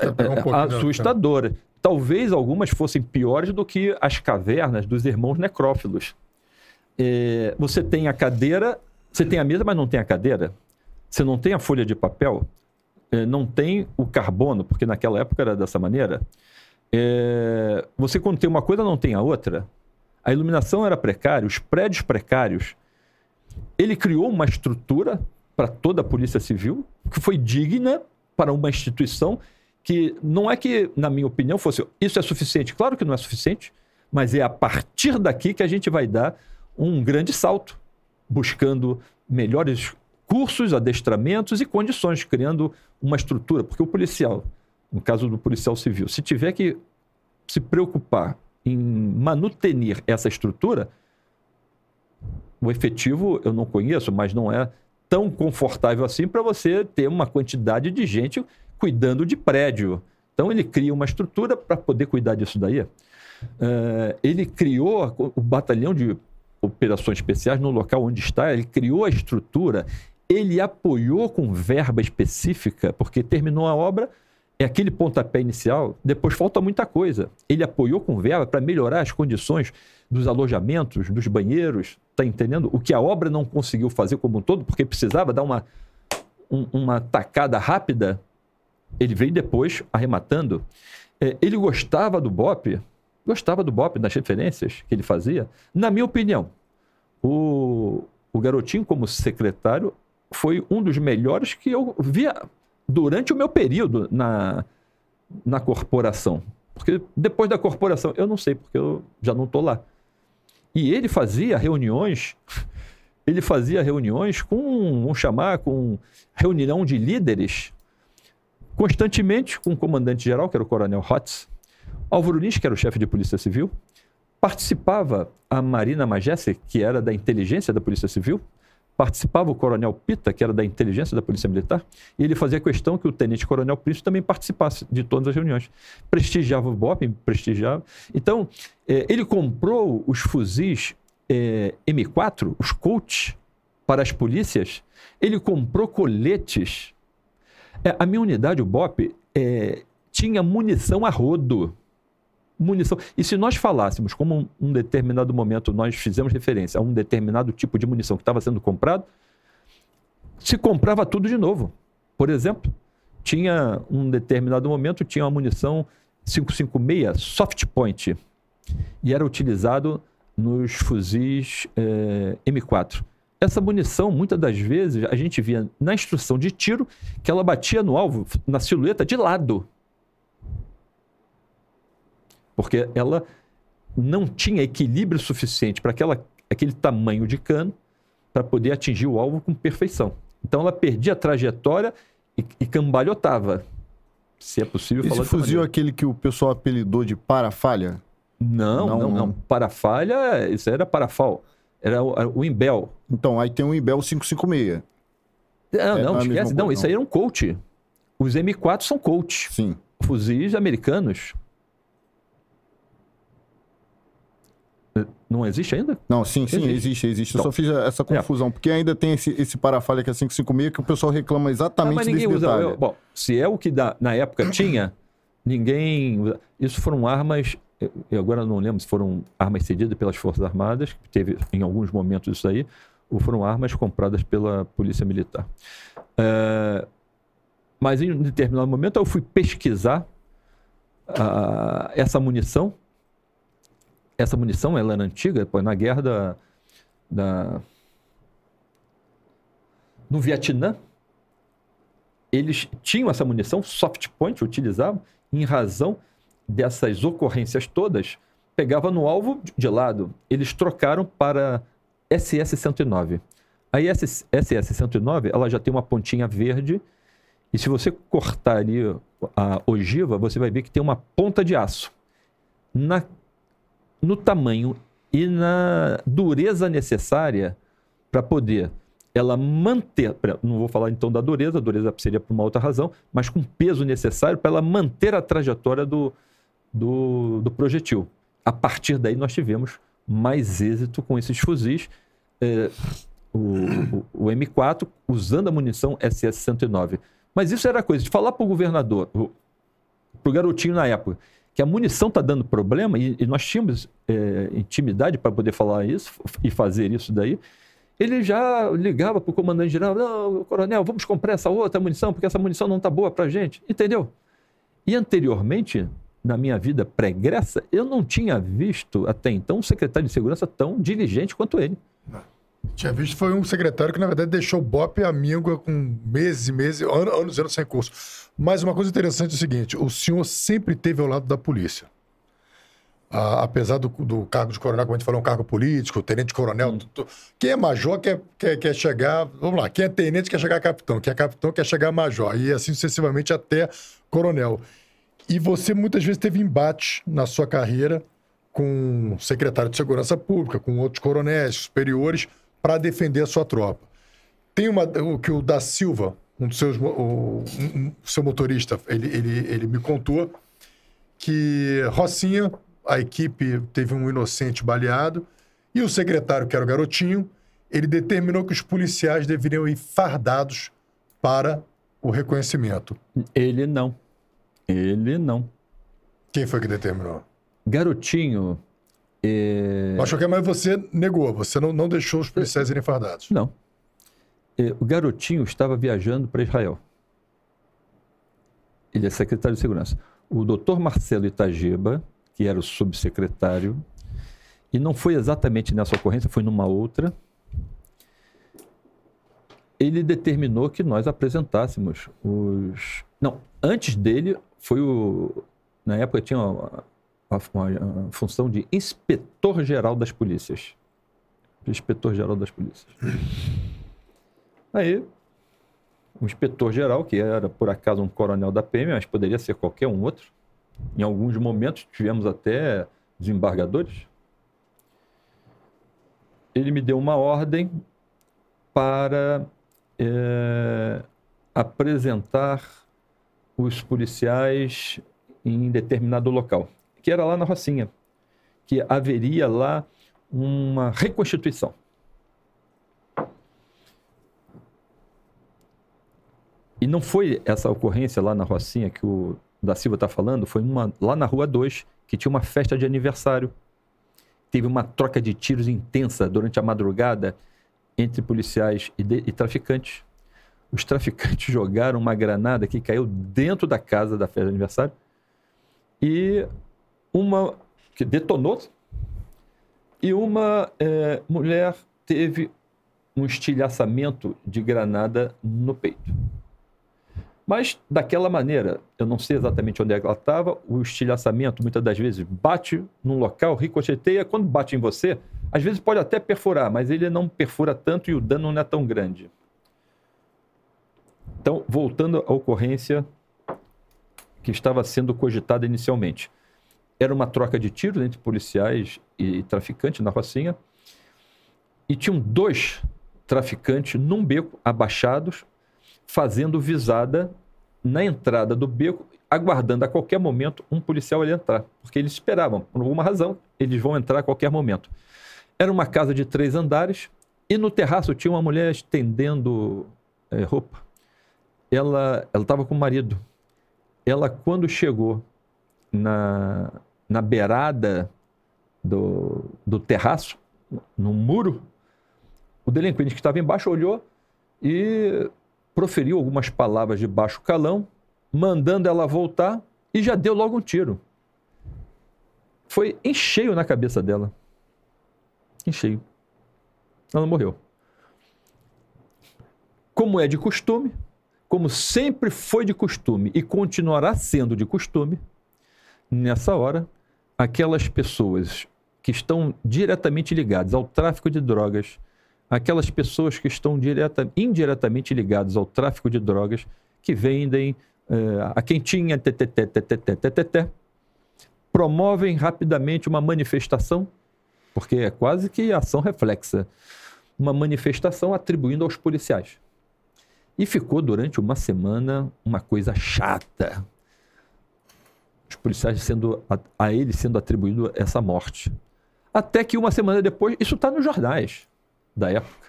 É, é, assustadoras. Talvez algumas fossem piores do que as cavernas dos irmãos necrófilos. É, você tem a cadeira, você tem a mesa, mas não tem a cadeira. Você não tem a folha de papel, é, não tem o carbono, porque naquela época era dessa maneira. É, você, quando tem uma coisa, não tem a outra a iluminação era precária, os prédios precários. Ele criou uma estrutura para toda a Polícia Civil que foi digna para uma instituição que não é que, na minha opinião, fosse isso é suficiente. Claro que não é suficiente, mas é a partir daqui que a gente vai dar um grande salto, buscando melhores cursos, adestramentos e condições, criando uma estrutura. Porque o policial, no caso do policial civil, se tiver que se preocupar em manutenir essa estrutura, o efetivo eu não conheço, mas não é tão confortável assim para você ter uma quantidade de gente cuidando de prédio. Então ele cria uma estrutura para poder cuidar disso daí. Uh, ele criou o batalhão de operações especiais no local onde está, ele criou a estrutura, ele apoiou com verba específica, porque terminou a obra, é aquele pontapé inicial, depois falta muita coisa. Ele apoiou com verba para melhorar as condições dos alojamentos, dos banheiros, tá entendendo? O que a obra não conseguiu fazer como um todo, porque precisava dar uma, um, uma tacada rápida, ele veio depois arrematando. É, ele gostava do BOP, gostava do BOP, das referências que ele fazia. Na minha opinião, o, o garotinho, como secretário, foi um dos melhores que eu via durante o meu período na, na corporação. Porque depois da corporação, eu não sei, porque eu já não estou lá. E ele fazia reuniões, ele fazia reuniões com, vamos chamar, com reunião de líderes, constantemente com o comandante-geral, que era o coronel Hotz, Álvaro Lins, que era o chefe de polícia civil, participava a Marina Magesse, que era da inteligência da polícia civil, participava o coronel Pita, que era da inteligência da Polícia Militar, e ele fazia questão que o tenente-coronel Príncipe também participasse de todas as reuniões. Prestigiava o BOP, prestigiava. Então, eh, ele comprou os fuzis eh, M4, os Colt, para as polícias, ele comprou coletes. É, a minha unidade, o BOP, é, tinha munição a rodo. Munição. E se nós falássemos, como um, um determinado momento nós fizemos referência a um determinado tipo de munição que estava sendo comprado, se comprava tudo de novo. Por exemplo, tinha um determinado momento, tinha uma munição 556 soft point e era utilizado nos fuzis eh, M4. Essa munição, muitas das vezes, a gente via na instrução de tiro que ela batia no alvo, na silhueta, de lado. Porque ela não tinha equilíbrio suficiente para aquele tamanho de cano para poder atingir o alvo com perfeição. Então ela perdia a trajetória e, e cambalhotava. Se é possível Esse falar Esse fuzil é aquele que o pessoal apelidou de parafalha? Não, não, não. não. Parafalha, isso era parafal. Era o, o Imbel. Então, aí tem o Imbel 556. Não, é, não, esquece. Não, isso aí era um Colt. Os M4 são Colt. Sim. Fuzis americanos. Não existe ainda? Não, sim, sim, existe, existe. existe. Então, Eu só fiz essa é. confusão, é. porque ainda tem esse, esse parafalha que é 556 que o pessoal reclama exatamente não, mas ninguém usa, eu, bom, se é o que dá, na época tinha, ninguém... Isso foram armas eu agora não lembro se foram armas cedidas pelas Forças Armadas, que teve em alguns momentos isso aí, ou foram armas compradas pela Polícia Militar. É, mas em um determinado momento eu fui pesquisar uh, essa munição. Essa munição ela era antiga, pô, na guerra da, da, no Vietnã, eles tinham essa munição, soft point, utilizavam, em razão dessas ocorrências todas pegava no alvo de lado. Eles trocaram para SS-109. A SS-109 ela já tem uma pontinha verde e se você cortar ali a ogiva, você vai ver que tem uma ponta de aço. Na, no tamanho e na dureza necessária para poder ela manter, não vou falar então da dureza, a dureza seria por uma outra razão, mas com peso necessário para ela manter a trajetória do, do, do projetil. A partir daí, nós tivemos mais êxito com esses fuzis. É, o, o, o, M4 usando a munição SS-109. Mas isso era coisa de falar para o governador, para o garotinho na época, que a munição está dando problema e, e nós tínhamos é, intimidade para poder falar isso e fazer isso daí. Ele já ligava para o comandante-geral: Não, coronel, vamos comprar essa outra munição, porque essa munição não está boa para a gente. Entendeu? E anteriormente, na minha vida pregressa, eu não tinha visto até então um secretário de segurança tão diligente quanto ele. Tinha visto foi um secretário que, na verdade, deixou o BOP amigo com meses e meses, anos, anos, anos sem curso. Mas uma coisa interessante é o seguinte: o senhor sempre teve ao lado da polícia. Ah, apesar do, do, cargo de coronel, como a gente falou, um cargo político, tenente-coronel. Hum. Quem é major quer, quer, quer chegar. Vamos lá, quem é tenente quer chegar a capitão, quem é capitão quer chegar a major, e assim sucessivamente até coronel. E você muitas vezes teve embate na sua carreira com o secretário de Segurança Pública, com outros coronéis superiores, para defender a sua tropa. Tem uma, o que o da Silva, um dos seus, o, um, seu motorista, ele, ele, ele me contou que Rocinha, a equipe teve um inocente baleado e o secretário, que era o garotinho, ele determinou que os policiais deveriam ir fardados para o reconhecimento. Ele não. Ele não. Quem foi que determinou? Garotinho. É... Acho que mas você negou, você não, não deixou os policiais irem fardados. Não. É, o garotinho estava viajando para Israel. Ele é secretário de segurança. O doutor Marcelo Itagiba, que era o subsecretário, e não foi exatamente nessa ocorrência, foi numa outra, ele determinou que nós apresentássemos os. Não, antes dele, foi o. Na época tinha uma função de inspetor-geral das polícias. Inspetor-geral das polícias. Aí, o inspetor-geral, que era por acaso um coronel da PM, mas poderia ser qualquer um outro. Em alguns momentos tivemos até desembargadores. Ele me deu uma ordem para é, apresentar os policiais em determinado local, que era lá na Rocinha, que haveria lá uma reconstituição. E não foi essa ocorrência lá na Rocinha que o da Silva está falando, foi uma, lá na Rua 2, que tinha uma festa de aniversário. Teve uma troca de tiros intensa durante a madrugada entre policiais e, de, e traficantes. Os traficantes jogaram uma granada que caiu dentro da casa da festa de aniversário e uma que detonou e uma é, mulher teve um estilhaçamento de granada no peito. Mas daquela maneira, eu não sei exatamente onde é ela estava, o estilhaçamento muitas das vezes bate num local, ricocheteia, quando bate em você, às vezes pode até perfurar, mas ele não perfura tanto e o dano não é tão grande. Então, voltando à ocorrência que estava sendo cogitada inicialmente. Era uma troca de tiros entre policiais e traficantes na Rocinha. E tinham dois traficantes num beco, abaixados, fazendo visada na entrada do beco, aguardando a qualquer momento um policial ele entrar. Porque eles esperavam, por alguma razão, eles vão entrar a qualquer momento. Era uma casa de três andares e no terraço tinha uma mulher estendendo é, roupa. Ela estava com o marido. Ela, quando chegou na, na beirada do, do terraço, no muro, o delinquente que estava embaixo olhou e proferiu algumas palavras de baixo calão, mandando ela voltar e já deu logo um tiro. Foi em cheio na cabeça dela. Em cheio. Ela morreu. Como é de costume, como sempre foi de costume e continuará sendo de costume, nessa hora, aquelas pessoas que estão diretamente ligadas ao tráfico de drogas, aquelas pessoas que estão direta, indiretamente ligadas ao tráfico de drogas, que vendem uh, a quentinha, promovem rapidamente uma manifestação, porque é quase que ação reflexa, uma manifestação atribuindo aos policiais. E ficou durante uma semana uma coisa chata, os policiais sendo a, a ele sendo atribuído essa morte. Até que uma semana depois, isso está nos jornais da época.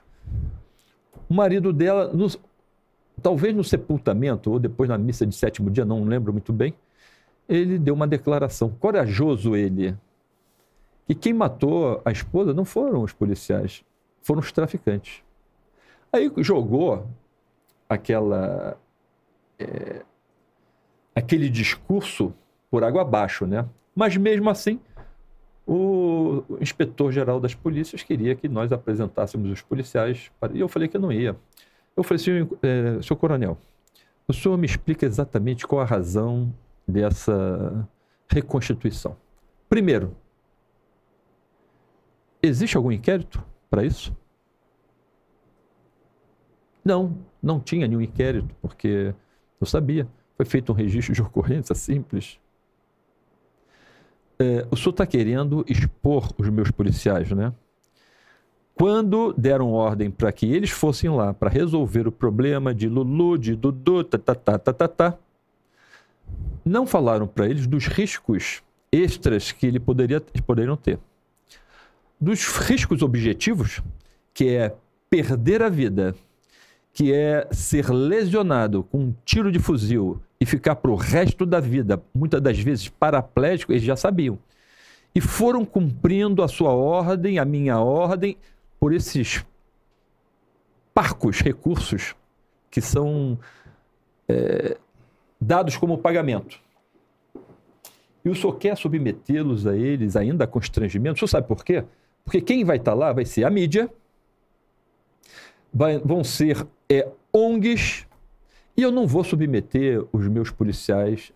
O marido dela, nos, talvez no sepultamento ou depois na missa de sétimo dia, não lembro muito bem, ele deu uma declaração, corajoso ele, que quem matou a esposa não foram os policiais, foram os traficantes. Aí jogou aquela é, aquele discurso por água abaixo, né? Mas mesmo assim, o inspetor-geral das polícias queria que nós apresentássemos os policiais. Para... E eu falei que eu não ia. Eu falei assim, é, senhor coronel, o senhor me explica exatamente qual a razão dessa reconstituição. Primeiro, existe algum inquérito para isso? Não, não tinha nenhum inquérito, porque eu sabia. Foi feito um registro de ocorrência simples é, o senhor está querendo expor os meus policiais, né? Quando deram ordem para que eles fossem lá para resolver o problema de Lulu, de Dudu, tá, tá, tá, tá, não falaram para eles dos riscos extras que ele poderia, poderiam ter. Dos riscos objetivos, que é perder a vida, que é ser lesionado com um tiro de fuzil e ficar para o resto da vida, muitas das vezes paraplégico, eles já sabiam. E foram cumprindo a sua ordem, a minha ordem, por esses parcos recursos que são é, dados como pagamento. E o senhor quer submetê-los a eles ainda a constrangimento? O senhor sabe por quê? Porque quem vai estar lá vai ser a mídia, vai, vão ser é, ONGs e eu não vou submeter os meus policiais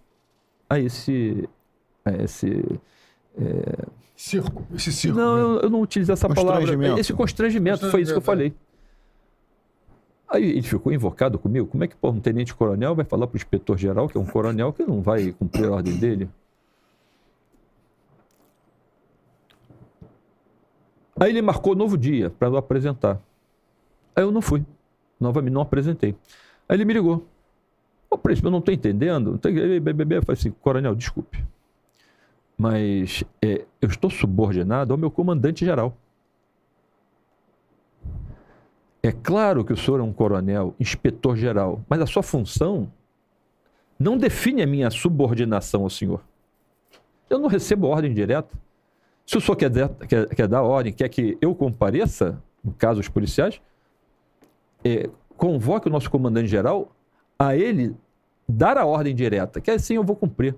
a esse. A esse é... Circo, esse circo. Não, eu, eu, não utilizo essa palavra. Esse constrangimento, constrangimento, foi isso que eu falei. Aí ele ficou invocado comigo. Como é que pô, um tenente-coronel vai falar para o inspetor-geral, que é um coronel, que não vai cumprir a ordem dele? Aí ele marcou novo dia para eu apresentar. Aí eu não fui. Novamente, não apresentei. Aí ele me ligou. Ô, príncipe, eu não estou entendendo. Eu falei assim, coronel, desculpe. Mas é, eu estou subordinado ao meu comandante geral. É claro que o senhor é um coronel, inspetor geral, mas a sua função não define a minha subordinação ao senhor. Eu não recebo ordem direta. Se o senhor quer, quer, quer dar ordem, quer que eu compareça, no caso os policiais, é, convoque o nosso comandante geral a ele dar a ordem direta, que assim eu vou cumprir.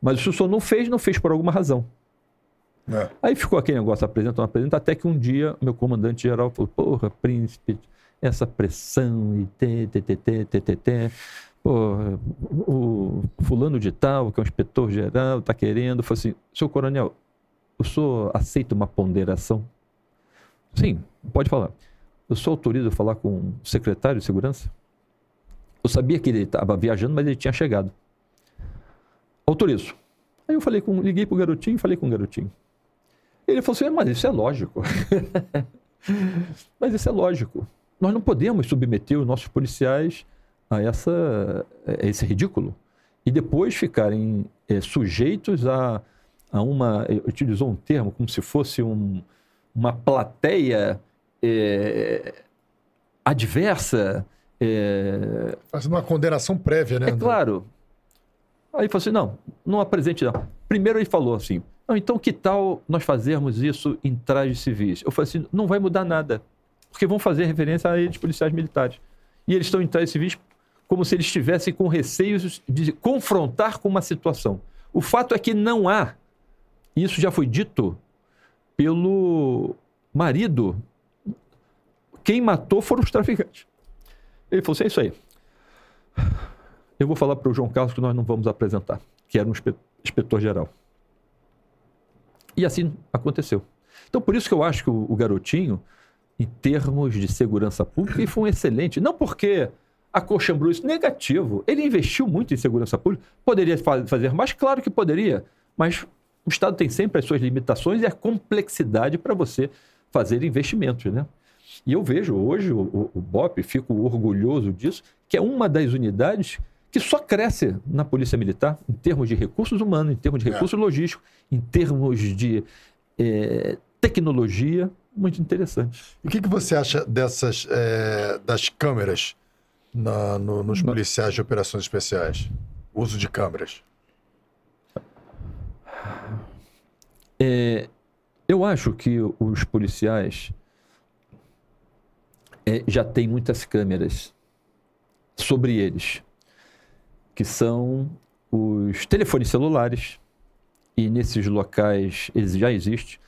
Mas se o senhor não fez, não fez por alguma razão. É. Aí ficou aquele negócio, apresenta, não apresenta, até que um dia meu comandante geral falou, porra, príncipe, essa pressão e tê, tê, tê, tê, tê, tê, tê. Porra, o fulano de tal, que é um inspetor geral, tá querendo, falou assim, senhor coronel, o senhor aceita uma ponderação? Sim, pode falar. O senhor autoriza falar com o secretário de segurança? Eu sabia que ele estava viajando, mas ele tinha chegado. Autorizo. Aí eu falei com, liguei pro garotinho e falei com o garotinho. Ele falou assim: é, mas isso é lógico. mas isso é lógico. Nós não podemos submeter os nossos policiais a, essa, a esse ridículo e depois ficarem é, sujeitos a, a uma. Utilizou um termo como se fosse um, uma plateia é, adversa. É... Fazendo uma condenação prévia, né? É claro. Aí falou assim: não, não apresente não. Primeiro ele falou assim: não, então que tal nós fazermos isso em trajes civis? Eu falei assim: não vai mudar nada, porque vão fazer referência a eles, policiais militares. E eles estão em trajes civis como se eles estivessem com receios de confrontar com uma situação. O fato é que não há, isso já foi dito pelo marido, quem matou foram os traficantes. Ele falou assim: é isso aí. Eu vou falar para o João Carlos que nós não vamos apresentar, que era um inspetor geral. E assim aconteceu. Então, por isso que eu acho que o, o garotinho, em termos de segurança pública, ele foi um excelente. Não porque a Cochambrou isso negativo. Ele investiu muito em segurança pública. Poderia fazer mais? Claro que poderia. Mas o Estado tem sempre as suas limitações e a complexidade para você fazer investimentos, né? E eu vejo hoje o, o, o BOP, fico orgulhoso disso, que é uma das unidades que só cresce na Polícia Militar em termos de recursos humanos, em termos de é. recursos é. logísticos, em termos de é, tecnologia, muito interessante. E o que, que você acha dessas é, das câmeras na, no, nos policiais de operações especiais? Uso de câmeras? É, eu acho que os policiais é, já têm muitas câmeras sobre eles que são os telefones celulares, e nesses locais já existem.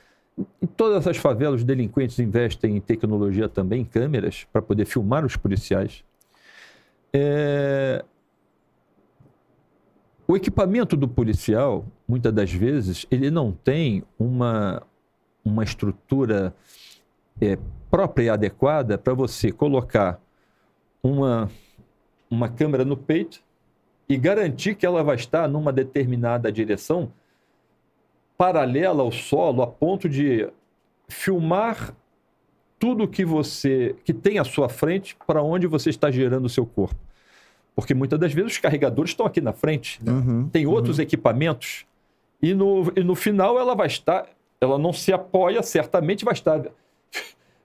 Em todas as favelas, os delinquentes investem em tecnologia também, em câmeras, para poder filmar os policiais. É... O equipamento do policial, muitas das vezes, ele não tem uma, uma estrutura é, própria e adequada para você colocar uma, uma câmera no peito e garantir que ela vai estar numa determinada direção paralela ao solo a ponto de filmar tudo que você que tem à sua frente para onde você está gerando o seu corpo. Porque muitas das vezes os carregadores estão aqui na frente, uhum, tem outros uhum. equipamentos e no, e no final ela vai estar, ela não se apoia, certamente vai estar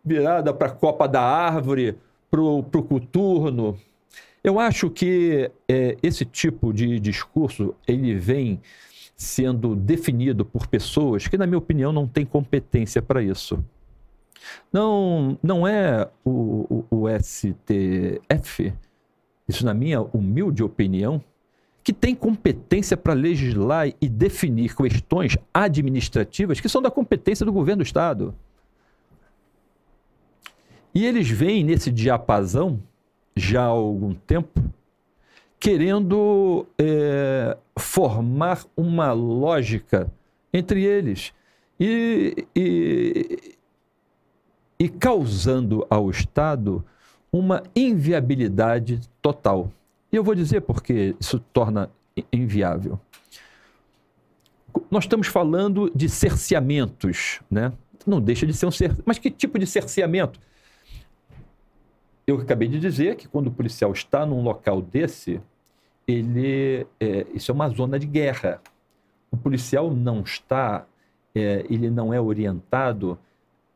virada para a copa da árvore, para o coturno, eu acho que é, esse tipo de discurso ele vem sendo definido por pessoas que, na minha opinião, não têm competência para isso. Não, não é o, o, o STF, isso na minha humilde opinião, que tem competência para legislar e definir questões administrativas que são da competência do governo do Estado. E eles vêm nesse diapasão já há algum tempo, querendo é, formar uma lógica entre eles e, e, e causando ao Estado uma inviabilidade total. E eu vou dizer porque isso torna inviável. Nós estamos falando de cerceamentos, né? Não deixa de ser um cerceamento. Mas que tipo de cerceamento? Eu acabei de dizer que quando o policial está num local desse, ele, é, isso é uma zona de guerra. O policial não está, é, ele não é orientado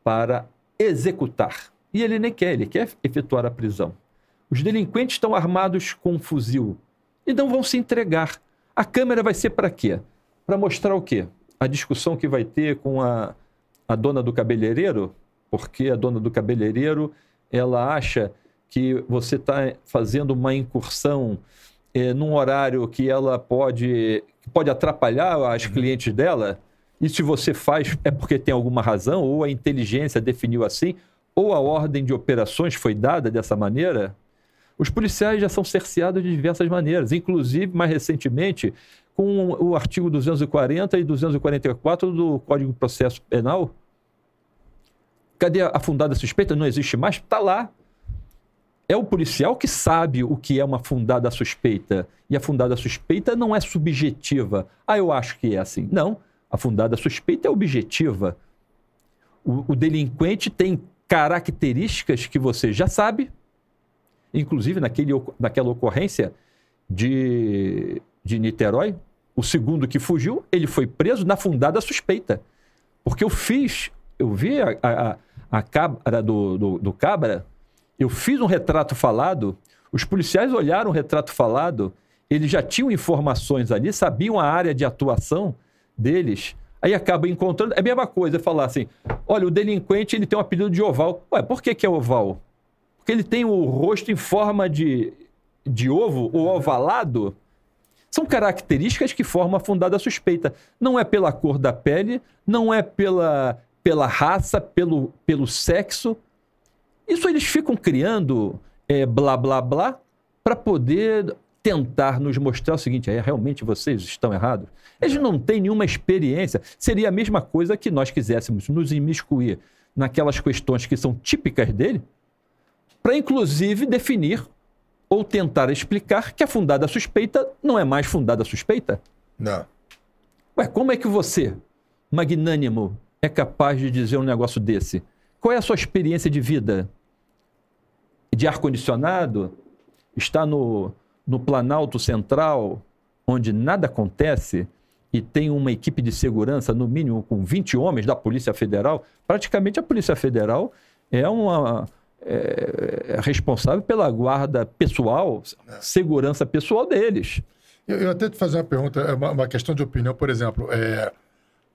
para executar. E ele nem quer, ele quer efetuar a prisão. Os delinquentes estão armados com um fuzil e não vão se entregar. A câmera vai ser para quê? Para mostrar o quê? A discussão que vai ter com a, a dona do cabeleireiro, porque a dona do cabeleireiro ela acha que você está fazendo uma incursão é, num horário que ela pode, pode atrapalhar as uhum. clientes dela. E se você faz é porque tem alguma razão, ou a inteligência definiu assim, ou a ordem de operações foi dada dessa maneira. Os policiais já são cerceados de diversas maneiras, inclusive, mais recentemente, com o artigo 240 e 244 do Código de Processo Penal. Cadê a fundada suspeita? Não existe mais? Está lá. É o policial que sabe o que é uma fundada suspeita. E a fundada suspeita não é subjetiva. Ah, eu acho que é assim. Não. A fundada suspeita é objetiva. O, o delinquente tem características que você já sabe, inclusive naquele, naquela ocorrência de, de Niterói, o segundo que fugiu, ele foi preso na fundada suspeita. Porque eu fiz, eu vi a, a, a cabra do, do, do cabra, eu fiz um retrato falado, os policiais olharam o retrato falado, eles já tinham informações ali, sabiam a área de atuação deles, aí acaba encontrando. É a mesma coisa falar assim: olha, o delinquente ele tem um apelido de oval. Ué, por que, que é oval? Porque ele tem o rosto em forma de, de ovo ou ovalado. São características que formam a fundada suspeita. Não é pela cor da pele, não é pela, pela raça, pelo, pelo sexo. Isso eles ficam criando é, blá blá blá para poder tentar nos mostrar o seguinte: é, realmente vocês estão errados. Eles não têm nenhuma experiência. Seria a mesma coisa que nós quiséssemos nos imiscuir naquelas questões que são típicas dele, para inclusive definir ou tentar explicar que a fundada suspeita não é mais fundada suspeita? Não. Ué, como é que você, magnânimo, é capaz de dizer um negócio desse? Qual é a sua experiência de vida? De ar-condicionado? Está no, no Planalto Central, onde nada acontece, e tem uma equipe de segurança, no mínimo com 20 homens da Polícia Federal, praticamente a Polícia Federal é uma é, é responsável pela guarda pessoal, segurança pessoal deles. Eu, eu até te fazer uma pergunta, é uma, uma questão de opinião, por exemplo, é,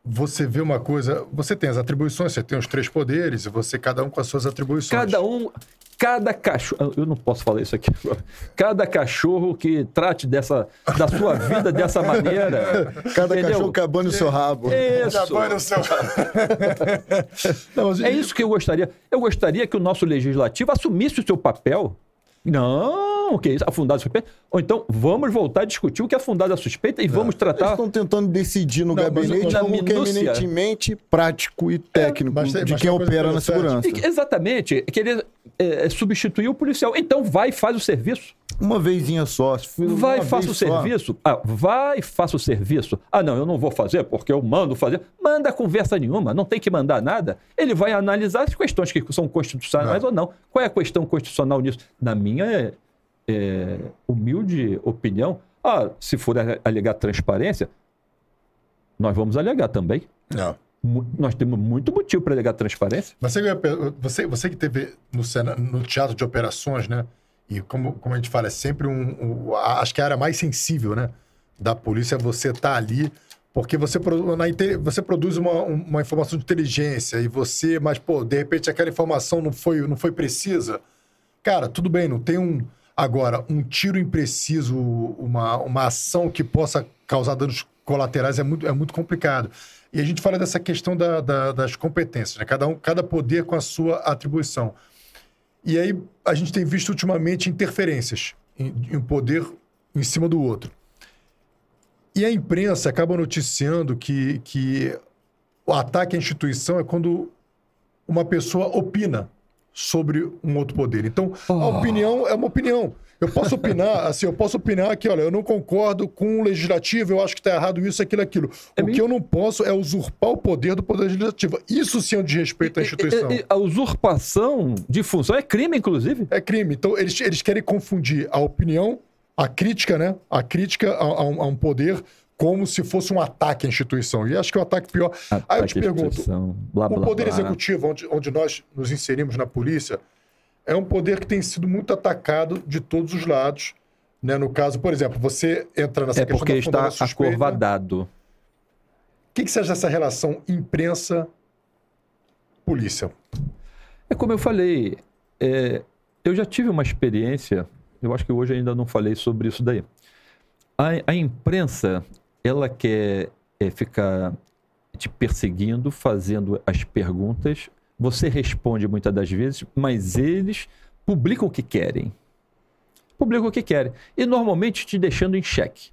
você vê uma coisa, você tem as atribuições, você tem os três poderes, e você cada um com as suas atribuições. Cada um, cada cachorro, eu não posso falar isso aqui agora. Cada cachorro que trate dessa, da sua vida dessa maneira. Cada entendeu? cachorro cabando o seu rabo. Isso. Cabando o seu não, É isso que eu gostaria. Eu gostaria que o nosso legislativo assumisse o seu papel. Não não, que é isso? A fundada suspeita? Ou então, vamos voltar a discutir o que é a fundada suspeita e vamos tratar. Eles estão tentando decidir no não, gabinete algo que é eminentemente prático e técnico, é, mas, de mas quem opera na segurança. E, exatamente. Querer é, substituir o policial. Então, vai e faz o serviço. Uma vezinha só. Vai, faça o só. serviço. Ah, vai, faça o serviço. Ah, não, eu não vou fazer porque eu mando fazer. Manda conversa nenhuma, não tem que mandar nada. Ele vai analisar as questões que são constitucionais não. ou não. Qual é a questão constitucional nisso? Na minha é, humilde opinião, ah, se for alegar transparência, nós vamos alegar também. Não. Nós temos muito motivo para alegar transparência. Você, você, você que teve no, no teatro de operações, né? E como, como a gente fala, é sempre um, um Acho que a área mais sensível, né? Da polícia é você estar tá ali, porque você, na, você produz uma, uma informação de inteligência e você, mas, pô, de repente aquela informação não foi, não foi precisa. Cara, tudo bem, não tem um Agora, um tiro impreciso, uma, uma ação que possa causar danos colaterais é muito, é muito complicado. E a gente fala dessa questão da, da, das competências, né? cada, um, cada poder com a sua atribuição. E aí a gente tem visto ultimamente interferências em, um poder em cima do outro. E a imprensa acaba noticiando que, que o ataque à instituição é quando uma pessoa opina sobre um outro poder. Então, a opinião é uma opinião. Eu posso opinar, assim, eu posso opinar que, olha, eu não concordo com o legislativo, eu acho que está errado isso, aquilo, aquilo. É o que eu não posso é usurpar o poder do poder legislativo. Isso sim é um desrespeito à instituição. E- e- a usurpação de função é crime, inclusive. É crime. Então, eles, eles querem confundir a opinião, a crítica, né? A crítica a, a um, a um poder como se fosse um ataque à instituição. E acho que é o ataque pior. Aí eu te Ataque pergunto, instituição, blá, o blá, poder blá. executivo, onde, onde nós nos inserimos na polícia, é um poder que tem sido muito atacado de todos os lados. Né? No caso, por exemplo, você entra nessa É questão porque está suspeita. O acovardado. que, que você acha dessa relação imprensa-polícia? É como eu falei, é, eu já tive uma experiência, eu acho que hoje ainda não falei sobre isso daí. A, a imprensa, ela quer é, ficar te perseguindo, fazendo as perguntas, você responde muitas das vezes, mas eles publicam o que querem. Publicam o que querem. E normalmente te deixando em xeque.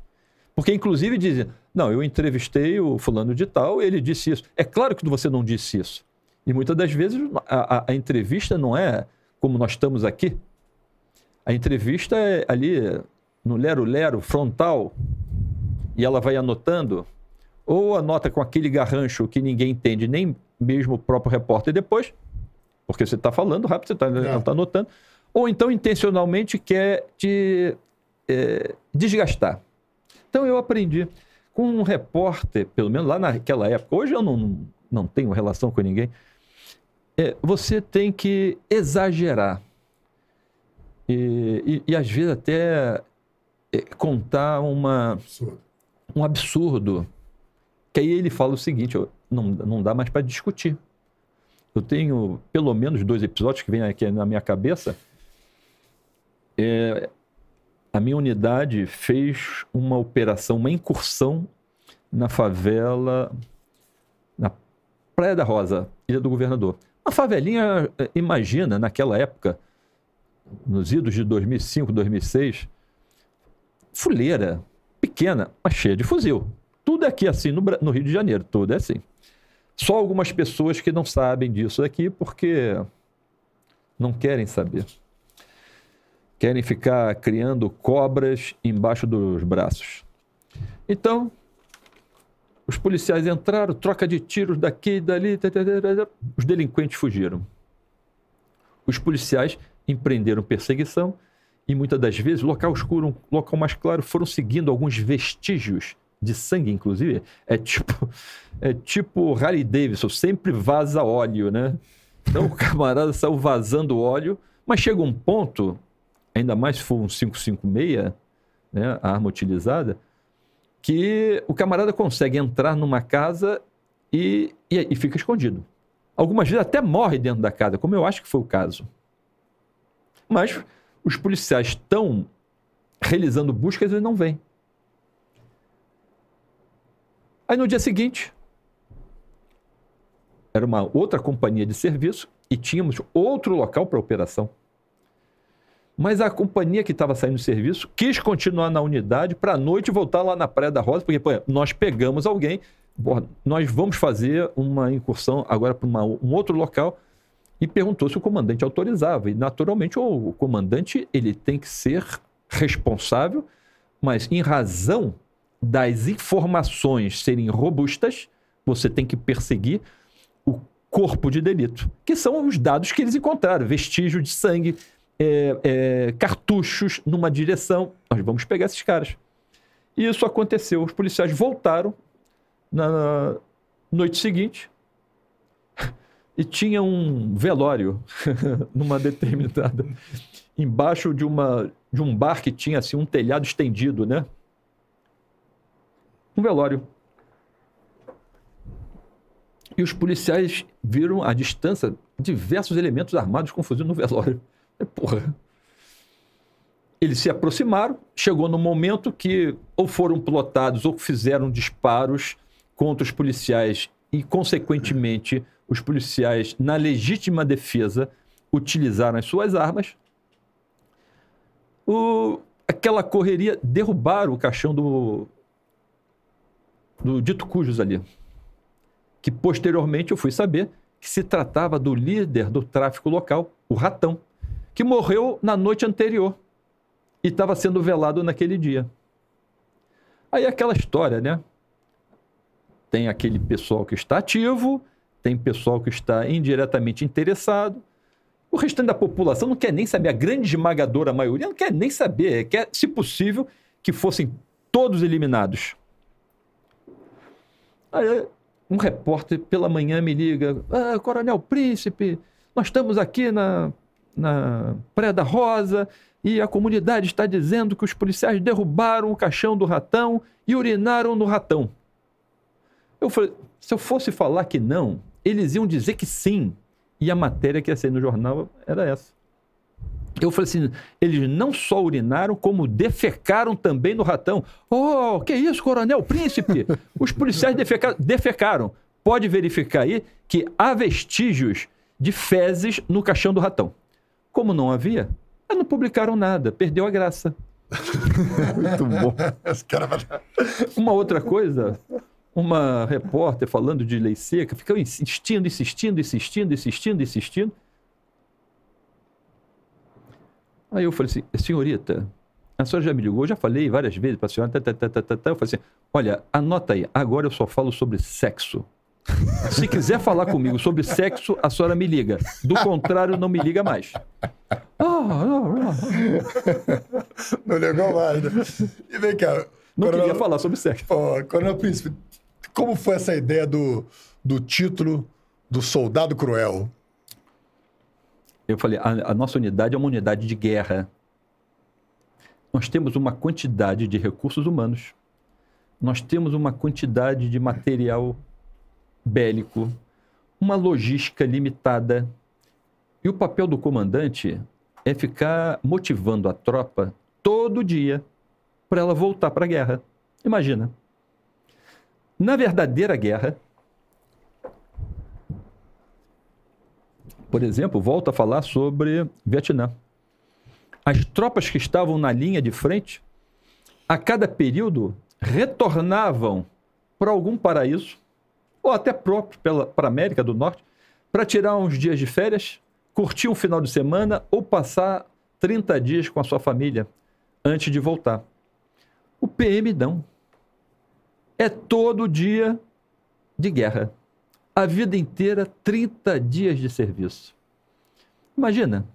Porque, inclusive, dizem: não, eu entrevistei o fulano de tal, ele disse isso. É claro que você não disse isso. E muitas das vezes a, a- a entrevista não é como nós estamos aqui. A entrevista é ali no lero-lero, frontal, e ela vai anotando, ou anota com aquele garrancho que ninguém entende, nem mesmo o próprio repórter depois, porque você está falando rápido, você está É. anotando, ou então intencionalmente quer te eh, desgastar. Então eu aprendi com um repórter, pelo menos lá naquela época, hoje eu não, não tenho relação com ninguém, é, você tem que exagerar. E, e- e, às vezes até é, contar uma, Absurdo. Um absurdo. Que aí ele fala o seguinte: ó, não, não dá mais para discutir. Eu tenho pelo menos dois episódios que vêm aqui na minha cabeça. É, a minha unidade fez uma operação, uma incursão na favela, na Praia da Rosa, Ilha do Governador. Uma favelinha, eh, imagina, naquela época, nos idos de 2005, 2006, fuleira, pequena, mas cheia de fuzil. Tudo aqui assim no, no Rio de Janeiro, tudo é assim. Só algumas pessoas que não sabem disso aqui porque não querem saber. Querem ficar criando cobras embaixo dos braços. Então, os policiais entraram, troca de tiros daqui e dali, os delinquentes fugiram. Os policiais empreenderam perseguição e muitas das vezes, local escuro, local mais claro, foram seguindo alguns vestígios de sangue, inclusive. É tipo, é tipo Harley Davidson, sempre vaza óleo, né? Então o camarada saiu vazando óleo, mas chega um ponto, ainda mais se for um 556, né, a arma utilizada, que o camarada consegue entrar numa casa e, e, e fica escondido. Algumas vezes até morre dentro da casa, como eu acho que foi o caso. Mas os policiais estão realizando buscas e não vêm. Aí no dia seguinte, era uma outra companhia de serviço e tínhamos outro local para operação. Mas a companhia que estava saindo do serviço quis continuar na unidade para à noite voltar lá na Praia da Rosa, porque pô, nós pegamos alguém, nós vamos fazer uma incursão agora para um outro local e perguntou se o comandante autorizava. E naturalmente o, comandante ele tem que ser responsável, mas em razão das informações serem robustas, você tem que perseguir o corpo de delito, que são os dados que eles encontraram, vestígio de sangue, é, é, cartuchos numa direção. Nós vamos pegar esses caras. E isso aconteceu. Os policiais voltaram na noite seguinte e tinha um velório numa determinada embaixo de uma de um bar que tinha assim um telhado estendido, né? Um velório. E os policiais viram à distância diversos elementos armados com fuzil no velório. E, Porra. Eles se aproximaram, chegou no momento que ou foram plotados ou fizeram disparos contra os policiais e, consequentemente, os policiais, na legítima defesa, utilizaram as suas armas. O- aquela correria, derrubaram o caixão do, do Dito Cujos ali. Que posteriormente eu fui saber que se tratava do líder do tráfico local, o Ratão, que morreu na noite anterior e estava sendo velado naquele dia. Aí aquela história, né? Tem aquele pessoal que está ativo, tem pessoal que está indiretamente interessado. O restante da população não quer nem saber, a grande esmagadora maioria não quer nem saber, quer, se possível, que fossem todos eliminados. Aí, um repórter pela manhã me liga: ah, Coronel Príncipe, nós estamos aqui na, na Praia da Rosa e a comunidade está dizendo que os policiais derrubaram o caixão do ratão e urinaram no ratão. Eu falei: se eu fosse falar que não, eles iam dizer que sim. E a matéria que ia sair no jornal era essa. Eu falei assim: eles não só urinaram, como defecaram também no ratão. Oh, que isso, Coronel Príncipe? Os policiais defeca defecaram. Pode verificar aí que há vestígios de fezes no caixão do ratão. Como não havia, não publicaram nada, perdeu a graça. Muito bom. Uma outra coisa, uma repórter falando de lei seca, ficou insistindo, insistindo, insistindo, insistindo, insistindo. Aí eu falei assim, senhorita, a senhora já me ligou, eu já falei várias vezes para a senhora, tá, tá, tá, tá, tá, tá. eu falei assim, olha, anota aí, agora eu só falo sobre sexo. Se quiser falar comigo sobre sexo, a senhora me liga. Do contrário, não me liga mais. Não ligou mais. Né? E vem cá. Não queria falar sobre sexo. Oh, Coronel Príncipe, como foi essa ideia do, do título do Soldado Cruel? Eu falei, a, a nossa unidade é uma unidade de guerra. Nós temos uma quantidade de recursos humanos. Nós temos uma quantidade de material bélico, uma logística limitada. E o papel do comandante é ficar motivando a tropa todo dia para ela voltar para a guerra. Imagina. Na verdadeira guerra, por exemplo, volto a falar sobre Vietnã. As tropas que estavam na linha de frente, a cada período, retornavam para algum paraíso, ou até próprio para a América do Norte, para tirar uns dias de férias, curtir um final de semana ou passar 30 dias com a sua família antes de voltar. O PM não. É todo dia de guerra a vida inteira 30 dias de serviço. Imagina,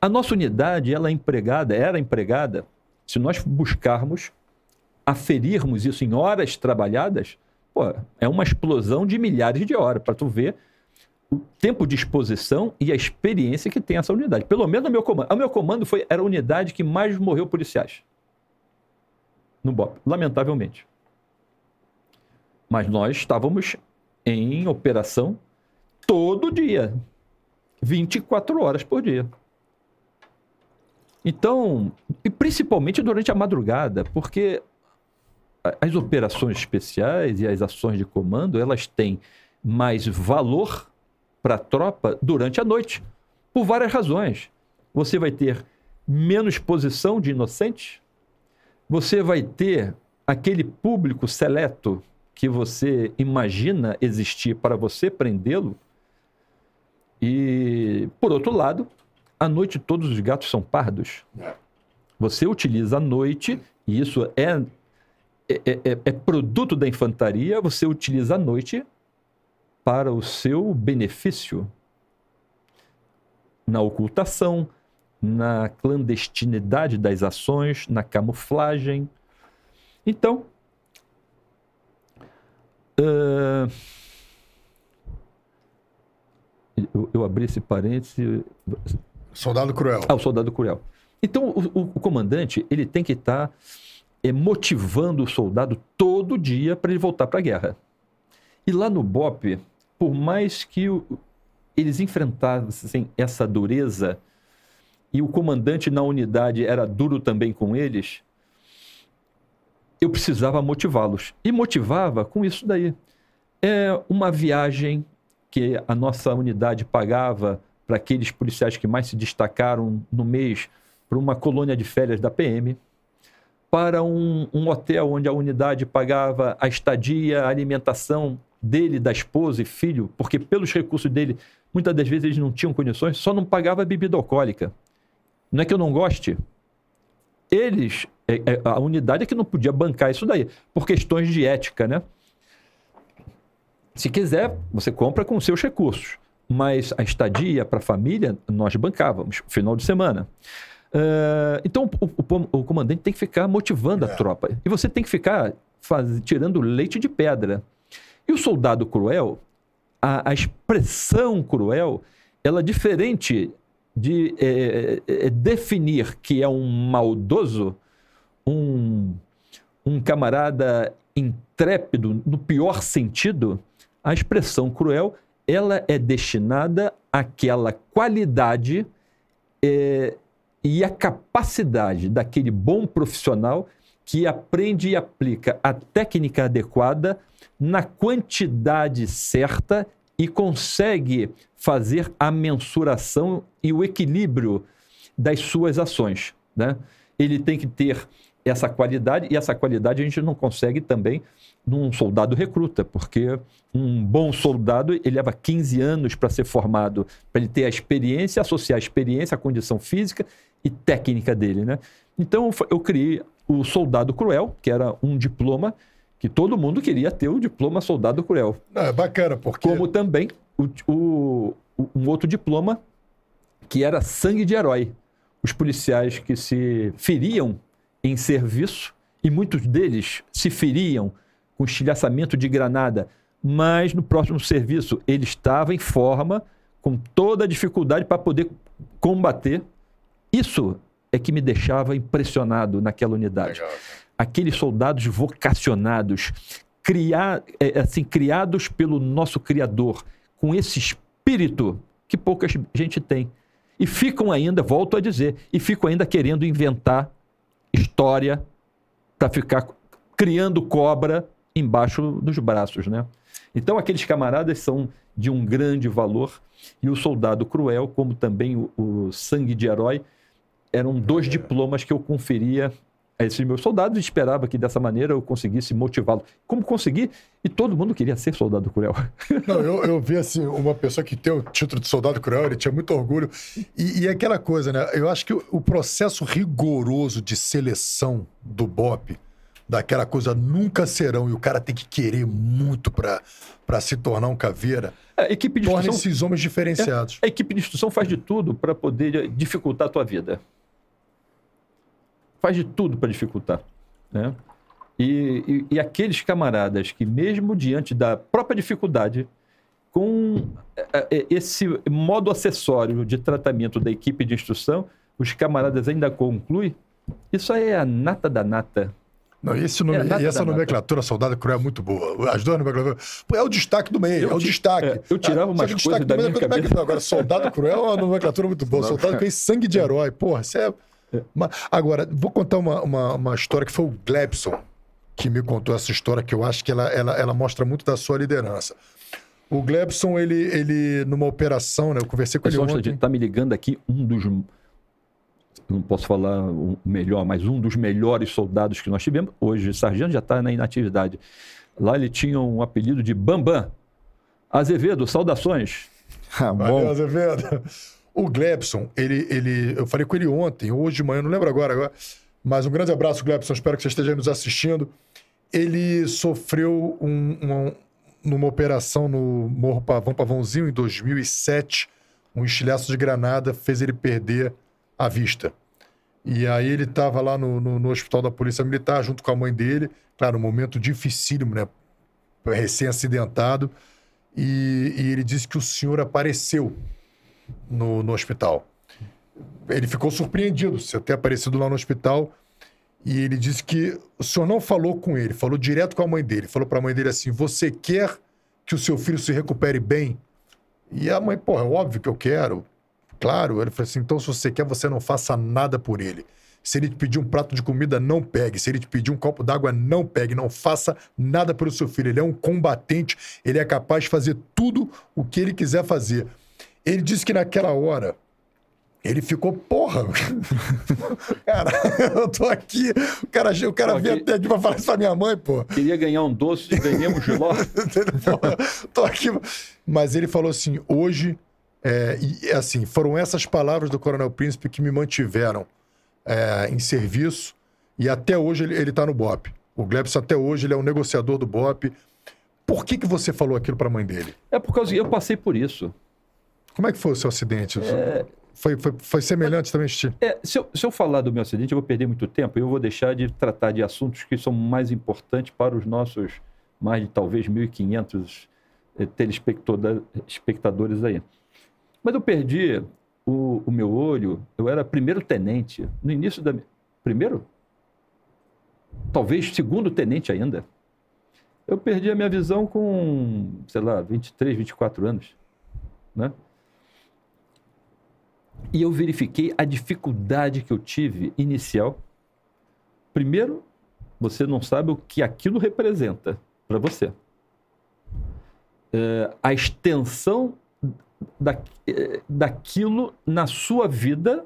a nossa unidade ela é empregada, era empregada, se nós buscarmos aferirmos isso em horas trabalhadas, pô, é uma explosão de milhares de horas para tu ver o tempo de exposição e a experiência que tem essa unidade. Pelo menos o meu comando. O meu comando foi, era a unidade que mais morreu policiais no BOP, lamentavelmente. Mas nós estávamos em operação todo dia, 24 horas por dia. Então, e principalmente durante a madrugada, porque as operações especiais e as ações de comando, elas têm mais valor para a tropa durante a noite, por várias razões. Você vai ter menos exposição de inocentes, você vai ter aquele público seleto que você imagina existir para você prendê-lo. E, por outro lado, à noite todos os gatos são pardos. Você utiliza a noite, e isso é, é, é, é produto da infantaria, você utiliza a noite para o seu benefício na ocultação, na clandestinidade das ações, na camuflagem. Então, Uh, eu, eu, abri esse parêntese. Soldado cruel. Ah, o soldado cruel. Então, o, o, o comandante ele tem que estar tá, é, motivando o soldado todo dia para ele voltar para a guerra. E lá no BOP, por mais que o, eles enfrentassem essa dureza e o comandante na unidade era duro também com eles, eu precisava motivá-los. E motivava com isso daí. É uma viagem que a nossa unidade pagava para aqueles policiais que mais se destacaram no mês para uma colônia de férias da PM, para um, um hotel onde a unidade pagava a estadia, a alimentação dele, da esposa e filho, porque pelos recursos dele, muitas das vezes eles não tinham condições, só não pagava bebida alcoólica. Não é que eu não goste. Eles, é, é, a unidade é que não podia bancar isso daí, por questões de ética, né? Se quiser, você compra com seus recursos. Mas a estadia para a família, nós bancávamos, final de semana. Uh, então, o, o, o, comandante tem que ficar motivando a é. tropa. E você tem que ficar faz, tirando leite de pedra. E o soldado cruel, a, a expressão cruel, ela é diferente de é, é, definir que é um maldoso, um, um camarada intrépido, no pior sentido, a expressão cruel ela é destinada àquela qualidade é, e a capacidade daquele bom profissional que aprende e aplica a técnica adequada na quantidade certa e consegue fazer a mensuração e o equilíbrio das suas ações. Né? Ele tem que ter essa qualidade, e essa qualidade a gente não consegue também num soldado recruta, porque um bom soldado ele leva 15 anos para ser formado, para ele ter a experiência, associar a experiência à condição física e técnica dele. Né? Então eu criei o Soldado Cruel, que era um diploma que todo mundo queria ter o diploma Soldado Cruel. Não, é bacana, porque. Como também o, o, um outro diploma que era Sangue de Herói. Os policiais que se feriam em serviço, e muitos deles se feriam com estilhaçamento de granada, mas no próximo serviço ele estava em forma, com toda a dificuldade para poder combater. Isso é que me deixava impressionado naquela unidade. Legal. Aqueles soldados vocacionados, criar, é, assim, criados pelo nosso Criador, com esse espírito que pouca gente tem. E ficam ainda, volto a dizer, e ficam ainda querendo inventar história para ficar criando cobra embaixo dos braços, né? Então aqueles camaradas são de um grande valor e o soldado cruel, como também o, o sangue de herói, eram dois diplomas que eu conferia a esses meus soldados e esperava que dessa maneira eu conseguisse motivá-lo. Como consegui? E todo mundo queria ser soldado cruel. Não, eu, eu vi assim, uma pessoa que tem o título de soldado cruel, ele tinha muito orgulho. E, e aquela coisa, né? Eu acho que o, o processo rigoroso de seleção do BOP, daquela coisa nunca serão, e o cara tem que querer muito para se tornar um caveira. A equipe de torna esses homens diferenciados. É, a equipe de instrução faz de tudo para poder dificultar a tua vida faz de tudo para dificultar. Né? E, e, e, aqueles camaradas que, mesmo diante da própria dificuldade, com é, é, esse modo acessório de tratamento da equipe de instrução, os camaradas ainda concluem, isso aí é a nata da nata. Não, esse nome, é, e essa nomenclatura soldado cruel é muito boa. As duas nomenclaturas. é o destaque do meio, eu é o destaque. É, eu tirava ah, umas coisas da minha cabeça. Agora, soldado cruel é uma nomenclatura muito boa. Soldado que tem sangue de herói. Porra, isso é Agora, vou contar uma, uma, uma, história que foi o Glebson que me contou essa história, que eu acho que ela, ela, ela mostra muito da sua liderança. O Glebson, ele, ele numa operação, né? Eu conversei com Pessoal, ele ontem. Tá me ligando aqui um dos não posso falar o melhor, mas um dos melhores soldados que nós tivemos. Hoje, sargento já está na inatividade. Lá ele tinha um apelido de Bambam. Azevedo, saudações. Ah, bom. Valeu, Azevedo. O Glebson, ele, ele, eu falei com ele ontem, hoje de manhã, não lembro agora, mas um grande abraço, Glebson, espero que você esteja nos assistindo. Ele sofreu um, um, numa operação no Morro Pavão, Pavãozinho, em 2007, um estilhaço de granada fez ele perder a vista. E aí ele estava lá no, no, no, hospital da Polícia Militar, junto com a mãe dele, claro, um momento dificílimo, né? Recém-acidentado. E, e ele disse que o senhor apareceu no, no hospital. Ele ficou surpreendido você ter aparecido lá no hospital e ele disse que o senhor não falou com ele, falou direto com a mãe dele. Falou para a mãe dele assim: Você quer que o seu filho se recupere bem? E a mãe, pô, é óbvio que eu quero. Claro. Ele falou assim: Então, se você quer, você não faça nada por ele. Se ele te pedir um prato de comida, não pegue. Se ele te pedir um copo d'água, não pegue. Não faça nada pelo seu filho. Ele é um combatente, ele é capaz de fazer tudo o que ele quiser fazer. Ele disse que naquela hora Ele ficou, porra. cara, eu tô aqui. O cara, o cara Pô, veio que- até aqui pra falar isso pra minha mãe, pô. Queria ganhar um doce, ganhamos giló. Porra, tô aqui. Mas ele falou assim: hoje, é, e assim, foram essas palavras do Coronel Príncipe que me mantiveram é, em serviço. E até hoje ele, ele tá no BOP. O Glebson, até hoje, ele é um negociador do BOP. Por que, que você falou aquilo pra mãe dele? É por causa que eu passei por isso. Como é que foi o seu acidente? Foi, foi, foi semelhante também, Chico? É, se, eu, se eu falar do meu acidente, eu vou perder muito tempo. Eu vou deixar de tratar de assuntos que são mais importantes para os nossos mais de talvez 1.500 eh, telespectada- espectadores aí. Mas eu perdi o, o meu olho. Eu era primeiro tenente. No início da. Primeiro? Talvez segundo tenente ainda. Eu perdi a minha visão com, sei lá, 23, 24 anos. Né? E eu verifiquei a dificuldade que eu tive inicial. Primeiro, você não sabe o que aquilo representa para você. É, a extensão da, é, daquilo na sua vida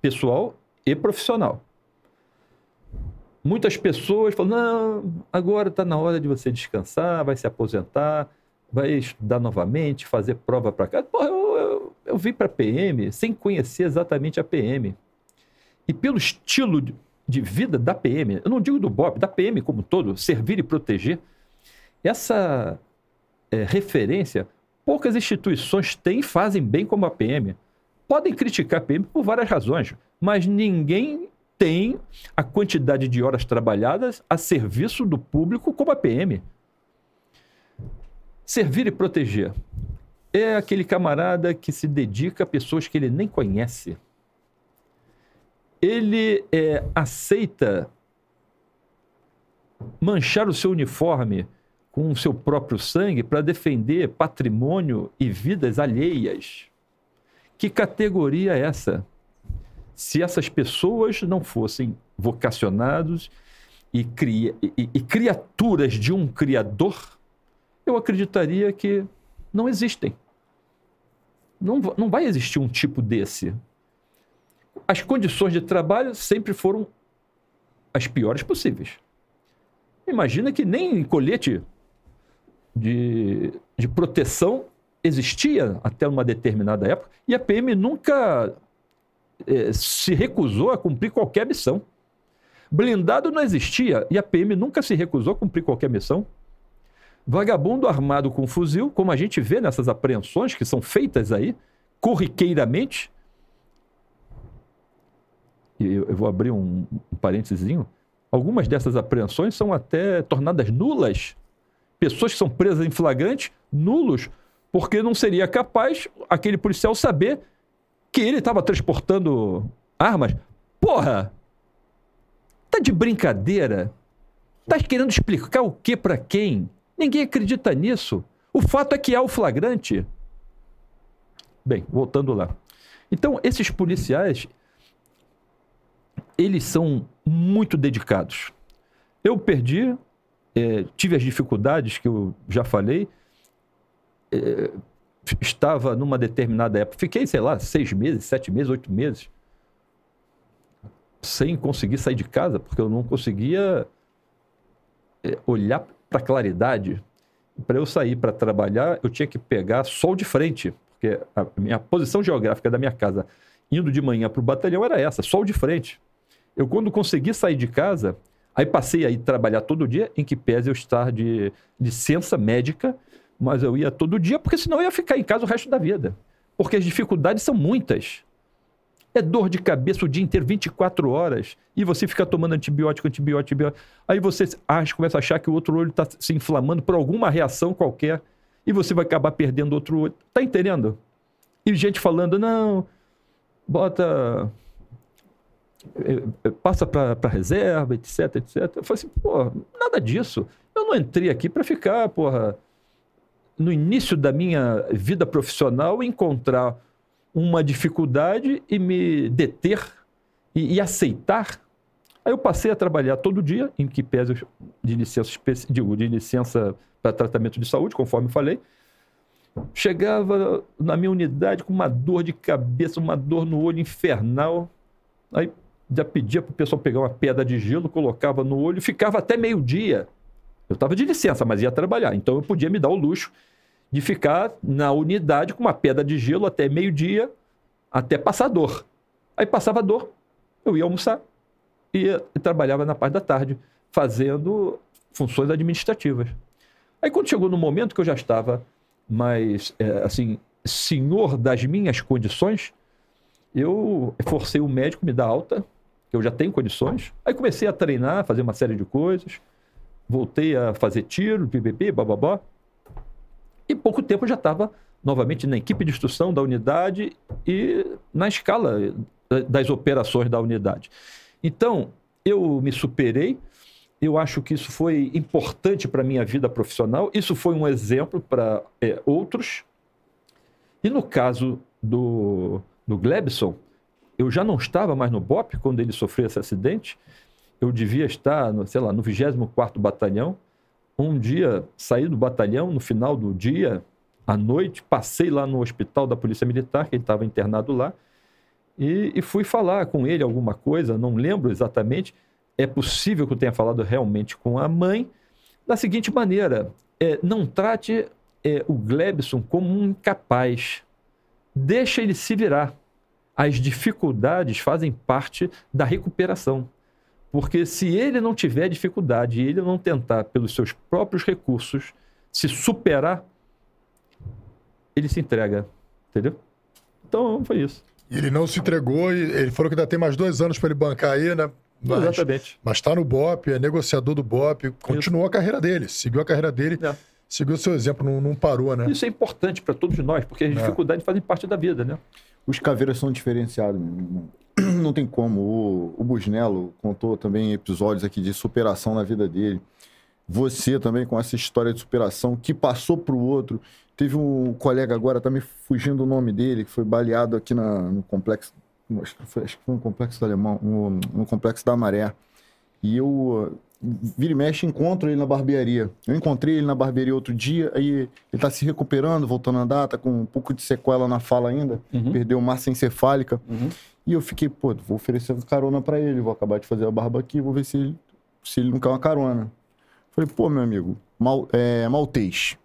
pessoal e profissional. Muitas pessoas falam: não, agora está na hora de você descansar, vai se aposentar, vai estudar novamente, fazer prova para cá. Porra, eu, eu, eu vim para PM sem conhecer exatamente a PM. E pelo estilo de, vida da PM, eu não digo do BOP, da PM como um todo, servir e proteger, essa é, referência poucas instituições têm e fazem bem como a PM. Podem criticar a PM por várias razões, mas ninguém tem a quantidade de horas trabalhadas a serviço do público como a PM. Servir e proteger é aquele camarada que se dedica a pessoas que ele nem conhece. Ele é, aceita manchar o seu uniforme com o seu próprio sangue para defender patrimônio e vidas alheias. Que categoria é essa? Se essas pessoas não fossem vocacionados e, cria, e, e criaturas de um Criador, eu acreditaria que não existem. Não, não vai existir um tipo desse. As condições de trabalho sempre foram as piores possíveis. Imagina que nem colete de, de proteção existia até uma determinada época e a PM nunca eh, se recusou a cumprir qualquer missão. Blindado não existia e a PM nunca se recusou a cumprir qualquer missão. Vagabundo armado com fuzil, como a gente vê nessas apreensões que são feitas aí, corriqueiramente. Eu, eu vou abrir um, um parênteses. Algumas dessas apreensões são até tornadas nulas. Pessoas que são presas em flagrante, nulos, porque não seria capaz aquele policial saber que ele estava transportando armas. Porra! Tá de brincadeira? Tá querendo explicar o que para quem? Ninguém acredita nisso. O fato é que há o flagrante. Bem, voltando lá. Então, esses policiais, eles são muito dedicados. Eu perdi, eh, tive as dificuldades que eu já falei, eh, estava numa determinada época, fiquei, sei lá, seis meses, sete meses, oito meses, sem conseguir sair de casa, porque eu não conseguia eh, olhar para claridade. Para eu sair para trabalhar, eu tinha que pegar sol de frente, porque a minha posição geográfica da minha casa, indo de manhã para o batalhão, era essa, sol de frente. Eu, quando consegui sair de casa, aí passei a ir trabalhar todo dia, em que pese eu estar de licença médica, mas eu ia todo dia, porque senão eu ia ficar em casa o resto da vida. Porque as dificuldades são muitas. É dor de cabeça o dia inteiro, 24 horas, e você fica tomando antibiótico, antibiótico, antibiótico. Aí você acha, começa a achar que o outro olho está se inflamando por alguma reação qualquer, e você vai acabar perdendo outro olho. Tá entendendo? E gente falando, não, bota. eh, eh, Passa para reserva, etc, etc. Eu falei assim, pô, nada disso. Eu não entrei aqui para ficar, porra, no início da minha vida profissional, encontrar uma dificuldade e me deter e, e aceitar. Aí eu passei a trabalhar todo dia, em que pese de licença, de licença para tratamento de saúde, conforme falei. Chegava na minha unidade com uma dor de cabeça, uma dor no olho infernal. Aí já pedia para o pessoal pegar uma pedra de gelo, colocava no olho, ficava até meio-dia. Eu estava de licença, mas ia trabalhar. Então eu podia me dar o luxo de ficar na unidade com uma pedra de gelo até meio-dia, até passar dor. Aí passava dor, eu ia almoçar e, trabalhava na parte da tarde, fazendo funções administrativas. Aí quando chegou no momento que eu já estava mais, é, assim, senhor das minhas condições, eu forcei o médico me dar alta, que eu já tenho condições. Aí comecei a treinar, fazer uma série de coisas. Voltei a fazer tiro, BBB, bababá. E pouco tempo eu já estava novamente na equipe de instrução da unidade e na escala das operações da unidade. Então, eu me superei. Eu acho que isso foi importante para a minha vida profissional. Isso foi um exemplo para é, outros. E no caso do, do Glebson, eu já não estava mais no BOP quando ele sofreu esse acidente. Eu devia estar, no, sei lá, no 24º Batalhão. Um dia, saí do batalhão, no final do dia, à noite, passei lá no hospital da Polícia Militar, que ele estava internado lá, e, e, fui falar com ele alguma coisa, não lembro exatamente. É possível que eu tenha falado realmente com a mãe, da seguinte maneira: é, não trate é, o Glebson como um incapaz. Deixa ele se virar as dificuldades fazem parte da recuperação. Porque se ele não tiver dificuldade e ele não tentar, pelos seus próprios recursos, se superar, ele se entrega. Entendeu? Então foi isso. E ele não se entregou e ele falou que ainda tem mais dois anos para ele bancar aí, né? Mas, Exatamente. Mas está no BOP, é negociador do BOP, continuou isso. a carreira dele, seguiu a carreira dele, é. seguiu o seu exemplo, não, não parou, né? Isso é importante para todos nós, porque as é. dificuldades fazem parte da vida, né? Os caveiras são diferenciados, Não tem como. O, o Busnello contou também episódios aqui de superação na vida dele. Você também com essa história de superação que passou para o outro. Teve um colega agora, tá me fugindo o nome dele, que foi baleado aqui na, no complexo. Acho que, foi, acho que foi um complexo do Alemão, no, no complexo da Maré. E eu vira e mexe, encontro ele na barbearia. Eu encontrei ele na barbearia outro dia, aí ele tá se recuperando, voltando a andar, tá com um pouco de sequela na fala ainda, uhum. perdeu massa encefálica. Uhum. E eu fiquei, pô, vou oferecer carona para ele, vou acabar de fazer a barba aqui, vou ver se ele, se ele não quer uma carona. Falei, pô, meu amigo, Mal, é, Maltês,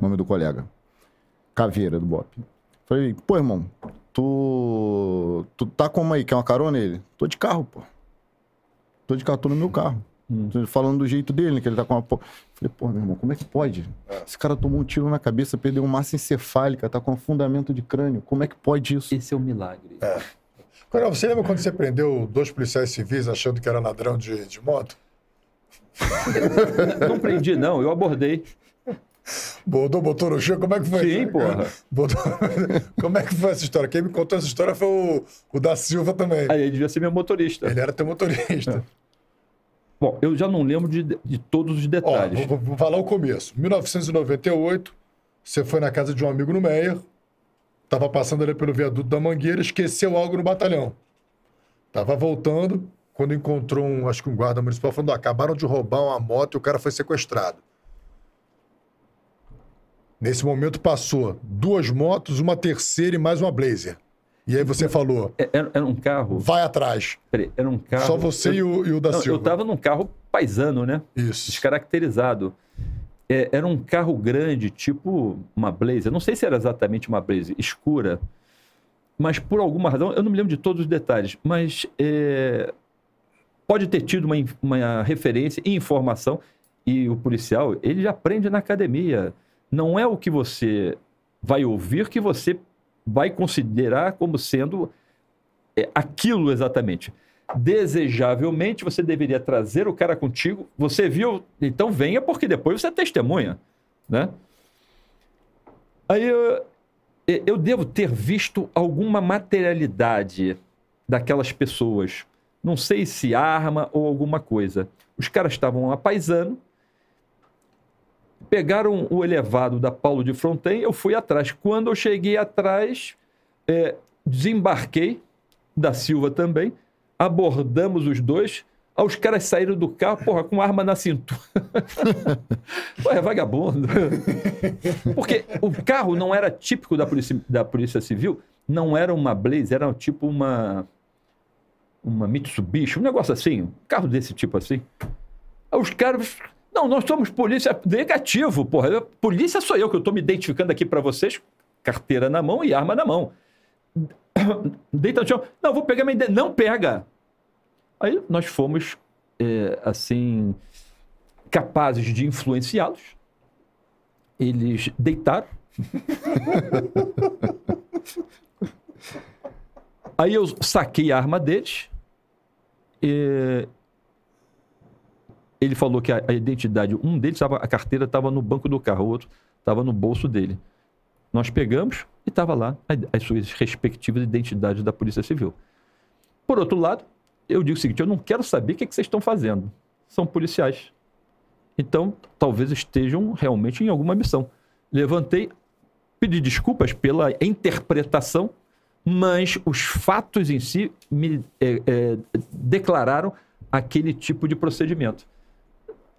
nome do colega. Caveira do Bop. Falei, pô, irmão, tu, tu tá como aí? Quer uma carona? Ele, tô de carro, pô. Tô de carro, tô no meu carro. Hum. Falando do jeito dele, que ele tá com uma. Falei, pô, meu irmão, como é que pode? Esse cara tomou um tiro na cabeça, perdeu massa encefálica, tá com um fundamento de crânio. Como é que pode isso? Esse é um milagre. É. Coronel, você lembra quando você prendeu dois policiais civis achando que era ladrão de, de moto? não prendi, não, eu abordei. Botou, botou no chão, como é que foi? Sim, porra. Botou... Como é que foi essa história? Quem me contou essa história foi o, o da Silva também. Aí ele devia ser meu motorista. Ele era teu motorista. É. Bom, eu já não lembro de, de todos os detalhes. Ó, vou, vou, falar o começo. 1998, você foi na casa de um amigo no Meier, estava passando ali pelo viaduto da Mangueira, esqueceu algo no batalhão. Tava voltando, quando encontrou um, acho que um guarda municipal, falando: acabaram de roubar uma moto e o cara foi sequestrado. Nesse momento passou duas motos, uma terceira e mais uma Blazer. E aí você falou. É, era, era um carro. Vai atrás. Peraí, era um carro. Só você eu, e, o, e o da não, Silva. Eu estava num carro paisano, né? Isso. Descaracterizado. É, era um carro grande, tipo uma Blazer. Não sei se era exatamente uma Blazer, escura. Mas por alguma razão, eu não me lembro de todos os detalhes, mas é, pode ter tido uma, uma referência e informação. E o policial, ele aprende na academia. Não é o que você vai ouvir que você vai considerar como sendo é, aquilo exatamente. Desejavelmente, você deveria trazer o cara contigo. Você viu? Então venha, porque depois você é testemunha. Né? Aí eu, eu devo ter visto alguma materialidade daquelas pessoas. Não sei se arma ou alguma coisa. Os caras estavam apaisando, pegaram o elevado da Paulo de Fronten, eu fui atrás. Quando eu cheguei atrás, é, desembarquei da Silva também, abordamos os dois. Aí os caras saíram do carro, porra, com arma na cintura. Pô, é vagabundo. Porque o carro não era típico da polícia, da polícia Civil, não era uma Blaze, era tipo uma uma Mitsubishi, um negócio assim, um carro desse tipo assim. Aí os caras, não, nós somos polícia negativo, porra. Polícia sou eu que eu estou me identificando aqui para vocês, carteira na mão e arma na mão. Deita no chão. Não, vou pegar minha. Não pega. Aí nós fomos, é, assim, capazes de influenciá-los. Eles deitaram. Aí eu saquei a arma deles. E ele falou que a, a identidade, um deles estava, a carteira estava no banco do carro, o outro estava no bolso dele. Nós pegamos e estava lá as suas respectivas identidades da Polícia Civil. Por outro lado, eu digo o seguinte: eu não quero saber o que, é que vocês estão fazendo. São policiais. Então, talvez estejam realmente em alguma missão. Levantei, pedi desculpas pela interpretação, mas os fatos em si me é, é, declararam aquele tipo de procedimento.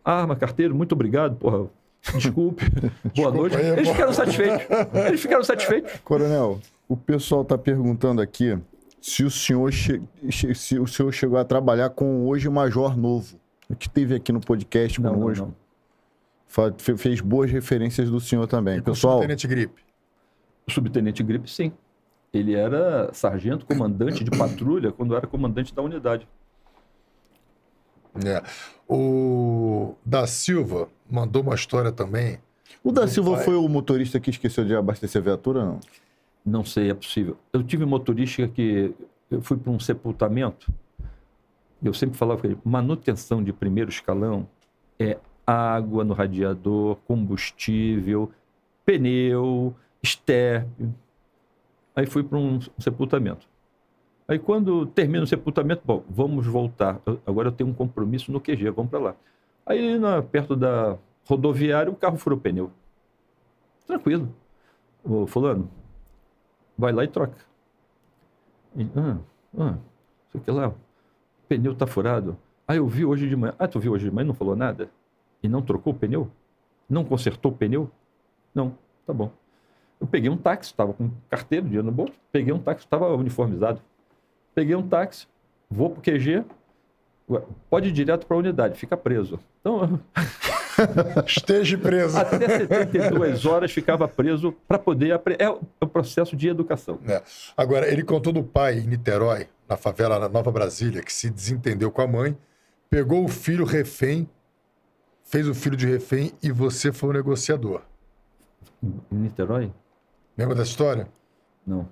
Arma, carteiro, muito obrigado, porra. Desculpe, boa noite. Aí, Eles ficaram satisfeitos. Eles ficaram satisfeitos. Coronel, o pessoal está perguntando aqui se o senhor che... se o senhor chegou a trabalhar com hoje Major Novo, que teve aqui no podcast não, conosco. Não, não. Fez boas referências do senhor também. E Pessoal, Subtenente Gripe. O Subtenente Gripe, sim. Ele era sargento comandante de patrulha quando era comandante da unidade. É. O da Silva mandou uma história também. O da Silva pai. foi o motorista que esqueceu de abastecer a viatura, não? Não sei, é possível. Eu tive motorista que eu fui para um sepultamento. Eu sempre falava com ele: manutenção de primeiro escalão é água no radiador, combustível, pneu, estepe. Aí fui para um sepultamento. Aí quando termina o sepultamento, bom, vamos voltar. agora eu tenho um compromisso no QG, vamos para lá. Aí na, perto da rodoviária o carro furou o pneu. Tranquilo. Ô, fulano, vai lá e troca. Ah, ah, sei que lá, o pneu está furado. Ah, eu vi hoje de manhã. Ah, tu viu hoje de manhã e não falou nada? E não trocou o pneu? Não consertou o pneu? Não, tá bom. Eu peguei um táxi, estava com carteira, dinheiro no bolso, peguei um táxi, estava uniformizado. Peguei um táxi, vou para o QG, pode ir direto para a unidade, fica preso. Então, Esteja preso. Até 72 horas ficava preso para poder. Apre... É o é processo de educação. É. Agora, ele contou do pai em Niterói, na favela na Nova Brasília, que se desentendeu com a mãe, pegou o filho refém, fez o filho de refém e você foi o negociador. Em Niterói? Lembra dessa história? Não.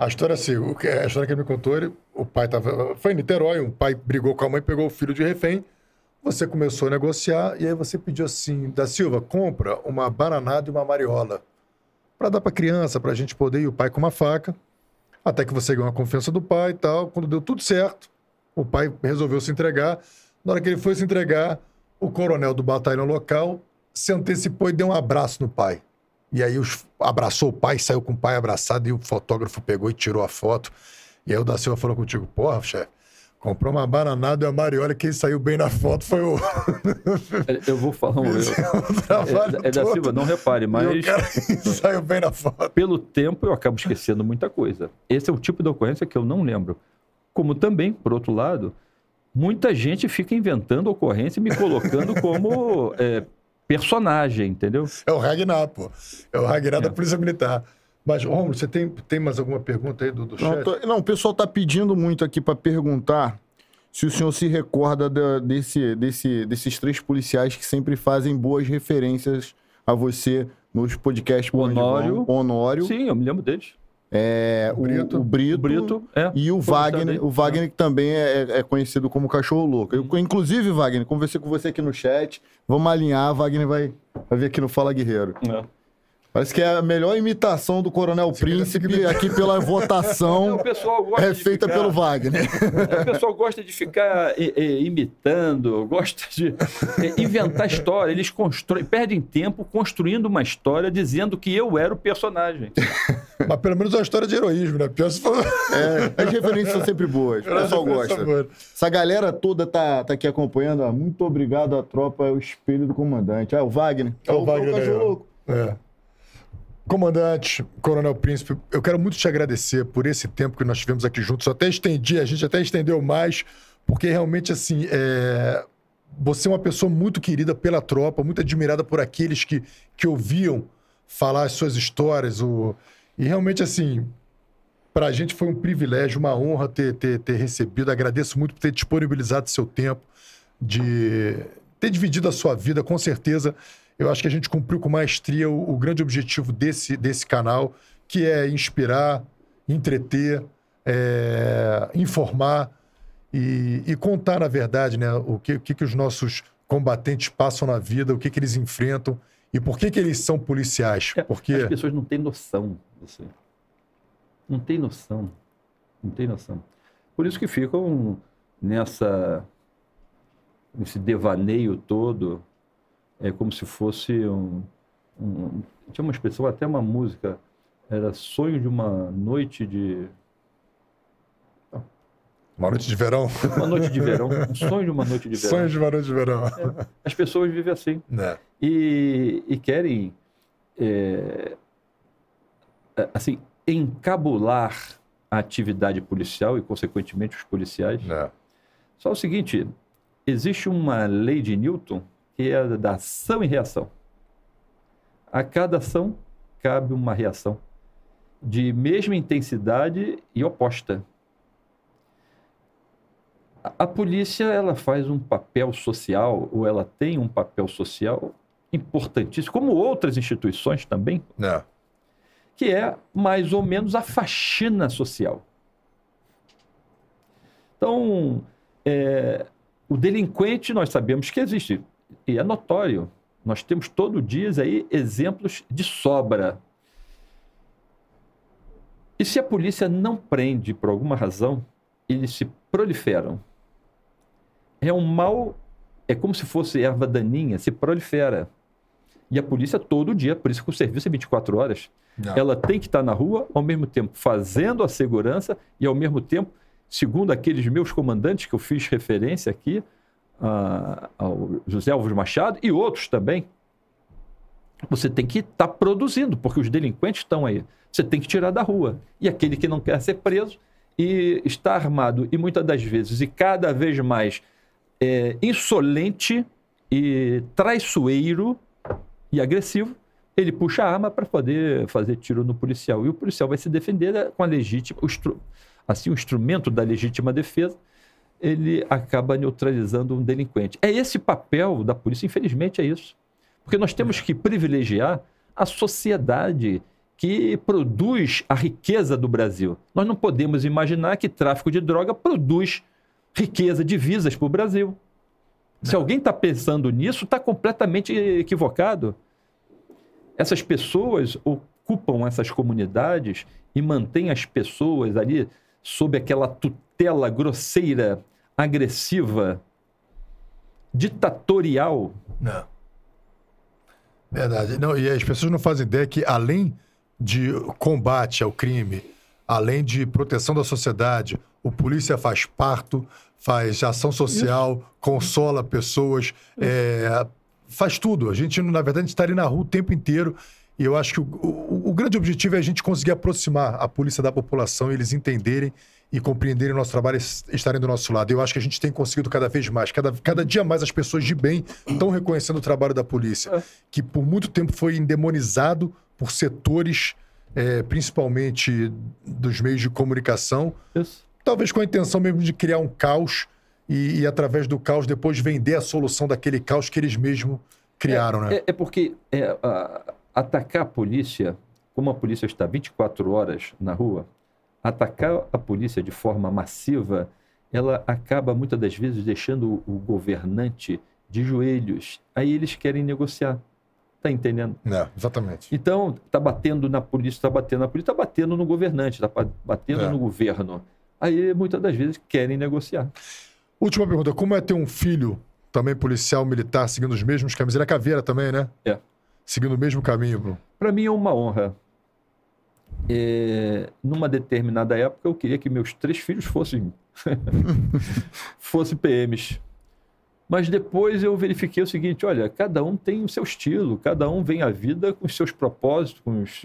A história é assim, a história que ele me contou, ele, o pai tava, foi em Niterói, um pai brigou com a mãe, pegou o filho de refém, você começou a negociar e aí você pediu assim, da Silva, compra uma baranada e uma mariola para dar para criança, para a gente poder ir o pai com uma faca, até que você ganhou a confiança do pai e tal. Quando deu tudo certo, o pai resolveu se entregar. Na hora que ele foi se entregar, o coronel do batalhão local se antecipou e deu um abraço no pai. E aí os, abraçou o pai, saiu com o pai abraçado e o fotógrafo pegou e tirou a foto. E aí o da Silva falou contigo, porra, chefe, Comprou uma bananada e a Marioli, quem saiu bem na foto foi o. eu vou falar um. Eu, é, é da Silva, não repare, mas. saiu bem na foto. Pelo tempo, eu acabo esquecendo muita coisa. Esse é o tipo de ocorrência que eu não lembro. Como também, por outro lado, muita gente fica inventando ocorrência e me colocando como é, personagem, entendeu? É o Ragnar, pô. É o Ragnar é. da Polícia Militar. Mas, Romulo, você tem, tem mais alguma pergunta aí do, do não, tô, não, o pessoal está pedindo muito aqui para perguntar se o senhor se recorda da, desse, desse, desses três policiais que sempre fazem boas referências a você nos podcasts. O Honório. Honório. Sim, eu me lembro deles. É, o, Brito, o, Brito, o Brito é, e o Wagner, o Wagner que também é, é, conhecido como Cachorro Louco. Eu, inclusive, Wagner, conversei com você aqui no chat. Vamos alinhar, Wagner vai, vai vir aqui no Fala Guerreiro. É. Parece que é a melhor imitação do Coronel Príncipe aqui pela votação. o pessoal gosta é de feita ficar- pelo Wagner. O pessoal gosta de ficar imitando, gosta de inventar história. Eles constroem, perdem tempo construindo uma história dizendo que eu era o personagem. Mas pelo menos é uma história de heroísmo, né? Pior se for. É, as referências são sempre boas. O pessoal gosta. Essa galera toda tá, tá aqui acompanhando. Muito obrigado à tropa, é o espelho do comandante. Ah, o Wagner. É o Wagner cachorro aí, ó. louco. É. Comandante, Coronel Príncipe, eu quero muito te agradecer por esse tempo que nós tivemos aqui juntos. Eu até estendi, a gente até estendeu mais, porque realmente, assim, é... você é uma pessoa muito querida pela tropa, muito admirada por aqueles que, que ouviam falar as suas histórias. O... E realmente, assim, para a gente foi um privilégio, uma honra ter, ter, ter recebido. Agradeço muito por ter disponibilizado seu tempo, de ter dividido a sua vida, com certeza. Eu acho que a gente cumpriu com maestria o, o grande objetivo desse, desse canal, que é inspirar, entreter, é, informar e, e contar, na verdade, né, o que, o que, que os nossos combatentes passam na vida, o que, que eles enfrentam e por que, que eles são policiais. É, Porque As pessoas não têm noção disso. Não tem noção. Não tem noção. Por isso que ficam nessa nesse devaneio todo, é como se fosse um, um- tinha uma expressão até uma música, era sonho de uma noite de uma noite de verão, uma noite de verão, um sonho de uma noite de verão. sonhos de uma noite de verão. As pessoas vivem assim. Né? e, e querem é, assim encabular a atividade policial e consequentemente os policiais Né? só o seguinte existe uma lei de Newton é a da ação e reação a cada ação cabe uma reação de mesma intensidade e oposta a- polícia ela faz um papel social ou ela tem um papel social importantíssimo, como outras instituições também, Né? que é mais ou menos a faxina social. Então, é, o delinquente nós sabemos que existe e é notório. Nós temos todo dia aí exemplos de sobra. E se a polícia não prende por alguma razão, eles se proliferam. É um mal, é como se fosse erva daninha, se prolifera. E a polícia todo dia, por isso que o serviço é 24 horas, Não. ela tem que estar na rua, ao mesmo tempo fazendo a segurança e ao mesmo tempo, segundo aqueles meus comandantes que eu fiz referência aqui, ao José Alves Machado e outros também, você tem que estar produzindo, porque os delinquentes estão aí. Você tem que tirar da rua. E aquele que não quer ser preso e está armado, e muitas das vezes, e cada vez mais é, insolente e traiçoeiro e agressivo, ele puxa a arma para poder fazer tiro no policial. E o policial vai se defender né, com a legítima, o assim, o instrumento da legítima defesa, ele acaba neutralizando um delinquente. É esse papel da polícia, infelizmente é isso. Porque nós temos que privilegiar a sociedade que produz a riqueza do Brasil. Nós não podemos imaginar que tráfico de droga produz riqueza, divisas para o Brasil. Se alguém está pensando nisso, está completamente equivocado. Essas pessoas ocupam essas comunidades e mantêm as pessoas ali sob aquela tutela grosseira, agressiva, ditatorial. Não. Verdade. Não, e as pessoas não fazem ideia que, além de combate ao crime, além de proteção da sociedade, o polícia faz parto, faz ação social, consola pessoas, é, faz tudo. A gente, na verdade, está ali na rua o tempo inteiro. E eu acho que o, o- o grande objetivo é a gente conseguir aproximar a polícia da população, eles entenderem e compreenderem o nosso trabalho e estarem do nosso lado. Eu acho que a gente tem conseguido cada vez mais. Cada, cada dia mais as pessoas de bem estão reconhecendo o trabalho da polícia, que por muito tempo foi endemonizado por setores, eh, principalmente dos meios de comunicação, Isso. talvez com a intenção mesmo de criar um caos e, e através do caos depois vender a solução daquele caos que eles mesmos criaram, né? É, é porque é, a- atacar a polícia, como a polícia está 24 horas na rua, atacar a polícia de forma massiva, ela acaba muitas das vezes deixando o governante de joelhos. Aí eles querem negociar. Tá entendendo? É, exatamente. Então, tá batendo na polícia, tá batendo na polícia, tá batendo no governante, tá batendo É. no governo. Aí, muitas das vezes, querem negociar. Última pergunta: como é ter um filho, também policial militar, seguindo os mesmos caminhos? Ele é caveira também, né? É. Seguindo o mesmo caminho, Bruno. Para mim é uma honra. É, numa determinada época, eu queria que meus três filhos fossem, fossem PMs. Mas depois eu verifiquei o seguinte: olha, cada um tem o seu estilo, cada um vem à vida com os seus propósitos, com os,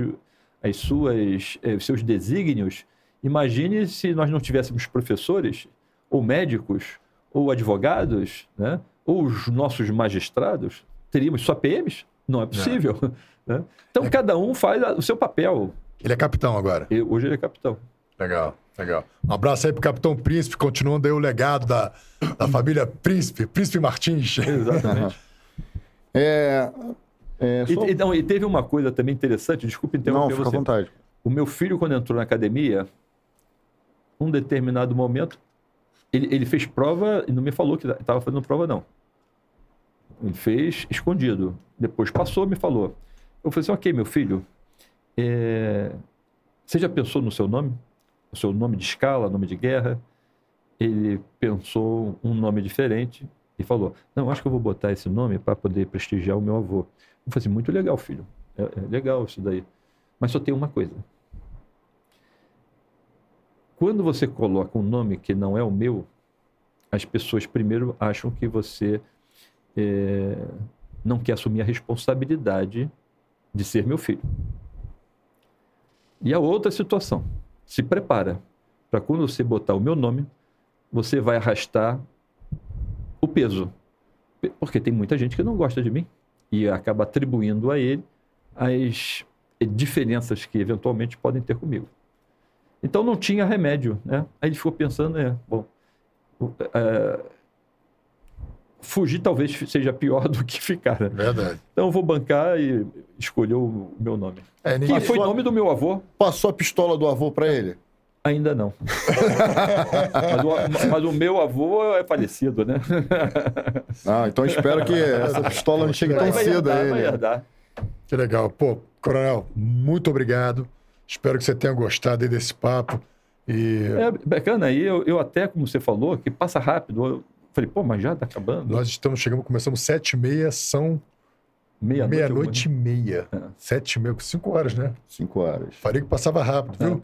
as suas, eh, seus desígnios. Imagine se nós não tivéssemos professores, ou médicos, ou advogados, né? ou os nossos magistrados, teríamos só PMs? Não é possível. né? Então, cada um faz o seu papel. Ele é capitão agora. Eu- hoje ele é capitão. Legal, legal. Um abraço aí pro Capitão Príncipe, continuando aí o legado da, da família Príncipe, Príncipe Martins. Exatamente. É, é, E, só- e, não, e teve uma coisa também interessante, desculpa Não, interromper fica à você. vontade. O meu filho, quando entrou na academia, um determinado momento, ele, ele fez prova e não me falou que estava fazendo prova, não. Ele fez escondido. Depois passou, me falou. Eu falei assim, ok, meu filho, é, já pensou no seu nome? O seu nome de escala, nome de guerra? Ele pensou um nome diferente e falou, não, acho que eu vou botar esse nome para poder prestigiar o meu avô. Eu falei assim, muito legal, filho. É, é legal isso daí. Mas só tem uma coisa. Quando você coloca um nome que não é o meu, as pessoas primeiro acham que você é, não quer assumir a responsabilidade de ser meu filho. E a outra situação, se prepara para quando você botar o meu nome, você vai arrastar o peso. Porque tem muita gente que não gosta de mim e acaba atribuindo a ele as diferenças que eventualmente podem ter comigo. Então não tinha remédio, né? Aí ele ficou pensando, é, bom, fugir talvez seja pior do que ficar. né? Verdade. Então eu vou bancar e escolher o meu nome. É, Que foi o sua- nome do meu avô? Passou a pistola do avô pra ele? Ainda não. mas, o, mas o meu avô é falecido, né? Ah, então espero que essa pistola não chegue tão vai cedo a herdar, vai ele. herdar. Que legal. Pô, Coronel, muito obrigado. Espero que você tenha gostado desse papo. E É bacana. Aí eu, eu até, como você falou, que passa rápido. Eu falei, pô, mas já tá acabando? nós estamos chegando, começamos sete e meia, são Meia-noite. meia-noite e meia. É. Sete e meia, cinco horas, né? Cinco horas. Falei que passava rápido, viu?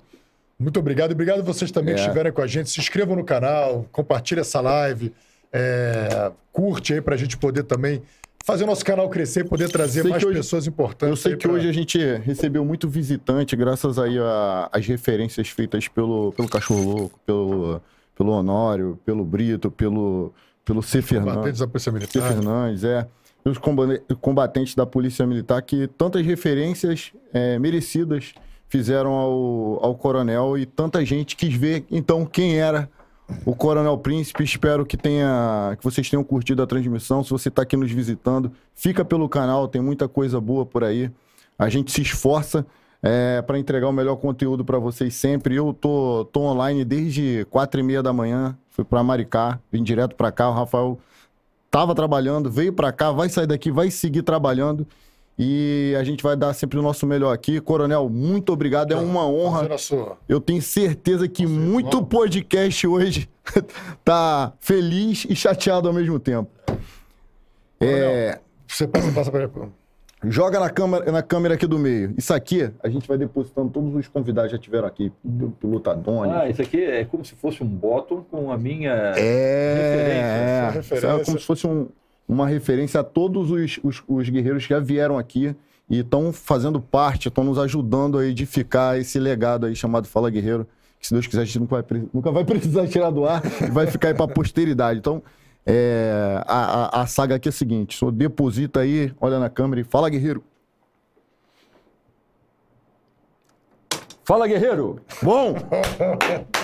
Muito obrigado. E obrigado a vocês também que É. estiverem com a gente. Se inscrevam no canal, compartilhe essa live, é, curte aí pra gente poder também fazer o nosso canal crescer, poder trazer Sei mais que hoje- pessoas importantes. Eu sei que pra- hoje a gente recebeu muito visitante, graças aí a- às referências feitas pelo, pelo Cachorro Louco, pelo, pelo Honório, pelo Brito, pelo, pelo C. Fernandes. Combatentes da Polícia C. Militar. Fernandes, é. Os combate- combatentes da Polícia Militar que tantas referências é, merecidas fizeram ao, ao coronel e tanta gente quis ver, então, quem era o Coronel Príncipe. Espero que, tenha, que vocês tenham curtido a transmissão. Se você está aqui nos visitando, fica pelo canal, tem muita coisa boa por aí. A gente se esforça para entregar o melhor conteúdo para vocês sempre. Eu tô, tô online desde quatro e meia da manhã, fui para Maricá, vim direto para cá. O Rafael tava trabalhando, veio para cá, vai sair daqui, vai seguir trabalhando. E a gente vai dar sempre o nosso melhor aqui. Coronel, muito obrigado. É uma honra. Sua- Eu tenho certeza que muito irmão. podcast hoje tá feliz e chateado ao mesmo tempo. É, Você passa, passa pra... joga na câmera, na câmera aqui do meio. Isso aqui, a gente vai depositando todos os convidados que já tiveram aqui. O piloto Adonis. Ah, isso aqui é como se fosse um bottom com a minha. É, é. Referência. Isso é como se fosse um- uma referência a todos os, os- os guerreiros que já vieram aqui e estão fazendo parte, estão nos ajudando a edificar esse legado aí chamado Fala Guerreiro, que se Deus quiser a gente nunca vai, nunca vai precisar tirar do ar e vai ficar aí para posteridade. Então, é, a, a- a saga aqui é a seguinte: só deposita aí, olha na câmera e fala Guerreiro. Fala, guerreiro! Bom!